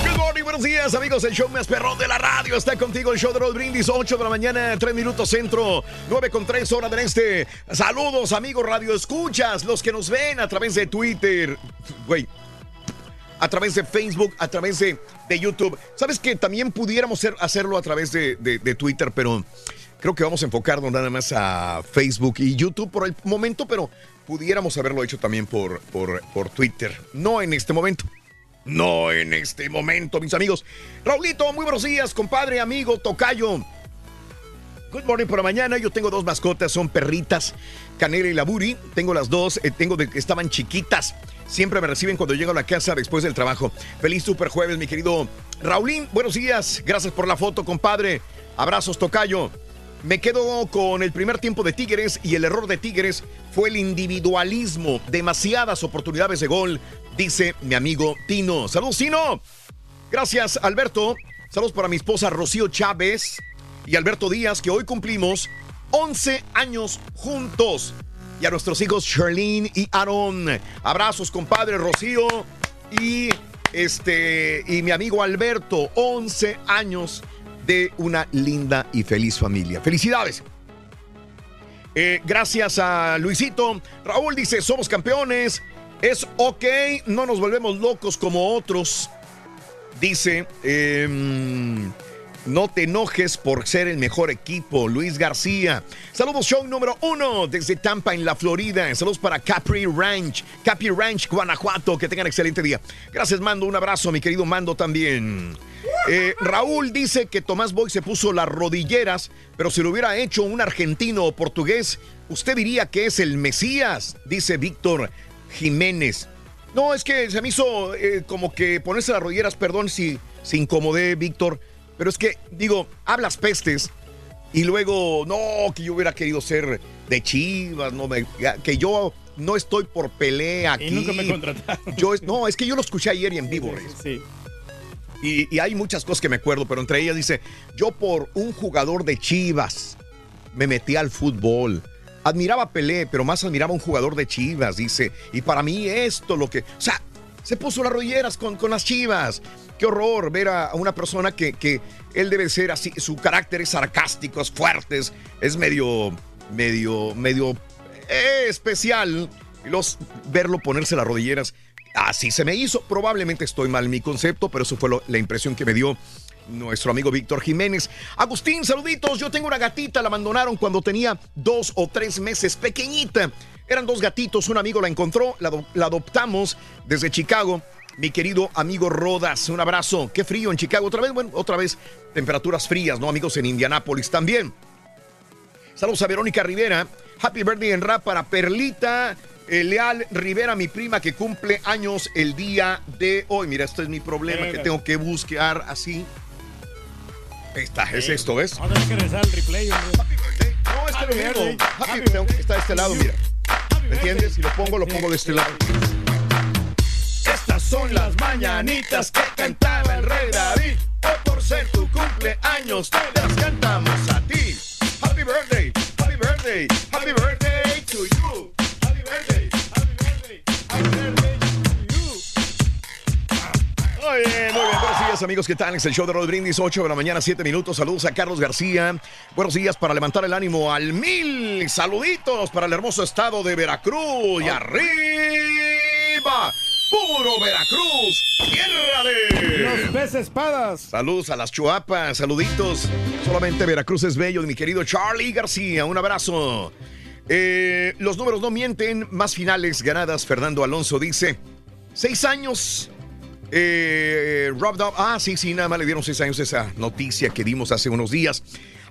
Good morning, buenos días, amigos. El show más perrón de la radio está contigo. El show de Roll Brindis, 8 de la mañana, 3 minutos centro, 9 con 3 horas del este. Saludos, amigos Radio Escuchas, los que nos ven a través de Twitter. Güey. A través de Facebook, a través de, de YouTube. Sabes que también pudiéramos ser- hacerlo a través de, de- Twitter, pero creo que vamos a enfocarnos nada más a Facebook y YouTube por el momento, pero pudiéramos haberlo hecho también por, por, por Twitter. No en este momento. No en este momento, mis amigos. Raulito, muy buenos días, compadre, amigo, tocayo. Good morning por la mañana. Yo tengo dos mascotas, son perritas, Canela y Laburi. Tengo las dos, eh, tengo de que estaban chiquitas. Siempre me reciben cuando llego a la casa después del trabajo. Feliz super jueves, mi querido Raulín. Buenos días. Gracias por la foto, compadre. Abrazos, tocayo. Me quedo con el primer tiempo de Tigres y el error de Tigres fue el individualismo. Demasiadas oportunidades de gol, dice mi amigo Tino. Saludos, Tino. Gracias, Alberto. Saludos para mi esposa Rocío Chávez y Alberto Díaz, que hoy cumplimos 11 años juntos. Y a nuestros hijos Charlene y Aaron. Abrazos, compadre Rocío y este y mi amigo Alberto, 11 años de una linda y feliz familia. Felicidades. Eh, gracias a Luisito. Raúl dice, somos campeones. Es ok, no nos volvemos locos como otros. Dice, em, no te enojes por ser el mejor equipo, Luis García. Saludos, show número uno desde Tampa, en la Florida. Saludos para Capri Ranch, Capri Ranch, Guanajuato. Que tengan excelente día. Gracias, Mando. Un abrazo, mi querido Mando también. Eh, Raúl dice que Tomás Boy se puso las rodilleras, pero si lo hubiera hecho un argentino o portugués, usted diría que es el Mesías, dice Víctor Jiménez. No, es que se me hizo eh, como que ponerse las rodilleras, perdón si, si incomodé, Víctor, pero es que, digo, hablas pestes y luego, no, que yo hubiera querido ser de Chivas, no, me- que yo no estoy por pelea aquí. Y nunca me contrataron. Yo, no, es que yo lo escuché ayer y en vivo, Reyes. Sí. Y, y hay muchas cosas que me acuerdo, pero entre ellas dice, yo por un jugador de Chivas me metí al fútbol. Admiraba a Pelé, pero más admiraba a un jugador de Chivas, dice. Y para mí esto lo que... O sea, se puso las rodilleras con, con las Chivas. Qué horror ver a, una persona que, que él debe ser así, su carácter es sarcástico, es fuerte, medio, medio, medio eh, especial. Los, verlo ponerse las rodilleras, así se me hizo. Probablemente estoy mal en mi concepto, pero eso fue la impresión que me dio nuestro amigo Víctor Jiménez. Agustín, saluditos. Yo tengo una gatita, la abandonaron cuando tenía dos o tres meses, pequeñita. Eran dos gatitos, un amigo la encontró, la, ado- la adoptamos desde Chicago. Mi querido amigo Rodas, un abrazo. Qué frío en Chicago. Otra vez, bueno, otra vez temperaturas frías, ¿no? Amigos en Indianápolis también. Saludos a Verónica Rivera. Happy birthday en rap para Perlita. eh, Leal Rivera, mi prima que cumple años el día de hoy. Mira, este es mi problema que tengo que buscar así. Ahí está, es esto, ¿ves? Vamos a tener que regresar al replay, hombre. No, es que lo Happy mismo. birthday. Happy- tengo que- está de este lado, mira. ¿Me entiendes? Si lo pongo, lo pongo de este lado. Estas son las mañanitas que cantaba el rey David. Hoy por ser tu cumpleaños, te las cantamos a ti. Happy birthday, happy birthday, happy birthday to you. Happy birthday, happy birthday, happy birthday. Muy bien, muy bien. Buenos días, amigos. ¿Qué tal? Es el show de Rod Brindis, 8 de la mañana, 7 minutos. Saludos a Carlos García. Buenos días para levantar el ánimo al mil. Saluditos para el hermoso estado de Veracruz. Y arriba, puro Veracruz, tierra de. Los peces espadas. Saludos a las chuapas, saluditos. Solamente Veracruz es bello, mi querido Charlie García. Un abrazo. Eh, los números no mienten, más finales ganadas. Fernando Alonso dice: seis años. Eh, Rob ah, sí, sí, nada más le dieron seis años esa noticia que dimos hace unos días.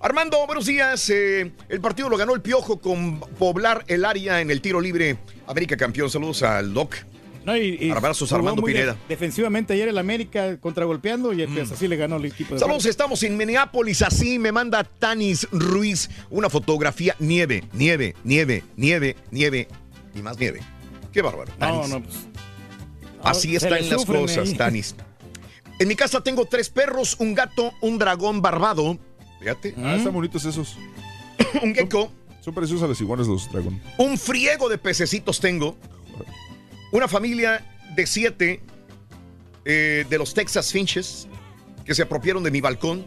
Armando, buenos días. Eh, el partido lo ganó el Piojo con poblar el área en el tiro libre. América campeón. Saludos al Doc. No, y, y Abrazos, Armando de- Pineda. defensivamente ayer el América contragolpeando y pues, así le ganó el equipo de Saludos, estamos en Minneapolis. Así me manda Tanis Ruiz una fotografía. Nieve, nieve, nieve, nieve, nieve y más nieve. Qué bárbaro. No, Tanis. no, pues. Así se están las cosas. Tanis. En mi casa tengo tres perros, un gato, un dragón barbado. Fíjate. Ah, están bonitos esos. un gecko. Son parecidos a las iguanas los dragón. Un friego de pececitos tengo. Una familia de siete eh, de los Texas Finches que se apropiaron de mi balcón.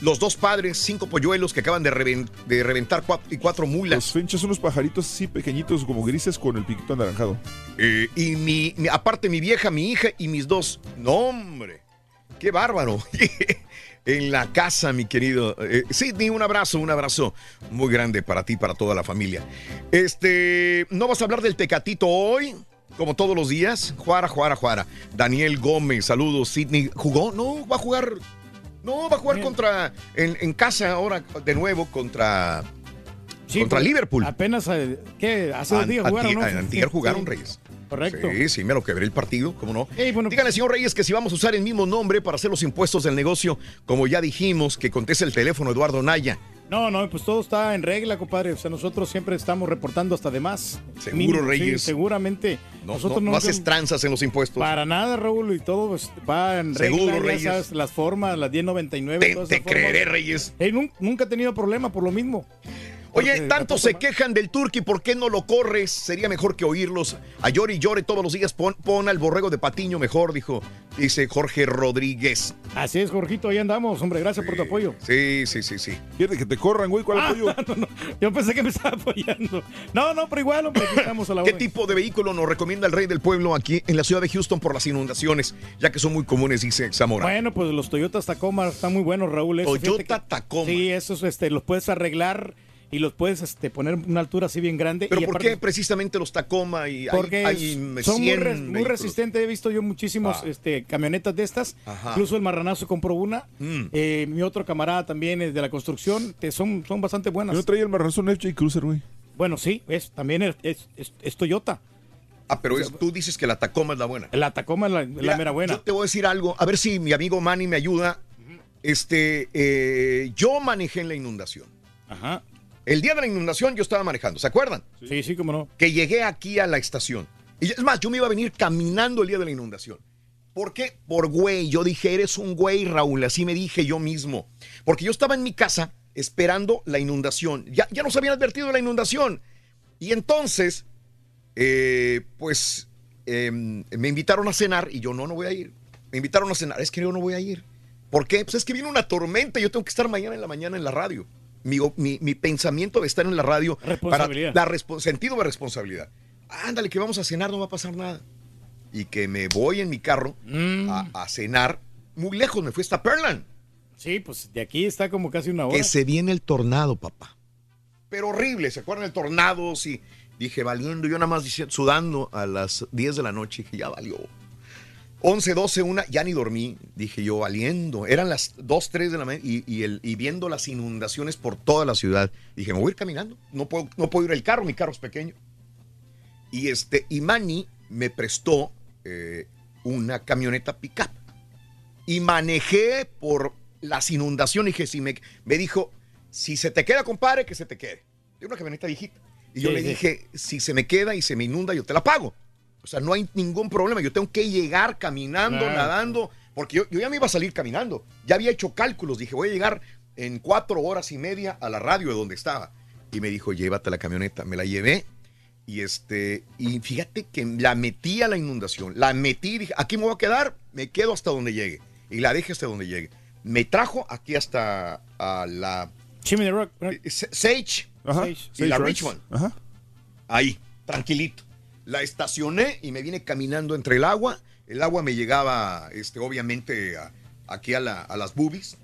Los dos padres, cinco polluelos que acaban de, reven- de reventar cuatro, y cuatro mulas. Los finches son unos pajaritos así pequeñitos como grises con el piquito anaranjado. Eh, y mi, mi- aparte mi vieja, mi hija y mis dos. No, hombre. Qué bárbaro. en la casa, mi querido. Eh, Sidney, un abrazo, un abrazo muy grande para ti, para toda la familia. Este, ¿no vas a hablar del Tecatito hoy? Como todos los días. Juara, Juara, Juara. Daniel Gómez, saludos. Sidney, ¿jugó? No, va a jugar No, va a jugar contra, en, en casa ahora de nuevo contra, contra Liverpool. Apenas, eh, ¿qué? Hace dos días jugaron, ¿no? antier jugaron, sí. Reyes. Correcto. Sí, sí, me lo quebré el partido, ¿cómo no? Ey, bueno, Díganle, señor Reyes, que si vamos a usar el mismo nombre para hacer los impuestos del negocio, como ya dijimos, que conteste el teléfono Eduardo Naya. No, no, pues todo está en regla, compadre. O sea, nosotros siempre estamos reportando hasta de más. Seguro, Mínimo, sí, Reyes. seguramente. No, nosotros no, no nunca- haces tranzas en los impuestos. Para nada, Raúl, y todo pues, va en regla. Seguro, Reyes. las formas, las 1099. Te- todas te esas formas. creeré, Reyes. Ey, nun- nunca he tenido problema por lo mismo. Oye, tanto se quejan del Turqui, ¿por qué no lo corres? Sería mejor que oírlos. A llore y llore todos los días. Pon, pon al borrego de Patiño mejor, dijo. Dice Jorge Rodríguez. Así es, Jorgito, ahí andamos, hombre. Gracias por tu apoyo. Sí, sí, sí, sí. Quiere que te corran, güey, ¿cuál Ah, apoyo? no, no, Yo pensé que me estaba apoyando. No, no, pero igual, hombre, aquí estamos a la ¿Qué tipo de vehículo nos recomienda el rey del pueblo aquí en la ciudad de Houston por las inundaciones? Ya que son muy comunes, dice Zamora. Bueno, pues los Toyotas Tacoma están muy buenos, Raúl. Eso, Toyota que- Tacoma. Sí, esos este, los puedes arreglar y los puedes este, poner en una altura así bien grande. ¿Pero y por aparte- qué precisamente los Tacoma y Porque hay, son muy, 100 res- muy vehículos? resistentes. He visto yo muchísimos Ah. este, camionetas de estas. Ajá. Incluso el marranazo compró una. Mm. Eh, mi otro camarada también es de la construcción. que son, son bastante buenas. Yo traía el marranzo FJ Cruiser, güey. Bueno, sí, es, también es, es- es- es Toyota. Ah, pero es- tú dices que la Tacoma es la buena. La Tacoma es la, la mera buena. Yo te voy a decir algo, a ver si mi amigo Manny me ayuda. Este, eh, yo manejé en la inundación. Ajá. El día de la inundación yo estaba manejando, ¿se acuerdan? Sí, sí, cómo no. Que llegué aquí a la estación. Y es más, yo me iba a venir caminando el día de la inundación. ¿Por qué? Por güey. Yo dije, eres un güey, Raúl. Así me dije yo mismo. Porque yo estaba en mi casa esperando la inundación. Ya, ya nos habían advertido de la inundación. Y entonces, eh, pues, eh, me invitaron a cenar y yo no, no voy a ir. Me invitaron a cenar. Es que yo no voy a ir. ¿Por qué? Pues es que viene una tormenta y yo tengo que estar mañana en la mañana en la radio. Mi, mi- mi pensamiento de estar en la radio para la sentido de responsabilidad. Ándale, que vamos a cenar, no va a pasar nada. Y que me voy en mi carro Mm. a, a cenar. Muy lejos, me fui hasta Perland. Sí, pues de aquí está como casi una hora. Que se viene el tornado, papá. Pero horrible, ¿se acuerdan del tornado? Sí. Dije, valiendo, yo nada más diciendo- sudando a las 10 de la noche, dije, ya valió. 11, 12, una, ya ni dormí, dije yo, valiendo. Eran las 2, 3 de la mañana y, y el, y viendo las inundaciones por toda la ciudad. Dije, me voy a ir caminando, no puedo, no puedo ir el carro, mi carro es pequeño. Y, este, y Manny me prestó eh, una camioneta pickup. Y manejé por las inundaciones. Dije, si me, me dijo, si se te queda, compadre, que se te quede. De una camioneta viejita. Y yo Sí, le sí. dije, si se me queda y se me inunda, yo te la pago. O sea, no hay ningún problema. Yo tengo que llegar caminando, Claro. nadando, porque yo, yo ya me iba a salir caminando. Ya había hecho cálculos. Dije, voy a llegar en cuatro horas y media a la radio de donde estaba. Y me dijo, llévate la camioneta. Me la llevé. Y este, y fíjate que la metí a la inundación. La metí, dije, aquí me voy a quedar, me quedo hasta donde llegue. Y la dejé hasta donde llegue. Me trajo aquí hasta a la Chimney Rock. eh, Sage Ajá. y Sage la. Richmond. Ajá. Ahí, tranquilito. La estacioné y me vine caminando entre el agua. El agua me llegaba, este, obviamente, a- aquí a, la- a las boobies.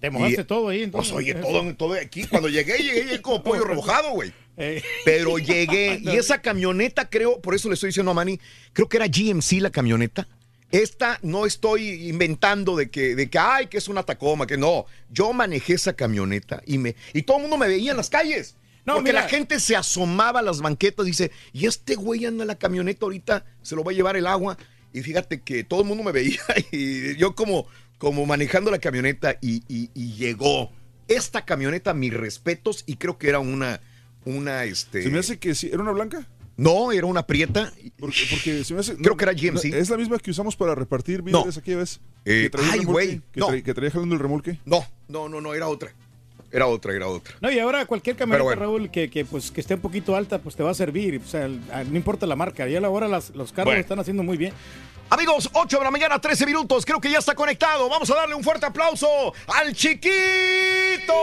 Te mojaste Y- todo ahí, entonces. Pues oye, todo, todo aquí. Cuando llegué, llegué, llegué como pollo remojado, güey. Eh, Pero llegué. Y esa camioneta, creo, por eso le estoy diciendo a Manny, creo que era GMC la camioneta. Esta no estoy inventando de que, de que, ay, que es una Tacoma, que no. Yo manejé esa camioneta y me, y todo el mundo me veía en las calles. No, porque mira. la gente se asomaba a las banquetas y dice, y este güey anda en la camioneta ahorita, se lo va a llevar el agua. Y fíjate que todo el mundo me veía y yo como, como manejando la camioneta y, y- y llegó. Esta camioneta, mis respetos, y creo que era una, una, este... Se me hace que sí. ¿Era una blanca? No, era una prieta. Porque, porque se me hace. Creo que era GMC. ¿Es la misma que usamos para repartir víveres aquí, ves? Eh, que traía ay, güey, Que, no. que traía jalando el remolque. No, no, no, no, era otra. Era otra, era otra. No, y ahora cualquier camioneta, bueno. Raúl, que, que, pues, que esté un poquito alta, pues te va a servir. O sea, el- a- no importa la marca. Ya ahora las, los carros Bueno. lo están haciendo muy bien. Amigos, 8 de la mañana, 13 minutos. Creo que ya está conectado. Vamos a darle un fuerte aplauso al chiquito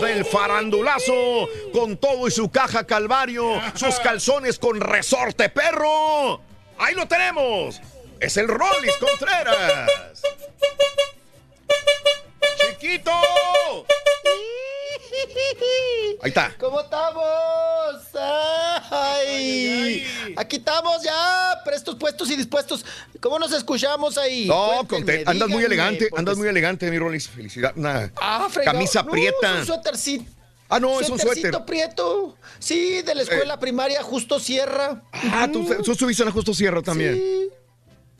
del farandulazo con todo y su caja calvario, sus calzones con resorte perro. Ahí lo tenemos. Es el Rollis Contreras. Chiquito. Ahí está. ¿Cómo estamos? Ay, aquí estamos ya, prestos, puestos y dispuestos. ¿Cómo nos escuchamos ahí? No, Cuéntenme, content- andas muy elegante, porque andas muy elegante, mi Rolis. Felicidad. Una Ah, camisa No, prieta. un suétercito. Ah, no, es un suéter. prieto. Sí, de la escuela primaria Justo Sierra. Ah, tú, tú estuviste en la Justo Sierra también.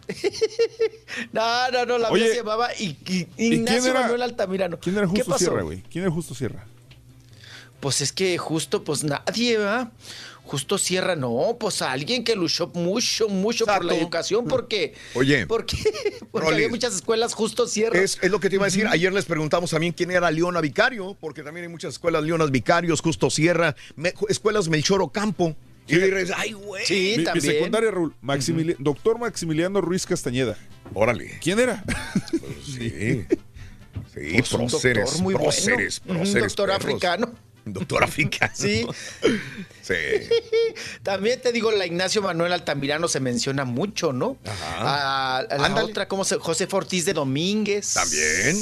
No, no, no, la Oye, mía se llamaba I- I- ¿y Ignacio quién era- Manuel Altamirano. ¿Quién era ¿Qué Justo? Sierra, güey? ¿Quién era Justo Sierra? Pues es que justo, pues nadie, ¿va? Justo Sierra, no, pues alguien que luchó mucho, mucho por la educación, porque, Oye, porque, porque Rolis. había muchas escuelas Justo Sierra. Es, es lo que te iba a decir. Ayer les preguntamos también quién era Leona Vicario, porque también hay muchas escuelas Leonas Vicarios, Justo Sierra, me- escuelas Melchor Ocampo. Y dices, ay, güey. Sí, mi, mi también. secundaria, Raúl. Maximili- Doctor Maximiliano Ruiz Castañeda. Órale. ¿Quién era? Sí. Sí, Pues un próceres, doctor muy próceres, bueno. Un doctor perros. africano. Doctor africano. Sí. Sí. También te digo, la Ignacio Manuel Altamirano se menciona mucho, ¿no? A, a la Ándale. otra, ¿cómo se? José Ortiz de Domínguez. También.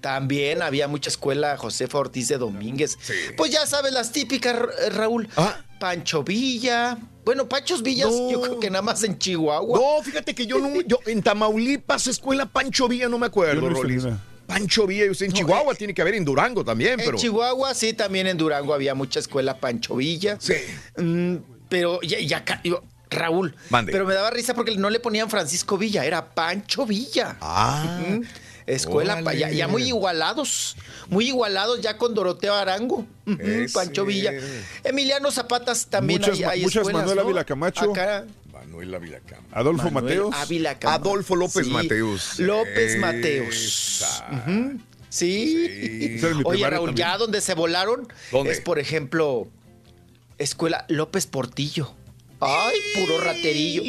También había mucha escuela José Ortiz de Domínguez. Pues ya sabes, las típicas, Ra- Raúl. Ah. Pancho Villa. Bueno, Panchos Villas, No. yo creo que nada más en Chihuahua. No, fíjate que yo no, yo en Tamaulipas, escuela Pancho Villa, no me acuerdo, Yo no. Pancho Villa, y usted en Chihuahua tiene que haber en Durango también, En pero. Chihuahua, sí, también en Durango había mucha escuela Pancho Villa. Sí. Mm, pero ya, ya yo- Raúl. Mande. Pero me daba risa porque no le ponían Francisco Villa, era Pancho Villa. Ah. Ujú. Escuela, pa- ya, ya muy igualados, muy igualados ya con Doroteo Arango, Ese. Pancho Villa. Emiliano Zapatas también Muchas hay, hay muchas escuelas, Manuel ¿no? Ávila Camacho. Acá, Manuel Ávila Cama. Adolfo Manuel Mateos. Ávila Camacho. Adolfo López Sí, Mateus. López. Mateos. Sí. Mi Oye, Raúl, también. ya donde se volaron ¿Dónde? es, por ejemplo, Escuela López Portillo. Ay, puro raterillo.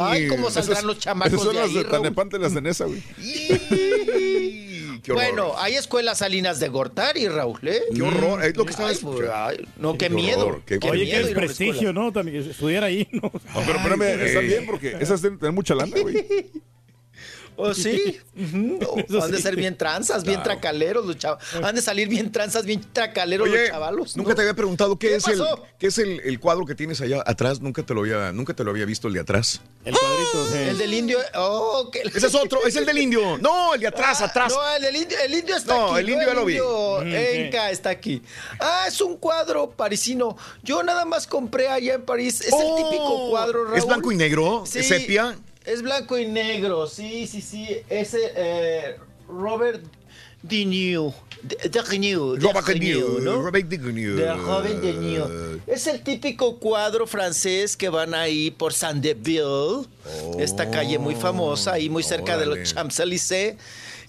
Ay, cómo saldrán los chamacos esas son de las ahí, de Raúl. Tanepante, las de Nesa, güey. Qué. Bueno, hay escuelas salinas de Gortari, Raúl, ¿eh? Qué horror. Es lo que estaba pues, escuchando. no, qué, Qué miedo. horror, qué- qué Oye, miedo una prestigio. ¿no? También estudiar ahí, ¿no? No, pero espérame, está bien porque esas deben tener mucha lana, güey. ¿Oh, sí? Oh, Han de ser bien tranzas, bien tracaleros los chavos. Han de salir bien tranzas, bien tracaleros los chavalos. ¿no? nunca te había preguntado qué, ¿Qué es, el, qué es el, el cuadro que tienes allá atrás. Nunca te lo había, nunca te lo había visto el de atrás. El cuadrito. sí. El del indio. Oh, que... Ese es otro, es el del indio. No, el de atrás, atrás. No, el, del indio, el indio está No, aquí. el indio ya lo vi. indio Mm, Enca está aquí. Ah, es un cuadro parisino. Yo nada más compré allá en París. Es Oh, el típico cuadro, Raúl. ¿Es blanco y negro? Sí, ¿Es sepia? Es blanco y negro, sí, sí, sí. Ese eh, Robert. De- Dignew, Robert Dignew, Denis, ¿no? Robert. De Robert Dignew. Es el típico cuadro francés que van ahí por Saint-Deville, esta calle muy famosa, ahí muy cerca de los Champs-Élysées.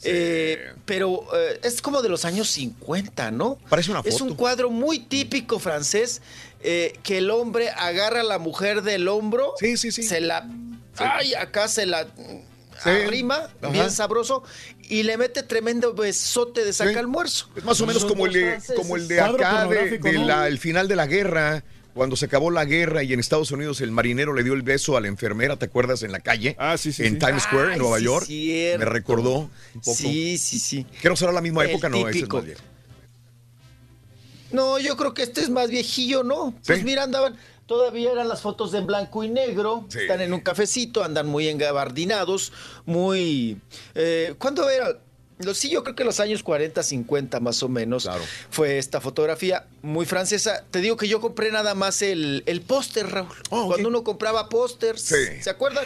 Eh, pero eh, es como de los años 50, ¿no? Parece una Es foto. un cuadro muy típico francés eh, que el hombre agarra a la mujer del hombro, Sí, sí, sí. se la... Ay, acá se la Sí. arrima, Ajá. bien sabroso, y le mete tremendo besote de saca Sí. almuerzo. Es más o menos como el de, como el de acá, de, pornográfico, de ¿no? la- el final de la guerra, cuando se acabó la guerra y en Estados Unidos el marinero le dio el beso a la enfermera, ¿te acuerdas? En la calle, Ah, sí, sí, en sí. Times Square, Ay, en Nueva sí, York. cierto. Me recordó un poco. Sí, sí, sí. Que no será la misma El época, no, ese es más. No, yo creo que este es más viejillo, ¿no? Pues mira, andaban, todavía eran las fotos en blanco y negro, Sí. están en un cafecito, andan muy engabardinados, muy... Eh, ¿Cuándo era? Sí, yo creo que los años 40, 50 más o menos Claro. fue esta fotografía muy francesa. Te digo que yo compré nada más el, el póster, Raúl. Oh. Cuando uno compraba pósters, Sí. ¿se acuerdan?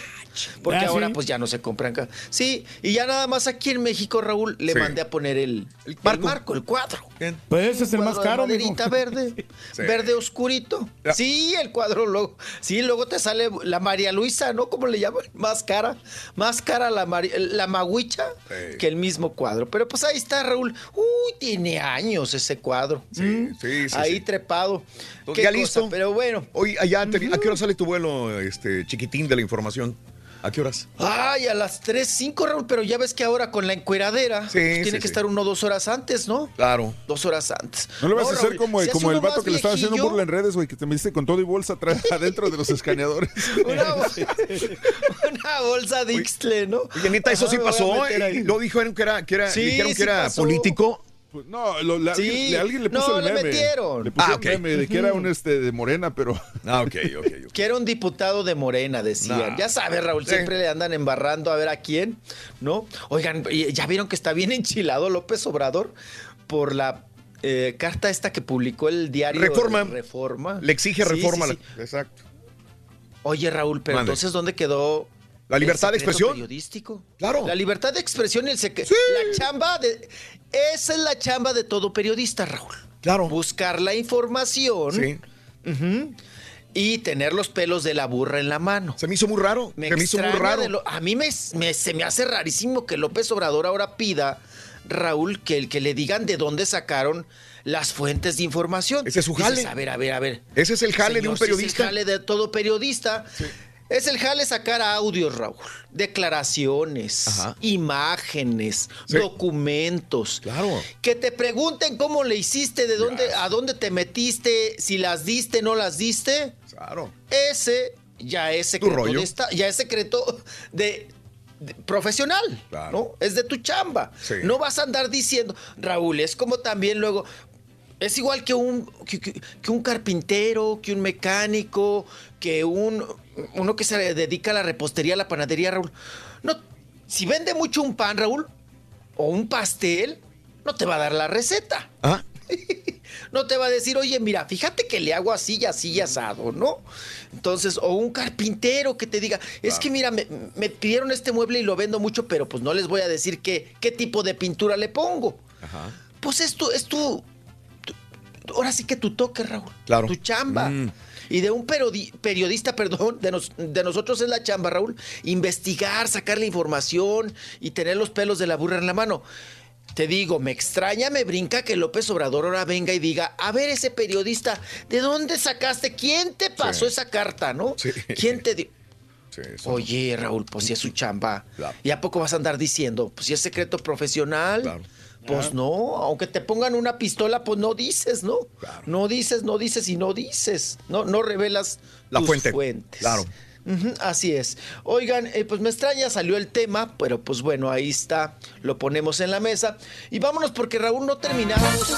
Porque Ah, ahora sí. pues ya no se compran acá. Sí, y ya nada más aquí en México, Raúl, le Sí. mandé a poner el, el marco. marco, el cuadro. Bien. Pues ese es el más caro, maderita verde, Sí. verde oscurito. Ya. Sí, el cuadro luego. Sí, luego te sale la María Luisa, ¿no? ¿Cómo le llaman? Más cara. Más cara la, Mari- la maguicha Sí. que el mismo cuadro. Pero pues ahí está, Raúl. Uy, tiene años ese cuadro. Sí, Mm, sí, sí, Ahí sí. trepado. Pues Qué ya cosa, listo. Pero bueno. Hoy, allá, te- ¿a qué hora sale tu vuelo, este, chiquitín de la información? ¿A qué horas? Ay, a las 3, 5, Raúl, pero ya ves que ahora con la encueradera Sí, pues, sí, tiene que sí. estar uno dos horas antes, ¿no? Claro. Dos horas antes. No lo vas a hacer Raúl, como, el vato que le estaba haciendo burla en redes, güey, que te metiste con todo y bolsa atrás, adentro de los escaneadores. Una, bol- una bolsa de Ixtle, ¿no? Oye, neta, eso Ajá, sí pasó. ahí. ¿eh? Lo dijeron que era, que era, Sí, dijeron que sí era pasó. político. Pues, no, lo- Sí. alguien, le- le No, puso el le meme. metieron. Le puso Ah, el meme de que era un este de Morena, pero. Ah, ok, ok. Que era un diputado de Morena, decían. Ya sabes, Raúl, siempre le andan embarrando a ver a quién, ¿no? Oigan, ya vieron que está bien enchilado López Obrador por la eh, carta esta que publicó el diario Reforma. Reforma. Le exige reforma. sí, sí. la- Exacto. Oye, Raúl, pero Mande. entonces, ¿dónde quedó? La libertad de expresión. periodístico. Claro. La libertad de expresión y el secreto. La chamba de. Esa es la chamba de todo periodista, Raúl. Claro. Buscar la información. Sí. Y tener los pelos de la burra en la mano. Se me hizo muy raro. Me se me hizo muy raro. lo- a mí me, me- se me hace rarísimo que López Obrador ahora pida, Raúl, que, el que le digan de dónde sacaron las fuentes de información. Ese es su Dices, jale. a ver, a ver, a ver. Ese es el jale de un periodista. Es el jale de todo periodista. Es el jale sacar audios, Raúl. Declaraciones, imágenes, Sí. documentos. Claro. Que te pregunten cómo le hiciste, de dónde, a dónde te metiste, si las diste, no las diste. Claro. Ese ya es secreto de esta- ya es secreto de, de- profesional, ¿no? Es de tu chamba. Sí. No vas a andar diciendo, Raúl, es como también luego es igual que un que, que- que un carpintero, que un mecánico, que un uno que se dedica a la repostería, a la panadería, Raúl. No, si vende mucho un pan, Raúl, o un pastel, no te va a dar la receta. Ah. No te va a decir, oye, mira, fíjate que le hago así y así y asado, ¿no? Entonces, o un carpintero que te diga, es que mira, me, me pidieron este mueble y lo vendo mucho, pero pues no les voy a decir qué, qué tipo de pintura le pongo. Pues es tu, es tu, tu- ahora sí que tu toque, Raúl. Claro. Tu chamba. Mm. Y de un periodista, perdón, de, nos- de nosotros es la chamba, Raúl, investigar, sacar la información y tener los pelos de la burra en la mano. Te digo, me extraña, me brinca que López Obrador ahora venga y diga, a ver ese periodista, ¿de dónde sacaste? ¿Quién te pasó esa carta, no? ¿Quién te dio? Oye, Raúl, pues si es su chamba. ¿Y a poco vas a andar diciendo? Pues si es secreto profesional. Pues no, aunque te pongan una pistola, pues no dices, ¿no? No dices, no dices y no dices. No, no revelas La tus fuente. fuentes. Claro. Así es. Oigan, eh, pues me extraña, salió el tema, pero pues bueno, ahí está, lo ponemos en la mesa. Y vámonos porque Raúl no terminamos.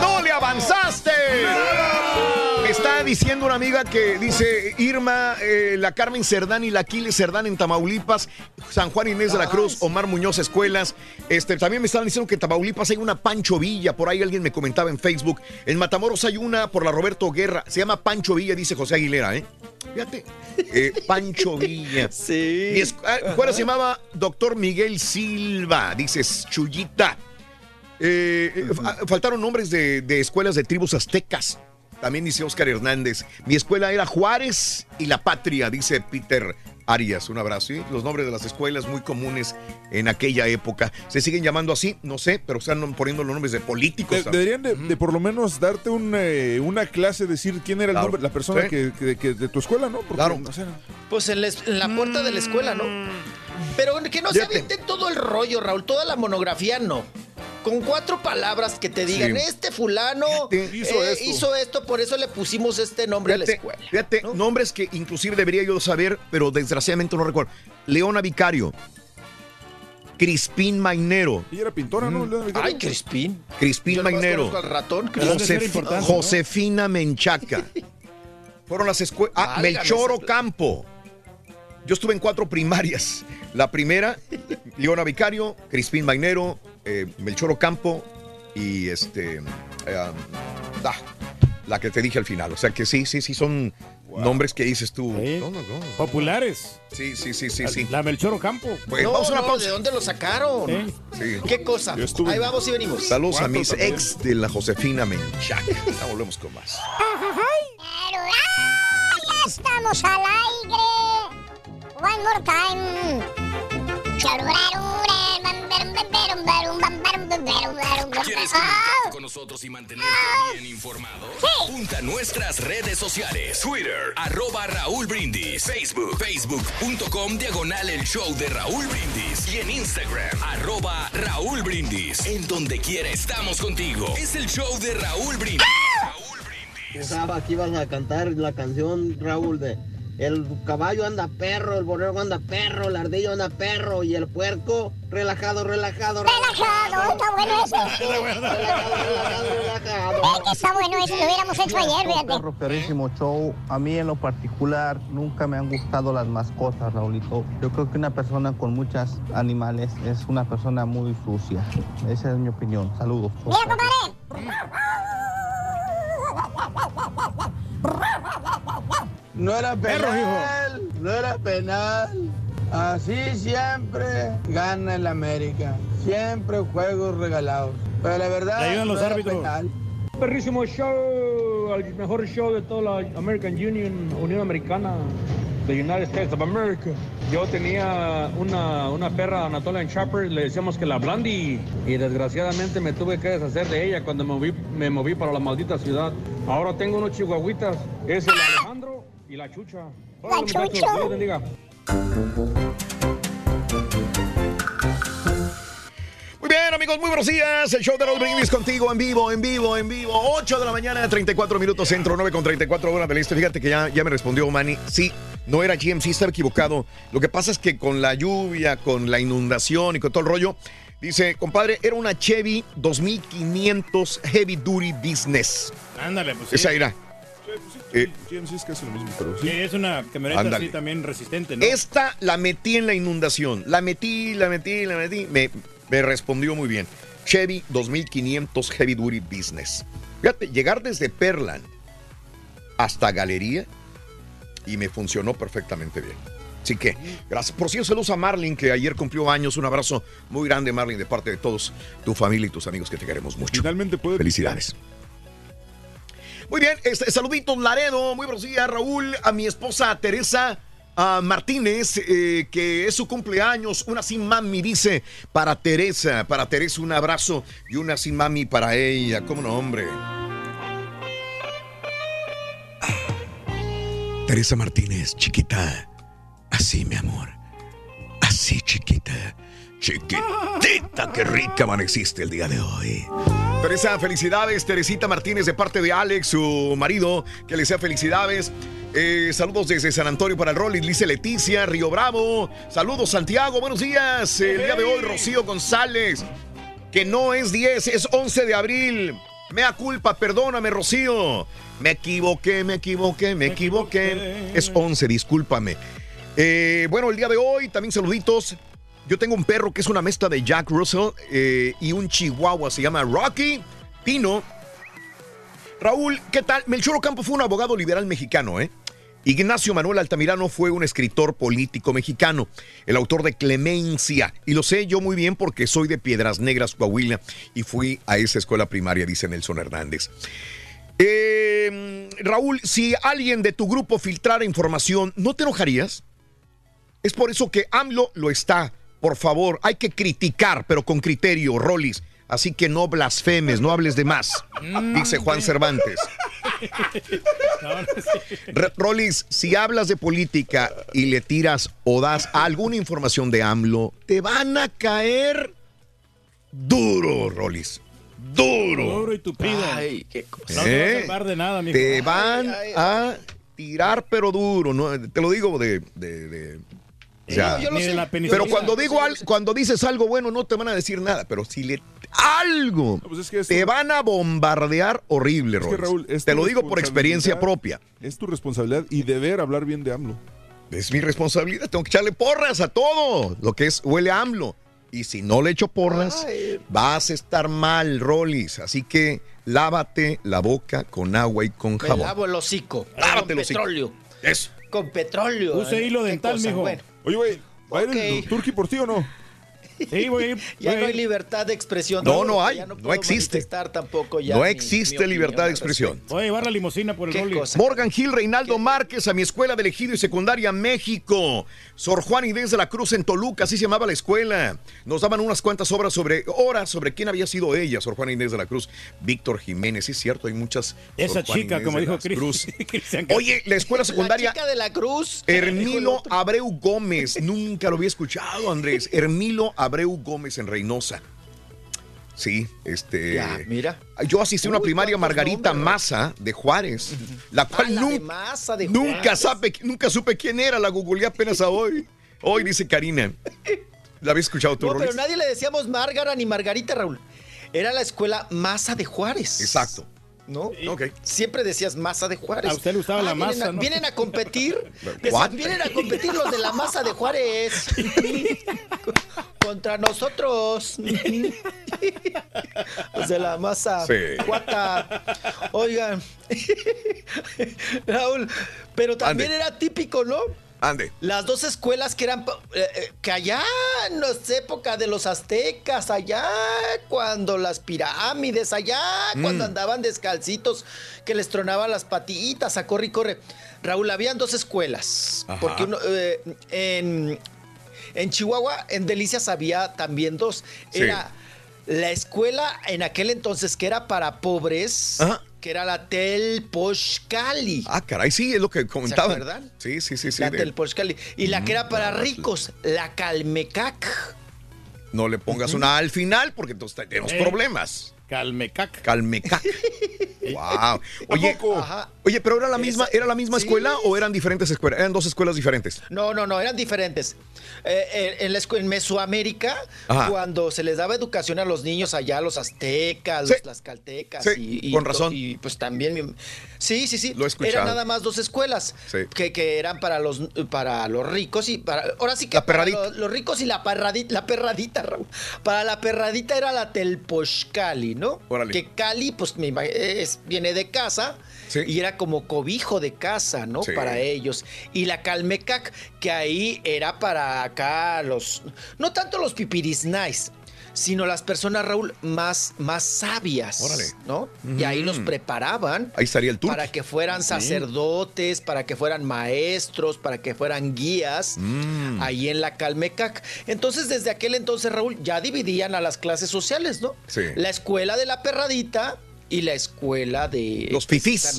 ¡No le avanzaste! Me está diciendo una amiga que dice Irma, eh, la Carmen Cerdán y la Aquiles Cerdán en Tamaulipas, San Juan Inés de la Cruz, Omar Muñoz Escuelas. Este, también me estaban diciendo que en Tamaulipas hay una Pancho Villa, por ahí alguien me comentaba en Facebook. En Matamoros hay una por la Roberto Guerra, se llama Pancho Villa, dice José Aguilera, ¿eh? Fíjate. Eh, Pancho Villa. Sí. Mi escuela se llamaba Doctor Miguel Silva, dices Chuyita. Eh, fa- faltaron nombres de, de escuelas de tribus aztecas. También dice Oscar Hernández. Mi escuela era Juárez y La Patria, dice Peter Arias. Un abrazo. ¿sí? Los nombres de las escuelas muy comunes en aquella época. ¿Se siguen llamando así? No sé, pero están poniendo los nombres de políticos. De- deberían de, de por lo menos darte un, eh, una clase, decir quién era el Claro. nombre, la persona Sí. que, que- que de tu escuela, ¿no? Porque, Claro. o sea, Pues en la, es- en la puerta de la escuela, ¿no? Pero que no se avienten todo el rollo, Raúl, toda la monografía no. Con cuatro palabras que te digan, Sí. este fulano Hizo eh, esto. hizo esto, por eso le pusimos este nombre a la escuela. fíjate, nombres que inclusive debería yo saber, pero desgraciadamente no recuerdo. Leona Vicario. Crispín Mainero. Ella era pintora, ¿no? Ay, Crispín. Crispín Mainero. al ratón, Josef- Crispín. Josefina Menchaca. Fueron las escuelas. Ah, Válgame, Melchor esa- Ocampo. Yo estuve en cuatro primarias. La primera, Leona Vicario, Crispín Mainero, eh, Melchor Ocampo y este. eh, ah, la que te dije al final. O sea que sí, sí, sí, son nombres que dices tú. No, no, no. Populares. Sí, sí, sí, sí, sí. La Melchor Ocampo. Bueno, No, vamos a una no, pausa. ¿De dónde lo sacaron? Sí. ¿Qué cosa? Ahí vamos y venimos. Saludos a mis también. ex de la Josefina Menchaca. Ya volvemos con más. Pero, ¡ah! ya estamos al aire. One more time. ¿Quieres comunicarte con nosotros y mantenerte bien informado? Junta nuestras redes sociales. Twitter, arroba Raúl Brindis. Facebook, facebook.com, diagonal el show de Raúl Brindis. Y en Instagram, arroba Raúl Brindis. En donde quiera estamos contigo. Es el show de Raúl Brindis. Pensaba que ibas a cantar la canción, Raúl, de El caballo anda perro, el borrego anda perro, el ardillo anda perro y el puerco relajado, relajado, relajado. Está bueno ese. relajado, relajado, relajado. Que está bueno ese, lo hubiéramos hecho ayer, fíjate. Perro, perrísimo show. A mí en lo particular nunca me han gustado las mascotas, Raulito. Yo creo que una persona con muchos animales es una persona muy sucia. Esa es mi opinión. Saludos. Mira, compadre. No era Perro, penal, no era penal. Así siempre gana el América. Siempre juegos regalados. Pero la verdad, Le ayudan los no era árbitros. penal. Perrísimo show, el mejor show de toda la American Union, Unión Americana, the United States of America. Yo tenía una, una perra Anatolian Shepherd, le decíamos que la Blondie, y desgraciadamente me tuve que deshacer de ella cuando me moví, me moví para la maldita ciudad. Ahora tengo unos chihuahuitas, es el Alejandro y la Chucha. Dios les bendiga. Muy bien, amigos, muy buenos días. El show de Raúl Brindis contigo en vivo, en vivo, en vivo. 8 de la mañana, 34 minutos centro, 9 con 34 horas del este. Fíjate que ya, ya me respondió Manny. Sí, no era GMC, estaba equivocado. Lo que pasa es que con la lluvia, con la inundación y con todo el rollo, dice, compadre, era una Chevy 2500 Heavy Duty Business. Ándale, pues sí. Esa era. Eh, GMC es casi lo mismo, pero Sí, es una camioneta Ándale. así también resistente, ¿no? Esta la metí en la inundación. La metí, la metí, la metí. Me, me respondió muy bien. Chevy 2500 Heavy Duty Business. Fíjate, llegar desde Perland hasta Galería y me funcionó perfectamente bien. Así que, gracias. Por cierto, saludos a Marlin, que ayer cumplió años. Un abrazo muy grande, Marlin, de parte de todos, tu familia y tus amigos que te queremos mucho. Finalmente puede. Felicidades. Muy bien, este, saluditos Laredo, muy buenos días Raúl, a mi esposa Teresa ah, Martínez, eh, que es su cumpleaños, una sin mami, dice, para Teresa, para Teresa un abrazo y una sin mami para ella, ¿cómo no, hombre? Teresa Martínez, chiquita, así mi amor, así chiquita, chiquitita, qué rica amaneciste el día de hoy. Teresa, felicidades. Teresita Martínez de parte de Alex, su marido, que le sea felicidades. Eh, saludos desde San Antonio para el Rolling, dice Leticia, Río Bravo. Saludos Santiago, buenos días. El día de hoy, Rocío González, que no es 10, es 11 de abril. Mea culpa, perdóname, Rocío. Me equivoqué, me equivoqué, me equivoqué. Es 11, discúlpame. Eh, bueno, el día de hoy, también saluditos. Yo tengo un perro que es una mezcla de Jack Russell eh, y un chihuahua, se llama Rocky Pino. Raúl, ¿qué tal? Melchor Ocampo fue un abogado liberal mexicano, ¿eh? Ignacio Manuel Altamirano fue un escritor político mexicano, el autor de Clemencia. Y lo sé yo muy bien porque soy de Piedras Negras, Coahuila, y fui a esa escuela primaria, dice Nelson Hernández. Eh, Raúl, si alguien de tu grupo filtrara información, ¿no te enojarías? Es por eso que AMLO lo está. Por favor, hay que criticar, pero con criterio, Rollis. Así que no blasfemes, no hables de más, dice Juan Cervantes. Rollis, si hablas de política y le tiras o das alguna información de AMLO, te van a caer duro, Rollis. Duro. Duro y tupido. Ay, qué cosa. No te vas a ¿Eh? de nada, mijo. Te van a tirar, pero duro. ¿no? Te lo digo de. de- de- o sea, Ni de la pero cuando digo al- cuando dices algo bueno, no te van a decir nada. Pero si le algo pues es que esto- te van a bombardear horrible, Es que, Rollis. Raúl, es Te lo digo por experiencia propia. Es tu responsabilidad y deber hablar bien de AMLO. Es mi responsabilidad. Tengo que echarle porras a todo lo que es huele a AMLO. Y si no le echo porras, vas a estar mal, Rollis. Así que lávate la boca con agua y con Me jabón. lavo el hocico. Lávate con el hocico. petróleo. Eso. Con petróleo. Use ¿eh? hilo dental, mijo. Bueno, Oye, güey, ¿va a ir el Turqui por ti o no? Sí, voy ya voy a no hay libertad de expresión. No, no hay, Ya no puedo existe. tampoco ya No mi- existe mi libertad de expresión. Voy a llevar la limusina por el ¿Qué cosa? Morgan Hill, Reinaldo Márquez, a mi escuela de elegido y secundaria México. Sor Juan Inés de la Cruz en Toluca, así se llamaba la escuela. Nos daban unas cuantas obras sobre, horas sobre quién había sido ella, Sor Juan Inés de la Cruz. Víctor Jiménez, sí es cierto, hay muchas. Esa chica, Inés como dijo Cruz. Oye, la escuela secundaria. La chica de la cruz. Hermilo. Abreu Gómez, nunca lo había escuchado, Andrés. Hermilo Abreu Gómez en Reynosa. Sí, este. Ya, mira. Yo asistí a una Uy, primaria Margarita Maza de Juárez, la cual Ah, la de nunca, Maza de nunca, sabe, nunca supe quién era, la googleé apenas a hoy. Hoy dice Karina. ¿La habías escuchado tú, No, pero nadie le decíamos Márgara ni Margarita, Raúl. Era la escuela Maza de Juárez. Exacto. ¿No? Ok. Siempre decías Maza de Juárez. A usted le gustaba la vienen masa, a, ¿no? Vienen a competir. Decían, vienen a competir los de la Maza de Juárez. Contra nosotros. Los de la masa. Sí. Cuata. Oigan. Raúl, pero también era típico, ¿no? Ande. Las dos escuelas que eran, eh, eh, que allá en la época de los aztecas, allá cuando las pirámides, allá cuando Mm. andaban descalcitos, que les tronaban las patitas a corre y corre. Raúl, habían dos escuelas, Ajá. porque uno, eh, en, en Chihuahua, en Delicias había también dos. Sí. Era la escuela en aquel entonces que era para pobres, Ajá. Que era la Telpochcali. Ah, caray, sí, es lo que comentaban. acuerdan? Sí, sí, sí, sí. la de- Telpochcali. Y la que era para ricos, la Calmecac. no le pongas una A al final porque entonces tenemos Eh. problemas. Calmecac. Calmecac. wow. Oye, Ajá. oye, pero era la misma, Esa- ¿era la misma sí. escuela o eran diferentes escuelas? Eran dos escuelas diferentes. No, no, no, eran diferentes. Eh, eh, en, la en Mesoamérica, Ajá. cuando se les daba educación a los niños allá, los aztecas, Sí. los tlaxcaltecas. Sí, y, y con razón. Y pues también. Sí, sí, sí. Lo he. Eran nada más dos escuelas Sí. que, que eran para los, para los ricos y para. Ahora sí que. La para perradita. Los, los ricos y la perradita, la perradita, Raúl. Para la perradita era la Telpochcali, ¿no? Órale. Que Cali, pues me es, viene de casa. Sí. Y era como cobijo de casa, ¿no? Sí. Para ellos. Y la Calmecac, que ahí era para acá los. No tanto los pipiris nice, sino las personas, Raúl, más, más sabias. Órale. ¿No? Y ahí los preparaban. Ahí estaría el. Para que fueran sacerdotes, para que fueran maestros, para que fueran guías, Mm. ahí en la Calmecac. Entonces, desde aquel entonces, Raúl, ya dividían a las clases sociales, ¿no? Sí. La escuela de la perradita y la escuela de... Los fifís.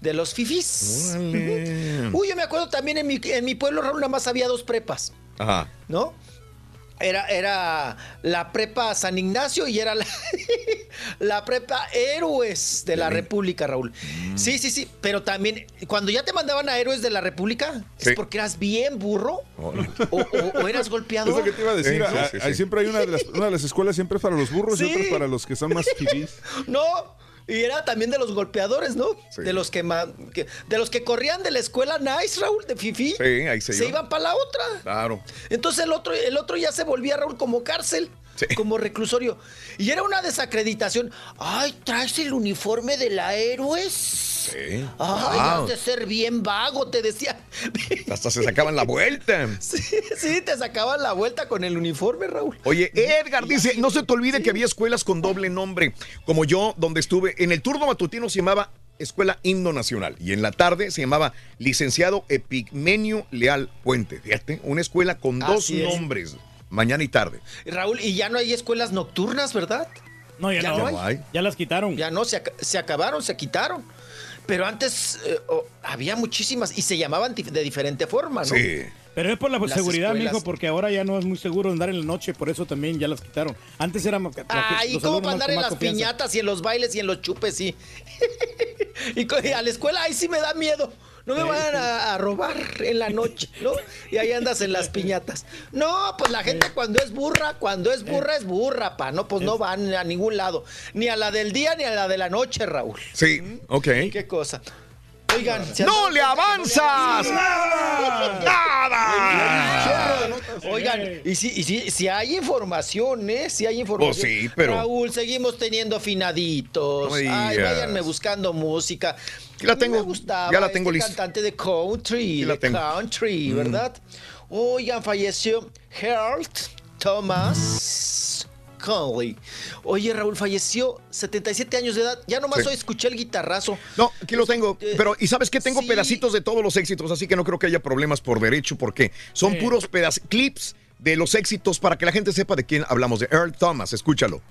De los fifís. Uy, yo me acuerdo también en mi, en mi pueblo, Raúl, nada más había dos prepas, Ajá. ¿no? Era, era la prepa San Ignacio y era la, la prepa Héroes de la. República, Raúl. Mm. Sí, sí, sí. Pero también, cuando ya te mandaban a Héroes de la República, Sí. es porque eras bien burro Órale. o, o- o eras golpeado. Es lo que te iba a decir. Sí, ah, sí, sí, ah. Siempre hay una de, las, una de las escuelas, siempre es para los burros y otra para los que son más fifís. No, y era también de los golpeadores, ¿no? Sí. De los que, de los que corrían de la escuela Nice, Raúl, de Fifi. Sí, ahí se, Se iban para la otra. Claro. Entonces el otro, el otro ya se volvía, Raúl, como cárcel. Sí. Como reclusorio. Y era una desacreditación. Ay, ¿traes el uniforme de la héroes? Sí. Ay, Wow. has de ser bien vago, te decía. Hasta se sacaban la vuelta. Sí, sí, te sacaban la vuelta con el uniforme, Raúl. Oye, Edgar dice, no se te olvide que había escuelas con doble nombre, como yo, donde estuve. En el turno matutino se llamaba Escuela Himno Nacional y en la tarde se llamaba Licenciado Epigmenio Leal Puente. Fíjate, una escuela con dos es. nombres, mañana y tarde. Raúl, y ya no hay escuelas nocturnas, ¿verdad? No, ya, Ya no. no hay. Ya las quitaron. Ya no, se, se acabaron, se quitaron. Pero antes eh, oh, había muchísimas y se llamaban de diferente forma, ¿no? Sí. Pero es por la Las seguridad, escuelas. mijo, porque ahora ya no es muy seguro andar en la noche, por eso también ya las quitaron. Antes era más- Ay, ¿cómo para andar en las confianza. piñatas y en los bailes y en los chupes, sí? y y a la escuela, ahí sí me da miedo. No me vayan a, a robar en la noche, ¿no? Y ahí andas en las piñatas. No, pues la gente cuando es burra, cuando es burra, es burra, pa. No, pues no van a ningún lado. Ni a la del día ni a la de la noche, Raúl. Sí, ok. Qué cosa. Oigan, ¿se han ¡No le avanzas! no avanzas? ¡Nada! Oigan, y si, y si, si hay información, ¿eh? Si hay información. Sí, pero- Raúl, seguimos teniendo afinaditos. No Ay, váyanme buscando música. Aquí la tengo, Me gustaba ya la tengo este lista. cantante de country, de country, Mm. ¿verdad? Oigan, falleció Harold Thomas Conley. Oye, Raúl, falleció 77 años de edad. Ya nomás Sí. hoy escuché el guitarrazo. No, aquí lo tengo. Pero, ¿y sabes qué? Tengo sí. pedacitos de todos los éxitos, así que no creo que haya problemas por derecho, porque son Sí. puros pedaz clips de los éxitos para que la gente sepa de quién hablamos, de Earl Thomas. Escúchalo.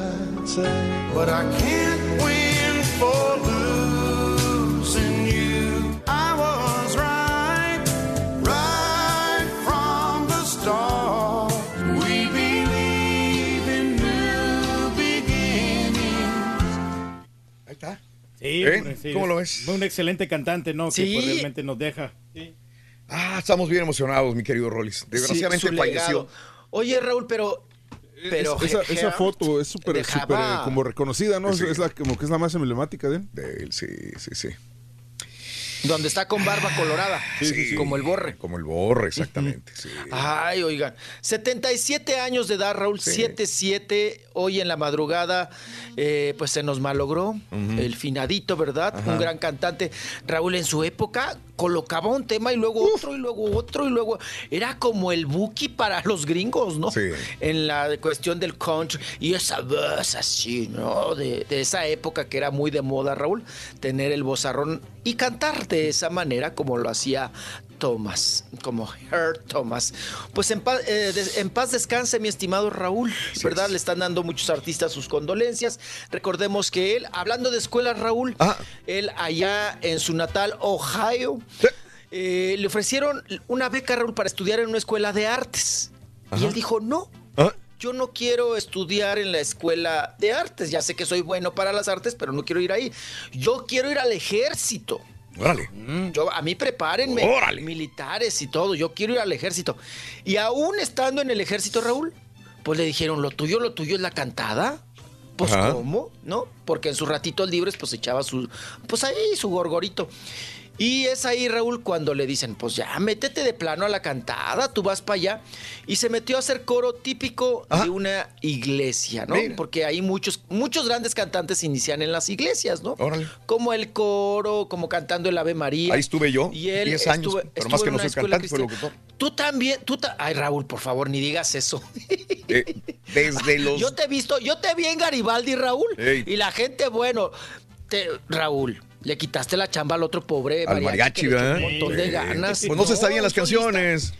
I'd say. But I can't win for losing you. I was right, right from the start. We believe in new beginnings. Ahí está. Sí, ¿Eh? sí, ¿Cómo es lo ves? Un excelente cantante, ¿no? Que Sí. pues, realmente nos deja. Ah, estamos bien emocionados, mi querido Rollis. Desgraciadamente Sí, falleció. legado. Oye, Raúl, pero. Pero Es- esa, foto es súper, como reconocida, ¿no? Es- Sí. Es la, como que es la más emblemática de él. De él, sí, sí, sí. Donde está con barba colorada. Sí, Como el borre. Como el borre, exactamente. sí. Ay, oigan. 77 años de edad, Raúl. 7-7. Hoy en la madrugada, eh, pues se nos malogró. El finadito, ¿verdad? Ajá. Un gran cantante. Raúl, en su época, colocaba un tema y luego otro, y luego otro, y luego. Era como el Buki para los gringos, ¿no? Sí. En la cuestión del country. Y esa voz así, ¿no? De, de esa época que era muy de moda, Raúl. Tener el bozarrón y cantar de esa manera como lo hacía Thomas, como Herr Thomas. Pues en paz, eh, en paz descanse, mi estimado Raúl, ¿verdad? Le están dando muchos artistas sus condolencias. Recordemos que él, hablando de escuelas, Raúl, él allá en su natal Ohio, eh, le ofrecieron una beca, Raúl, para estudiar en una escuela de artes. Y él dijo, no. Ah. Yo no quiero estudiar en la escuela de artes. Ya sé que soy bueno para las artes, pero no quiero ir ahí. Yo quiero ir al ejército. Órale. Yo, a mí prepárenme. Órale. Militares y todo. Yo quiero ir al ejército. Y aún estando en el ejército, Raúl, pues le dijeron, lo tuyo, lo tuyo es la cantada. Pues, Ajá. ¿cómo? ¿No? Porque en sus ratitos libres, pues echaba su. Pues ahí, su gorgorito. Y es ahí, Raúl, cuando le dicen, pues ya, métete de plano a la cantada, tú vas para allá. Y se metió a hacer coro típico de una iglesia, ¿no? Mira. Porque ahí muchos, muchos grandes cantantes inician en las iglesias, ¿no? Órale. Como el coro, como cantando el Ave María. Ahí estuve yo, Y él 10 años, pero más estuvo que no soy cantante, soy locutor. Tú también, tú ta- Ay, Raúl, por favor, ni digas eso. Eh, desde los... Yo te he visto, yo te vi en Garibaldi, Raúl. Ey. Y la gente, bueno, te- Raúl, le quitaste la chamba al otro pobre Al mariachi, ¿verdad? Un montón de ganas. Pues no se sabían las canciones.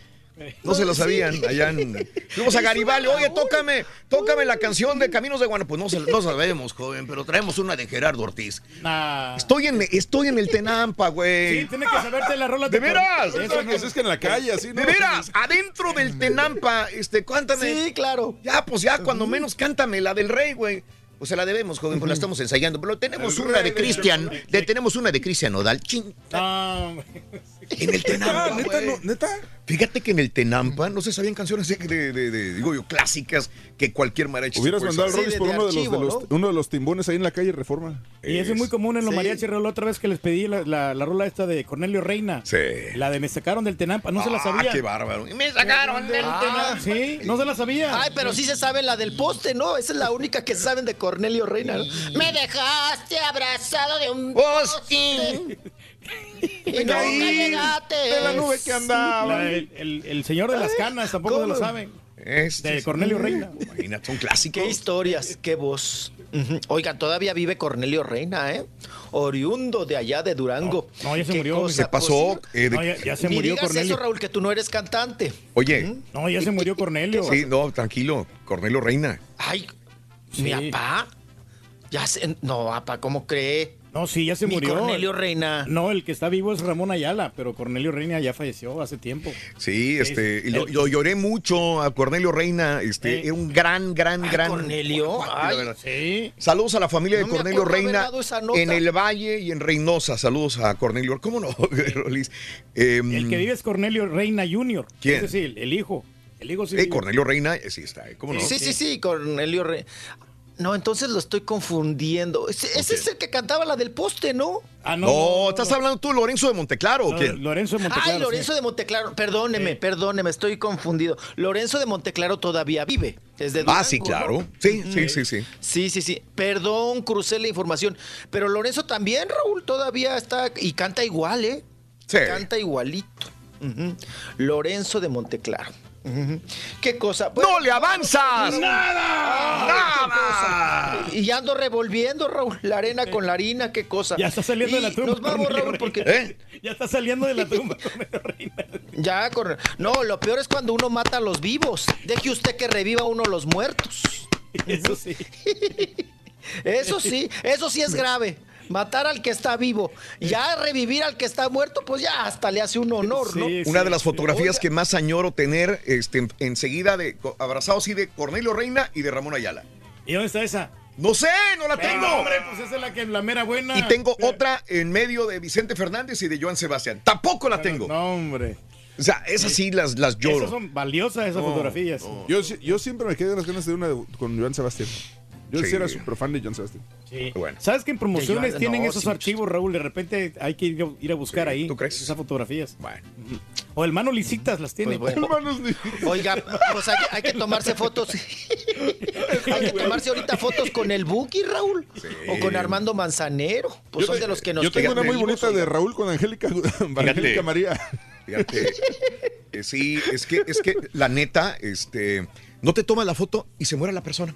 No se las sabían allá en... Fuimos a Garibaldi, oye, tócame, tócame la canción de Caminos de Guanajuato. Pues no, se- no sabemos, joven, pero traemos una de Gerardo Ortiz. Nah. Estoy en, estoy en el Tenampa, güey. Sí, tiene que saberte la rola ¿De veras? Eso no- Es que en la calle, así, ¿no? De veras, adentro del Tenampa, este, cántame. Sí, claro. Ya, pues ya, cuando menos cántame la del rey, güey. Pues se la debemos, joven, pues la estamos ensayando. Pero tenemos una de Cristian, tenemos una de Cristian Nodal. Chin, Ah, en el Tenampa, Ah, neta, no, neta. Fíjate que en el Tenampa no se sabían canciones de, de- de- de- digo yo, clásicas que cualquier mariachi se Hubieras mandado al. Rollis Sí, por de uno de, los, archivo, de los- ¿no? uno de los timbones ahí en la calle Reforma. y eso es muy común en los Sí. mariachis. La otra vez que les pedí la, la- la rola esta de Cornelio Reina. Sí. La de Me sacaron del Tenampa. No se la Ah, sabía. qué bárbaro. Y me sacaron del Ah. Sí, no se la sabía. Ay, pero sí se sabe la del poste, ¿no? Esa es la única que saben de Cornelio Reina. ¿no? Me dejaste abrazado de un Poste. Nunca llegaste. De la nube que andaba. La- el, el- el señor de las canas tampoco se lo saben. Este, De Cornelio Reina. Imagínate, son clásicos. Qué historias, qué voz. Ujú. Oigan, todavía vive Cornelio Reina, ¿eh? Oriundo de allá de Durango. No, no, ya se Qué murió. cosa, ¿Qué pasó? Eh, de- No, ya, ya se Ni murió digas Cornelio. eso, Raúl, que tú no eres cantante. Oye, No, ya se murió Cornelio. sí, no, tranquilo. Cornelio Reina. Ay, Sí. mi papá. Ya se... No, papá, ¿cómo cree? No, sí, ya se Mi murió. Cornelio Reina. No, el que está vivo es Ramón Ayala, pero Cornelio Reina ya falleció hace tiempo. Sí, este, y lo, el- lo lloré mucho a Cornelio Reina, este, Sí. era un gran, gran, Ay, gran. Cornelio, ay. Sí. Saludos a la familia No de Cornelio Reina en el Valle y en Reynosa. Saludos a Cornelio. ¿Cómo no? Em, El que vive es Cornelio Reina Jr. ¿Quién? Ese sí, el, hijo. El hijo sí. eh. Cornelio Reina, eh, sí está, eh, ¿cómo no? Sí, sí, sí, Cornelio Reina. No, entonces lo estoy confundiendo. Ese, ese es el que cantaba la del poste, ¿no? Ah, no. No, ¿estás no. hablando tú, Lorenzo de Monteclaro o No, qué? Lorenzo de Monteclaro. Ay, Lorenzo sí. de Monteclaro. Perdóneme, perdóneme, estoy confundido. Lorenzo de Monteclaro todavía vive. Desde Ah, sí, claro. ¿no? Sí, sí, sí, sí. Sí, sí, sí. Perdón, crucé la información. Pero Lorenzo también, Raúl, todavía está y canta igual, ¿eh? Sí. Canta igualito. Lorenzo de Monteclaro. ¿Qué cosa? ¡No le avanzas! ¡Nada! Y ando revolviendo, Raúl, la arena con la harina, qué cosa. Ya está saliendo Y de la tumba. Nos vamos, Raúl, porque. ¿Eh? Ya está saliendo de la tumba. Ya corre. No, lo peor es cuando uno mata a los vivos. Deje usted que reviva uno los muertos. Eso sí. Eso sí, eso sí es grave. Matar al que está vivo. Ya revivir al que está muerto, pues ya hasta le hace un honor, ¿no? Una de las fotografías que más añoro tener este, en- enseguida de abrazados así de Cornelio Reina y de Ramón Ayala. ¿Y dónde está esa? No sé, no la tengo. No, hombre, pues esa es la que la mera buena. Y tengo otra en medio de Vicente Fernández y de Joan Sebastián. Tampoco la tengo. No, hombre. O sea, esas sí las, las lloro. Esas son valiosas esas No, fotografías. Yo, yo siempre me quedé en las ganas de una con Joan Sebastián. Yo sí, era súper fan de Joan Sebastián. Sí. Bueno. ¿Sabes que en promociones tienen no, esos sí, archivos, Raúl? De repente hay que ir a, ir a buscar ahí. ¿tú crees? Esas fotografías. Bueno. O el mano lisitas las tiene. Pues bueno. Oiga, pues hay, hay que tomarse fotos. hay que tomarse ahorita fotos con el Buki, Raúl. O con Armando Manzanero. Pues Yo son te- de los que nos Yo tengo una muy bonita de. Raúl con Angélica, Angélica María. Fíjate. Eh, sí, es que, es que la neta, este, no te tomas la foto y se muere la persona.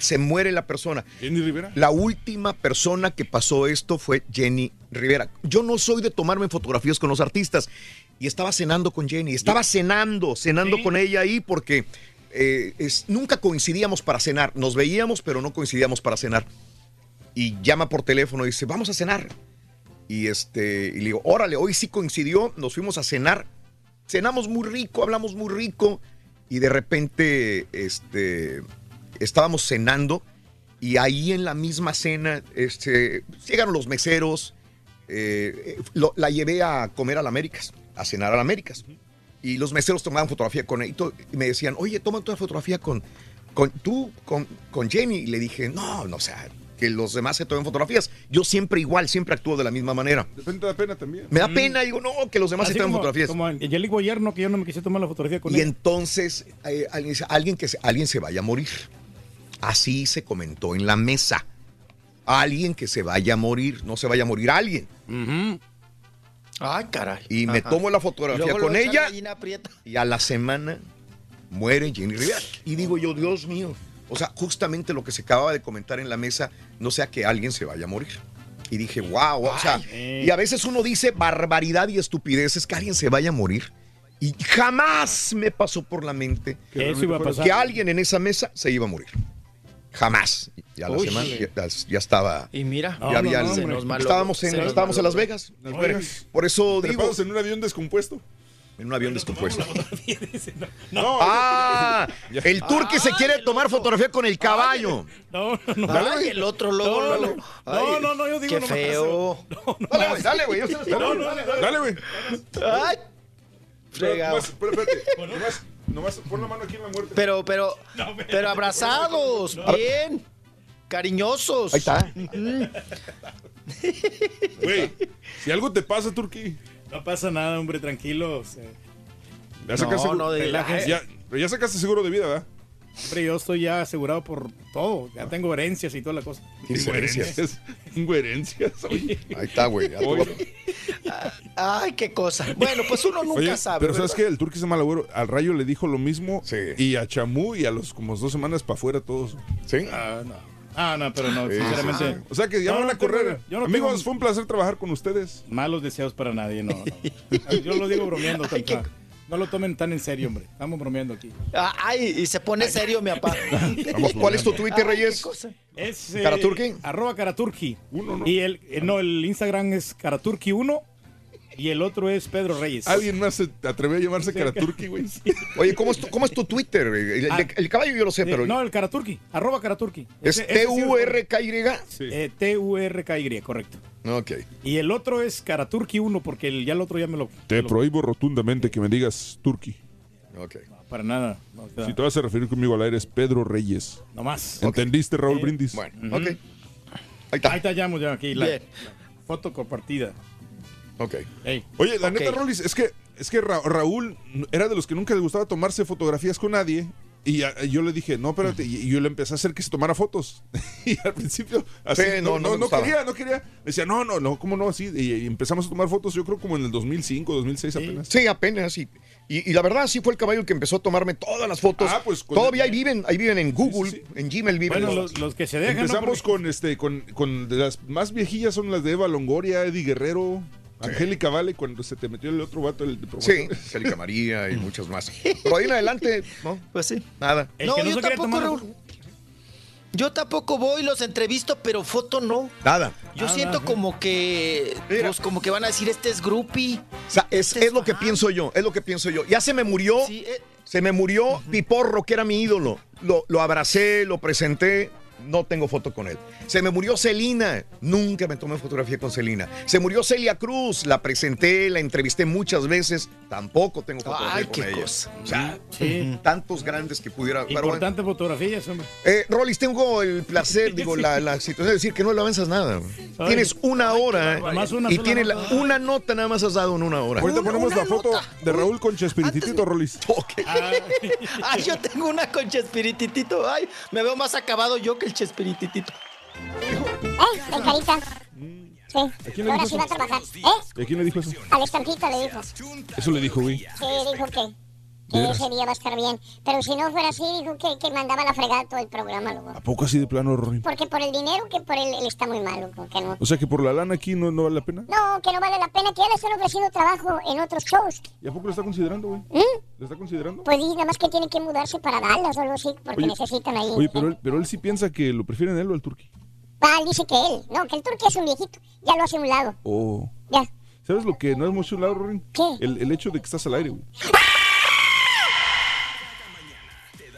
Se muere la persona. Jenny Rivera. La última persona que pasó esto fue Jenny Rivera. Yo no soy de tomarme fotografías con los artistas. Y estaba cenando con Jenny. Estaba cenando, cenando con ella ahí porque eh, es- nunca coincidíamos para cenar. Nos veíamos, pero no coincidíamos para cenar. Y llama por teléfono y dice, vamos a cenar. Y este, y le digo, órale, hoy sí coincidió, nos fuimos a cenar. Cenamos muy rico, hablamos muy rico. Y de repente, este, estábamos cenando. Y ahí en la misma cena, este, llegaron los meseros. eh, lo- la llevé a comer a la Américas, a cenar a la Américas. Y los meseros tomaban fotografía con él y, to- y me decían, oye, toma una fotografía con, con tú, con, con Jenny. Y le dije, no, no, o sea, que los demás se tomen fotografías. Yo siempre igual, siempre actúo de la misma manera. Depende de la pena también. Me da pena, digo, no, que los demás Así se tomen como, fotografías. como Guayerno, que yo no me quise tomar la fotografía con Y él. entonces eh, alguien, dice, alguien que se, alguien se vaya a morir. Así se comentó en la mesa. Alguien que se vaya a morir, no se vaya a morir alguien. Ay, caray. Y me tomo la fotografía con ella y a la semana muere Jenny Rivera. Y digo yo, Dios mío. O sea, justamente lo que se acababa de comentar en la mesa, no sea que alguien se vaya a morir. Y dije, wow, o sea, Ay. y a veces uno dice barbaridad y estupideces, que alguien se vaya a morir. Y jamás me pasó por la mente Que eso iba a pasar. que alguien en esa mesa se iba a morir. Jamás. Y a la Uy. semana ya, ya estaba. Y mira, ya había- no, hombre. nos malogró, estábamos en, estábamos en Las. Vegas. Las Hombre, Vegas. Por eso digo, en un avión descompuesto. en un avión descompuesto. No, Ah, Ya. el turqui se quiere tomar fotografía con el caballo. No, no, no. Ay, el otro luego, No, no. Ay, No, no, no, yo digo Qué nomás. feo. Dale, güey, dale, güey. No, no, no. Dale, güey. Ay, fregado. Nomás, pero espérate. Nomás, pon la mano aquí en la muerte. Pero, pero, pero abrazados, bien, cariñosos. Ahí está. Güey, si algo te pasa, Turquí, No pasa nada, hombre, tranquilos. ya sacaste, No, no, de- relájense. ya, pero ya sacaste seguro de vida, ¿verdad? Hombre, yo estoy ya asegurado por todo. Ya tengo herencias y toda la cosa. Incoherencias. oye. Ahí está, güey. ya te voy a- Oye, Ay, qué cosa. Bueno, pues uno nunca oye, sabe. pero ¿sabes qué? El Turquí es mal agüero. Al Rayo le dijo lo mismo. Sí. Y a Chamú y a los como dos semanas para afuera todos. ¿Sí? Ah, no. Ah, no, pero no, Sí, sinceramente. O sea que ya No, van a no correr. yo no Amigos, tengo- fue un placer trabajar con ustedes. Malos deseos para nadie, no. no. Yo lo digo bromeando. Ay, qué- No lo tomen tan en serio, hombre. Estamos bromeando aquí. Ah, Ay, y se pone serio, mi papá. ¿Cuál es tu Twitter, Reyes? Es eh, ¿Caraturki? Arroba Caraturki. Uno, ¿no? Y el, eh, no, el Instagram es Caraturki1 y el otro es Pedro Reyes. ¿Alguien más se atrevió a llamarse Karaturki, güey? Oye, ¿cómo es tu, cómo es tu Twitter? El, el- Ah. el caballo yo lo sé, Eh, pero no, el Caraturki. Arroba Caraturki. es T-U-R-K-Y. Sí. Eh, T-U-R-K-Y, correcto. Ok. Y el otro es Caraturki1 porque el, ya el otro ya me lo... Te me lo- prohíbo rotundamente que me digas Turki. Ok. Para nada. No, o sea, Si te vas a referir conmigo al aire es Pedro Reyes. no más. ¿Entendiste, Raúl Eh, Brindis? Bueno, ok. Ahí Ahí está. está, ya, aquí. La, Bien. la foto compartida. Ok. Ey. Oye, la neta, Rolis, es que, es que Ra- Raúl era de los que nunca le gustaba tomarse fotografías con nadie. Y a- yo le dije, no, espérate. Y y yo le empecé a hacer que se tomara fotos. y al principio, así, Sí, no, no, no, no me no gustaba. quería, no quería. Decía, no, no, no, ¿cómo no? Así. Y, y empezamos a tomar fotos, yo creo como en el 2005, 2006 apenas. Sí, apenas. sí. Y, y la verdad, sí fue el caballo el que empezó a tomarme todas las fotos. Ah, pues, Todavía el- ahí viven, ahí viven en Google, Sí, sí, en Gmail viven. Bueno, los- que se dejan. ¿no? Empezamos Porque- con este, con, con las más viejillas son las de Eva Longoria, Eddie Guerrero, Angélica Vale, cuando se te metió el otro vato, el de promotor. Sí, Angélica María y muchas más. Pero ahí en adelante, no, Pues sí. nada. El no, que no yo se tampoco, tomar- Raúl. Yo tampoco voy, los entrevisto, pero foto no. Nada. Yo Nada, siento ¿eh? como que, pues como que van a decir, este es groupie. O sea, es, es lo que pienso yo, es lo que pienso yo. Ya se me murió, se me murió Piporro, que era mi ídolo. Lo, lo abracé, lo presenté, no tengo foto con él. Se me murió Celina, nunca me tomé fotografía con Celina. Se murió Celia Cruz, la presenté, la entrevisté muchas veces, tampoco tengo fotografía Ay, con qué ella. cosa. O sea, Sí. tantos grandes que pudiera... pero bueno. Importante fotografías, hombre. Eh, Rolis, tengo el placer, digo, la, la situación de decir que no le avanzas nada. Ay. Tienes una hora eh, Nomás una y tienes la- una nota nada más has dado en una hora. Ahorita ponemos la foto de Raúl con Chespiritito, Rolis. Ay, yo tengo una con Chespirititito. Ay, me veo más acabado yo que el Chespirititito. ¿Eh? El carita. Sí. ¿A quién le Ahora dijo sí va a eso? trabajar. ¿Eh? ¿Y a quién le dijo eso? Al estampita le dijo. Eso le dijo, güey. Sí, dijo que, ¿De que ese día va a estar bien. Pero si no fuera así, dijo que, que mandaba la fregada todo el programa, loco. ¿A poco así de plano, Rory? Porque por el dinero que por él, él está muy mal, loco. Que no. O sea que por la lana aquí no, no vale la pena. No, que no vale la pena, que ya le están ofreciendo trabajo en otros shows. ¿Y a poco lo está considerando, güey? ¿Mm? ¿Lo está considerando? Pues dice nada más que tiene que mudarse para Dallas o algo así, porque Oye, necesitan ahí. Oye, pero él, pero él sí piensa que lo prefieren él o al turqui. Ah, él dice que él. No, que el turque es un viejito. Ya lo hace a un lado. Oh. Ya. ¿Sabes lo que no es mucho lado, Rory? ¿Qué? El, el hecho de que estás al aire, güey.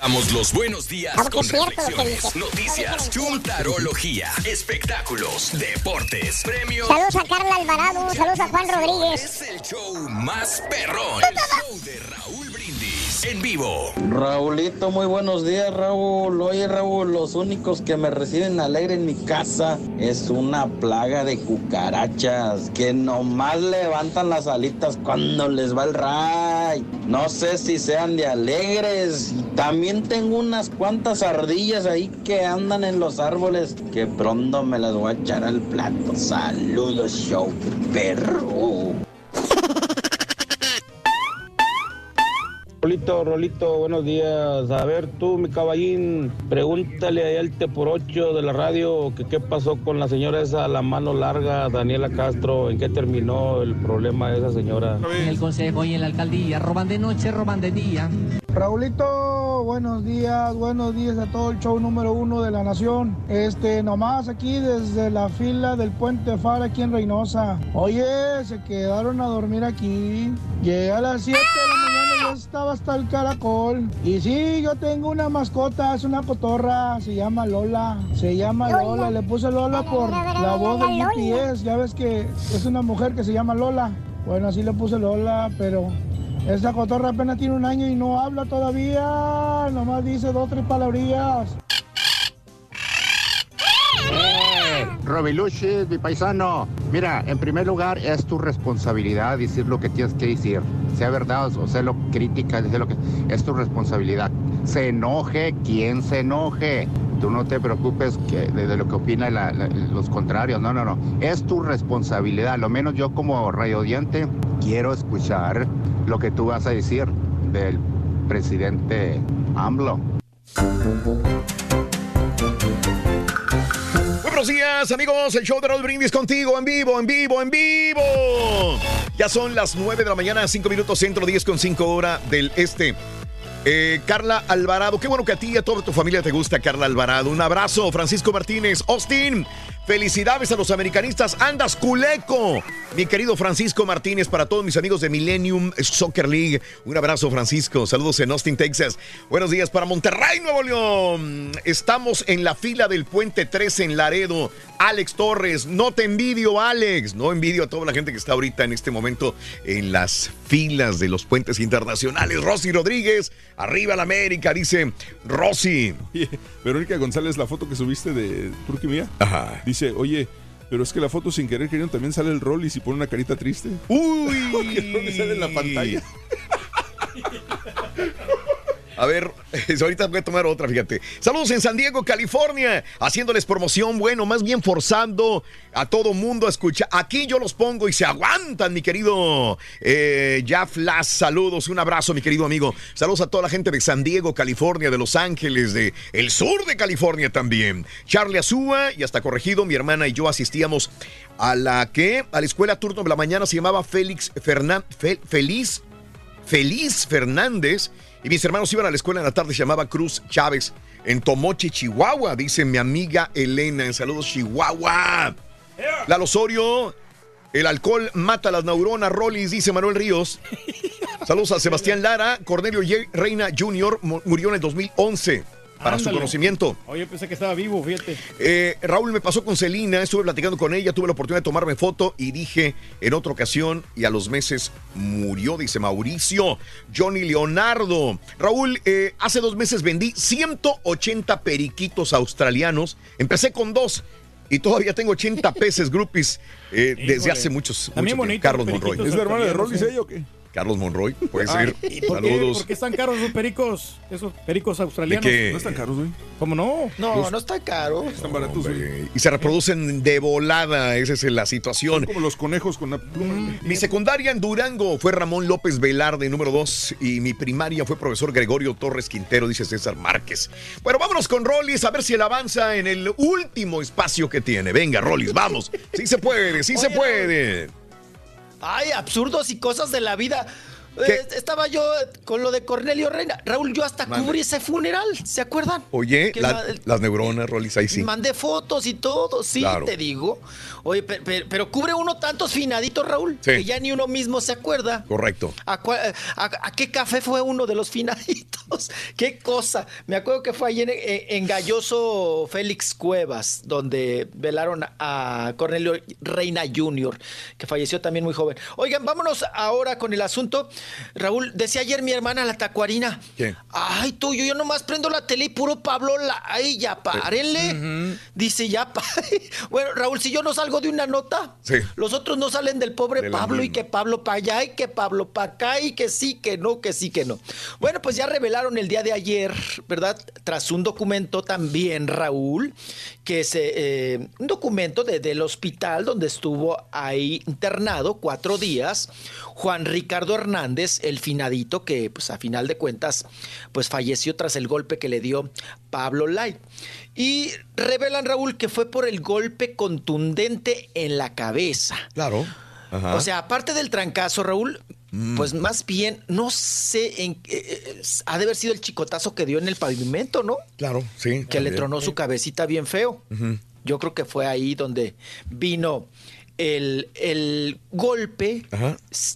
Damos los buenos días con reflexiones, noticias, chuntarología, espectáculos, deportes, premios. Saludos a Carla Alvarado, saludos a Juan Rodríguez. Es el show más perrón. El show de Raúl Brindis en vivo. Raulito, muy buenos días, Raúl. Oye, Raúl, los únicos que me reciben alegre en mi casa es una plaga de cucarachas que nomás levantan las alitas cuando les va el ray. No sé si sean de alegres. También tengo unas cuantas ardillas ahí que andan en los árboles que pronto me las voy a echar al plato. Saludos, show perro. Rolito, Rolito, buenos días. A ver, tú, mi caballín, pregúntale ahí al T por 8 de la radio que qué pasó con la señora esa, la mano larga, Daniela Castro, en qué terminó el problema de esa señora. En el consejo y en la alcaldía, roban de noche, roban de día. Raulito, buenos días, buenos días a todo el show número uno de la nación. Este, nomás aquí desde la fila del Puente Far aquí en Reynosa. Oye, se quedaron a dormir aquí. Llegué a las 7 de la mañana estaba hasta el caracol. Y sí, yo tengo una mascota, es una cotorra, se llama Lola. Se llama Lola, le puse Lola por la voz del GPS. Ya ves que es una mujer que se llama Lola. Bueno, así le puse Lola, pero esa cotorra apenas tiene un año y no habla todavía. Nomás dice dos, tres palabrillas. Robiluchis, mi paisano. Mira, en primer lugar, es tu responsabilidad decir lo que tienes que decir. Sea verdad o sea lo crítica, sea lo que. Es tu responsabilidad. Se enoje quien se enoje. Tú no te preocupes que, de, de lo que opinan los contrarios. No, no, no. Es tu responsabilidad. Lo menos yo, como radiodiente, quiero escuchar lo que tú vas a decir del presidente AMLO. Buenos días, amigos. El show de Raúl Brindis contigo en vivo, en vivo, en vivo. Ya son las 9 de la mañana, 5 minutos centro, 10 con 5 hora del este. Eh, Carla Alvarado, qué bueno que a ti y a toda tu familia te gusta Carla Alvarado. Un abrazo, Francisco Martínez. Austin, felicidades a los americanistas. Andas culeco. Mi querido Francisco Martínez, para todos mis amigos de Millennium Soccer League. Un abrazo, Francisco. Saludos en Austin, Texas. Buenos días para Monterrey, Nuevo León. Estamos en la fila del Puente 13 en Laredo. Alex Torres, no te envidio, Alex. No envidio a toda la gente que está ahorita en este momento en las filas de los puentes internacionales. Rosy Rodríguez, arriba la América, dice Rosy. Oye, Verónica González, la foto que subiste de Turquía mía, dice, oye, pero es que la foto sin querer queriendo también sale el rol y si pone una carita triste. Uy, que sale en la pantalla. A ver, ahorita voy a tomar otra, fíjate. Saludos en San Diego, California, haciéndoles promoción, bueno, más bien forzando a todo mundo a escuchar. Aquí yo los pongo y se aguantan, mi querido eh, Jeff Lass. Saludos, un abrazo, mi querido amigo. Saludos a toda la gente de San Diego, California, de Los Ángeles, de el sur de California también. Charlie Azúa, y hasta corregido, mi hermana y yo asistíamos a la que, a la escuela turno de la mañana se llamaba Félix Fernández, Feliz Feliz Fernández y mis hermanos iban a la escuela en la tarde, se llamaba Cruz Chávez. en Tomochi, Chihuahua, dice mi amiga Elena. En saludos, Chihuahua. Lalo Osorio, el alcohol mata las neuronas, Rollis, dice Manuel Ríos. Saludos a Sebastián Lara, Cornelio Reina Jr. mu- murió en el 2011. Para su conocimiento. Oye, pensé que estaba vivo, fíjate. Eh, Raúl me pasó con Celina, estuve platicando con ella, tuve la oportunidad de tomarme foto y dije en otra ocasión y a los meses murió, dice Mauricio. Johnny Leonardo. Raúl, eh, hace dos meses vendí 180 periquitos australianos. Empecé con dos. Y todavía tengo 80 peces groupies eh, desde hace muchos, También mucho tiempo. bonito, Carlos Monroy. ¿Es la hermana de Rollis ella o qué? Carlos Monroy, puede ser. ¿Y por qué, Saludos. por qué están caros los pericos? Esos pericos australianos. ¿De qué? No están caros, güey. ¿Cómo no? No, no está caro. Están baratos, güey. Y se reproducen de volada, esa es la situación. Como los conejos con la pluma. Mi secundaria en Durango fue Ramón López Velarde, número 2, y mi primaria fue profesor Gregorio Torres Quintero, dice César Márquez. Bueno, vámonos con Rollis a ver si él avanza en el último espacio que tiene. Venga, Rollis, vamos. Sí se puede, sí se puede. Ay, absurdos y cosas de la vida. Eh, estaba yo con lo de Cornelio Reina. Raúl, yo hasta Mande. cubrí ese funeral, ¿se acuerdan? Oye, la- las neuronas, Rollis, ahí sí. Mandé fotos y todo, sí, Claro. te digo. Oye, pe- pe- pero, cubre uno tantos finaditos, Raúl, Sí. que ya ni uno mismo se acuerda. Correcto. ¿A, a qué café fue uno de los finaditos? ¿Qué cosa? Me acuerdo que fue allí en, en- en Galloso Félix Cuevas, donde velaron a Cornelio Reina Jr., que falleció también muy joven. Oigan, vámonos ahora con el asunto. Raúl, decía ayer mi hermana la tacuarina. Ay, tú, yo, yo nomás prendo la tele y puro Pablo, la, ay, ya párenle. Dice, ya pare. Bueno, Raúl, si yo no salgo de una nota, Sí. los otros no salen del pobre De Pablo y que Pablo para allá y que Pablo para acá y que sí, que no, que sí, que no. Bueno, pues ya revelaron el día de ayer, ¿verdad? Tras un documento también, Raúl, que es eh, eh, un documento de- del hospital donde estuvo ahí internado cuatro días, Juan Ricardo Hernández, el finadito que pues a final de cuentas pues falleció tras el golpe que le dio Pablo Lai. Y revelan, Raúl, que fue por el golpe contundente en la cabeza. Claro. Ajá. O sea, aparte del trancazo, Raúl, Mm. pues más bien, no sé, en, eh, eh, ha de haber sido el chicotazo que dio en el pavimento, ¿no? Claro, sí. Que le tronó su cabecita bien feo. Yo creo que fue ahí donde vino el, el golpe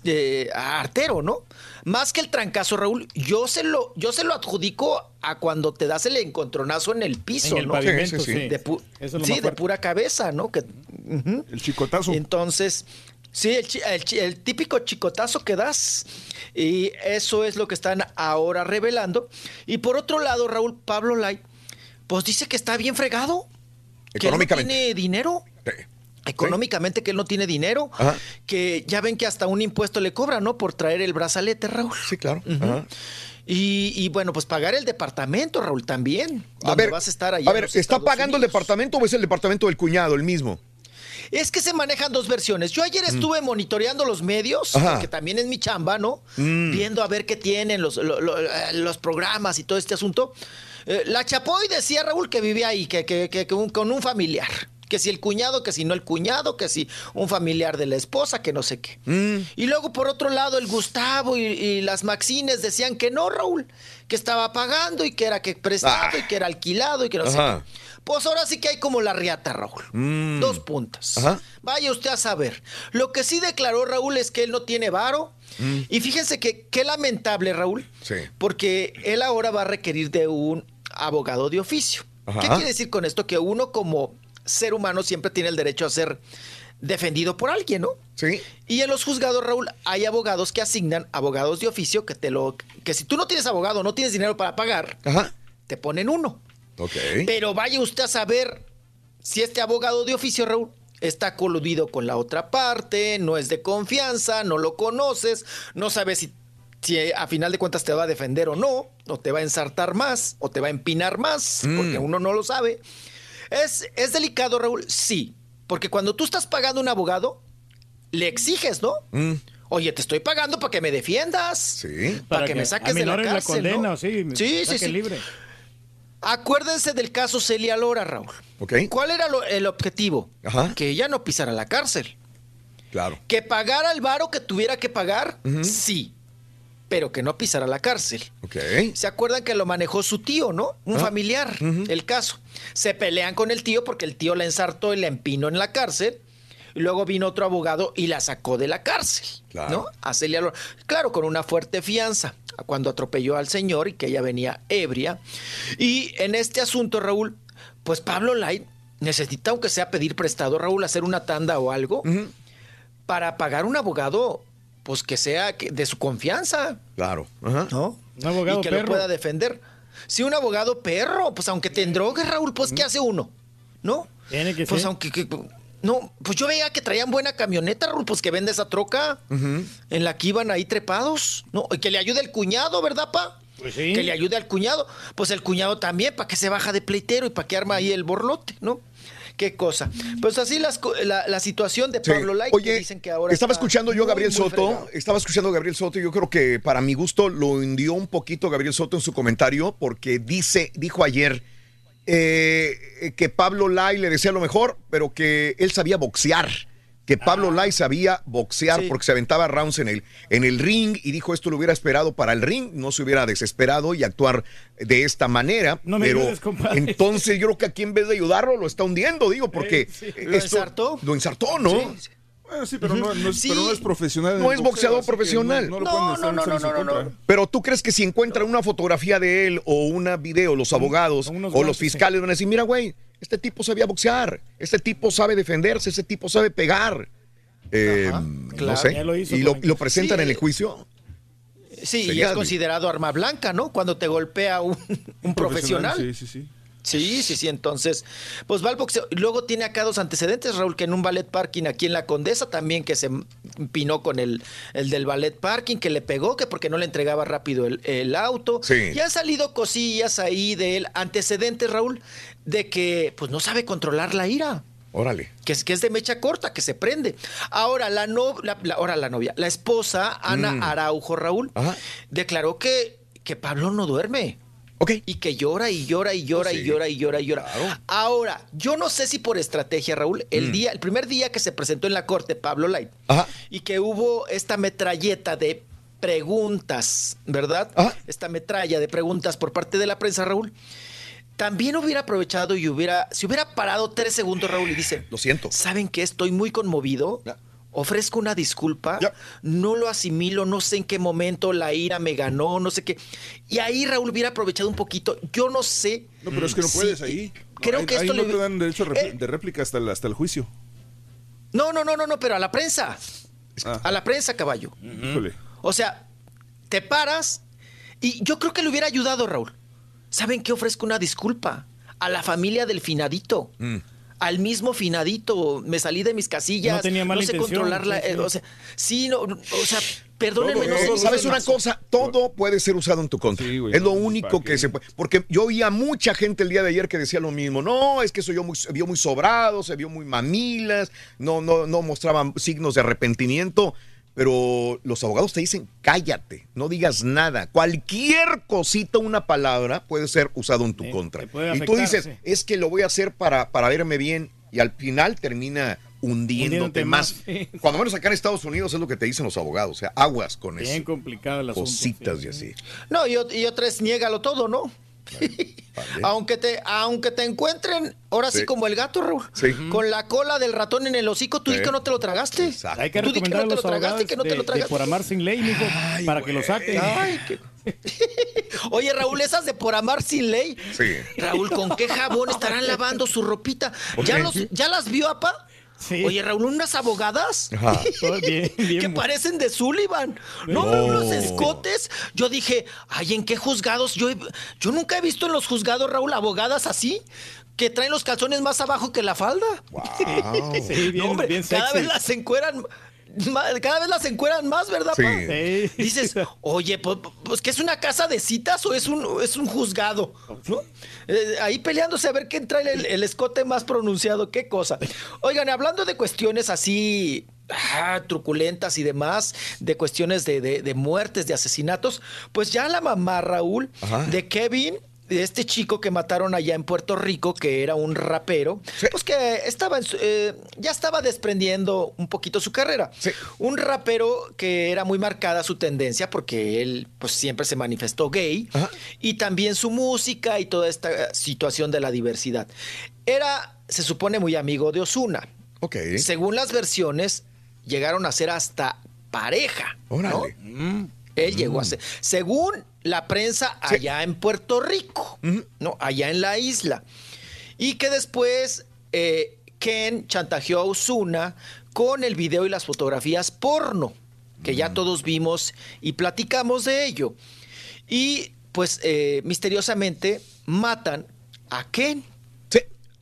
eh, a artero, ¿no? Más que el trancazo, Raúl, yo se lo, yo se lo adjudico a cuando te das el encontronazo en el piso, En el ¿no? pavimento, sí. De, pu- Eso es lo sí, más de pura cabeza, ¿no? Que. El chicotazo. Entonces, sí, el, típico chicotazo que das. Y eso es lo que están ahora revelando. Y por otro lado, Raúl Pablo Lai, pues dice que está bien fregado. Que él no Económicamente. tiene dinero. Económicamente que él no tiene dinero. Ajá. Que ya ven que hasta un impuesto le cobran, ¿no? Por traer el brazalete, Raúl. Sí, claro. Ajá. Y, y bueno, pues pagar el departamento, Raúl, también. A ver, vas a estar allá a ver, los ¿está Estados pagando el departamento o es el departamento del cuñado, el mismo? Es que se manejan dos versiones. Yo ayer estuve monitoreando los medios, Mm. Que también es mi chamba, ¿no? Mm. Viendo a ver qué tienen los, lo- lo- eh, los programas y todo este asunto. Eh, la Chapoy decía Raúl que vivía ahí, que, que- que- que un- con un familiar. Que si el cuñado, que si no el cuñado, que si un familiar de la esposa, que no sé qué. Mm. Y luego, por otro lado, el Gustavo y, y las Maxines decían que no, Raúl, que estaba pagando y que era que prestado Ah. y que era alquilado y que no sé qué. Pues ahora sí que hay como la riata, Raúl. Mm. Dos puntas. Ajá. Vaya usted a saber. Lo que sí declaró Raúl es que él no tiene varo. Mm. Y fíjense que qué lamentable, Raúl, Sí. porque él ahora va a requerir de un abogado de oficio. Ajá. ¿Qué quiere decir con esto? Que uno como ser humano siempre tiene el derecho a ser defendido por alguien, ¿no? Sí. Y en los juzgados, Raúl, hay abogados que asignan abogados de oficio que te lo que si tú no tienes abogado, no tienes dinero para pagar, Ajá. te ponen uno. Ok. Pero vaya usted a saber si este abogado de oficio, Raúl, está coludido con la otra parte, no es de confianza, no lo conoces, no sabes si, si a final de cuentas te va a defender o no, o te va a ensartar más, o te va a empinar más, Mm. porque uno no lo sabe. ¿Es, ¿Es delicado, Raúl? Sí, porque cuando tú estás pagando a un abogado, le exiges, ¿no? Mm. Oye, te estoy pagando para que me defiendas. Sí. Para, que, me saques de la cárcel. la condena, ¿no? sí. me sí, sí, sí. libre. Acuérdense del caso Celia Lora, Raúl. Ok. ¿Cuál era lo- el objetivo? Ajá. Que ella no pisara la cárcel. Claro. Que pagara el varo que tuviera que pagar, sí. Pero que no pisara la cárcel. Ok. ¿Se acuerdan que lo manejó su tío, no? Un Ah. familiar, el caso. Se pelean con el tío porque el tío la ensartó y la empinó en la cárcel. Y luego vino otro abogado y la sacó de la cárcel. Claro. ¿no? A Celia Claro, con una fuerte fianza. Cuando atropelló al señor y que ella venía ebria. Y en este asunto, Raúl, pues Pablo Light necesita, aunque sea pedir prestado, Raúl, hacer una tanda o algo para pagar un abogado, pues que sea de su confianza. Claro. Ajá. ¿no? Un abogado y que lo pueda defender. Si un abogado perro, pues aunque te endrogue, Raúl, pues ¿qué hace uno? ¿No? Tiene que Pues ser. aunque... que- no, pues yo veía que traían buena camioneta, Raúl, pues que vende esa troca en la que iban ahí trepados. No, y que le ayude el cuñado, ¿verdad, pa? Pues sí. Que le ayude al cuñado. Pues el cuñado también, para que se baja de pleitero y para que arma ahí el borlote, ¿no? Qué cosa. Pues así las la, la situación de Sí. Pablo Light, que Oye, dicen que ahora estaba escuchando yo a muy, Gabriel muy Soto, fregado. estaba escuchando a Gabriel Soto y yo creo que para mi gusto lo hundió un poquito Gabriel Soto en su comentario porque dice, dijo ayer eh, que Pablo Lai le decía lo mejor, pero que él sabía boxear. Que Pablo Lai sabía boxear Sí. porque se aventaba rounds en el, en el ring y dijo esto lo hubiera esperado para el ring, no se hubiera desesperado y actuar de esta manera. No me pero ayudes, compadre. entonces yo creo que aquí en vez de ayudarlo lo está hundiendo, digo, porque Eh, sí. esto- ¿Lo ensartó? Lo ensartó, ¿no? Sí. Bueno, sí, pero no, no es, Sí. pero no es profesional. No es boxeador profesional. No, no lo No, no, no, no. Pero tú crees que si encuentran una fotografía de él o una video, los abogados o los fiscales van a decir, mira, güey, este tipo sabía boxear, este tipo sabe defenderse, este tipo sabe pegar. Eh, no claro. sé. Lo hizo y lo, presentan Sí, en el juicio. Sí, y es considerado arma blanca, ¿no? Cuando te golpea un, un profesional. Sí, sí, sí. Sí, sí, sí. Entonces, pues va al boxeo. Luego tiene acá dos antecedentes, Raúl, que en un ballet parking aquí en la Condesa también que se empinó con el, el del ballet parking, que le pegó, que porque no le entregaba rápido el, el auto. Sí. Y han salido cosillas ahí de él, antecedentes, Raúl, de que pues no sabe controlar la ira. Órale. Que es, que es de mecha corta, que se prende. Ahora la, no, la, la- ahora la novia, la esposa, Ana Mm. Araujo, Raúl, Ajá. declaró que, que Pablo no duerme. Ok. Y que llora y llora y llora Sí. y llora y llora y llora. Claro. Ahora, yo no sé si por estrategia, Raúl, el Mm. día, el primer día que se presentó en la corte Pablo Light Ajá. y que hubo esta metralleta de preguntas, ¿verdad? Ajá. Esta metralla de preguntas por parte de la prensa, Raúl. También hubiera aprovechado y hubiera, si hubiera parado tres segundos, Raúl, y dice, Lo siento. ¿saben que estoy muy conmovido? Ofrezco una disculpa, no lo asimilo, no sé en qué momento la ira me ganó, no sé qué. Y ahí Raúl hubiera aprovechado un poquito, yo no sé. No, pero es que no si- puedes ahí. Creo que ahí esto no le- te dan derecho Eh. de réplica hasta el, hasta el juicio. No, no, no, no, no, pero a la prensa. Ah. A la prensa, caballo. Híjole. O sea, te paras y yo creo que le hubiera ayudado, Raúl. ¿Saben qué? Ofrezco una disculpa a la familia del finadito. Mm. Al mismo finadito, me salí de mis casillas, No tenía mala sé intención, controlar la, sí, sí. eh, o sea, sí, no, o sea, perdónenme, Todo, no sé todo, ¿Sabes una cosa? Todo puede ser usado en tu contra. Sí, güey, es lo no, único ¿para que qué? se puede. Porque yo oía mucha gente el día de ayer que decía lo mismo. No, es que soy yo muy, se vio muy sobrado, se vio muy mamilas, no, no, no mostraban signos de arrepentimiento. Pero los abogados te dicen, cállate, no digas nada. Cualquier cosita, una palabra, puede ser usado en tu Sí, contra. y tú dices, sí. es que lo voy a hacer para, para verme bien. Y al final termina hundiéndote Hundiéndote más. más, sí. Cuando menos acá en Estados Unidos es lo que te dicen los abogados. O sea, aguas con eso Bien complicado el asunto. cositas sí. y así. No, y, y otra es niégalo todo, ¿no? aunque te aunque te encuentren ahora sí, Sí. como el gato Raúl Sí. con la cola del ratón en el hocico tú Sí. que no te lo tragaste Exacto. Hay que Tú di que recomendar a no te los lo tragaste que no te lo de tragaste por amar sin ley, mijo, para que lo saquen. Ay, qué- Oye, Raúl, esas de por amar sin ley. Sí. Raúl, ¿con qué jabón estarán lavando su ropita? ¿Ya, los, ¿Ya las vio, apa? Sí. Oye, Raúl, unas abogadas Ajá. Bien, bien. que parecen de Sullivan. No, No. unos escotes. Yo dije, ay, ¿en qué juzgados? Yo, yo nunca he visto en los juzgados, Raúl, abogadas así, que traen los calzones más abajo que la falda. Wow. Sí, bien, No, hombre, bien cada vez las encueran más, cada vez las encueran más, ¿verdad, Sí. pa? Sí. Dices, oye, pues, pues que es una casa de citas o es un, es un juzgado, ¿no? Eh, ahí peleándose a ver quién trae el, el escote más pronunciado, qué cosa. Oigan, hablando de cuestiones así ah, truculentas y demás, de cuestiones de, de- de muertes, de asesinatos, pues ya la mamá Raúl Ajá. de Kevin de este chico que mataron allá en Puerto Rico, que era un rapero, pues que estaba en su- eh, ya estaba desprendiendo un poquito su carrera. Un rapero que era muy marcada su tendencia, porque él pues siempre se manifestó gay, y también su música y toda esta situación de la diversidad. Era, se supone, muy amigo de Osuna. Según las versiones, llegaron a ser hasta pareja. ¿no? Él llegó a ser. Según la prensa allá en Puerto Rico, ¿no? Allá en la isla. Y que después eh, Ken chantajeó a Osuna con el video y las fotografías porno, que ya todos vimos y platicamos de ello. Y pues eh, misteriosamente matan a Ken.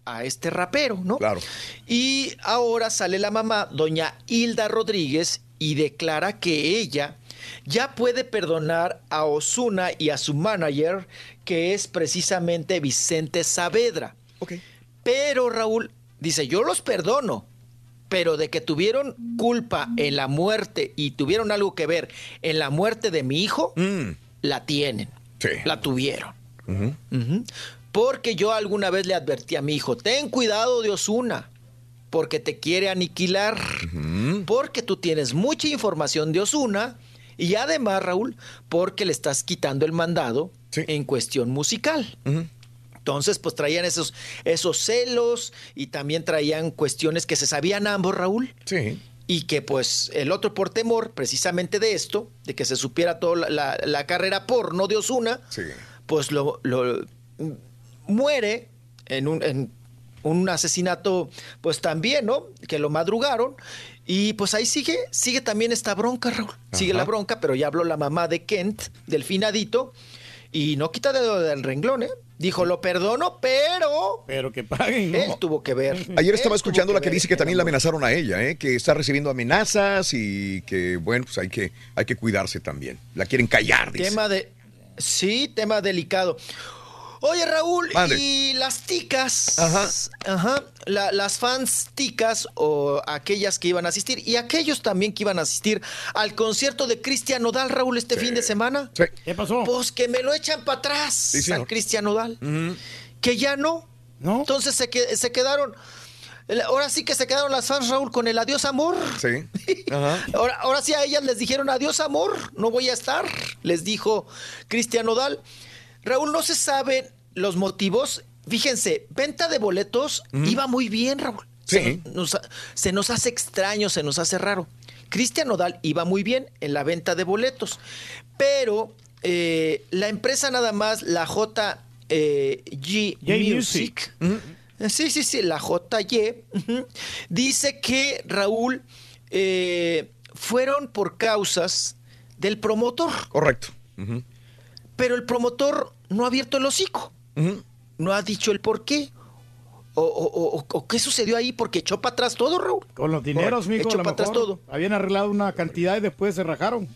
A este rapero, ¿no? Claro. Y ahora sale la mamá, doña Hilda Rodríguez, y declara que ella ya puede perdonar a Osuna y a su manager, que es precisamente Vicente Saavedra. Pero Raúl dice, yo los perdono, pero de que tuvieron culpa en la muerte y tuvieron algo que ver en la muerte de mi hijo, la tienen. La tuvieron. Porque yo alguna vez le advertí a mi hijo, ten cuidado de Osuna, porque te quiere aniquilar, porque tú tienes mucha información de Osuna y además, Raúl, porque le estás quitando el mandado en cuestión musical. Entonces, pues traían esos, esos celos y también traían cuestiones que se sabían ambos, Raúl. Sí. Y que pues el otro por temor precisamente de esto, de que se supiera toda la, la- la carrera porno de Osuna, pues lo, lo- muere en un, en un asesinato, pues también, ¿no? Que lo madrugaron. Y pues ahí sigue, sigue también esta bronca, Raúl. Sigue Ajá. la bronca, pero ya habló la mamá de Kent, del finadito, y no quita dedo del renglón, ¿eh? Dijo, lo perdono, pero... Pero que paguen, Él tuvo que ver. Ayer estaba Él escuchando la que ver. dice que también la amenazaron a ella, ¿eh? que está recibiendo amenazas y que, bueno, pues hay que, hay que cuidarse también. La quieren callar, dice. Tema de. Sí, tema delicado. Oye, Raúl, y las ticas. Ajá. la- las fans ticas o aquellas que iban a asistir y aquellos también que iban a asistir al concierto de Cristian Nodal, Raúl, este fin de semana. ¿Qué pasó? Pues que me lo echan para atrás Sí, al. Cristian Nodal. Que ya no. Entonces se, que- se quedaron. Ahora sí que se quedaron las fans, Raúl, con el adiós amor. Sí. Ahora, ahora sí a ellas les dijeron adiós amor, no voy a estar, les dijo Cristian Nodal. Raúl, no se saben los motivos. Fíjense, venta de boletos iba muy bien, Raúl. Se nos, se nos hace extraño, se nos hace raro. Cristian Nodal iba muy bien en la venta de boletos, pero eh, la empresa nada más, la J eh, Music, Sí, sí, sí, la JY dice que Raúl eh, fueron por causas del promotor. Correcto. Pero el promotor no ha abierto el hocico. No ha dicho el por qué. O, o- o- o qué sucedió ahí, porque echó para atrás todo, Raúl. Con los dineros, mijo, Echó para atrás todo. Habían arreglado una cantidad y después se rajaron.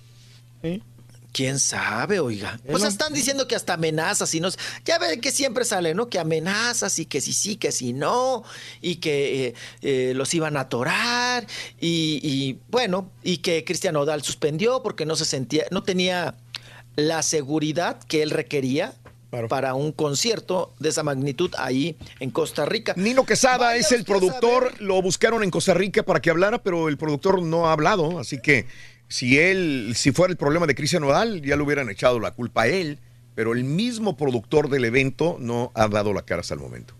¿Sí? ¿Quién sabe, oiga? Pues lo- están diciendo que hasta amenazas y no. Ya ven que siempre sale, ¿no? Que amenazas y que si sí, que si no, y que eh, eh, los iban a atorar, y, y, bueno, y que Cristian Odal suspendió porque no se sentía, no tenía la seguridad que él requería. Para un concierto de esa magnitud ahí en Costa Rica. Nino Quesada es el productor, lo buscaron en Costa Rica para que hablara, pero el productor no ha hablado, así que si él, si fuera el problema de Cristian Nodal, ya le hubieran echado la culpa a él, pero el mismo productor del evento no ha dado la cara hasta el momento.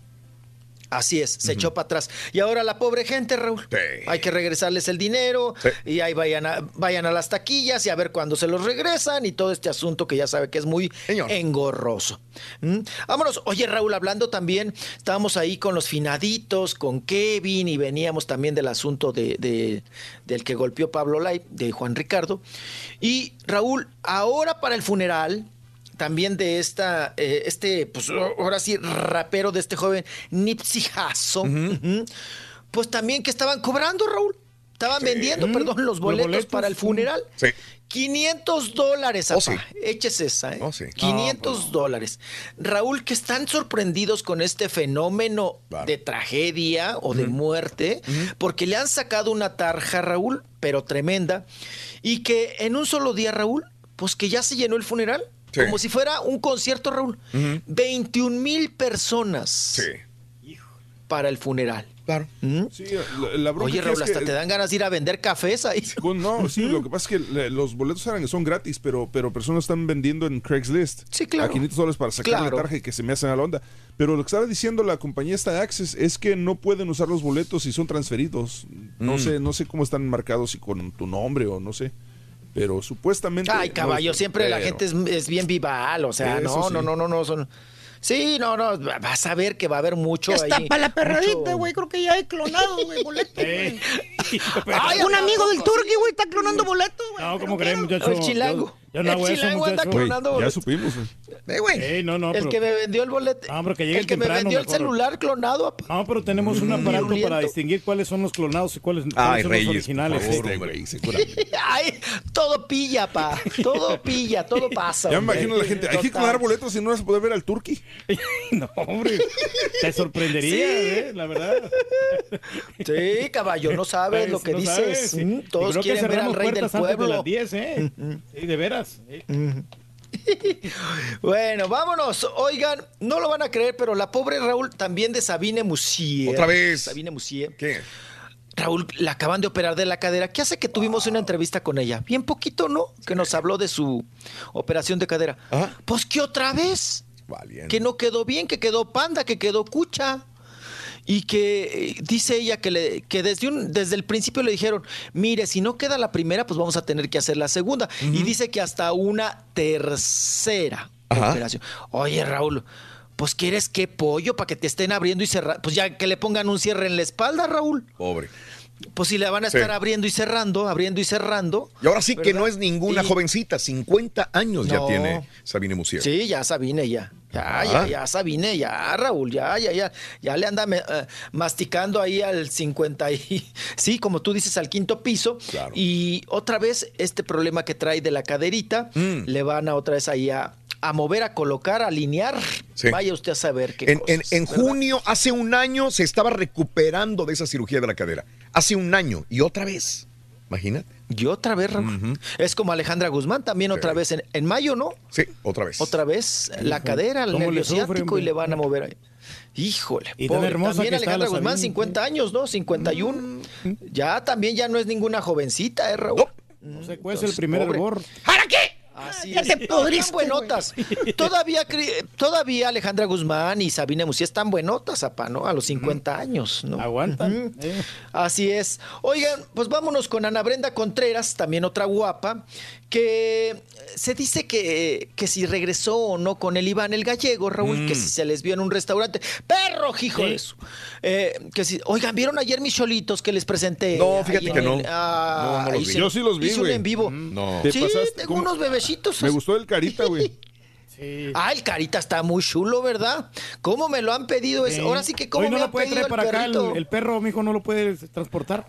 Así es, se echó para atrás. Y ahora la pobre gente, Raúl. Hay que regresarles el dinero y ahí vayan a, vayan a las taquillas y a ver cuándo se los regresan y todo este asunto que ya sabe que es muy engorroso. ¿Mm? Vámonos. Oye, Raúl, hablando también, estábamos ahí con los finaditos, con Kevin y veníamos también del asunto de, de- del que golpeó Pablo Lai, de Juan Ricardo. Y Raúl, ahora para el funeral también de esta, eh, este, pues ahora sí, rapero de este joven Nipsey Hussle, ujú, pues también que estaban cobrando, Raúl. Estaban vendiendo, perdón, los Los boletos, para el funeral. Sí. 500 dólares, Oh, sí. Échese esa, ¿eh? Oh, sí. 500 dólares. Raúl, que están sorprendidos con este fenómeno de tragedia o de muerte, porque le han sacado una tarja, Raúl, pero tremenda, y que en un solo día, Raúl, pues que ya se llenó el funeral. Como si fuera un concierto, Raúl. 21 mil personas para el funeral. Claro. Sí, la, la bronca Oye, Raúl, es que- hasta te dan ganas de ir a vender cafés ahí. No, sí, lo que pasa es que le- los boletos eran, son gratis, pero, pero personas están vendiendo en Craigslist. Sí, claro. A 500 dólares para sacar Claro. la tarja y que se me hacen a la onda. Pero lo que estaba diciendo la compañía esta de Access es que no pueden usar los boletos si son transferidos. No Mm. sé, no sé cómo están marcados, si con tu nombre o no sé. Pero supuestamente. Ay, no caballo, es- siempre la pero- gente es, es bien vival, o sea, no, sí. no, no, no, no, son... Sí, no, no, vas a ver que va a haber mucho está ahí. para la perradita, mucho- güey. Creo que ya hay clonado, güey, boleto. güey. Ay, un ¿a amigo del Turqui, güey, está clonando boleto, güey. No, ¿cómo creen, muchacho? El chilango. Yo, yo no El hago eso, chilango anda clonando ya supimos. güey. Eh, güey. Ey, no, no, El pero- que me vendió el boleto. No, pero que llegue el que me vendió el mejor. celular clonado. papá. No, pero tenemos un aparato Virulento. para distinguir cuáles son los clonados y cuáles, cuáles Ay, son Reyes, los por originales. favor, sí. hombre, seguramente. Ay, todo pilla, pa. Todo pilla, todo pasa. Ya me hombre. imagino la gente. Hay que clonar boletos y no vas a poder ver al Turqui. No, hombre. Te sorprendería, Sí. ¿eh? La verdad. Sí, caballo, no sabes lo que No dices. sabes, sí. Mm, Todos quieren ver al rey del de pueblo. las 10, ¿eh? Sí, de veras. Bueno, vámonos. Oigan, no lo van a creer, pero la pobre Raúl también de Sabine Musier. Otra vez. Sabine Musier. ¿Qué? Raúl, la acaban de operar de la cadera. ¿Qué hace que tuvimos una entrevista con ella? Bien poquito, ¿no? Que nos habló de su operación de cadera. Pues que otra vez. Que no quedó bien, que quedó panda, que quedó cucha. Y que eh, dice ella que, le, que desde, un, desde el principio le dijeron, mire, si no queda la primera, pues vamos a tener que hacer la segunda. Y dice que hasta una tercera Ajá. operación. Oye, Raúl, pues quieres qué pollo para que te estén abriendo y cerrando. Pues ya que le pongan un cierre en la espalda, Raúl. Pobre. Pues si le van a Sí. estar abriendo y cerrando, abriendo y cerrando. Y ahora sí que no es ninguna Y- jovencita, 50 años ya tiene Sabine Musier. Sí, ya Sabine, ya. Ya, Ah. ya, ya, Sabine, ya, Raúl, ya, ya, ya. Ya le anda eh, masticando ahí al 50 y... Sí, como tú dices, al quinto piso. Claro. Y otra vez, este problema que trae de la caderita, Mm. le van a otra vez ahí a, a mover, a colocar, a alinear. Sí. Vaya usted a saber qué En, en- cosas, en ¿verdad? junio, hace un año, se estaba recuperando de esa cirugía de la cadera. Hace un año. Y otra vez. Imagínate. Y otra vez, Raúl. Es como Alejandra Guzmán, también otra vez en, en mayo, ¿no? Sí, otra vez. Otra vez la cadera, el ¿Cómo le nervio ciático y le van a mover ahí. Híjole. Y pobre. hermosa también Alejandra Guzmán, Sabine. 50 años, ¿no? 51. Ya también ya no es ninguna jovencita, ¿eh, Raúl? No se cuece el primer pobre. hervor. ¿Para qué? Así Ya es. te buenotas. Todavía, todavía Alejandra Guzmán y Sabine Musier están buenotas, ¿no? A los 50 años, ¿no? Aguantan. Eh. Así es. Oigan, pues vámonos con Ana Brenda Contreras, también otra guapa, que se dice que, que si regresó o no con el Iván el gallego, Raúl, Mm. que si se les vio en un restaurante. ¡Perro, hijo de eso! Eh, que si, oigan, ¿vieron ayer mis cholitos que les presenté? No, fíjate que no. el- ah, No, no los hice- vi. Yo sí los vi, hice un güey. en vivo. No. Te Sí, pasaste tengo unos bebecitos. Me gustó el carita, güey. Sí. Ah, el carita está muy chulo, ¿verdad? ¿Cómo me lo han pedido? Es- Sí. Ahora sí que cómo Hoy no me lo han puede pedido traer el para acá el perro, mijo, no lo puede transportar.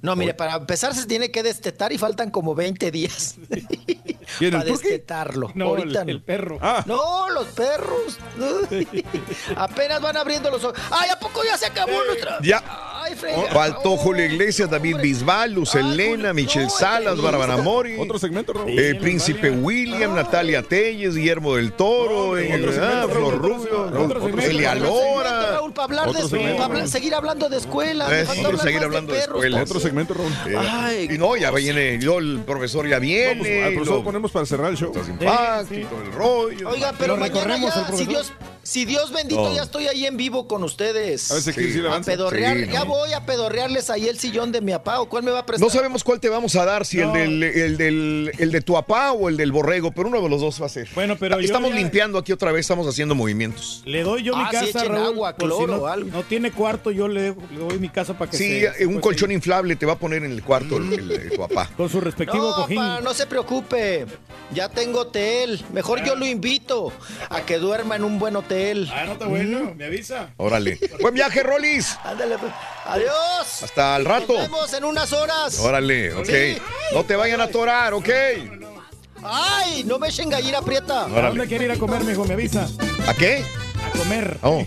No, mire, para empezar se tiene que destetar y faltan como 20 días. ¿Quién, el para. No, Ahorita el, no. el perro. Ah, No, los perros. Apenas van abriendo los ojos. ¡Ay, a poco ya se acabó nuestra! Ya. ¡Ay, frega! Faltó Julio Oh, Iglesias, David hombre. Bisbal, Luz Ay, Elena, Julio- Michelle no, Salas, Bárbara Mori. otro segmento, Raúl. Eh, Sí, Príncipe Natalia. William, Natalia Telles, Guillermo del Toro, Otro eh, segmento, ah, Flor Rubio, segmento, otro segmento. Elia Otro segmento, Lora. Raúl, para hablar de segmento. para hablar- seguir hablando de escuela. Eh, faltó sí, hablar seguir hablando de perros, escuela. Otro segmento, Raúl. Eh, Ay. y no, ya viene, yo, el profesor ya viene. Ponemos para cerrar el show. los impactos Sí, todo el rollo. Oiga, pero mañana recorremos ya, si. Dios, si Dios bendito, ya estoy ahí en vivo con ustedes. A ver si ir a pedorrear, Sí, ya voy a pedorrearles ahí el sillón de mi papá. ¿O cuál me va a prestar? No sabemos cuál te vamos a dar, si No. el, del, el, del, el de tu papá o el del borrego, pero uno de los dos va a ser. Bueno, pero yo Estamos ya- limpiando aquí otra vez, estamos haciendo movimientos. Le doy yo mi Ah, sí, casa, echen Raúl. agua, por si cloro no, o algo. no tiene cuarto, yo le, le doy mi casa para que Sí, se- eh, un pues, colchón sí, inflable te va a poner en el cuarto el, el tu papá. Con su respectivo No, cojín. pa, no se preocupe. Ya tengo hotel. Mejor yo lo invito a que duerma en un buen hotel. Ah, no está bueno, me avisa. Órale. Buen viaje, Rolis. Ándale, pues. Adiós. Hasta el rato. Nos vemos en unas horas. Órale, ok. Sí. No te vayan a atorar, ok. Ay, no me echen gallina prieta. ¿A Órale. dónde quiere ir a comer, mijo? Me avisa. ¿A qué? A comer. Oh,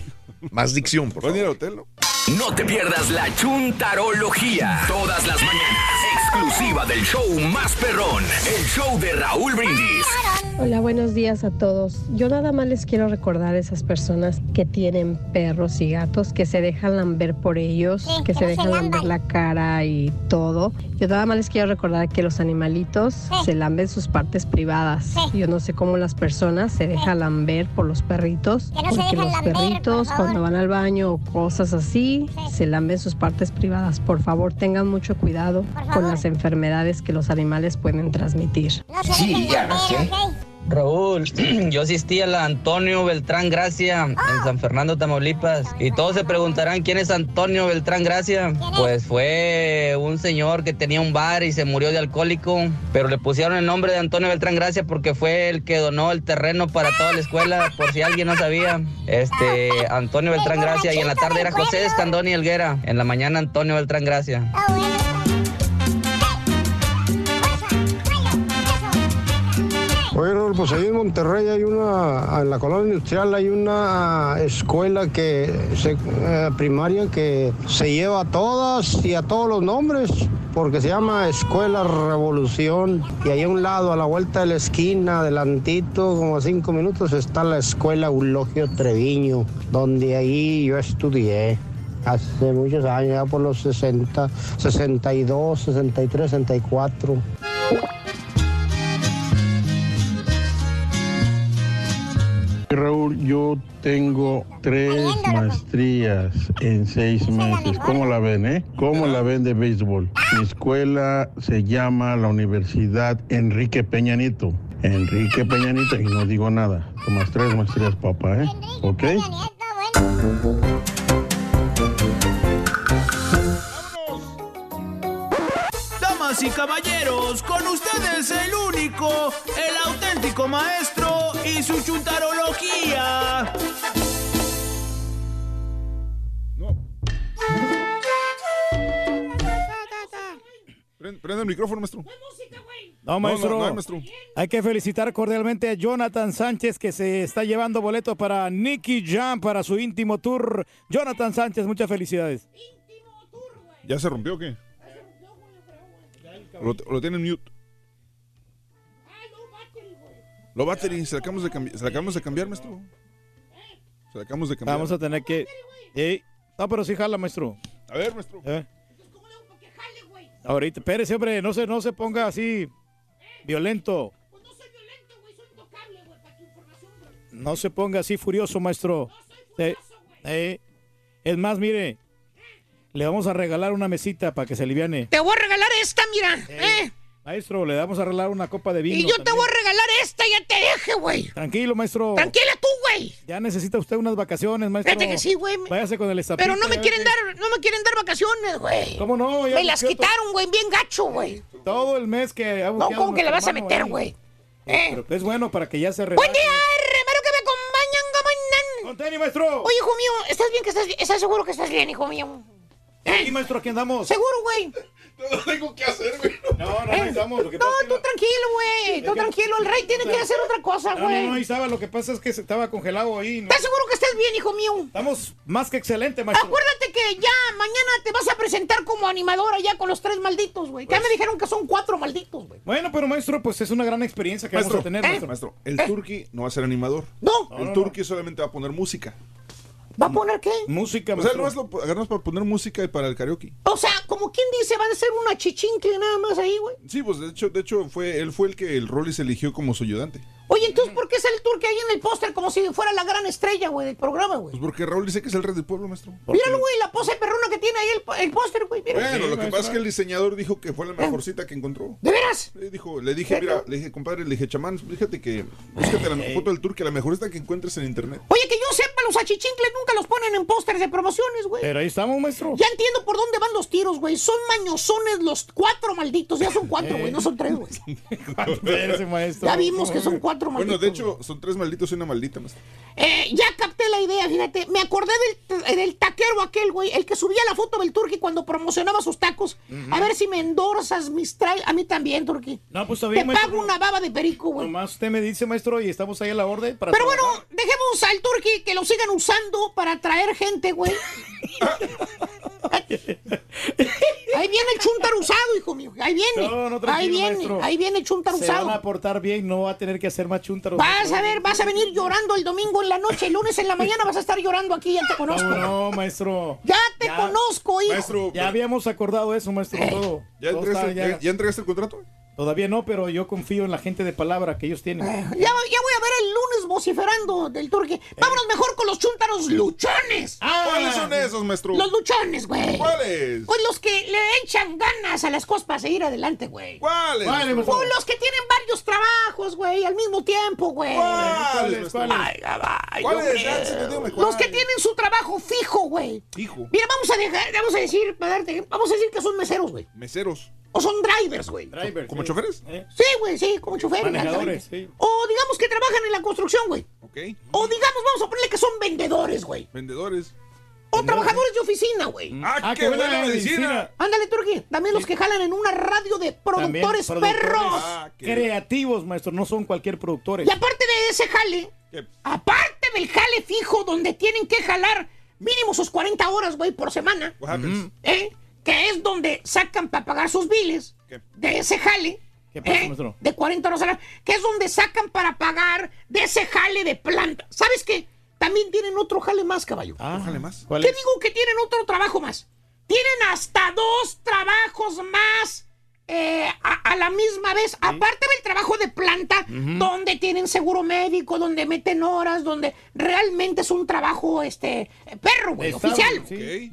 más dicción, por Pueden ir favor. al hotel, ¿no? No te pierdas la chuntarología. Todas las mañanas. Exclusiva del show más perrón. El show de Raúl Brindis. Hola, buenos días a todos. Yo nada más les quiero recordar a esas personas que tienen perros y gatos, que se dejan lamber por ellos, que se dejan lamber la cara y todo. Yo nada más les quiero recordar que los animalitos se lamben sus partes privadas. Yo no sé cómo las personas se dejan lamber por los perritos, Que no se porque dejan los lamber, perritos cuando van al baño o cosas así, se lamben sus partes privadas. Por favor, tengan mucho cuidado con las enfermedades que los animales pueden transmitir. Sí, ya lo sé. Raúl, yo asistí a la Antonio Beltrán Gracia en San Fernando, Tamaulipas. Y todos se preguntarán quién es Antonio Beltrán Gracia. Pues fue un señor que tenía un bar y se murió de alcohólico. Pero le pusieron el nombre de Antonio Beltrán Gracia porque fue el que donó el terreno para toda la escuela, por si alguien no sabía. Este, Antonio Beltrán Gracia. Y en la tarde era José Escandón y Helguera. En la mañana Antonio Beltrán Gracia. Oye, pues ahí en Monterrey hay una, en la colonia industrial hay una escuela que eh, primaria que se lleva a todas y a todos los nombres, porque se llama Escuela Revolución. Y ahí a un lado, a la vuelta de la esquina, adelantito, como a cinco minutos, está la escuela Eulogio Treviño, donde ahí yo estudié. Hace muchos años, ya por los 60, 62, 63, 64. Raúl, yo tengo tres maestrías en seis meses. ¿Cómo la ven, eh? ¿Cómo la ven de béisbol? Mi escuela se llama la Universidad Enrique Peña Nieto. Enrique Peña Nieto, y no digo nada. Tomas tres maestrías, papá, ¿eh? ¿Ok? Damas y caballeros, con ustedes el único, el auténtico maestro y su chuntarología. Prende, prende el micrófono, maestro. No, maestro. No, no, no, maestro. Hay que felicitar cordialmente a Jonathan Sánchez que se está llevando boleto para Nicky Jam para su íntimo tour. Jonathan Sánchez, muchas felicidades. ¿Ya se rompió o qué? ¿O lo, lo tiene en mute? Lo battery, se la acabamos de, cambi- se la acabamos de cambiar, maestro. Se la acabamos de cambiar. Vamos a tener que. Ey, No, pero sí jala, maestro. A ver, maestro. Eh. Ahorita, espérese, hombre, no se, no se ponga así violento. No se ponga así furioso, maestro. Eh, eh, Es más, mire, le vamos a regalar una mesita para que se aliviane. Te voy a regalar esta, mira. ¿eh? Maestro, le vamos a regalar una copa de vino. Y yo te voy a regalar esta, ya te deje, güey. Tranquilo, maestro. Tranquila tú, güey. Ya necesita usted unas vacaciones, maestro. Fíjate que sí, güey. Váyase con el estapito. Pero no me quieren dar, no me quieren dar vacaciones, güey. ¿Cómo no? Ya Me las quitaron, güey, bien gacho, güey. Todo el mes que No, ¿cómo que la vas a meter, hermano güey? ¿Eh? Pero es bueno para que ya se Buen relaje. día, remero que me acompañan, gamanan. Con tenis, maestro. Oye, hijo mío, ¿estás bien que estás bien? ¿Estás seguro que estás bien, hijo mío? Sí, maestro, aquí andamos. ¿Seguro, güey? No tengo que hacer, güey. No, no, ahí estamos. Lo que No, pasa es que tú tranquilo, güey. Tú tranquilo. El rey tiene que hacer otra cosa, No, no, güey. no, ahí estaba. Lo que pasa es que se estaba congelado ahí. ¿no? ¿Estás seguro que estás bien, hijo mío? Estamos más que excelente, maestro. Acuérdate que ya mañana te vas a presentar como animadora ya con los tres malditos, güey. Ya me dijeron que son cuatro malditos, güey. Bueno, pero maestro, pues es una gran experiencia que Maestro, vamos a tener, maestro. maestro, el Turqui no va a ser animador. No. El Turqui solamente va a poner música. ¿Va a poner qué? Música, O sea, maestro. nomás lo agarramos para poner música y para el karaoke. O sea, como quien dice, va a ser una chichincle nada más ahí, güey. Sí, pues de hecho, de hecho fue, él fue el que el Rollis eligió como su ayudante. Oye, entonces, ¿por qué sale el turque ahí en el póster como si fuera la gran estrella, güey, del programa, güey? Pues porque Raúl dice que es el rey del pueblo, maestro. Míralo, güey, la pose perrona que tiene ahí el, el póster, güey. mira. Bueno, lo que pasa es que el diseñador dijo que fue la mejor cita que encontró. ¿De veras? Le dijo, le dije, mira, le dije, compadre, le dije, chamán, fíjate que búscate la foto del Turqui, la mejor cita que encuentres en internet. Oye, que yo sepa, los achichincles nunca los ponen en pósters de promociones, güey. Pero ahí estamos, maestro. Ya entiendo por dónde van los tiros, güey. Son mañosones los cuatro malditos. Ya son cuatro, güey, no son tres, güey. Maestro. Ya vimos que son cuatro Bueno, malditos. de hecho, son tres malditos y una maldita, maestro. Eh, ya capté la idea, fíjate. Me acordé del, del taquero aquel, güey, el que subía la foto del Turqui cuando promocionaba sus tacos. A ver si me endorsas mis trail. A mí también, Turqui. No, pues está Te maestro. pago una baba de perico, güey. Nomás usted me dice, maestro, y estamos ahí a la orden para Pero bueno, dejemos al Turqui que lo sigan usando para atraer gente, güey. Ahí viene el chuntar usado, hijo mío. Ahí viene. No, no, ahí viene. maestro. Ahí viene el chuntar Se van usado. a portar bien, no va a tener que hacer más chúntaros. Vas a ver, vas a venir llorando el domingo en la noche, el lunes en la mañana vas a estar llorando aquí, ya te conozco. No, no, maestro. Ya te conozco, hijo. Maestro, Ya habíamos acordado eso, maestro. Todo. ¿ya Todo entregaste, está ya- ya- ya entregaste el contrato? Todavía no, pero yo confío en la gente de palabra que ellos tienen. Ya, ya voy a ver el lunes vociferando del turque. Vámonos mejor con los chúntaros luchones. ¿Cuáles son esos, maestro? Los luchones, güey. ¿Cuáles? Pues los que le echan ganas a las cosas para seguir adelante, güey. ¿Cuáles? ¿Cuáles, Pues los que tienen varios trabajos, güey, al mismo tiempo, güey. ¿Cuáles, maestro? Ay, ¿Cuáles? dígame, Los ¿cuáles? que tienen su trabajo fijo, güey. Hijo. Mira, vamos a dejar, vamos a decir, para darte, vamos a decir que son meseros, güey. Meseros. O son drivers, güey. Drivers, ¿Como sí. choferes? ¿Eh? Sí, güey, sí, como choferes. Manejadores, sí. O digamos que trabajan en la construcción, güey. Ok. O digamos, vamos a ponerle que son vendedores, güey. Vendedores. O trabajadores de oficina, güey. ¡Ah, Ah, qué qué buena buena medicina! medicina. Ándale, Turquía. También los que jalan en una radio de productores productores perros. Ah, qué- Creativos, maestro, no son cualquier productores. Y aparte de ese jale, ¿Qué? aparte del jale fijo donde tienen que jalar mínimo sus 40 horas, güey, por semana, What happens? ¿eh? Que es donde sacan para pagar sus biles ¿Qué? de ese jale. ¿Qué pasa, ¿eh? De 40 horas a la que es donde sacan para pagar de ese jale de planta. ¿Sabes qué? También tienen otro jale más, caballo. Ah, Ojalá más. ¿Cuál ¿Qué es? digo que tienen otro trabajo más? Tienen hasta dos trabajos más eh, a, a la misma vez. Aparte del trabajo de planta, donde tienen seguro médico, donde meten horas, donde realmente es un trabajo, este, perro, güey, oficial. sí.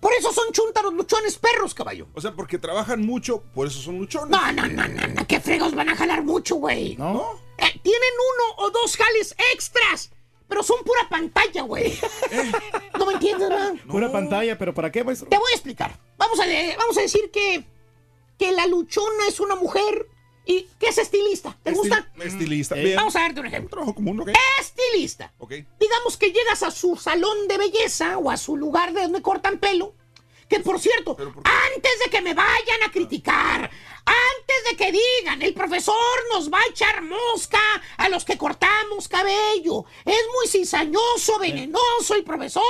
Por eso son chuntaros luchones perros, caballo. O sea, porque trabajan mucho, por eso son luchones. No, no, no, no, no. ¿Qué fregos van a jalar mucho, güey? ¿No? Eh, tienen uno o dos jales extras, pero son pura pantalla, güey. ¿No me entiendes, man? Pura pantalla, pero ¿para qué, maestro? Te voy a explicar. Vamos a, vamos a decir que, que la luchona es una mujer y que es estilista. ¿Te gusta? Estil- Estilista. Eh, Bien. Vamos a darte un ejemplo. Trabajo común, ok. Estilista. Ok. Digamos que llegas a su salón de belleza o a su lugar de donde cortan pelo. Que por cierto, ¿Pero por qué? antes de que me vayan a criticar, antes de que digan, el profesor nos va a echar mosca a los que cortamos cabello, es muy cizañoso, venenoso el profesor,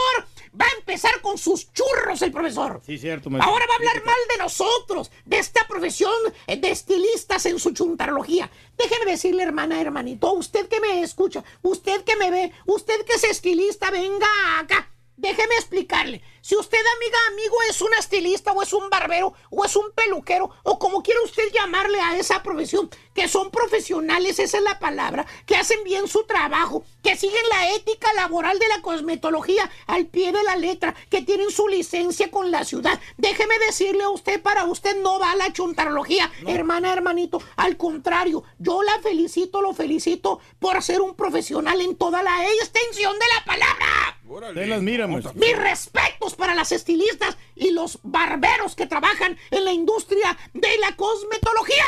va a empezar con sus churros el profesor. Sí, cierto, maestro. Ahora va a hablar mal de nosotros, de esta profesión eh, de estilistas en su chuntarología. Déjeme decirle, hermana, hermanito, usted que me escucha, usted que me ve, usted que es estilista, venga acá. Déjeme explicarle. Si usted, amiga, amigo, es un estilista o es un barbero o es un peluquero o como quiera usted llamarle a esa profesión, que son profesionales, esa es la palabra, que hacen bien su trabajo, que siguen la ética laboral de la cosmetología al pie de la letra, que tienen su licencia con la ciudad. Déjeme decirle a usted, para usted no va la chuntarología, hermana, hermanito. Al contrario, yo la felicito, lo felicito por ser un profesional en toda la extensión de la palabra. Órale. Te las mira. Mis respetos para las estilistas y los barberos que trabajan en la industria de la cosmetología,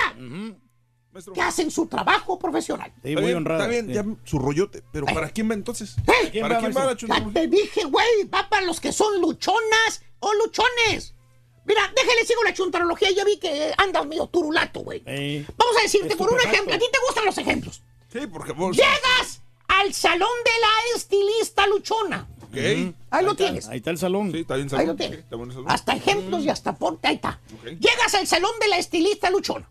Maestro. que hacen su trabajo profesional. Sí, Está muy bien, honrado. Está bien, sí. ya su rollote. Pero ¿para quién va entonces? ¿Eh? ¿Quién ¿Para va, quién va la te dije, güey, va para los que son luchonas o luchones. Mira, déjale sigo la chuntarología, ya vi que andas medio turulato, güey. Ey. Vamos a decirte por un ejemplo, a ti te gustan los ejemplos. Sí, porque vos. Llegas al salón de la estilista luchona. Ok. Ahí lo tienes. Ahí está el salón. Sí, está bien Ahí salud. lo tienes. Está bueno el salud. Hasta ejemplos y hasta ponte, ahí está. Llegas al salón de la estilista luchona.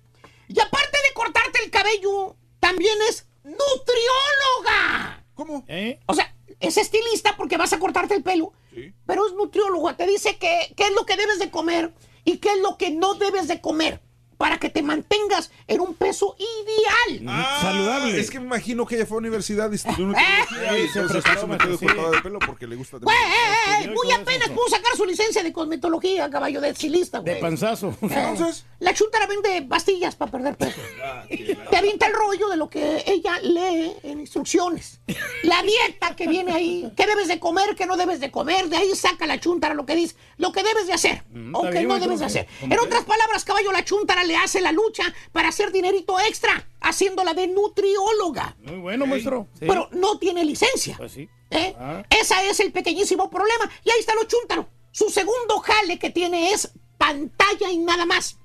Y aparte de cortarte el cabello, también es nutrióloga. ¿Cómo? ¿Eh? O sea, es estilista porque vas a cortarte el pelo, Sí. pero es nutrióloga. Te dice que, qué es lo que debes de comer y qué es lo que no debes de comer para que te mantengas en un peso ideal. Ah, Saludable. Es que me imagino que ella fue a universidad y Eh, y se de de pelo porque le gusta. Güey, eh, eh, muy apenas pudo sacar su licencia de cosmetología, caballo de estilista, De güey. panzazo. Entonces. La chuntara vende pastillas para perder peso. Te avienta el rollo de lo que ella lee en instrucciones. La dieta que viene ahí, qué debes de comer, qué no debes de comer, de ahí saca la chuntara lo que dice, lo que debes de hacer Mm, o está que bien, no debes de hacer. En otras palabras, caballo, la chuntara le hace la lucha para hacer dinerito extra, haciéndola de nutrióloga. Muy bueno, maestro. Sí. Pero no tiene licencia. Pues sí. ¿Eh? Ah. Ese es el pequeñísimo problema. Y ahí está lo chúntaro. Su segundo jale que tiene es pantalla y nada más.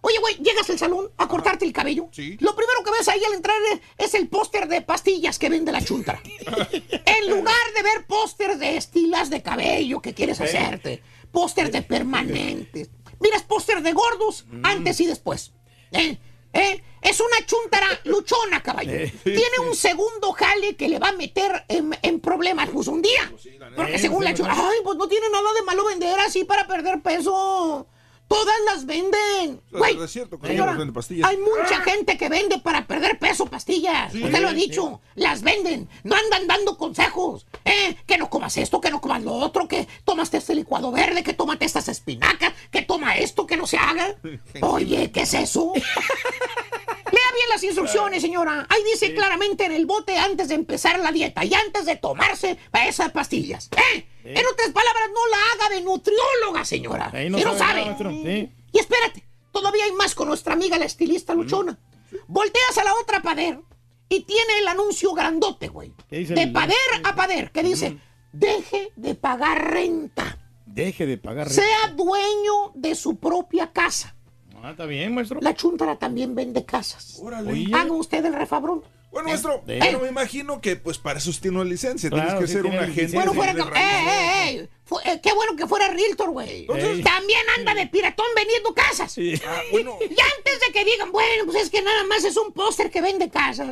Oye, güey, llegas al salón a cortarte el cabello. Sí. Lo primero que ves ahí al entrar es, es el póster de pastillas que vende la chuntara. en lugar de ver pósters de estilas de cabello que quieres hacerte, pósters de permanentes. Miras póster de gordos antes y después. ¿Eh? ¿Eh? Es una chuntara luchona, caballo. Eh, Tiene un segundo jale que le va a meter en, en problemas pues un día. Porque neta. según la chuntara, ay, pues no tiene nada de malo vender así para perder peso. Todas las venden. Güey, Es cierto que señora, ellos venden pastillas. hay mucha gente que vende para perder peso pastillas. Sí, Usted lo ha sí. dicho. Las venden. No andan dando consejos. ¿Eh? Que no comas esto, que no comas lo otro, que tomas este licuado verde, que tómate estas espinacas, que toma esto, que no se haga. Oye, ¿qué es eso? Lea bien las instrucciones, señora. Ahí dice claramente en el bote antes de empezar la dieta y antes de tomarse esas pastillas. ¿Eh? En otras palabras, no la haga de nutrióloga, señora. Ahí no Si no sabe sabe. nada, maestro. Sí. Y espérate, todavía hay más con nuestra amiga la estilista luchona. Volteas a la otra pader y tiene el anuncio grandote, güey. ¿Qué dice De el- pader a pader, que dice, deje de pagar renta. Deje de pagar renta. Sea dueño de su propia casa. Ah, está bien, maestro. La chuntara también vende casas. Órale. Haga usted el refabrón. Bueno, maestro, Eh. pero me imagino que pues para eso tiene una licencia. Claro, Tienes que sí ser un agente. Bueno, fuera... de ¡Eh, eh, eh! Fu- eh, qué bueno que fuera realtor, güey. También anda de piratón vendiendo casas. Ah, bueno. Y antes de que digan, bueno, pues es que nada más es un póster que vende casas.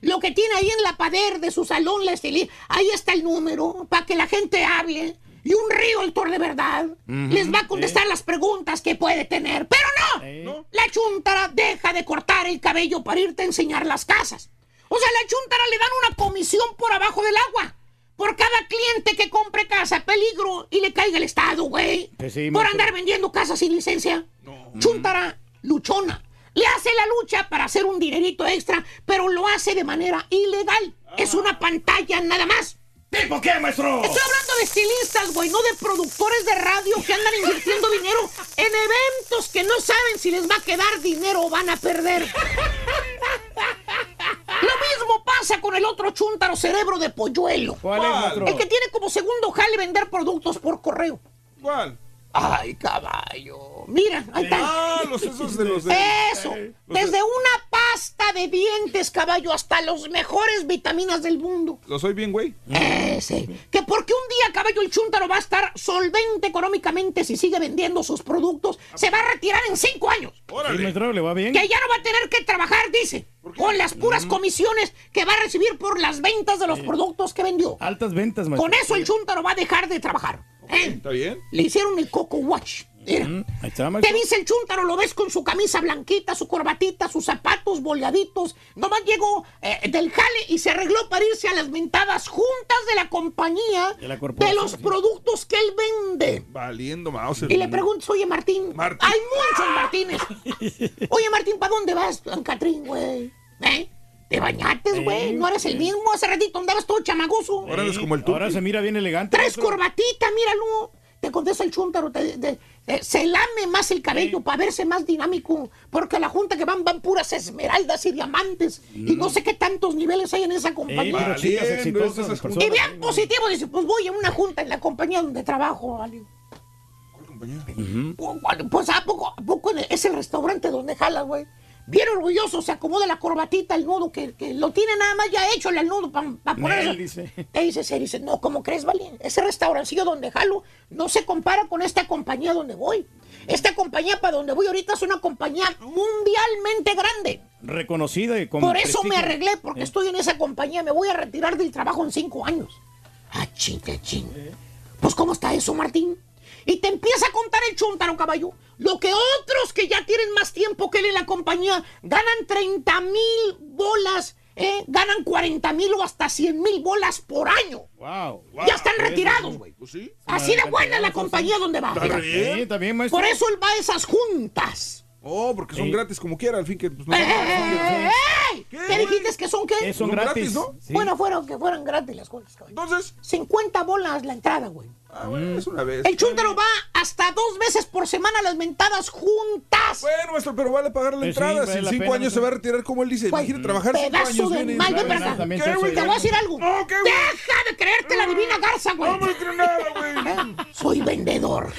Lo que tiene ahí en la pader de su salón, la estilí, ahí está el número para que la gente hable. Y un realtor de verdad les va a contestar las preguntas que puede tener. Pero no, la chuntara deja de cortar el cabello para irte a enseñar las casas. O sea, la chuntara le dan una comisión por abajo del agua. Por cada cliente que compre casa, peligro y le caiga el Estado, güey. Que sí, por andar vendiendo casas sin licencia. Chuntara, luchona. Le hace la lucha para hacer un dinerito extra, pero lo hace de manera ilegal. Es una pantalla nada más. ¿Tipo qué, maestro? Estoy hablando de estilistas, güey, no de productores de radio que andan invirtiendo dinero en eventos que no saben si les va a quedar dinero o van a perder. Lo mismo pasa con el otro chúntaro cerebro de polluelo. ¿Cuál es? El que tiene como segundo jale vender productos por correo. ¿Cuál? Ay, caballo. Mira, ahí está. Ah, los esos de los de. Eso. Los Desde de- una pasta de dientes, caballo, hasta los mejores vitaminas del mundo. Lo soy bien, güey. Ese. Que porque un día, caballo, el chúntaro va a estar solvente económicamente si sigue vendiendo sus productos, se va a retirar en cinco años. Maestro, le va bien. Que ya no va a tener que trabajar, dice. Con las puras comisiones que va a recibir por las ventas de los productos que vendió. Altas ventas, maestro. Con eso el chúntaro va a dejar de trabajar. ¿Está bien? Le hicieron el Coco Watch. Mira. Mm, Ahí está, Te maestro. dice el chúntaro, lo ves con su camisa blanquita, su corbatita, sus zapatos boleaditos. Nomás llegó eh, del jale y se arregló para irse a las mentadas juntas de la compañía De la de corporación, los sí. productos que él vende. Valiendo mouse. Y le preguntas, oye Martín, Martín. hay muchos Martínez. Oye Martín, ¿para dónde vas, Catrín, güey? ¿Eh? ¿Te bañates, güey? ¿No eres el mismo? Hace ratito andabas todo chamagoso. Ahora eres como el Ahora turqui. se mira bien elegante. Maestro. corbatita, míralo. Te contesta el chúntaro, te- te- eh, se lame más el cabello para verse más dinámico, porque a la junta que van van puras esmeraldas y diamantes, y no sé qué tantos niveles hay en esa compañía. esas y bien positivo, dice, pues voy a una junta en la compañía donde trabajo, vale. ¿Cuál compañía? Pu- Pues a poco, a poco es el restaurante donde jala, güey. Bien orgulloso, se acomoda la corbatita, el nudo, que, que lo tiene nada más ya hecho el nudo para dice. Te dice, se dice, no, ¿cómo crees, Valín? Ese restaurancillo donde jalo no se compara con esta compañía donde voy. Esta compañía para donde voy ahorita es una compañía mundialmente grande. Reconocida y con Por eso me arreglé, porque Eh. estoy en esa compañía. Me voy a retirar del trabajo en cinco años. Ah, chinga, ching. Pues, ¿cómo está eso, Martín? Y te empieza a contar el chúntaro, caballo. Lo que otros que ya tienen más tiempo que él en la compañía ganan 30 mil bolas, ¿eh? ganan 40 mil o hasta 100 mil bolas por año. Wow. ya están retirados, güey. Pues sí. Así de buena es la compañía donde va. Sí, bien, maestro. Por eso él va a esas juntas. Oh, porque son gratis como quiera, al fin que. Pues, no ¡Ey, son- ey, ey! ¿Qué, ¿Qué dijiste que son qué? Eh, son Son gratis. gratis, ¿no? Bueno, fueron que fueran gratis las juntas, caballo. Entonces, 50 bolas la entrada, güey. Ah, bueno, es una vez. El chúntaro va hasta dos veces por semana a las mentadas juntas. Bueno, maestro, pero vale pagar la Pues sí, entrada. vale si en la cinco pena, años se maestro. va a retirar como él dice. Güey, Imagínate trabajar cinco pedazo años. de viene y mal, dice, ven para acá. También ¿Qué, güey? Te voy a decir algo. No, ¿qué, güey? Deja de creerte la divina garza, güey. No me creo nada, güey. Soy vendedor.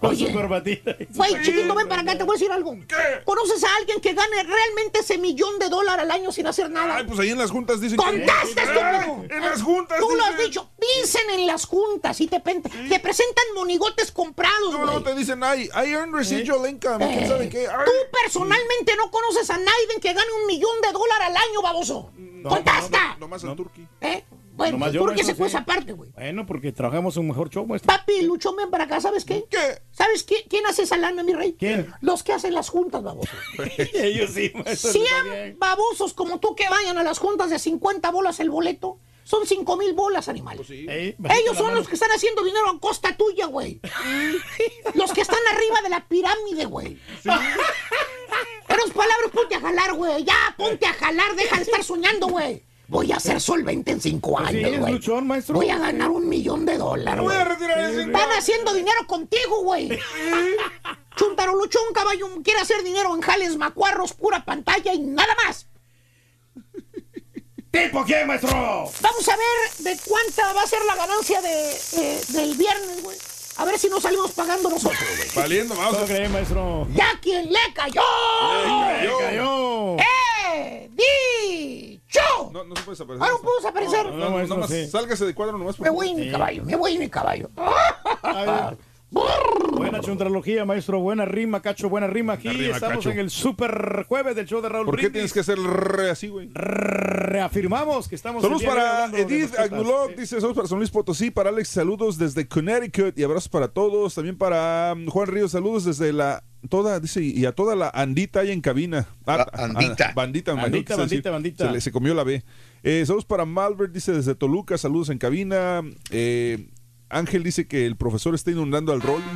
Con su Oye. corbatita. Güey, chiquito, ven para acá, te voy a decir algo. ¿Conoces a alguien que gane realmente ese millón de dólares al año sin hacer nada? Ay, pues ahí en las juntas dicen que... ¡Contesta, estúpido! En las juntas Tú lo has dicho. Dicen en las juntas y te, pen- te presentan monigotes comprados, No, güey. no, te dicen, ay, I earn residual income, ¿quién Eh, sabe qué? Ay. Tú personalmente no conoces a nadie que gane un millón de dólares al año, baboso. ¡Contesta! Nomás al turqui. ¿Eh? Bueno, Nomás yo, ¿por qué maestro, se fue sí. esa parte, güey? Bueno, porque trabajamos un mejor show, maestro. Papi, Luchón, ven para acá, ¿sabes qué? ¿Qué? ¿Sabes quién, quién hace esa lana, mi rey? ¿Quién? Los que hacen las juntas, baboso. Ellos sí, maestro. está 100 bien. babosos como tú que vayan a las juntas de 50 bolas el boleto. Son 5 mil bolas, animal. Bajita Ellos son los que están haciendo dinero a costa tuya, güey. los que están arriba de la pirámide, güey. En otras palabras, ponte a jalar, güey. Ya, ponte a jalar. Deja de estar soñando, güey. Voy a ser solvente en 5 Pues sí, años, güey. luchón, maestro. Voy a ganar un millón de dólares, Voy güey. a retirar ese... Están haciendo dinero contigo, güey. Chuntaro Luchón, caballo, quiere hacer dinero en jales macuarros, pura pantalla y nada más. ¿Tipo quién, maestro? Vamos a ver de cuánta va a ser la ganancia de, eh, del viernes, güey. A ver si nos salimos pagando nosotros, güey. Valiendo, vamos ¿Cómo a... cree, maestro? ¡Ya quien le cayó! cayó. ¡Cayó! ¡Eh! ¡Dicho! No, no se puede desaparecer. Ah, no puedo desaparecer. No, No, no, maestro, sí. sálgase de cuadro nomás. por Me voy en mi caballo, me voy en mi caballo. Buena chuntralogía, maestro. Buena rima, cacho, buena rima. Aquí rima, estamos Cacho. en el super jueves del show de Raúl ¿Por qué Brindis. tienes que hacer re así, güey? Reafirmamos que estamos. Saludos para Edith. Agnulov, dice saludos para San Luis Potosí, para Alex, saludos desde Connecticut y abrazos para todos. También para um, Juan Ríos, saludos desde la toda, dice, y a toda la andita ahí en cabina. Ah, La andita. ah, bandita, Bandita, bandita, bandita. Se, le- se comió la B. Eh, saludos para Malbert, dice desde Toluca, saludos en cabina. Eh, Ángel dice que el profesor está inundando al Rollis.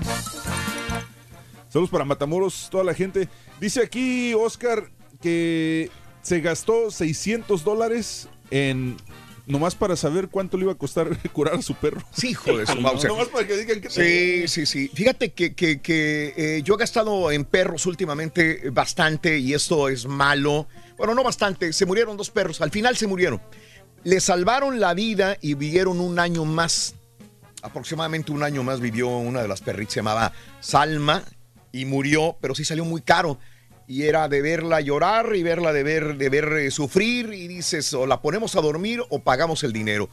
Saludos para Matamoros, toda la gente. Dice aquí Oscar que se gastó 600 dólares en nomás para saber cuánto le iba a costar curar a su perro. Sí, hijo de su mouse. Nomás para que digan que Sí, sí, sí. Fíjate que, que- que, eh, yo he gastado en perros últimamente bastante y esto es malo. Bueno, no bastante, se murieron dos perros, al final se murieron. Le salvaron la vida y vivieron un año más. Aproximadamente un año más vivió una de las perritas, se llamaba Salma, y murió, pero sí salió muy caro. Y era de verla llorar y verla de ver, de ver eh, sufrir y dices, o la ponemos a dormir o pagamos el dinero.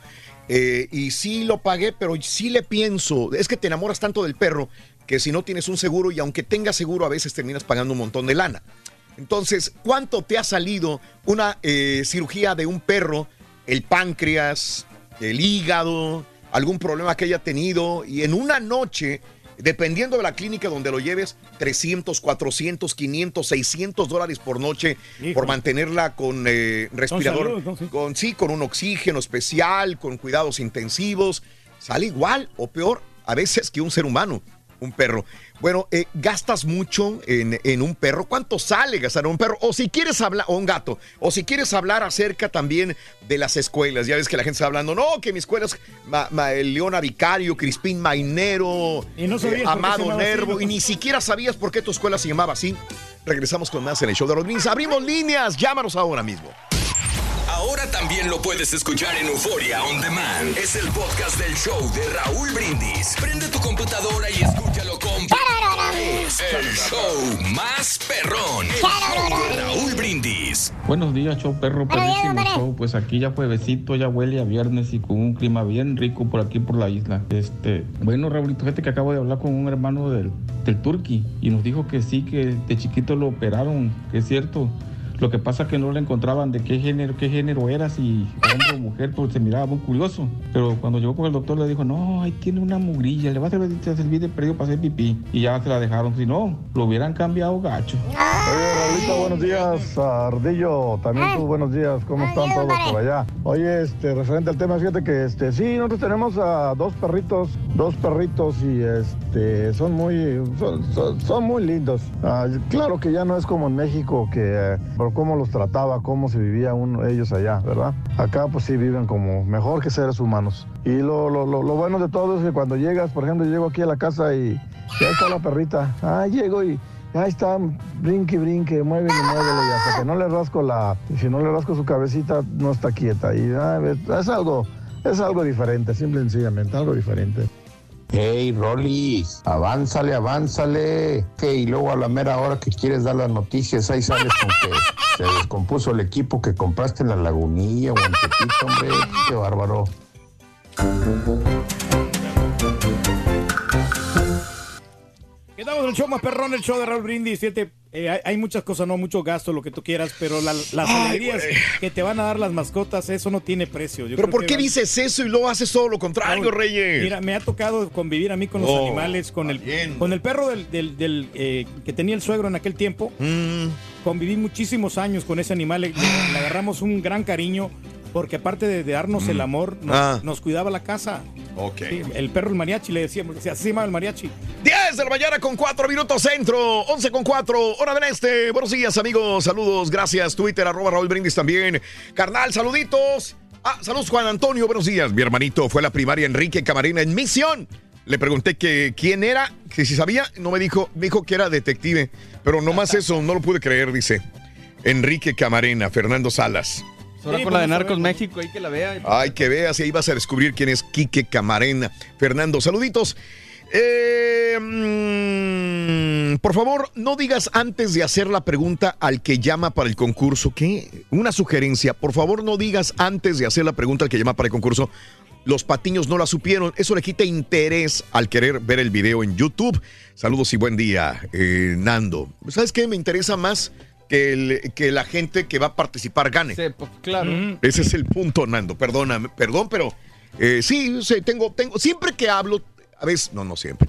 Eh, y sí lo pagué, pero sí le pienso, es que te enamoras tanto del perro que si no tienes un seguro y aunque tengas seguro a veces terminas pagando un montón de lana. Entonces, ¿cuánto te ha salido una eh, cirugía de un perro, el páncreas, el hígado, algún problema que haya tenido? Y en una noche, dependiendo de la clínica donde lo lleves, 300, 400, 500, 600 dólares por noche por mantenerla con eh, respirador. Sí. Con, sí, con un oxígeno especial, con cuidados intensivos. Sale igual o peor a veces que un ser humano, un perro. Bueno, eh, gastas mucho en, en un perro. ¿Cuánto sale gastar en un perro? O si quieres hablar, o un gato, o si quieres hablar acerca también de las escuelas. Ya ves que la gente está hablando, no, que mi escuela es Ma- Leona Vicario, Crispín Mainero, Y no se Amado así, Nervo, ¿no? y ni siquiera sabías por qué tu escuela se llamaba así. Regresamos con más en el show de Rodríguez. Abrimos líneas, llámanos ahora mismo. Ahora también lo puedes escuchar en Euforia On Demand. Es el podcast del show de Raúl Brindis. Prende tu computadora y escúchalo con... Es el show más perrón. El show de Raúl Brindis. Buenos días, show perro, perrísimo show. Pues aquí ya juevesito, ya huele a viernes y con un clima bien rico por aquí por la isla. Este, bueno, Raulito, fíjate que acabo de hablar con un hermano del, del Turqui y nos dijo que sí, que de chiquito lo operaron, que es cierto. Lo que pasa es que no le encontraban de qué género, qué género era, si hombre o mujer, pues se miraba muy curioso. Pero cuando llegó con el doctor le dijo, no, ahí tiene una mugrilla, le va a servir, de perdido para hacer pipí. Y ya se la dejaron, si no, lo hubieran cambiado gacho. Oye, Raulito, buenos días. Ardillo, también tú, buenos días. ¿Cómo están todos por allá? Oye, este, referente al tema, fíjate que, este, sí, nosotros tenemos a dos perritos, dos perritos y, este, son muy, son, son- son muy lindos. Ah, claro que ya no es como en México, que eh, por cómo los trataba, cómo se vivía uno, ellos allá, ¿verdad? Acá, pues sí, viven como mejor que seres humanos. Y lo, lo, lo, lo bueno de todo es que cuando llegas, por ejemplo, yo llego aquí a la casa y, y ahí está la perrita. Ah, llego y Ahí está, brinque, brinque, mueve y muévele, y hasta que no le rasco la, si no le rasco su cabecita, no está quieta. Y ah, es algo, es algo diferente, simple y sencillamente, algo diferente. Hey, Rolis, avánzale, avánzale. Que y luego a la mera hora que quieres dar las noticias, ahí sales con que se descompuso el equipo que compraste en la lagunilla o en Tepito, hombre. Qué bárbaro. Quedamos en el show más perrón, el show de Raúl Brindis. Eh, hay, hay muchas cosas, no mucho gasto, lo que tú quieras, pero la- las Ay, alegrías que te van a dar las mascotas, eso no tiene precio. Yo Pero ¿por qué dices eso y luego haces todo lo contrario, Raúl, Reyes? Mira, me ha tocado convivir a mí con los Oh, animales, con el, con el perro del, del- del, eh, que tenía el suegro en aquel tiempo. Mm. Conviví muchísimos años con ese animal, le, le agarramos un gran cariño. Porque aparte de, de darnos el amor, nos, Ah. nos cuidaba la casa. Ok. Sí, el perro, el mariachi, le decíamos, se llamaba el mariachi. 10 de la mañana con 4 minutos centro, 11 con 4, hora del este. Buenos días, amigos. Saludos, gracias. Twitter, arroba Raúl Brindis también. Carnal, saluditos. Ah, saludos, Juan Antonio. Buenos días. Mi hermanito fue a la primaria Enrique Camarena en Misión. Le pregunté que quién era, que si sabía, no me dijo, me dijo que era detective. Pero nomás eso, no lo pude creer, dice. Enrique Camarena, Fernando Salas. Ahora Sí, con la de Narcos. México, ahí que la vea. Ay, que veas, y ahí vas a descubrir quién es Quique Camarena. Fernando, saluditos. Eh, mm, por favor, no digas antes de hacer la pregunta al que llama para el concurso. ¿Qué? Una sugerencia. Por favor, no digas antes de hacer la pregunta al que llama para el concurso. Los patiños no la supieron. Eso le quita interés al querer ver el video en YouTube. Saludos y buen día, eh, Nando. ¿Sabes qué? Me interesa más que, el- que la gente que va a participar gane. Sí, pues, claro. Ese es el punto, Nando. Perdóname, perdón, pero eh, sí, sí, tengo, tengo, siempre que hablo, a veces, no, no siempre,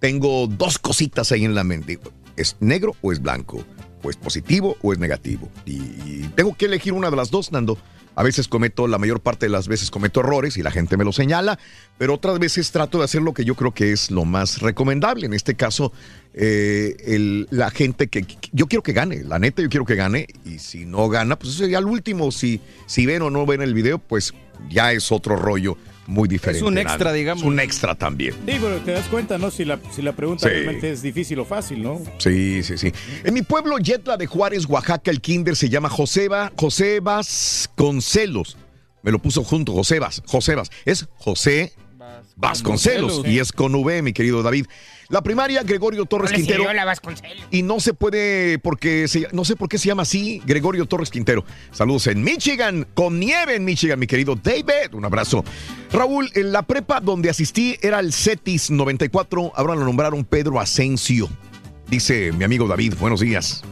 tengo dos cositas ahí en la mente. ¿Es negro o es blanco? ¿O es positivo o es negativo? Y, y tengo que elegir una de las dos, Nando. A veces cometo, la mayor parte de las veces cometo errores y la gente me lo señala, pero otras veces trato de hacer lo que yo creo que es lo más recomendable. En este caso, eh, el- la gente que, yo quiero que gane, la neta yo quiero que gane y si no gana, pues eso sería el último. Si, si ven o no ven el video, pues ya es otro rollo muy diferente. un extra, digamos. Es un extra también. Sí, pero te das cuenta, ¿no? Si la, si la pregunta Sí. realmente es difícil o fácil, ¿no? Sí, sí, sí. En mi pueblo, Yetla de Juárez, Oaxaca, el kinder se llama Joseba, Josebas Concelos. Me lo puso junto, Josebas, Josebas. Es José Vasconcelos Vasconcelos. y es con V, mi querido David. La primaria, Gregorio Torres No Quintero. la. Y no se puede, porque se- no sé por qué se llama así, Gregorio Torres Quintero. Saludos en Michigan, con nieve en Michigan, mi querido David. Un abrazo. Raúl, en la prepa donde asistí era el CETIS 94, ahora lo nombraron Pedro Asensio. Dice mi amigo David, buenos días.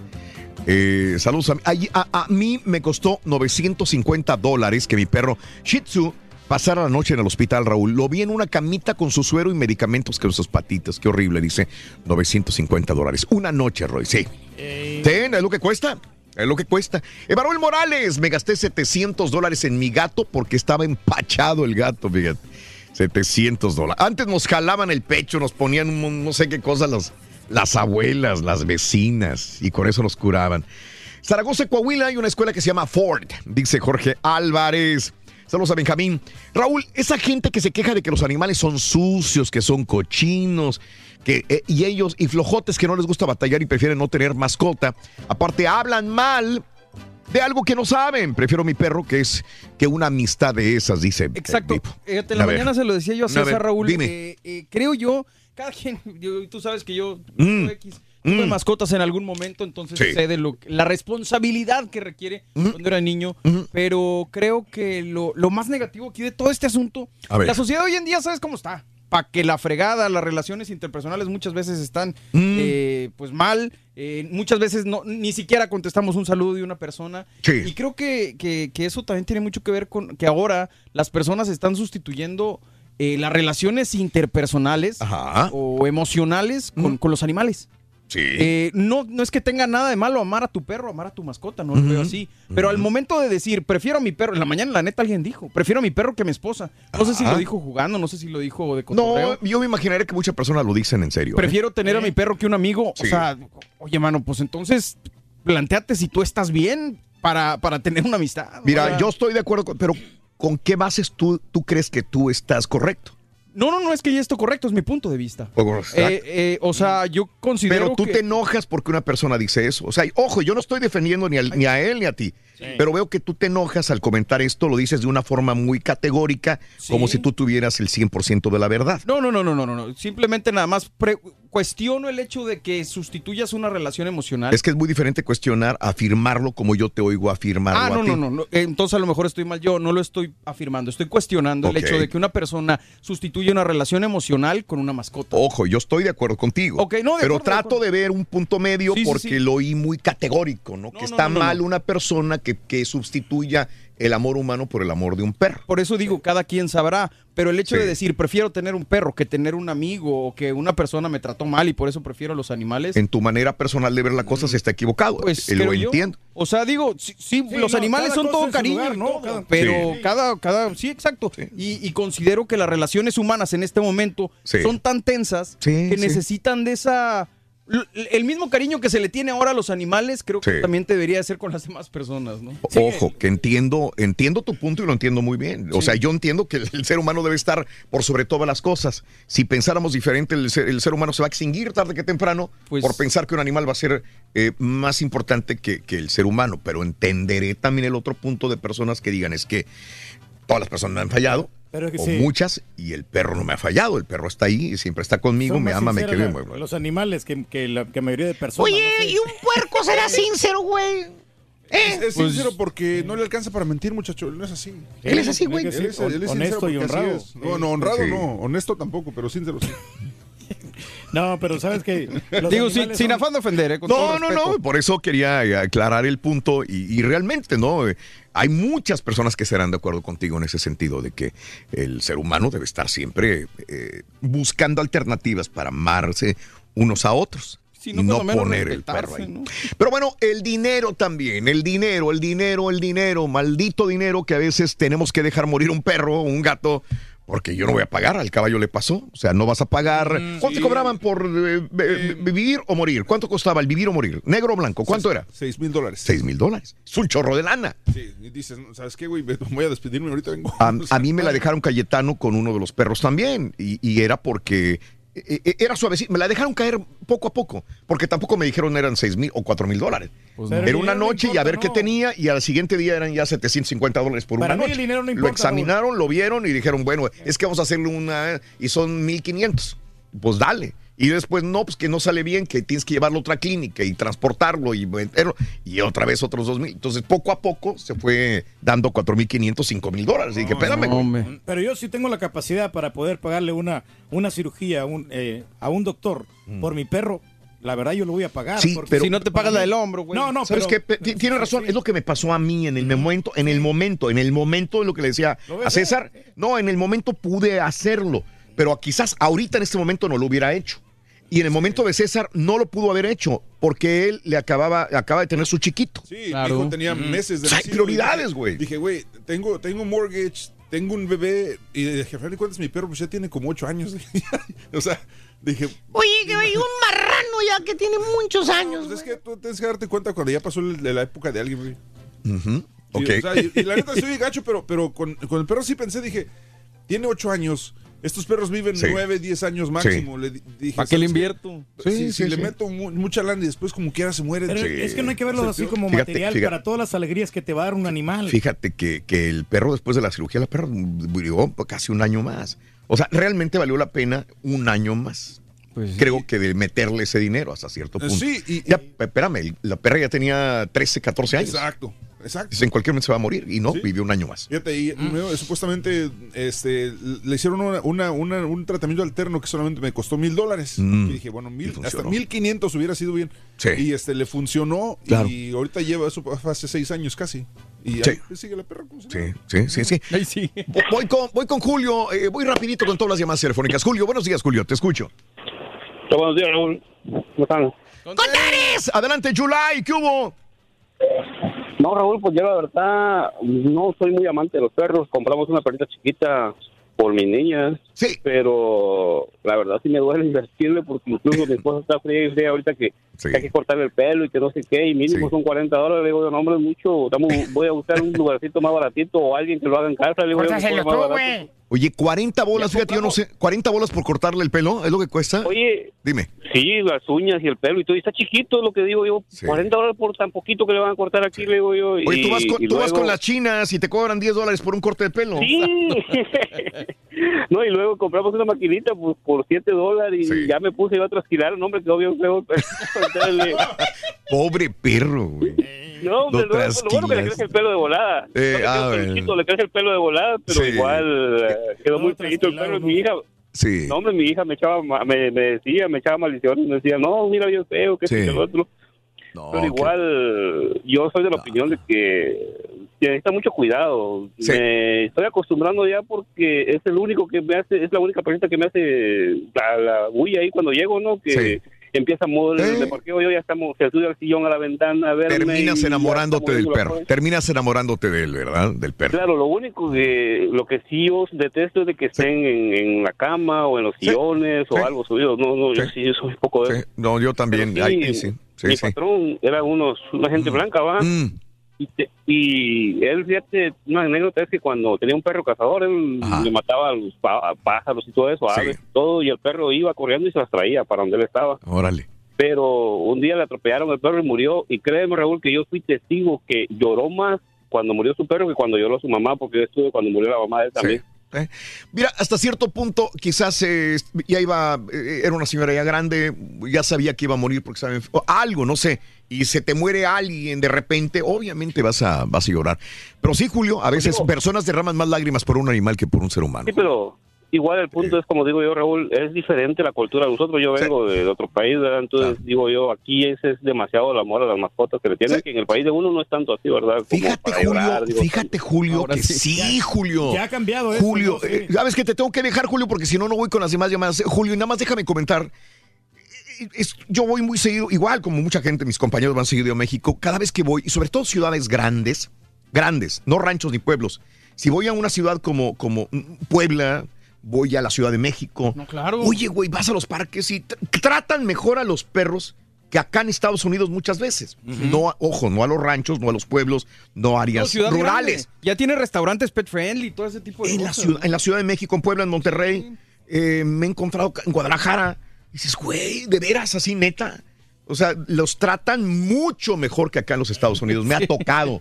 Eh, saludos a, a- a- a mí me costó 950 dólares que mi perro Shih Tzu pasara la noche en el hospital, Raúl. Lo vi en una camita con su suero y medicamentos con sus patitas. Qué horrible, dice. 950 dólares. Una noche, Roy, sí. Sí, es lo que cuesta. Es lo que cuesta. Emanuel Morales, me gasté 700 dólares en mi gato porque estaba empachado el gato, fíjate. 700 dólares. Antes nos jalaban el pecho, nos ponían un- no sé qué cosas las, las abuelas, las vecinas, y con eso nos curaban. Zaragoza, Coahuila, hay una escuela que se llama Ford, dice Jorge Álvarez. Saludos a Benjamín. Raúl, esa gente que se queja de que los animales son sucios, que son cochinos, que, eh, y ellos, y flojotes que no les gusta batallar y prefieren no tener mascota, aparte hablan mal de algo que no saben. Prefiero mi perro que es que una amistad de esas, dice. eh, Exacto. Fíjate, en la A ver. mañana se lo decía yo a A César ver, Raúl. dime. eh, eh, creo yo, cada quien, tú sabes que yo Mm. X, tuve Mm. mascotas en algún momento, entonces Sí. sé de lo, la responsabilidad que requiere cuando era niño, pero creo que lo, lo más negativo aquí de todo este asunto, la sociedad hoy en día, ¿sabes cómo está? Para que la fregada, las relaciones interpersonales muchas veces están Mm. eh, pues mal, eh, muchas veces no, ni siquiera contestamos un saludo de una persona. Sí. Y creo que, que- que eso también tiene mucho que ver con que ahora las personas están sustituyendo eh, las relaciones interpersonales o emocionales con, con los animales. Sí. Eh, no, no es que tenga nada de malo amar a tu perro, amar a tu mascota, no lo veo así. Pero al momento de decir, prefiero a mi perro, en la mañana la neta alguien dijo, prefiero a mi perro que a mi esposa. No sé si lo dijo jugando, no sé si lo dijo de cotorreo. No, yo me imaginaré que muchas personas lo dicen en serio. ¿eh? Prefiero tener a mi perro que un amigo. Sí. O sea, oye, mano, pues entonces planteate si tú estás bien para, para tener una amistad. Mira, O sea, yo estoy de acuerdo, con- pero ¿con qué bases tú, tú crees que tú estás correcto? No, no, no es que ya esto correcto, es mi punto de vista. O- Eh, eh, o sea, yo considero Pero tú que- te enojas porque una persona dice eso. O sea, ojo, yo no estoy defendiendo ni a él ni a ti. Pero veo que tú te enojas al comentar esto, lo dices de una forma muy categórica, como si tú tuvieras el 100% de la verdad. No, no, no, no, no, no. Simplemente nada más cuestiono el hecho de que sustituyas una relación emocional. Es que es muy diferente cuestionar, afirmarlo como yo te oigo afirmarlo Ah, a no, ti. no, no, no. Entonces a lo mejor estoy mal. Yo no lo estoy afirmando. Estoy cuestionando el hecho de que una persona sustituye una relación emocional con una mascota. Ojo, yo estoy de acuerdo contigo. Ok, no, de pero acuerdo, trato de, ver un punto medio Sí, porque lo oí muy categórico, ¿no? que no, está no, no, mal una persona que, que sustituya el amor humano por el amor de un perro. Por eso digo, cada quien sabrá. Pero el hecho Sí. de decir, prefiero tener un perro que tener un amigo o que una persona me trató mal y por eso prefiero los animales. En tu manera personal de ver la cosa se está equivocado. Pues Eh, lo yo. entiendo. O sea, digo, sí, sí, Sí, los no, animales son todo cariño, lugar, ¿no? todo, Cada- pero Sí. cada, cada, sí, exacto. Y, y considero que las relaciones humanas en este momento Sí. son tan tensas Sí, que sí. necesitan de esa, el mismo cariño que se le tiene ahora a los animales, creo que Sí. también debería ser con las demás personas, ¿no? Ojo, que entiendo, entiendo tu punto y lo entiendo muy bien. O sea, yo entiendo que el ser humano debe estar por sobre todas las cosas. Si pensáramos diferente, el ser, el ser humano se va a extinguir tarde que temprano Pues- por pensar que un animal va a ser eh, más importante que, que el ser humano. Pero entenderé también el otro punto de personas que digan es que todas las personas me han fallado. Pero es que o sí. muchas, y el perro no me ha fallado. El perro está ahí y siempre está conmigo, Son me ama, me quiere. la- Los animales que, que la que mayoría de personas. Oye, no sé. y un puerco será sincero, güey. Es, es Pues- sincero porque no le alcanza para mentir, muchacho. Él no es así. Él es así, güey. Él es- él es honesto y honrado. es. No, no, honrado Sí. no. Honesto tampoco, pero sincero sí. No, pero sabes que. Digo, sin, afán de ofender, ¿eh? Con todo No, no, no, por eso quería eh, aclarar el punto y, y realmente, ¿no? Eh, Hay muchas personas que estarán de acuerdo contigo en ese sentido de que el ser humano debe estar siempre eh, buscando alternativas para amarse unos a otros. Sí, y no, poner el perro ahí. ¿no? Pero bueno, el dinero también, el dinero, el dinero, el dinero, maldito dinero que a veces tenemos que dejar morir un perro o un gato. Porque yo no voy a pagar, al caballo le pasó. O sea, no vas a pagar. Mm, ¿Cuánto te cobraban por eh, be- vivir o morir? ¿Cuánto costaba el vivir o morir? ¿Negro o blanco? ¿Cuánto era? Seis mil dólares. Seis mil dólares. Es un chorro de lana. Sí, y dices, ¿sabes qué, güey? Voy a despedirme, ahorita vengo. A, a mí me la dejaron Cayetano con uno de los perros también. Y, y era porque eh, eh, era suavecito. Me la dejaron caer poco a poco. Porque tampoco me dijeron eran seis mil o cuatro mil dólares. Pues no. Era una no noche y a ver qué tenía. Y al siguiente día eran ya 750 dólares por Para una el noche. dinero lo examinaron, lo vieron y dijeron, bueno, es que vamos a hacerle una. Y son 1500. Pues dale. Y después, no, pues que no sale bien, que tienes que llevarlo a otra clínica y transportarlo y meterlo. Y otra vez otros 2000. Entonces, poco a poco se fue dando 4500, 5000 dólares. Y dije, espérame, güey. Pero yo sí tengo la capacidad para poder pagarle una, una cirugía a un, eh, a un doctor por mi perro. La verdad, yo lo voy a pagar. Mm. Sí, porque- pero- Si no te pagas la del hombro, güey. No, no, ¿Sabes pero- qué? Pe- ti- Tiene razón, es lo que me pasó a mí en el momento, en el momento, en el momento de lo que le decía ¿Lo ves, a César. No, en el momento pude hacerlo, pero quizás ahorita en este momento no lo hubiera hecho. Y en el momento de César no lo pudo haber hecho porque él le acababa, acaba de tener su chiquito. Sí, mi hijo tenía meses de O sea, hay prioridades, dije- güey. Dije, güey, tengo, tengo mortgage, tengo un bebé, y dije, final de cuentas, mi perro pues ya tiene como ocho años. o sea, dije, Oye, que hay un marrano ya que tiene muchos años. pues es que tú tienes que darte cuenta cuando ya pasó el- la época de alguien, güey. Ujú, Sí, ok. o sea, y, y la neta estoy gacho, pero, pero con, con el perro sí pensé, dije, tiene ocho años. Estos perros viven Sí. nueve, diez años máximo. Le di- dije, ¿Para qué le ¿sabes invierto? Si, Sí, si sí, le sí. meto mu- mucha lana y después como quiera se muere. Pero es que no hay que verlo así como Fíjate, material fíjate. para todas las alegrías que te va a dar un animal. Fíjate que, que el perro después de la cirugía, la perra murió casi un año más. O sea, realmente valió la pena un año más. Creo que de meterle ese dinero hasta cierto Eh, punto. sí, y- ya, espérame, la perra ya tenía 13, 14 años. Exacto, exacto. Dice, en cualquier momento se va a morir. Y no, vivió un año más. Fíjate, y me- supuestamente este, le hicieron una, una- una- un tratamiento alterno que solamente me costó mil dólares. Mm. Y dije, bueno, mil, hasta mil quinientos hubiera sido bien. Sí. Y este le funcionó Claro. y ahorita lleva eso hace seis años casi. Y Sí. ahí sigue la perra. Sí, sí, sí, sí. Ahí sí. Voy con, voy con Julio, eh, voy rapidito con todas las llamadas telefónicas. Julio, buenos días, Julio, te escucho. Buenos días, Raúl. ¿Cómo están? ¡Contares! Adelante, July, ¿qué hubo? No, Raúl, pues yo la verdad no soy muy amante de los perros. Compramos una perrita chiquita por mis niñas. Sí. Pero la verdad sí me duele invertirle porque incluso mi esposa está fría y fría ahorita que, que hay que cortarle el pelo y que no sé qué. Y mínimo son 40 dólares. Le digo, no, hombre, mucho. Estamos, voy a buscar un lugarcito más baratito o alguien que lo haga en casa. Le digo, Córtaselo tú, güey. Oye, 40 bolas, fíjate, yo no sé, 40 bolas por cortarle el pelo, ¿es lo que cuesta? Oye, Dime. sí, las uñas y el pelo y todo, y está chiquito es lo que digo yo, 40 dólares por tan poquito que le van a cortar aquí, le digo yo. Oye, y, tú vas con, vas con las chinas y te cobran 10 dólares por un corte de pelo. Sí. no, y luego compramos una maquinita pues, por 7 dólares y ya me puse yo a trasquilar, no, hombre, quedó bien feo. Pobre perro, güey. No, hombre, Lo lo, bueno que le crece el pelo de volada. Eh, No le crece el pelo de volada, pero Sí. igual eh, quedó muy pequeñito el pelo. Mi hija, Sí. no, hombre, mi hija me echaba, ma- me, me decía, me echaba maldiciones, me decía, no, mira bien feo, que Sí. esto y que lo otro. pero igual, yo soy de la opinión de que que necesita mucho cuidado. Me estoy acostumbrando ya porque es el único que me hace, es la única persona que me hace la, la bulla ahí cuando llego, ¿no? Que empieza a mover Eh. de parqueo, yo ya estamos, se sube al sillón a la ventana a verme. Terminas enamorándote del perro. Terminas enamorándote de él, ¿verdad? Del perro. Claro, lo único que lo que sí yo detesto es de que estén en, en la cama o en los sillones o algo subido. No, no, yo sí, yo soy un poco de. No, yo también. Pero sí, sí, sí, mi sí. Mm. patrón era unos, una gente blanca, ¿va? Y, te- y él, fíjate, una anécdota es que cuando tenía un perro cazador, él le mataba a los pá- pájaros y todo eso, aves, todo, y el perro iba corriendo y se las traía para donde él estaba. Órale. Pero un día le atropellaron el perro y murió. Y créeme, Raúl, que yo fui testigo que lloró más cuando murió su perro que cuando lloró su mamá, porque yo estuve cuando murió la mamá de él también. ¿eh? Mira, hasta cierto punto quizás eh, ya iba, eh, era una señora ya grande, ya sabía que iba a morir porque o algo, no sé, y se te muere alguien de repente, obviamente vas a, vas a llorar. Pero sí, Julio, a veces personas derraman más lágrimas por un animal que por un ser humano. Sí, pero igual el punto es, como digo yo, Raúl, es diferente la cultura de nosotros. Yo vengo de otro país, ¿verdad? Entonces, digo yo, aquí ese es demasiado el amor a las mascotas que le tienen, que en el país de uno no es tanto así, ¿verdad? Como Fíjate, llorar, Julio, digo, fíjate, Julio, Ahora que sí. sí, Ya- Julio. ya ha cambiado eso, Julio. Sí. eh, sabes que te tengo que dejar, Julio, porque si no, no voy con las demás llamadas. Julio, y nada más déjame comentar. Es- yo voy muy seguido, igual como mucha gente, mis compañeros van seguido a México. Cada vez que voy, y sobre todo ciudades grandes, grandes, no ranchos ni pueblos. Si voy a una ciudad como, como Puebla, voy a la Ciudad de México. claro. Oye, güey, vas a los parques y tr- tratan mejor a los perros que acá en Estados Unidos muchas veces. No, a- ojo, no a los ranchos, no a los pueblos, no a No, áreas rurales. grande. Ya tiene restaurantes pet friendly y todo ese tipo de En la, ciudad, en la Ciudad de México, en Puebla, en Monterrey, eh, me he encontrado en Guadalajara. Y dices, güey, de veras, así neta. O sea, los tratan mucho mejor que acá en los Estados Unidos. Me ha tocado.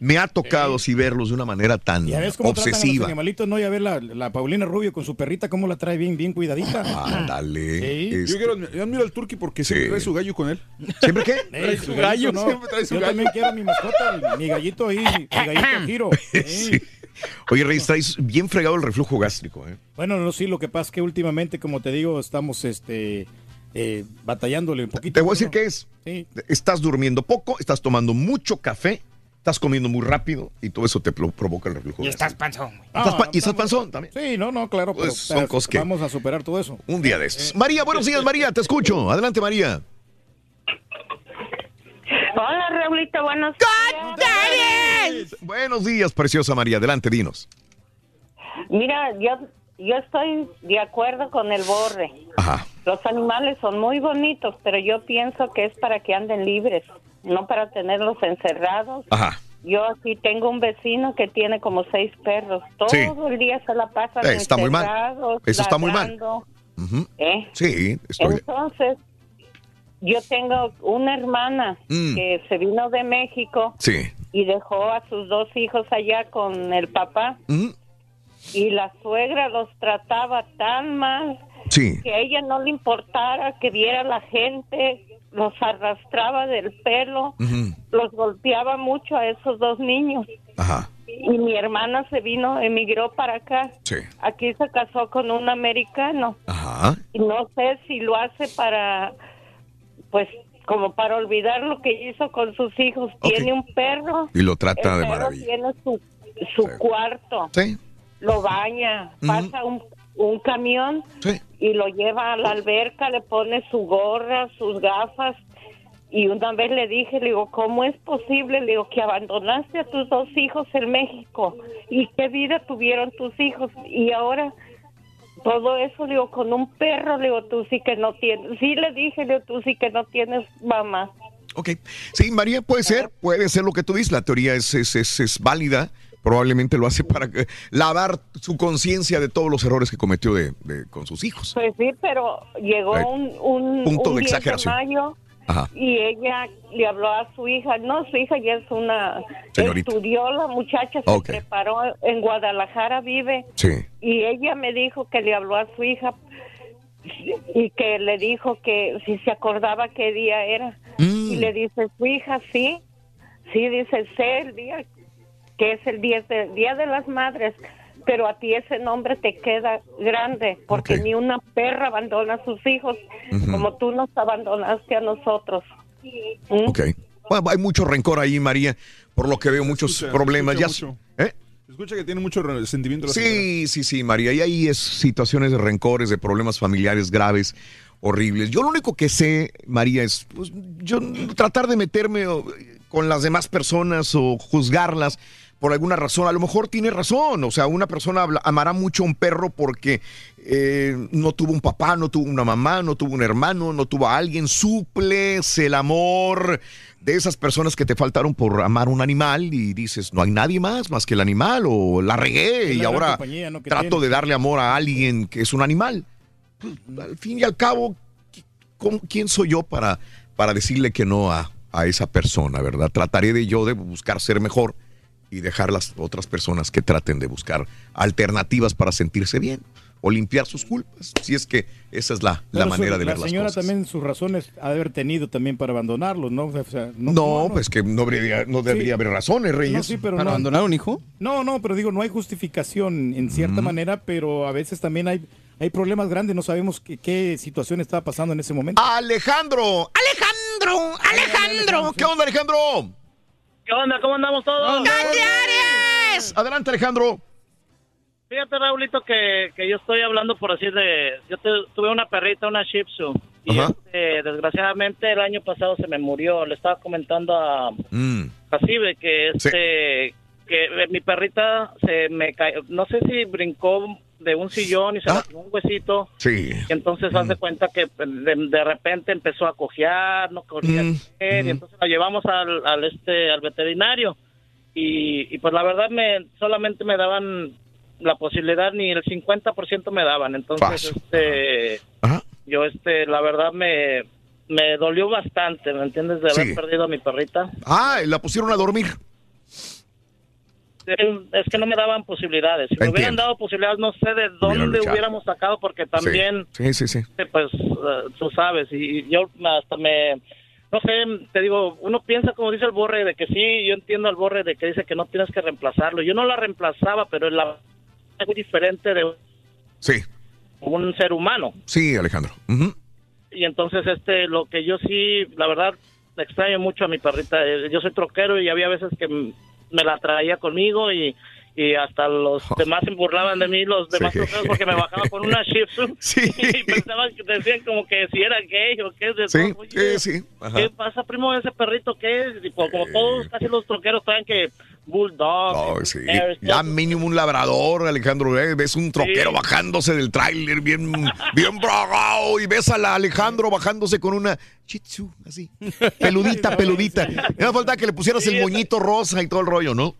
Me ha tocado sí verlos de una manera tan Ya ves cómo tratan a los obsesiva. animalitos, no, ya ver la, la Paulina Rubio con su perrita, cómo la trae bien, bien cuidadita. Ándale. Yo, Este- quiero, yo admiro al Turqui porque siempre trae su gallo con él. ¿Siempre qué? Ey, su gallo, ¿no? siempre trae su Yo gallo. también quiero mi mascota, mi gallito ahí, mi gallito giro. Sí. Oye, Reyes, traes bien fregado el reflujo gástrico. ¿eh? Bueno, no, sí, lo que pasa es que últimamente, como te digo, estamos este, eh, batallándole un poquito. Te voy a decir qué es. Sí. Estás durmiendo poco, estás tomando mucho café, estás comiendo muy rápido y todo eso te pro- provoca el reflujo Y estás panzón. Estás pa- y estás panzón también. Sí, no, no, claro, pero, Pues son pero cosas que- vamos a superar todo eso. Un día de estos. María, buenos días, María, te escucho. Adelante, María. Hola, Raulito, buenos días. Buenos días, preciosa María. Adelante, dinos. Mira, yo, yo estoy de acuerdo con el borre. Ajá. Los animales son muy bonitos, pero yo pienso que es para que anden libres, no para tenerlos encerrados. Ajá. Yo aquí tengo un vecino que tiene como seis perros. Todo Sí. el día se la pasan Eh, está muy mal. encerrados, Eso está muy mal. ¿eh? Sí, estoy. Entonces, yo tengo una hermana Mm. que se vino de México Sí. y dejó a sus dos hijos allá con el papá Ujú. y la suegra los trataba tan mal Sí. que a ella no le importara que viera la gente, los arrastraba del pelo, los golpeaba mucho a esos dos niños. Ajá. Y mi hermana se vino, emigró para acá. Sí. Aquí se casó con un americano. Ajá. Y no sé si lo hace para, pues, como para olvidar lo que hizo con sus hijos. Tiene un perro. Y lo trata El de perro maravilla. Tiene su, su cuarto. Sí. Lo baña. Ujú. Pasa un, un camión y lo lleva a la alberca, le pone su gorra, sus gafas. Y una vez le dije, le digo, ¿cómo es posible? Le digo, que abandonaste a tus dos hijos en México. ¿Y qué vida tuvieron tus hijos? Y ahora todo eso, digo, con un perro, digo, tú sí que no tienes. Sí le dije, digo, tú sí que no tienes mamá. Ok. Sí, María, puede ser, puede ser lo que tú dices. La teoría es, es, es, es válida, probablemente lo hace para que- lavar su conciencia de todos los errores que cometió de, de- con sus hijos. Pues sí, pero llegó un, un, punto un de 10 exageración. mayo Ajá. y ella le habló a su hija. No, su hija ya es una... Señorita. Estudió la muchacha, se preparó, en Guadalajara vive. Sí. Y ella me dijo que le habló a su hija y que le dijo que si se acordaba qué día era. Mm. Y le dice su hija, sí, sí, dice, sé el día que es el 10 de, día de las Madres, pero a ti ese nombre te queda grande, porque ni una perra abandona a sus hijos como tú nos abandonaste a nosotros. ¿Mm? Ok. Bueno, hay mucho rencor ahí, María, por lo que veo muchos Escucha, problemas. Ya, escucha mucho. ¿Eh? Escucha que tiene mucho resentimiento. la señora. Sí, sí, sí, María. Y ahí es situaciones de rencores, de problemas familiares graves, horribles. Yo lo único que sé, María, es pues, yo tratar de meterme con las demás personas o juzgarlas por alguna razón. A lo mejor tiene razón. O sea, una persona amará mucho a un perro porque eh, no tuvo un papá, no tuvo una mamá, no tuvo un hermano, no tuvo a alguien. Suples el amor de esas personas que te faltaron por amar un animal y dices, no hay nadie más más que el animal o la regué y ahora compañía, ¿no? que trato de darle amor a alguien que es un animal. Al fin y al cabo, ¿qui- cómo- ¿quién soy yo para, para decirle que no a, a esa persona, verdad? Trataré de yo de buscar ser mejor y dejar las otras personas que traten de buscar alternativas para sentirse bien o limpiar sus culpas, si es que esa es la, la su- manera de la ver las señora cosas. también sus razones ha de haber tenido también para abandonarlos, ¿no? O sea, no, No, pues que no debería, no debería Sí. haber razones, Reyes. No, sí, pero ¿Para no. abandonar a un hijo? No, no, pero digo, no hay justificación en cierta manera, pero a veces también hay, hay problemas grandes, no sabemos qué, qué situación estaba pasando en ese momento. Alejandro, Alejandro, Alejandro, ¿qué onda, Alejandro? ¿Qué onda? ¿Cómo andamos todos? Adelante, Alejandro. Fíjate, Raulito, que, que yo estoy hablando por así de... Yo te- tuve una perrita, una Shih Tzu, y este, desgraciadamente el año pasado se me murió. Le estaba comentando a Mm. Jacibe que este... Que mi perrita se me cayó, no sé si brincó de un sillón y se lastimó un huesito. Sí. Y entonces haz de cuenta que de, de repente empezó a cojear, no corría Mm, y entonces la llevamos al, al este al veterinario y, y pues la verdad me solamente me daban la posibilidad ni el 50% me daban, entonces Paso. este yo este la verdad me me dolió bastante, ¿me entiendes? De haber Sí. perdido a mi perrita. Ah, la pusieron a dormir. Es que no me daban posibilidades. Si me hubieran dado posibilidades, no sé de dónde hubiéramos sacado, porque también Sí, sí, sí. Sí, pues eh, tú sabes y yo hasta me no sé te digo uno piensa como dice el borre de que sí yo entiendo al borre de que dice que no tienes que reemplazarlo. Yo no la reemplazaba pero la es muy diferente de Sí, un ser humano. Sí, Alejandro. Y entonces este lo que yo sí la verdad extraño mucho a mi perrita. Eh, yo soy troquero y había veces que me la traía conmigo y y hasta los demás se burlaban de mí, los demás Sí. troqueros, porque me bajaba con una Shih Tzu y pensaban que decían como que si era gay o qué. De Sí, todo. sí, sí. Ajá. ¿Qué pasa, primo, ese perrito qué es? Y como, como todos, casi los troqueros saben que Bulldog. Oh, sí. Ya mínimo un labrador, Alejandro. ¿eh? Ves un troquero Sí. bajándose del tráiler bien, bien bragado y ves a la Alejandro bajándose con una Shih Tzu, así. Peludita, peludita. Me falta que le pusieras el moñito rosa y todo el rollo, ¿no?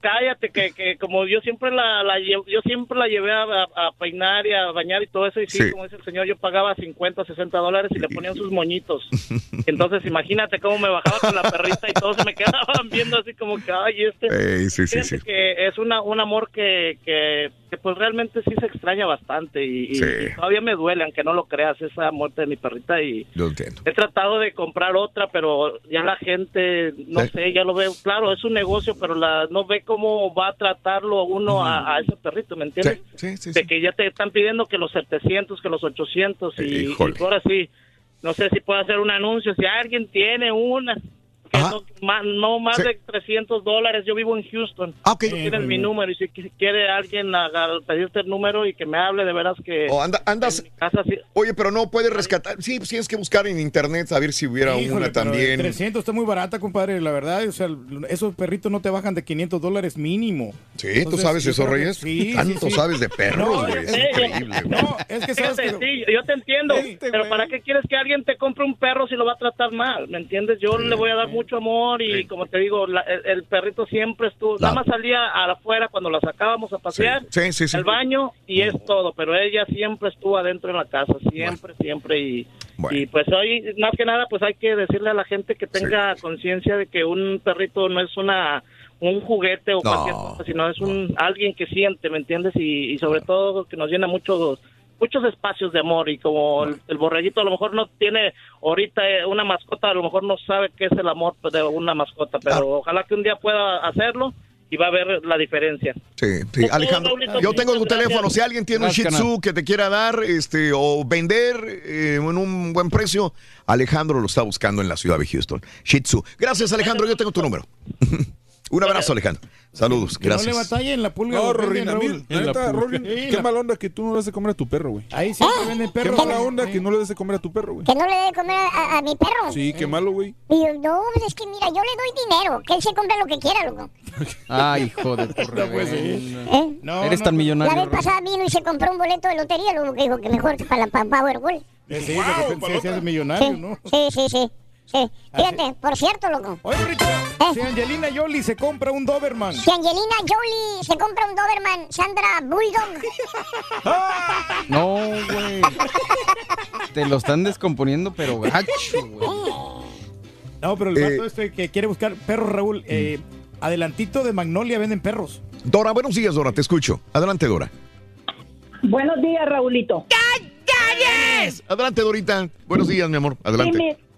Cállate, que, que como yo siempre la, la yo siempre la llevé a, a- a peinar y a bañar y todo eso, y sí, Sí. como dice el señor, yo pagaba 50, 60 dólares y le ponían sus moñitos. Entonces, imagínate cómo me bajaba con la perrita y todos se me quedaban viendo así como que, ay, este... Sí, sí, sí. que es una, un amor que, que, que, pues realmente sí se extraña bastante y, y- Sí. y todavía me duele, aunque no lo creas, esa muerte de mi perrita y entiendo. he tratado de comprar otra, pero ya la gente, no sé, ya lo veo, claro, es un negocio, pero la no ve cómo va a tratarlo uno a, a ese perrito, ¿me entiendes? Sí, sí, De que ya te están pidiendo que los 700, que los 800 y, y ahora sí, no sé si puedo hacer un anuncio, si alguien tiene una, que no, no más Sí. de 300 dólares, yo vivo en Houston. Ah, ok. Tú tienes mi número y si qui- quiere alguien pedirte el número y que me hable, de veras que... O anda- andas. Oye, pero no puedes rescatar. Sí, pues tienes que buscar en internet a ver si hubiera Híjole, una también. 300 está muy barata, compadre, la verdad. O sea, esos perritos no te bajan de 500 dólares mínimo. Sí, ¿tú Entonces, sabes yo eso, Reyes? Sí, Tanto sí, sí. sabes de perros, No, güey. Es Sí, increíble, güey. No, es que sabes Fíjate, que... sí, yo te entiendo, pero ¿para qué quieres que alguien te compre un perro si lo va a tratar mal? ¿Me entiendes? Yo le voy a dar mucho amor amor y como te digo, la- el, el perrito siempre estuvo, nada más salía afuera cuando la sacábamos a pasear, Sí, sí, sí. al baño y es todo, pero ella siempre estuvo adentro en la casa, siempre, siempre y, y pues hoy más que nada pues hay que decirle a la gente que tenga conciencia de que un perrito no es una un juguete o No, cualquier cosa, sino es un alguien que siente, ¿me entiendes? Y, y sobre todo que nos llena muchos muchos espacios de amor y como el, el borreguito a lo mejor no tiene ahorita eh, una mascota, a lo mejor no sabe qué es el amor de una mascota, pero ojalá que un día pueda hacerlo y va a ver la diferencia. Sí, sí, Alejandro, yo tengo tu teléfono. Si alguien tiene un Shih Tzu que te quiera dar este, o vender eh, en un buen precio, Alejandro lo está buscando en la ciudad de Houston. Shih Tzu. Gracias, Alejandro. Yo tengo tu número. un abrazo, Alejandro. Saludos. Que no le Gracias. batalle en la pulga. No, qué la- mala onda que tú no le das de comer a tu perro, güey. Ahí siempre venden Qué perros. mala onda que no le des de comer a tu perro, güey. Que no le dé de comer a, a mi perro. Sí, qué malo, güey. Y yo, no, pues es que mira, yo le doy dinero, que él se compre lo que quiera, loco. Ay, hijo de tu pues, ¿Eh? Eres tan millonario. La vez pasada vino y se compró un boleto de lotería, luego que dijo que mejor que para la Powerball. Sí, repente se hace millonario, Sí, ¿no? sí, sí, sí. Sí. Fíjate, por cierto, loco. Oye, Rito, si Angelina Jolie se compra un Doberman. Si Angelina Jolie se compra un Doberman, Sandra Bulldog. No, güey. Te lo están descomponiendo, pero gacho, güey. No, pero el Eh, vato este que quiere buscar perros, Raúl, eh, adelantito de Magnolia venden perros. Dora, buenos días, Dora. Te escucho. Adelante, Dora. Buenos días, Raulito. Adelante, Dorita. Buenos días, mi amor. Adelante. Sí, mi-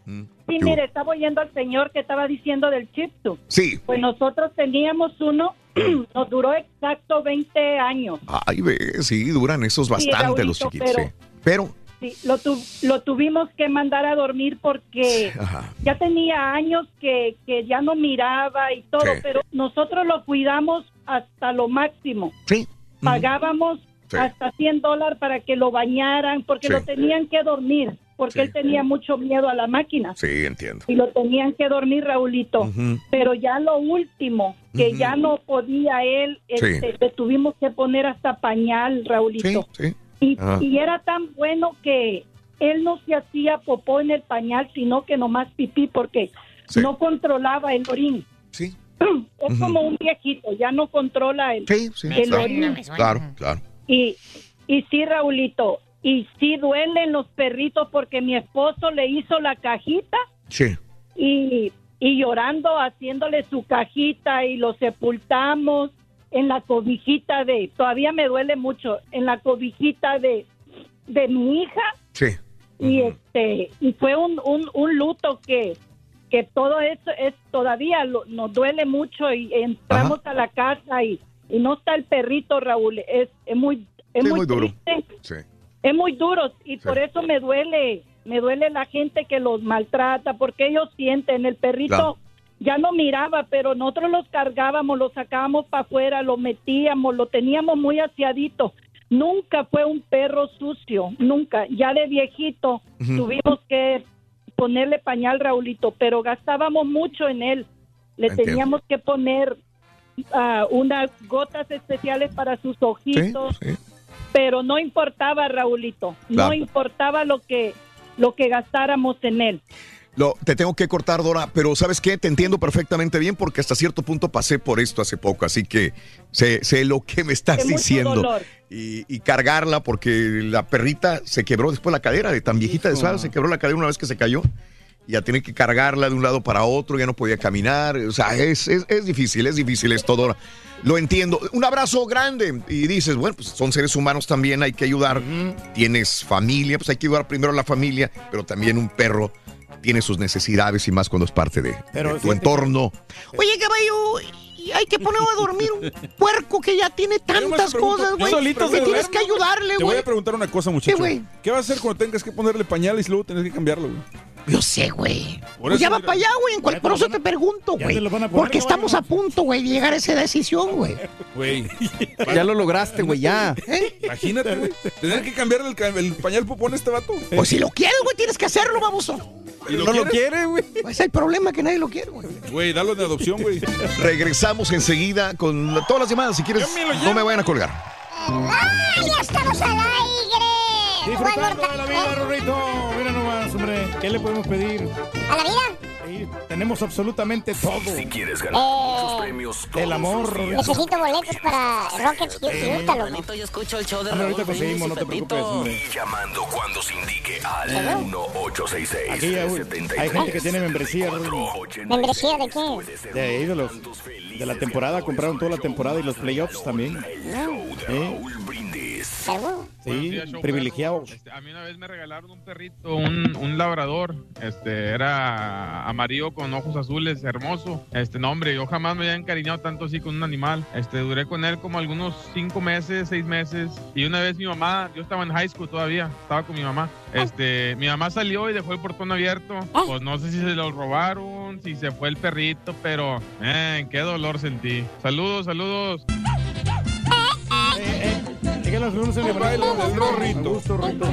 sí, ¿qué mire, estaba oyendo al señor que estaba diciendo del chipsu. Sí. Pues nosotros teníamos uno, nos duró exacto 20 años. Ay, ve, sí, duran esos Sí, bastante los chiquitos. pero- sí. Pero, Sí, lo, tu- lo tuvimos que mandar a dormir porque ajá. ya tenía años que, que ya no miraba y todo, Sí. pero nosotros lo cuidamos hasta lo máximo. Sí. Pagábamos Sí. hasta 100 dólares para que lo bañaran porque lo tenían que dormir, porque Sí. él tenía mucho miedo a la máquina. Sí, entiendo. y lo tenían que dormir, Raulito. Pero ya lo último, que ya no podía él, Sí. este, le tuvimos que poner hasta pañal, Raulito. Sí, Y, era tan bueno que él no se hacía popó en el pañal, sino que nomás pipí, porque no controlaba el orín. Sí. Es como un viejito, ya no controla el, sí, el claro. orín. Claro, claro. Y, y sí, Raulito, y sí duelen los perritos porque mi esposo le hizo la cajita Sí. y, y llorando, haciéndole su cajita y lo sepultamos en la cobijita de, todavía me duele mucho, en la cobijita de, de mi hija Sí. y este y fue un, un, un luto que que todo eso es todavía lo- nos duele mucho y entramos a la casa y, y no está el perrito Raúl es, es muy es Sí, muy, muy duro. triste Sí. Es muy duro y por eso me duele, me duele la gente que los maltrata, porque ellos sienten, el perrito Claro. ya no miraba, pero nosotros los cargábamos, los sacábamos para afuera, lo metíamos, lo teníamos muy aseadito. Nunca fue un perro sucio, nunca. Ya de viejito tuvimos que ponerle pañal, Raulito, pero gastábamos mucho en él. Le Entiendo. teníamos que poner ah, unas gotas especiales para sus ojitos pero no importaba Raulito, no importaba lo que lo que gastáramos en él. Lo, te tengo que cortar, Dora, pero ¿sabes qué? Te entiendo perfectamente bien porque hasta cierto punto pasé por esto hace poco, así que sé, sé lo que me estás De diciendo. Y, y cargarla porque la perrita se quebró después la cadera, de tan viejita de suave, se quebró la cadera una vez que se cayó. Ya tiene que cargarla de un lado para otro, ya no podía caminar. O sea, es, es, es difícil, es difícil esto, Dora. Lo entiendo. Un abrazo grande. Y dices, bueno, pues son seres humanos también, hay que ayudar. Tienes familia, pues hay que ayudar primero a la familia, pero también un perro tiene sus necesidades y más cuando es parte de, de tu entorno. Oye, caballo, y hay que poner a dormir un puerco que ya tiene tantas cosas, güey. Solito Que tienes que ayudarle, Te voy güey. a preguntar una cosa, muchacho. ¿Qué, güey? ¿Qué vas a hacer cuando tengas que ponerle pañales y luego tenés que cambiarlo, güey? Yo sé, güey. Pues ya va mira. para allá, güey. en cual- Por eso te pregunto, güey. Porque estamos a punto, güey, de llegar a esa decisión, güey. Güey. Ya lo lograste, güey, ya. Imagínate, güey. Tener que cambiarle el, el pañal popón a este vato. Pues si lo quieres, güey, tienes que hacerlo, baboso. ¿Y lo No lo quieres? quiere, güey. Es el problema que nadie lo quiere, güey. Güey, dalo de adopción, güey. Regresamos enseguida con la- todas las llamadas. Si quieres, no me vayan a colgar. ¡Ay, ya estamos al aire! Disfrutando de la vida, Rorrito. Mira nomás, hombre. ¿Qué le podemos pedir? ¿A la vida? Sí, tenemos absolutamente todo. Si quieres ganar muchos Eh, premios, El amor. necesito boletos para Rocket Eh. Yo escucho el show de ahorita conseguimos, no te preocupes, hombre. llamando cuando se indique al Hello. 1866 Aquí hay, hay gente que tiene membresía. ¿Membresía de qué? De ídolos. De la temporada, compraron toda la temporada y los playoffs también. ¿Eh? Sí, privilegiados. Este, A mí una vez me regalaron un perrito, un, un labrador. Este, era amarillo con ojos azules, hermoso. Este, no, hombre, yo jamás me había encariñado tanto así con un animal. Este, duré con él como algunos cinco meses, seis meses. Y una vez mi mamá, yo estaba en high school todavía, estaba con mi mamá. Este, mi mamá salió y dejó el portón abierto. Pues no sé si se lo robaron, si se fue el perrito, pero, eh, qué dolor sentí. Saludos, saludos. Díganle los lunes en el baile del Rorrito. Gusto, Rorrito.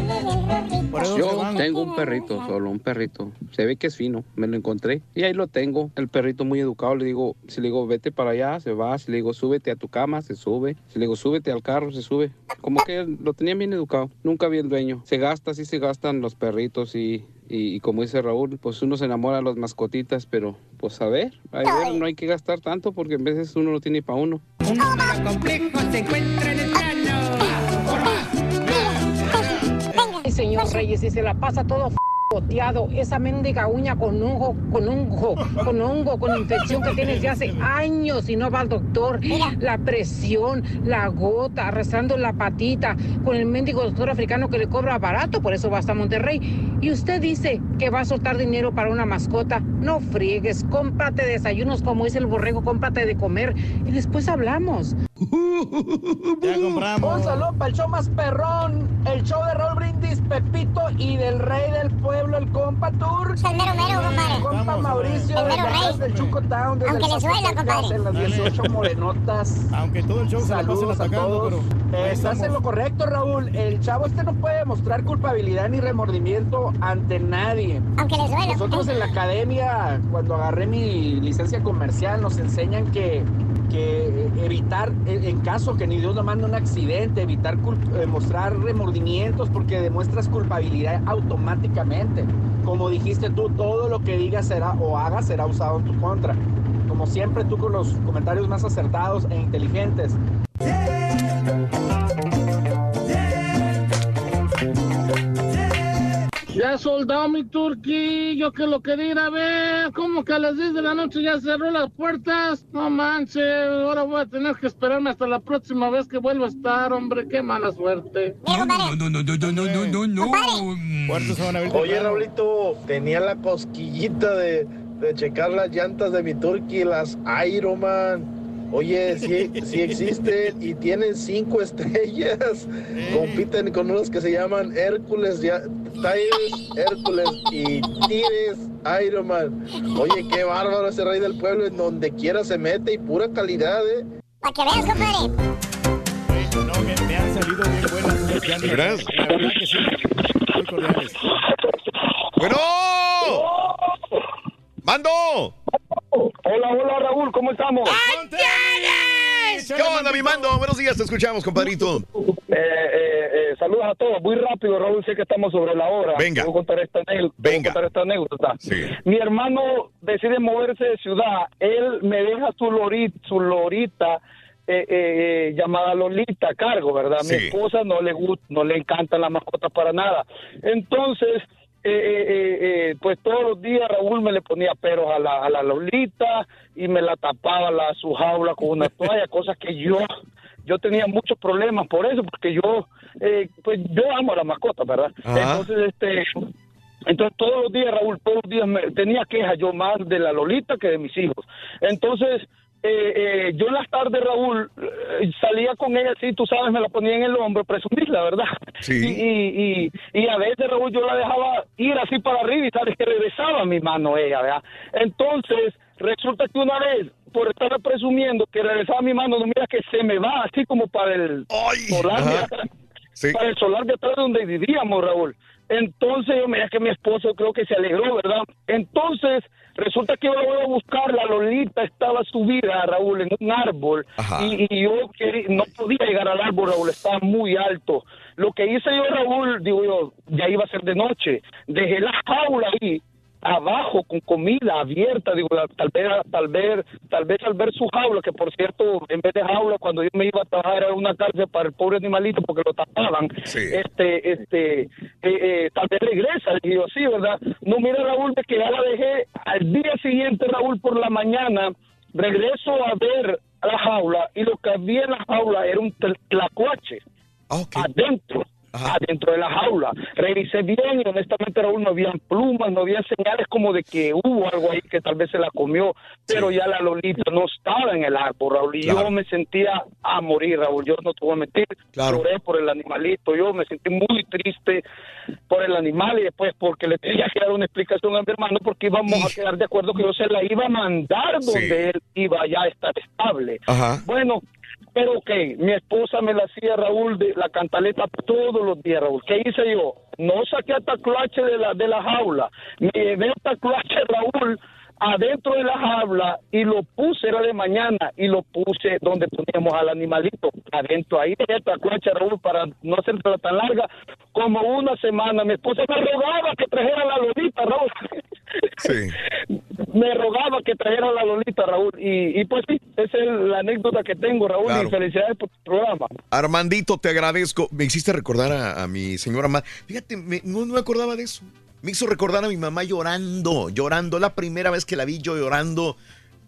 Por eso se Yo tengo un perrito, solo un perrito. Se ve que es fino, me lo encontré y ahí lo tengo. El perrito muy educado, le digo, si le digo vete para allá, se va. Si le digo súbete a tu cama, se sube. Si le digo súbete al carro, se sube. Como que lo tenía bien educado. Nunca vi el dueño. Se gasta, sí se gastan los perritos y, y, y como dice Raúl, pues uno se enamora de las mascotitas, pero pues a ver, a ver, no hay que gastar tanto porque en veces uno no tiene para uno. complejo se encuentra en el Ay, señor Reyes, y se la pasa todo boteado, esa mendiga uña con hongo, con hongo, con hongo, con infección que tiene desde hace años y no va al doctor. La presión, la gota, arrastrando la patita, con el mendigo doctor africano que le cobra barato, por eso va hasta Monterrey. Y usted dice que va a soltar dinero para una mascota. No friegues, cómprate desayunos como dice el borrego, cómprate de comer y después hablamos. Ya compramos. Un saludo para el show más perrón, el show de Raúl Brindis, Pepito y del rey del pueblo, el compa Tour. El mero mero, compadre. Compa Mauricio, El de mero rey. del Chuco Town, desde Aunque el le suela, compadre. en las 18 morenotas. Aunque todo el show se la pasen Saludos a atacando, todos. pero. ahí Estás estamos. en lo correcto, Raúl. El chavo este no puede mostrar culpabilidad ni remordimiento ante nadie. Aunque le duela. Nosotros en la academia, cuando agarré mi licencia comercial, nos enseñan que, que evitar, en en caso que ni Dios lo mande un accidente, evitar eh, mostrar remordimientos porque demuestras culpabilidad automáticamente. Como dijiste tú, todo lo que digas será o hagas será usado en tu contra. Como siempre, tú con los comentarios más acertados e inteligentes. Ya soldado mi turqui, yo que lo quería ir a ver, como que a las 10 de la noche ya cerró las puertas, no manches, ahora voy a tener que esperarme hasta la próxima vez que vuelva a estar, hombre, qué mala suerte. No, no, no, no, no, no, no, no, no. Oye, Raulito, tenía la cosquillita de, de checar las llantas de mi Turkey, las Ironman. Oye, sí, sí existen y tienen cinco estrellas. Compiten con unos que se llaman Hércules, ya, Tires, Hércules y Tires Ironman. Oye, qué bárbaro ese rey del pueblo, en donde quiera se mete y pura calidad, ¿eh? Para que veas, compadre. No, que me han salido bien buenas. esas llantas. ¿De veras? La verdad que sí. Muy cordiales. ¡Bueno! ¡Mando! Hola, hola Raúl, ¿cómo estamos? ¿Qué onda, mi mando? Buenos días, te escuchamos, compadrito. Eh, eh, eh, saludos a todos. Muy rápido, Raúl, sé que estamos sobre la hora. Venga. Voy a contar esta, anécdota- voy a Venga. contar esta anécdota. Sí. Mi hermano decide moverse de ciudad. Él me deja su lorita, su lorita eh, eh, eh, llamada Lolita a cargo, ¿verdad? Mi Sí. esposa no le gusta, no le encantan las mascotas para nada. Entonces, eh, eh, eh, eh, pues todos los días Raúl me le ponía peros a la, a la Lolita y me la tapaba la, su jaula con una toalla, cosas que yo yo tenía muchos problemas por eso, porque yo, eh, pues yo amo a la mascota, ¿verdad? Ajá. Entonces, este, entonces todos los días, Raúl, todos los días me- tenía quejas yo más de la Lolita que de mis hijos. Entonces, eh, eh, yo en las tardes, Raúl, eh, salía con ella así, tú sabes, me la ponía en el hombro, presumirla, ¿verdad? Sí. Y, y, y, y a veces, Raúl, yo la dejaba ir así para arriba y sabes que regresaba a mi mano ella, ¿verdad? Entonces, resulta que una vez, por estar presumiendo que regresaba a mi mano, no mira que se me va así como para el solar de atrás, Sí. para el solar de atrás donde vivíamos, Raúl. Entonces, yo mira que mi esposo creo que se alegró, ¿verdad? Entonces, resulta que yo la voy a buscar, la Lolita estaba subida, Raúl, en un árbol, y, y yo quería- no podía llegar al árbol, Raúl, estaba muy alto. Lo que hice yo, Raúl, digo yo, ya iba a ser de noche, dejé la jaula ahí, abajo con comida abierta, digo, tal vez, tal vez, tal vez al ver su jaula, que por cierto, en vez de jaula, cuando yo me iba a trabajar era una cárcel para el pobre animalito porque lo tapaban, este, este, eh, eh, tal vez regresa, y yo, sí, ¿verdad? No, mira Raúl, de que ya la dejé. Al día siguiente, Raúl, por la mañana, regreso a ver la jaula y lo que había en la jaula era un tlacuache. Adentro. Adentro de la jaula. Revisé bien y honestamente, Raúl, no habían plumas, no había señales como de que hubo algo ahí que tal vez se la comió, pero ya la Lolita no estaba en el árbol, Raúl, y yo me sentía a morir, Raúl. Yo no te voy a mentir, lloré por el animalito, yo me sentí muy triste por el animal y después porque le tenía que dar una explicación a mi hermano porque íbamos a quedar de acuerdo que yo se la iba a mandar donde él iba ya a estar estable. Ajá. Bueno, pero ok, mi esposa me la hacía Raúl de la cantaleta todos los días, Raúl. ¿Qué hice yo? No saqué a Tacloache de la, de la jaula. Me llevé a Tacloache, Raúl, adentro de la jaula y lo puse, era de mañana, y lo puse donde poníamos al animalito, adentro ahí de Tacloache, Raúl, para no hacerla tan larga, como una semana. Mi esposa me rogaba que trajera la lolita, Raúl. Me rogaba que trajera la lolita, Raúl. Y, y pues sí, esa es la anécdota que tengo, Raúl, Claro. y felicidades por tu programa. Armandito, te agradezco. Me hiciste recordar a, a mi señora mamá. Fíjate, me- no, no me acordaba de eso. Me hizo recordar a mi mamá llorando, llorando. La primera vez que la vi yo llorando,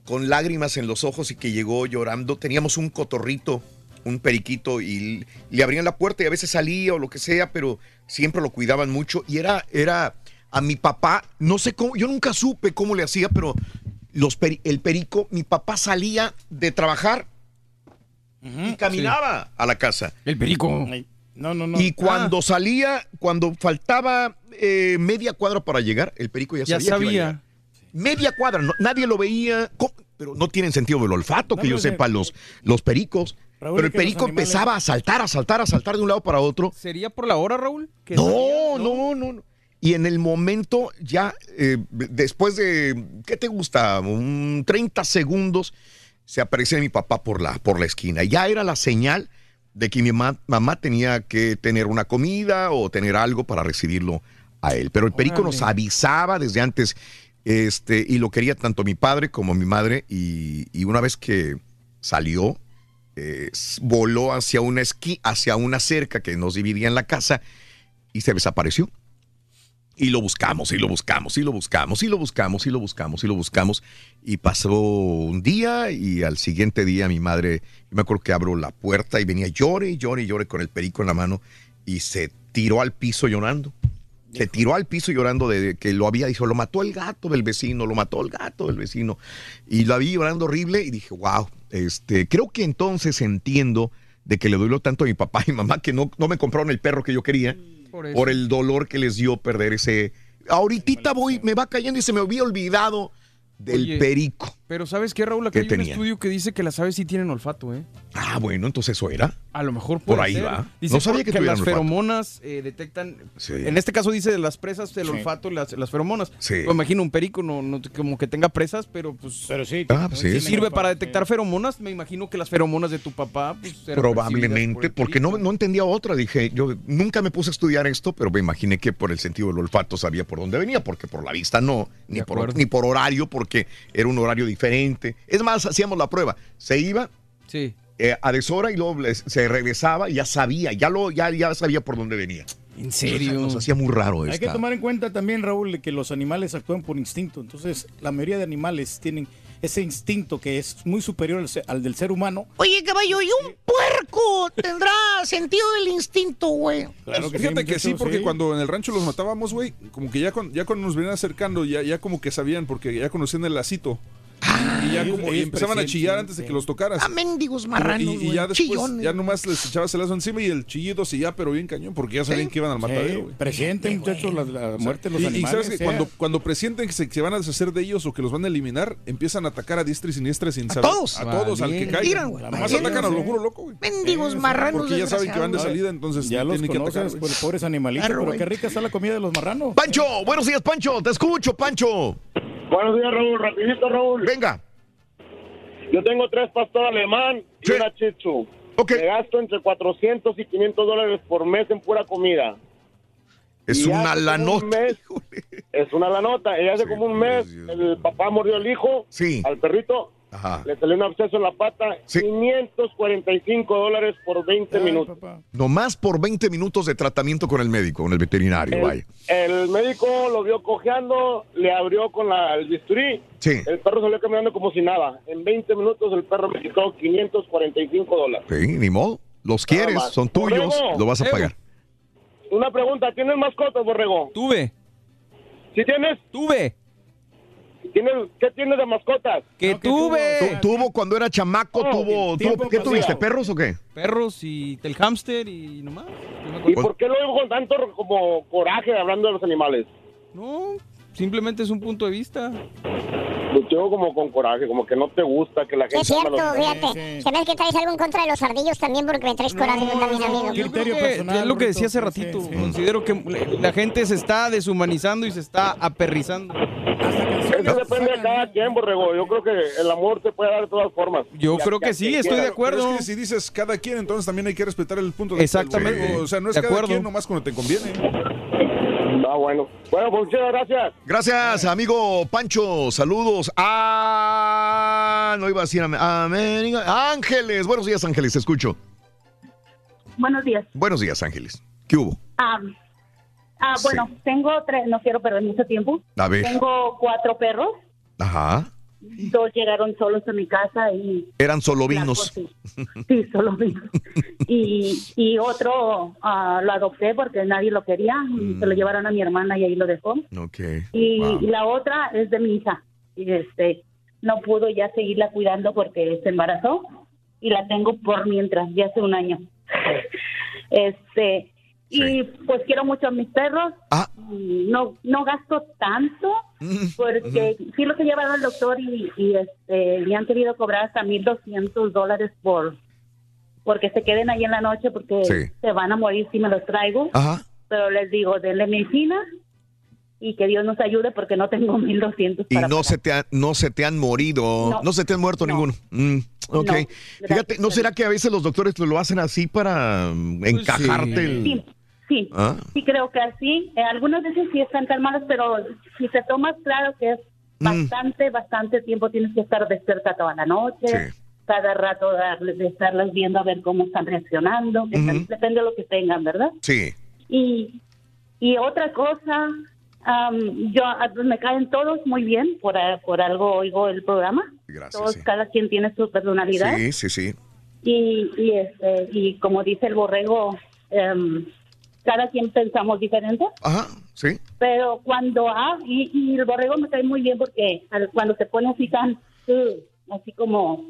con lágrimas en los ojos y que llegó llorando. Teníamos un cotorrito, un periquito, y le abrían la puerta y a veces salía o lo que sea, pero siempre lo cuidaban mucho. Y era, era a mi papá, no sé cómo, yo nunca supe cómo le hacía, pero los peri- el perico, mi papá salía de trabajar y caminaba a la casa. El perico. No, no, no. Y cuando salía, cuando faltaba eh, media cuadra para llegar, el perico ya, Ya sabía. que iba a sabía. llegar. Media cuadra, no- nadie lo veía, ¿cómo? pero no tienen sentido del olfato, No, que yo sepa, los, los pericos. Raúl, pero el perico animales- empezaba a saltar, a saltar, a saltar de un lado para otro. ¿Sería por la hora, Raúl? ¿Que No, no, no, no. Y en el momento, ya eh, después de, ¿qué te gusta? Un 30 segundos, se aparece mi papá por la, por la esquina. Ya era la señal de que mi ma- mamá tenía que tener una comida o tener algo para recibirlo a él. Pero el perico nos Órale. avisaba desde antes este, y lo quería tanto mi padre como mi madre. Y, y una vez que salió, eh, voló hacia una esqui, hacia una cerca que nos dividía en la casa y se desapareció. Y lo buscamos, y lo buscamos, y lo buscamos, y lo buscamos, y lo buscamos, y lo buscamos. Y pasó un día y al siguiente día mi madre, me acuerdo que abro la puerta y venía llore y llore y llore con el perico en la mano y se tiró al piso llorando. Se tiró al piso llorando de que lo había, dijo, lo mató el gato del vecino, lo mató el gato del vecino. Y la vi llorando horrible y dije, wow, este, creo que entonces entiendo de que le dolió tanto a mi papá y mamá que no, no me compraron el perro que yo quería Por el dolor que les dio perder ese. Ahorita voy, me va cayendo y se me había olvidado del Oye, perico. Pero ¿sabes qué, Raúl? Aquí ¿Qué hay un estudio que dice que las aves sí tienen olfato, ¿eh? Ah, bueno, entonces eso era. A lo mejor Por ahí ser. va. Dice No sabía que tuvieran las olfato. feromonas eh, detectan. Sí. En este caso dice de las presas, el Sí. olfato, las, las feromonas. Sí. Me imagino un perico, no, no como que tenga presas, pero pues. Pero sí. Ah, pues sí. Sirve para detectar feromonas, me imagino que las feromonas de tu papá, pues. Probablemente, por porque no, no entendía otra. Dije, yo nunca me puse a estudiar esto, pero me imaginé que por el sentido del olfato sabía por dónde venía, porque por la vista no, ni, por, ni por horario, porque era un horario diferente. Es más, hacíamos la prueba. Se iba Sí. eh, a deshora y luego les- se regresaba y ya sabía, ya, lo, ya, ya sabía por dónde venía. ¿En serio? Nos hacía muy raro Hay que tomar en cuenta también, Raúl, que los animales actúan por instinto. Entonces, la mayoría de animales tienen ese instinto que es muy superior al, del ser humano. Oye, caballo, ¿y un puerco tendrá sentido del instinto, güey? Fíjate que sí, porque cuando en el rancho los matábamos, güey, como que ya, con- ya cuando nos venían acercando, ya, ya como que sabían, porque ya conocían el lacito. Y ya como y empezaban a chillar antes de que los tocaras. Ah, mendigos marranos, y, ya después, chillones. ya nomás les echabas el lazo encima y el chillido sí ya, pero bien cañón, porque ya sabían que iban al matadero, güey. Presienten, muchachos, la, la muerte de los Y- y, animales. sabes que sea. cuando, cuando presienten que se, que van a deshacer de ellos o que los van a eliminar, empiezan a atacar a diestra y siniestra sin saber. todos. A todos, al que caiga. Tiran, güey, Nomás atacan a lo puro loco, güey. Mendigos marranos. Porque ya saben que van de salida, entonces ya los tienen que conoces, atacar. güey. pues, pobres animalitos, pero qué rica está la comida de los marranos. Pancho, buenos días, Pancho. Te escucho, Pancho. Buenos días, Raúl. Rapidito, Raúl. Venga. Yo tengo tres pastor alemán y una chichu. Me gasto entre 400 y 500 dólares por mes en pura comida. Es Y una lanota. un mes- Es una lanota. Y hace como un mes el papá mordió al hijo, Sí. al perrito. Ajá. Le salió un absceso en la pata. 545 dólares por 20 minutos. Nomás por 20 minutos de tratamiento con el médico, con el veterinario, vaya. El médico lo vio cojeando, le abrió con la, el bisturí. Sí. El perro salió caminando como si nada. En 20 minutos el perro me quitó 545 dólares. Sí, ni modo. Los quieres, son tuyos, Borrego. lo vas a pagar. Una pregunta, ¿tienes mascotas, Borrego? Tuve. ¿Sí tienes? Tuve. ¿Tienes, ¿Qué tienes de mascotas? Que tuve. Tu- Tuvo cuando era chamaco, tuvo, tuvo- ¿qué tuviste? ¿Perros o qué? Perros y el hámster y nomás. ¿Y por qué lo digo con tanto como coraje hablando de los animales? No, simplemente es un punto de vista. Lo digo como con coraje, como que no te gusta que la gente... Es cierto, los- fíjate. Se ve que traes algo en contra de los ardillos también porque me traes coraje tú también, amigo. Yo creo que es lo que decía hace ratito. Considero que la gente se está deshumanizando y se está aperrizando. Eso depende de cada quien, Borrego. Yo creo que el amor se puede dar de todas formas. Yo creo que sí, estoy de acuerdo. Pero es que si dices cada quien, entonces también hay que respetar el punto de vista Exactamente. O sea, no es De cada acuerdo. quien nomás cuando te conviene. Ah, bueno. Bueno, pues muchas gracias. Gracias, amigo Pancho. Saludos a. No iba a decir a América. Ángeles. Buenos días, Ángeles. Te escucho. Buenos días. Buenos días, Ángeles. ¿Qué hubo? Ah, ah, bueno, tengo tres, no quiero perder mucho tiempo. A ver. Tengo cuatro perros, Ajá. Dos llegaron solos a mi casa y Eran solo vinos. sí, solo vinos. Y, y otro ah, lo adopté porque nadie lo quería y se lo llevaron a mi hermana y ahí lo dejó. Ok. Y, Wow. y la otra es de mi hija. Y este, no pudo ya seguirla cuidando porque se embarazó y la tengo por mientras, ya hace un año. Este, y pues quiero mucho a mis perros. Y No, no gasto tanto porque sí los he llevado al doctor y, y, este, me han querido cobrar hasta 1.200 dólares por porque se queden ahí en la noche porque Sí. se van a morir si me los traigo. Ajá. Pero les digo, denle medicina y que Dios nos ayude porque no tengo 1.200 Y para no pagar. se, te ha- no se te han morido, no, No. se te han muerto ninguno. Mm, ok. No, Fíjate, ¿no será que a veces los doctores lo hacen así para mm, encajarte el... Sí, sí, ¿Ah? sí creo que así. Eh, algunas veces sí están calmadas, pero si te tomas claro que es Mm. bastante, bastante tiempo, tienes que estar despierta toda la noche, cada rato darles, de estarlas viendo a ver cómo están reaccionando, depende de lo que tengan, ¿verdad? Sí. Y, y otra cosa, am, yo me caen todos muy bien, por, por algo oigo el programa. Gracias, Todos, sí. cada quien tiene su personalidad. Sí, sí, sí. Y, y, este, y como dice el borrego, em, cada quien pensamos diferente. Ajá, sí. Pero cuando, ah, y, y el borrego me cae muy bien porque al- cuando se pone así tan, uh, así como,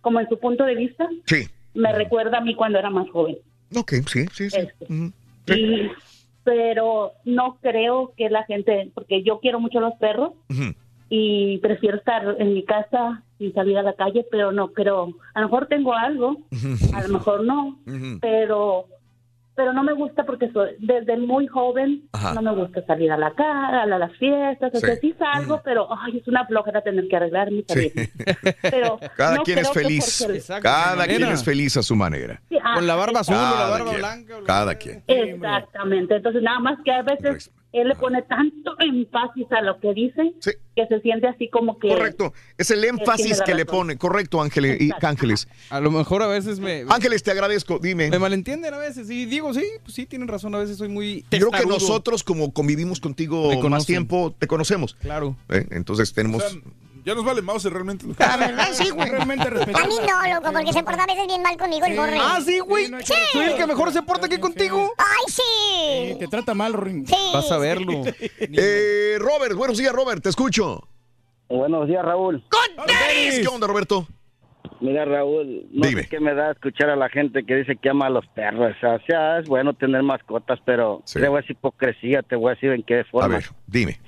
como en su punto de vista, Sí. me recuerda a mí cuando era más joven. Ok, sí, sí, sí. Este. Y- pero no creo que la gente, porque yo quiero mucho los perros y prefiero estar en mi casa sin salir a la calle, pero no creo, a lo mejor tengo algo, a lo mejor no, pero pero no me gusta porque soy, desde muy joven Ajá. no me gusta salir a la cara, a las fiestas, o sea, Sí. sí salgo, pero ay, es una flojera tener que arreglarme. salir. Pero Cada no quien es feliz. el- Cada quien es feliz a su manera. Sí, ah, Con la barba azul o la barba quien, blanca. Cada quien. Exactamente. Entonces, nada más que a veces él le pone tanto énfasis a lo que dice que se siente así como que. Correcto. Es el énfasis que le pone. Correcto, Ángeles. Y Ángeles. A lo mejor a veces me... Ángeles, te agradezco. Dime. Me malentienden a veces. Y digo, sí, pues sí, tienen razón. A veces soy muy Yo creo que testarudo. nosotros, como convivimos contigo más tiempo, te conocemos. Claro. ¿Eh? Entonces tenemos. Ya nos vale Mouse realmente. La verdad, sí, güey. Realmente A mí no, loco, porque se porta a veces bien mal conmigo el borre. Ah, sí, güey. Sí. Soy el que mejor se porta aquí contigo. ¡Ay, sí! Te trata mal, Ring. Vas a verlo. Eh, Robert, buenos días, Robert. Te escucho. Buenos días, Raúl. ¿Qué onda, Roberto? Mira, Raúl, no sé qué me da escuchar a la gente que dice que ama a los perros. O sea, es bueno tener mascotas, pero creo es hipocresía, te voy a decir en qué forma. A ver, dime.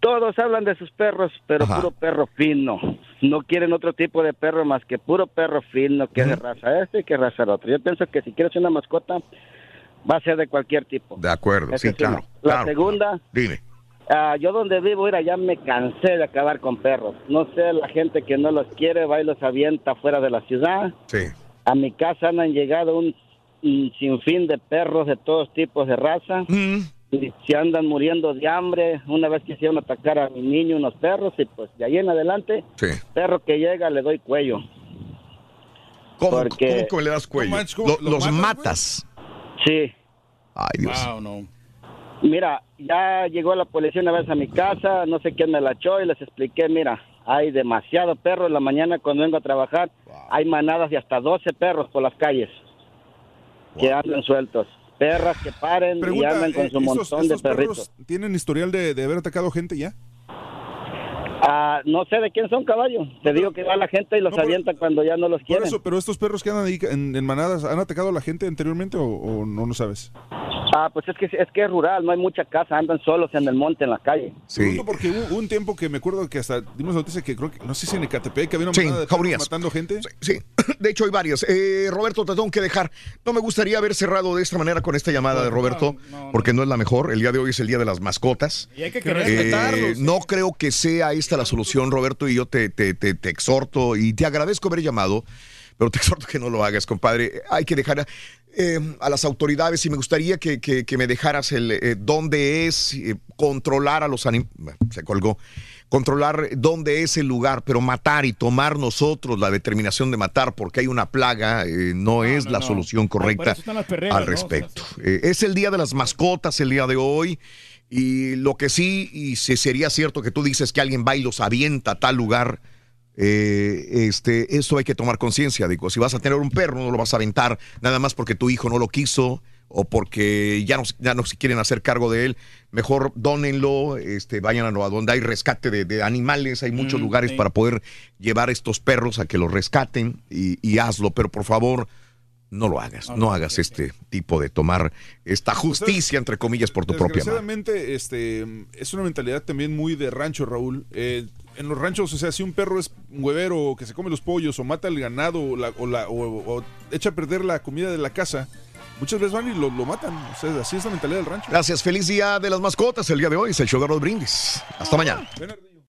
Todos hablan de sus perros, pero puro perro fino. No quieren otro tipo de perro más que puro perro fino, que es de raza este y que raza el otro. Yo pienso que si quieres una mascota, va a ser de cualquier tipo. De acuerdo, Esa sí, claro. La claro. segunda, Dime. Ah, yo donde vivo, mira, ya me cansé de acabar con perros. No sé, la gente que no los quiere va y los avienta fuera de la ciudad. Sí. A mi casa han llegado un, un sinfín de perros de todos tipos de raza. Se andan muriendo de hambre. Una vez quisieron atacar a mi niño unos perros y pues de ahí en adelante, perro que llega le doy cuello. ¿Cómo, Porque- cómo que le das cuello? No manches, ¿cómo? Lo- ¿Lo los matas, matas. Sí. Ay, Dios. Mira, ya llegó la policía una vez a mi casa, no sé quién me la echó y les expliqué, mira, hay demasiado perro en la mañana cuando vengo a trabajar, hay manadas de hasta 12 perros por las calles que andan sueltos. Perras que paren y Pregunta, andan con eh, su ¿estos- montón de perritos. ¿Tienen historial de, de haber atacado gente ya? Ah, no sé de quién son caballos. Te digo que va la gente y los avienta cuando ya no los Por quieren. eso, pero estos perros que andan ahí en, en manadas, ¿han atacado a la gente anteriormente o, o no lo sabes? Ah, pues es que es que es rural, no hay mucha casa, andan solos en el monte, en la calle. Pregunto porque hubo un tiempo que me acuerdo que hasta dimos noticia que creo que, no sé si en Ecatepec, que había una Sí, manada de perros matando gente. Sí, de hecho hay varias. Eh, Roberto, te tengo que dejar. No me gustaría haber cerrado de esta manera con esta llamada de Roberto, porque no es la mejor. El día de hoy es el día de las mascotas. Y hay que Eh, respetarlos. no creo que sea esta la solución, Roberto, y yo te, te, te, te exhorto y te agradezco haber llamado, pero te exhorto que no lo hagas, compadre. Hay que dejar a, eh, a las autoridades y me gustaría que, que- que me dejaras el eh, dónde es, eh, controlar a los animales. Se colgó. Controlar dónde es el lugar, pero matar y tomar nosotros la determinación de matar porque hay una plaga eh, no, es la no. solución correcta perreras, al ¿no? O sea, respecto. Eh, es el día de las mascotas el día de hoy. Y lo que sí, y si sería cierto que tú dices que alguien va y los avienta a tal lugar, eh, este, eso hay que tomar conciencia. Digo, si vas a tener un perro, no lo vas a aventar nada más porque tu hijo no lo quiso o porque ya no, ya no se quieren hacer cargo de él. Mejor dónenlo, este, vayan a, a donde hay rescate de, de animales. Hay muchos Mm, lugares sí. para poder llevar estos perros a que los rescaten y, y hazlo. Pero por favor, no lo hagas. No hagas este tipo de tomar esta justicia, entre comillas, por tu propia mano. Desgraciadamente, este, es una mentalidad también muy de rancho, Raúl. Eh, en los ranchos, o sea, si un perro es un huevero que se come los pollos o mata el ganado o, la- o la- o- o echa a perder la comida de la casa, muchas veces van y lo, lo matan. O sea, así es la mentalidad del rancho. Gracias, feliz día de las mascotas. El día de hoy es el show de los brindis. Hasta mañana.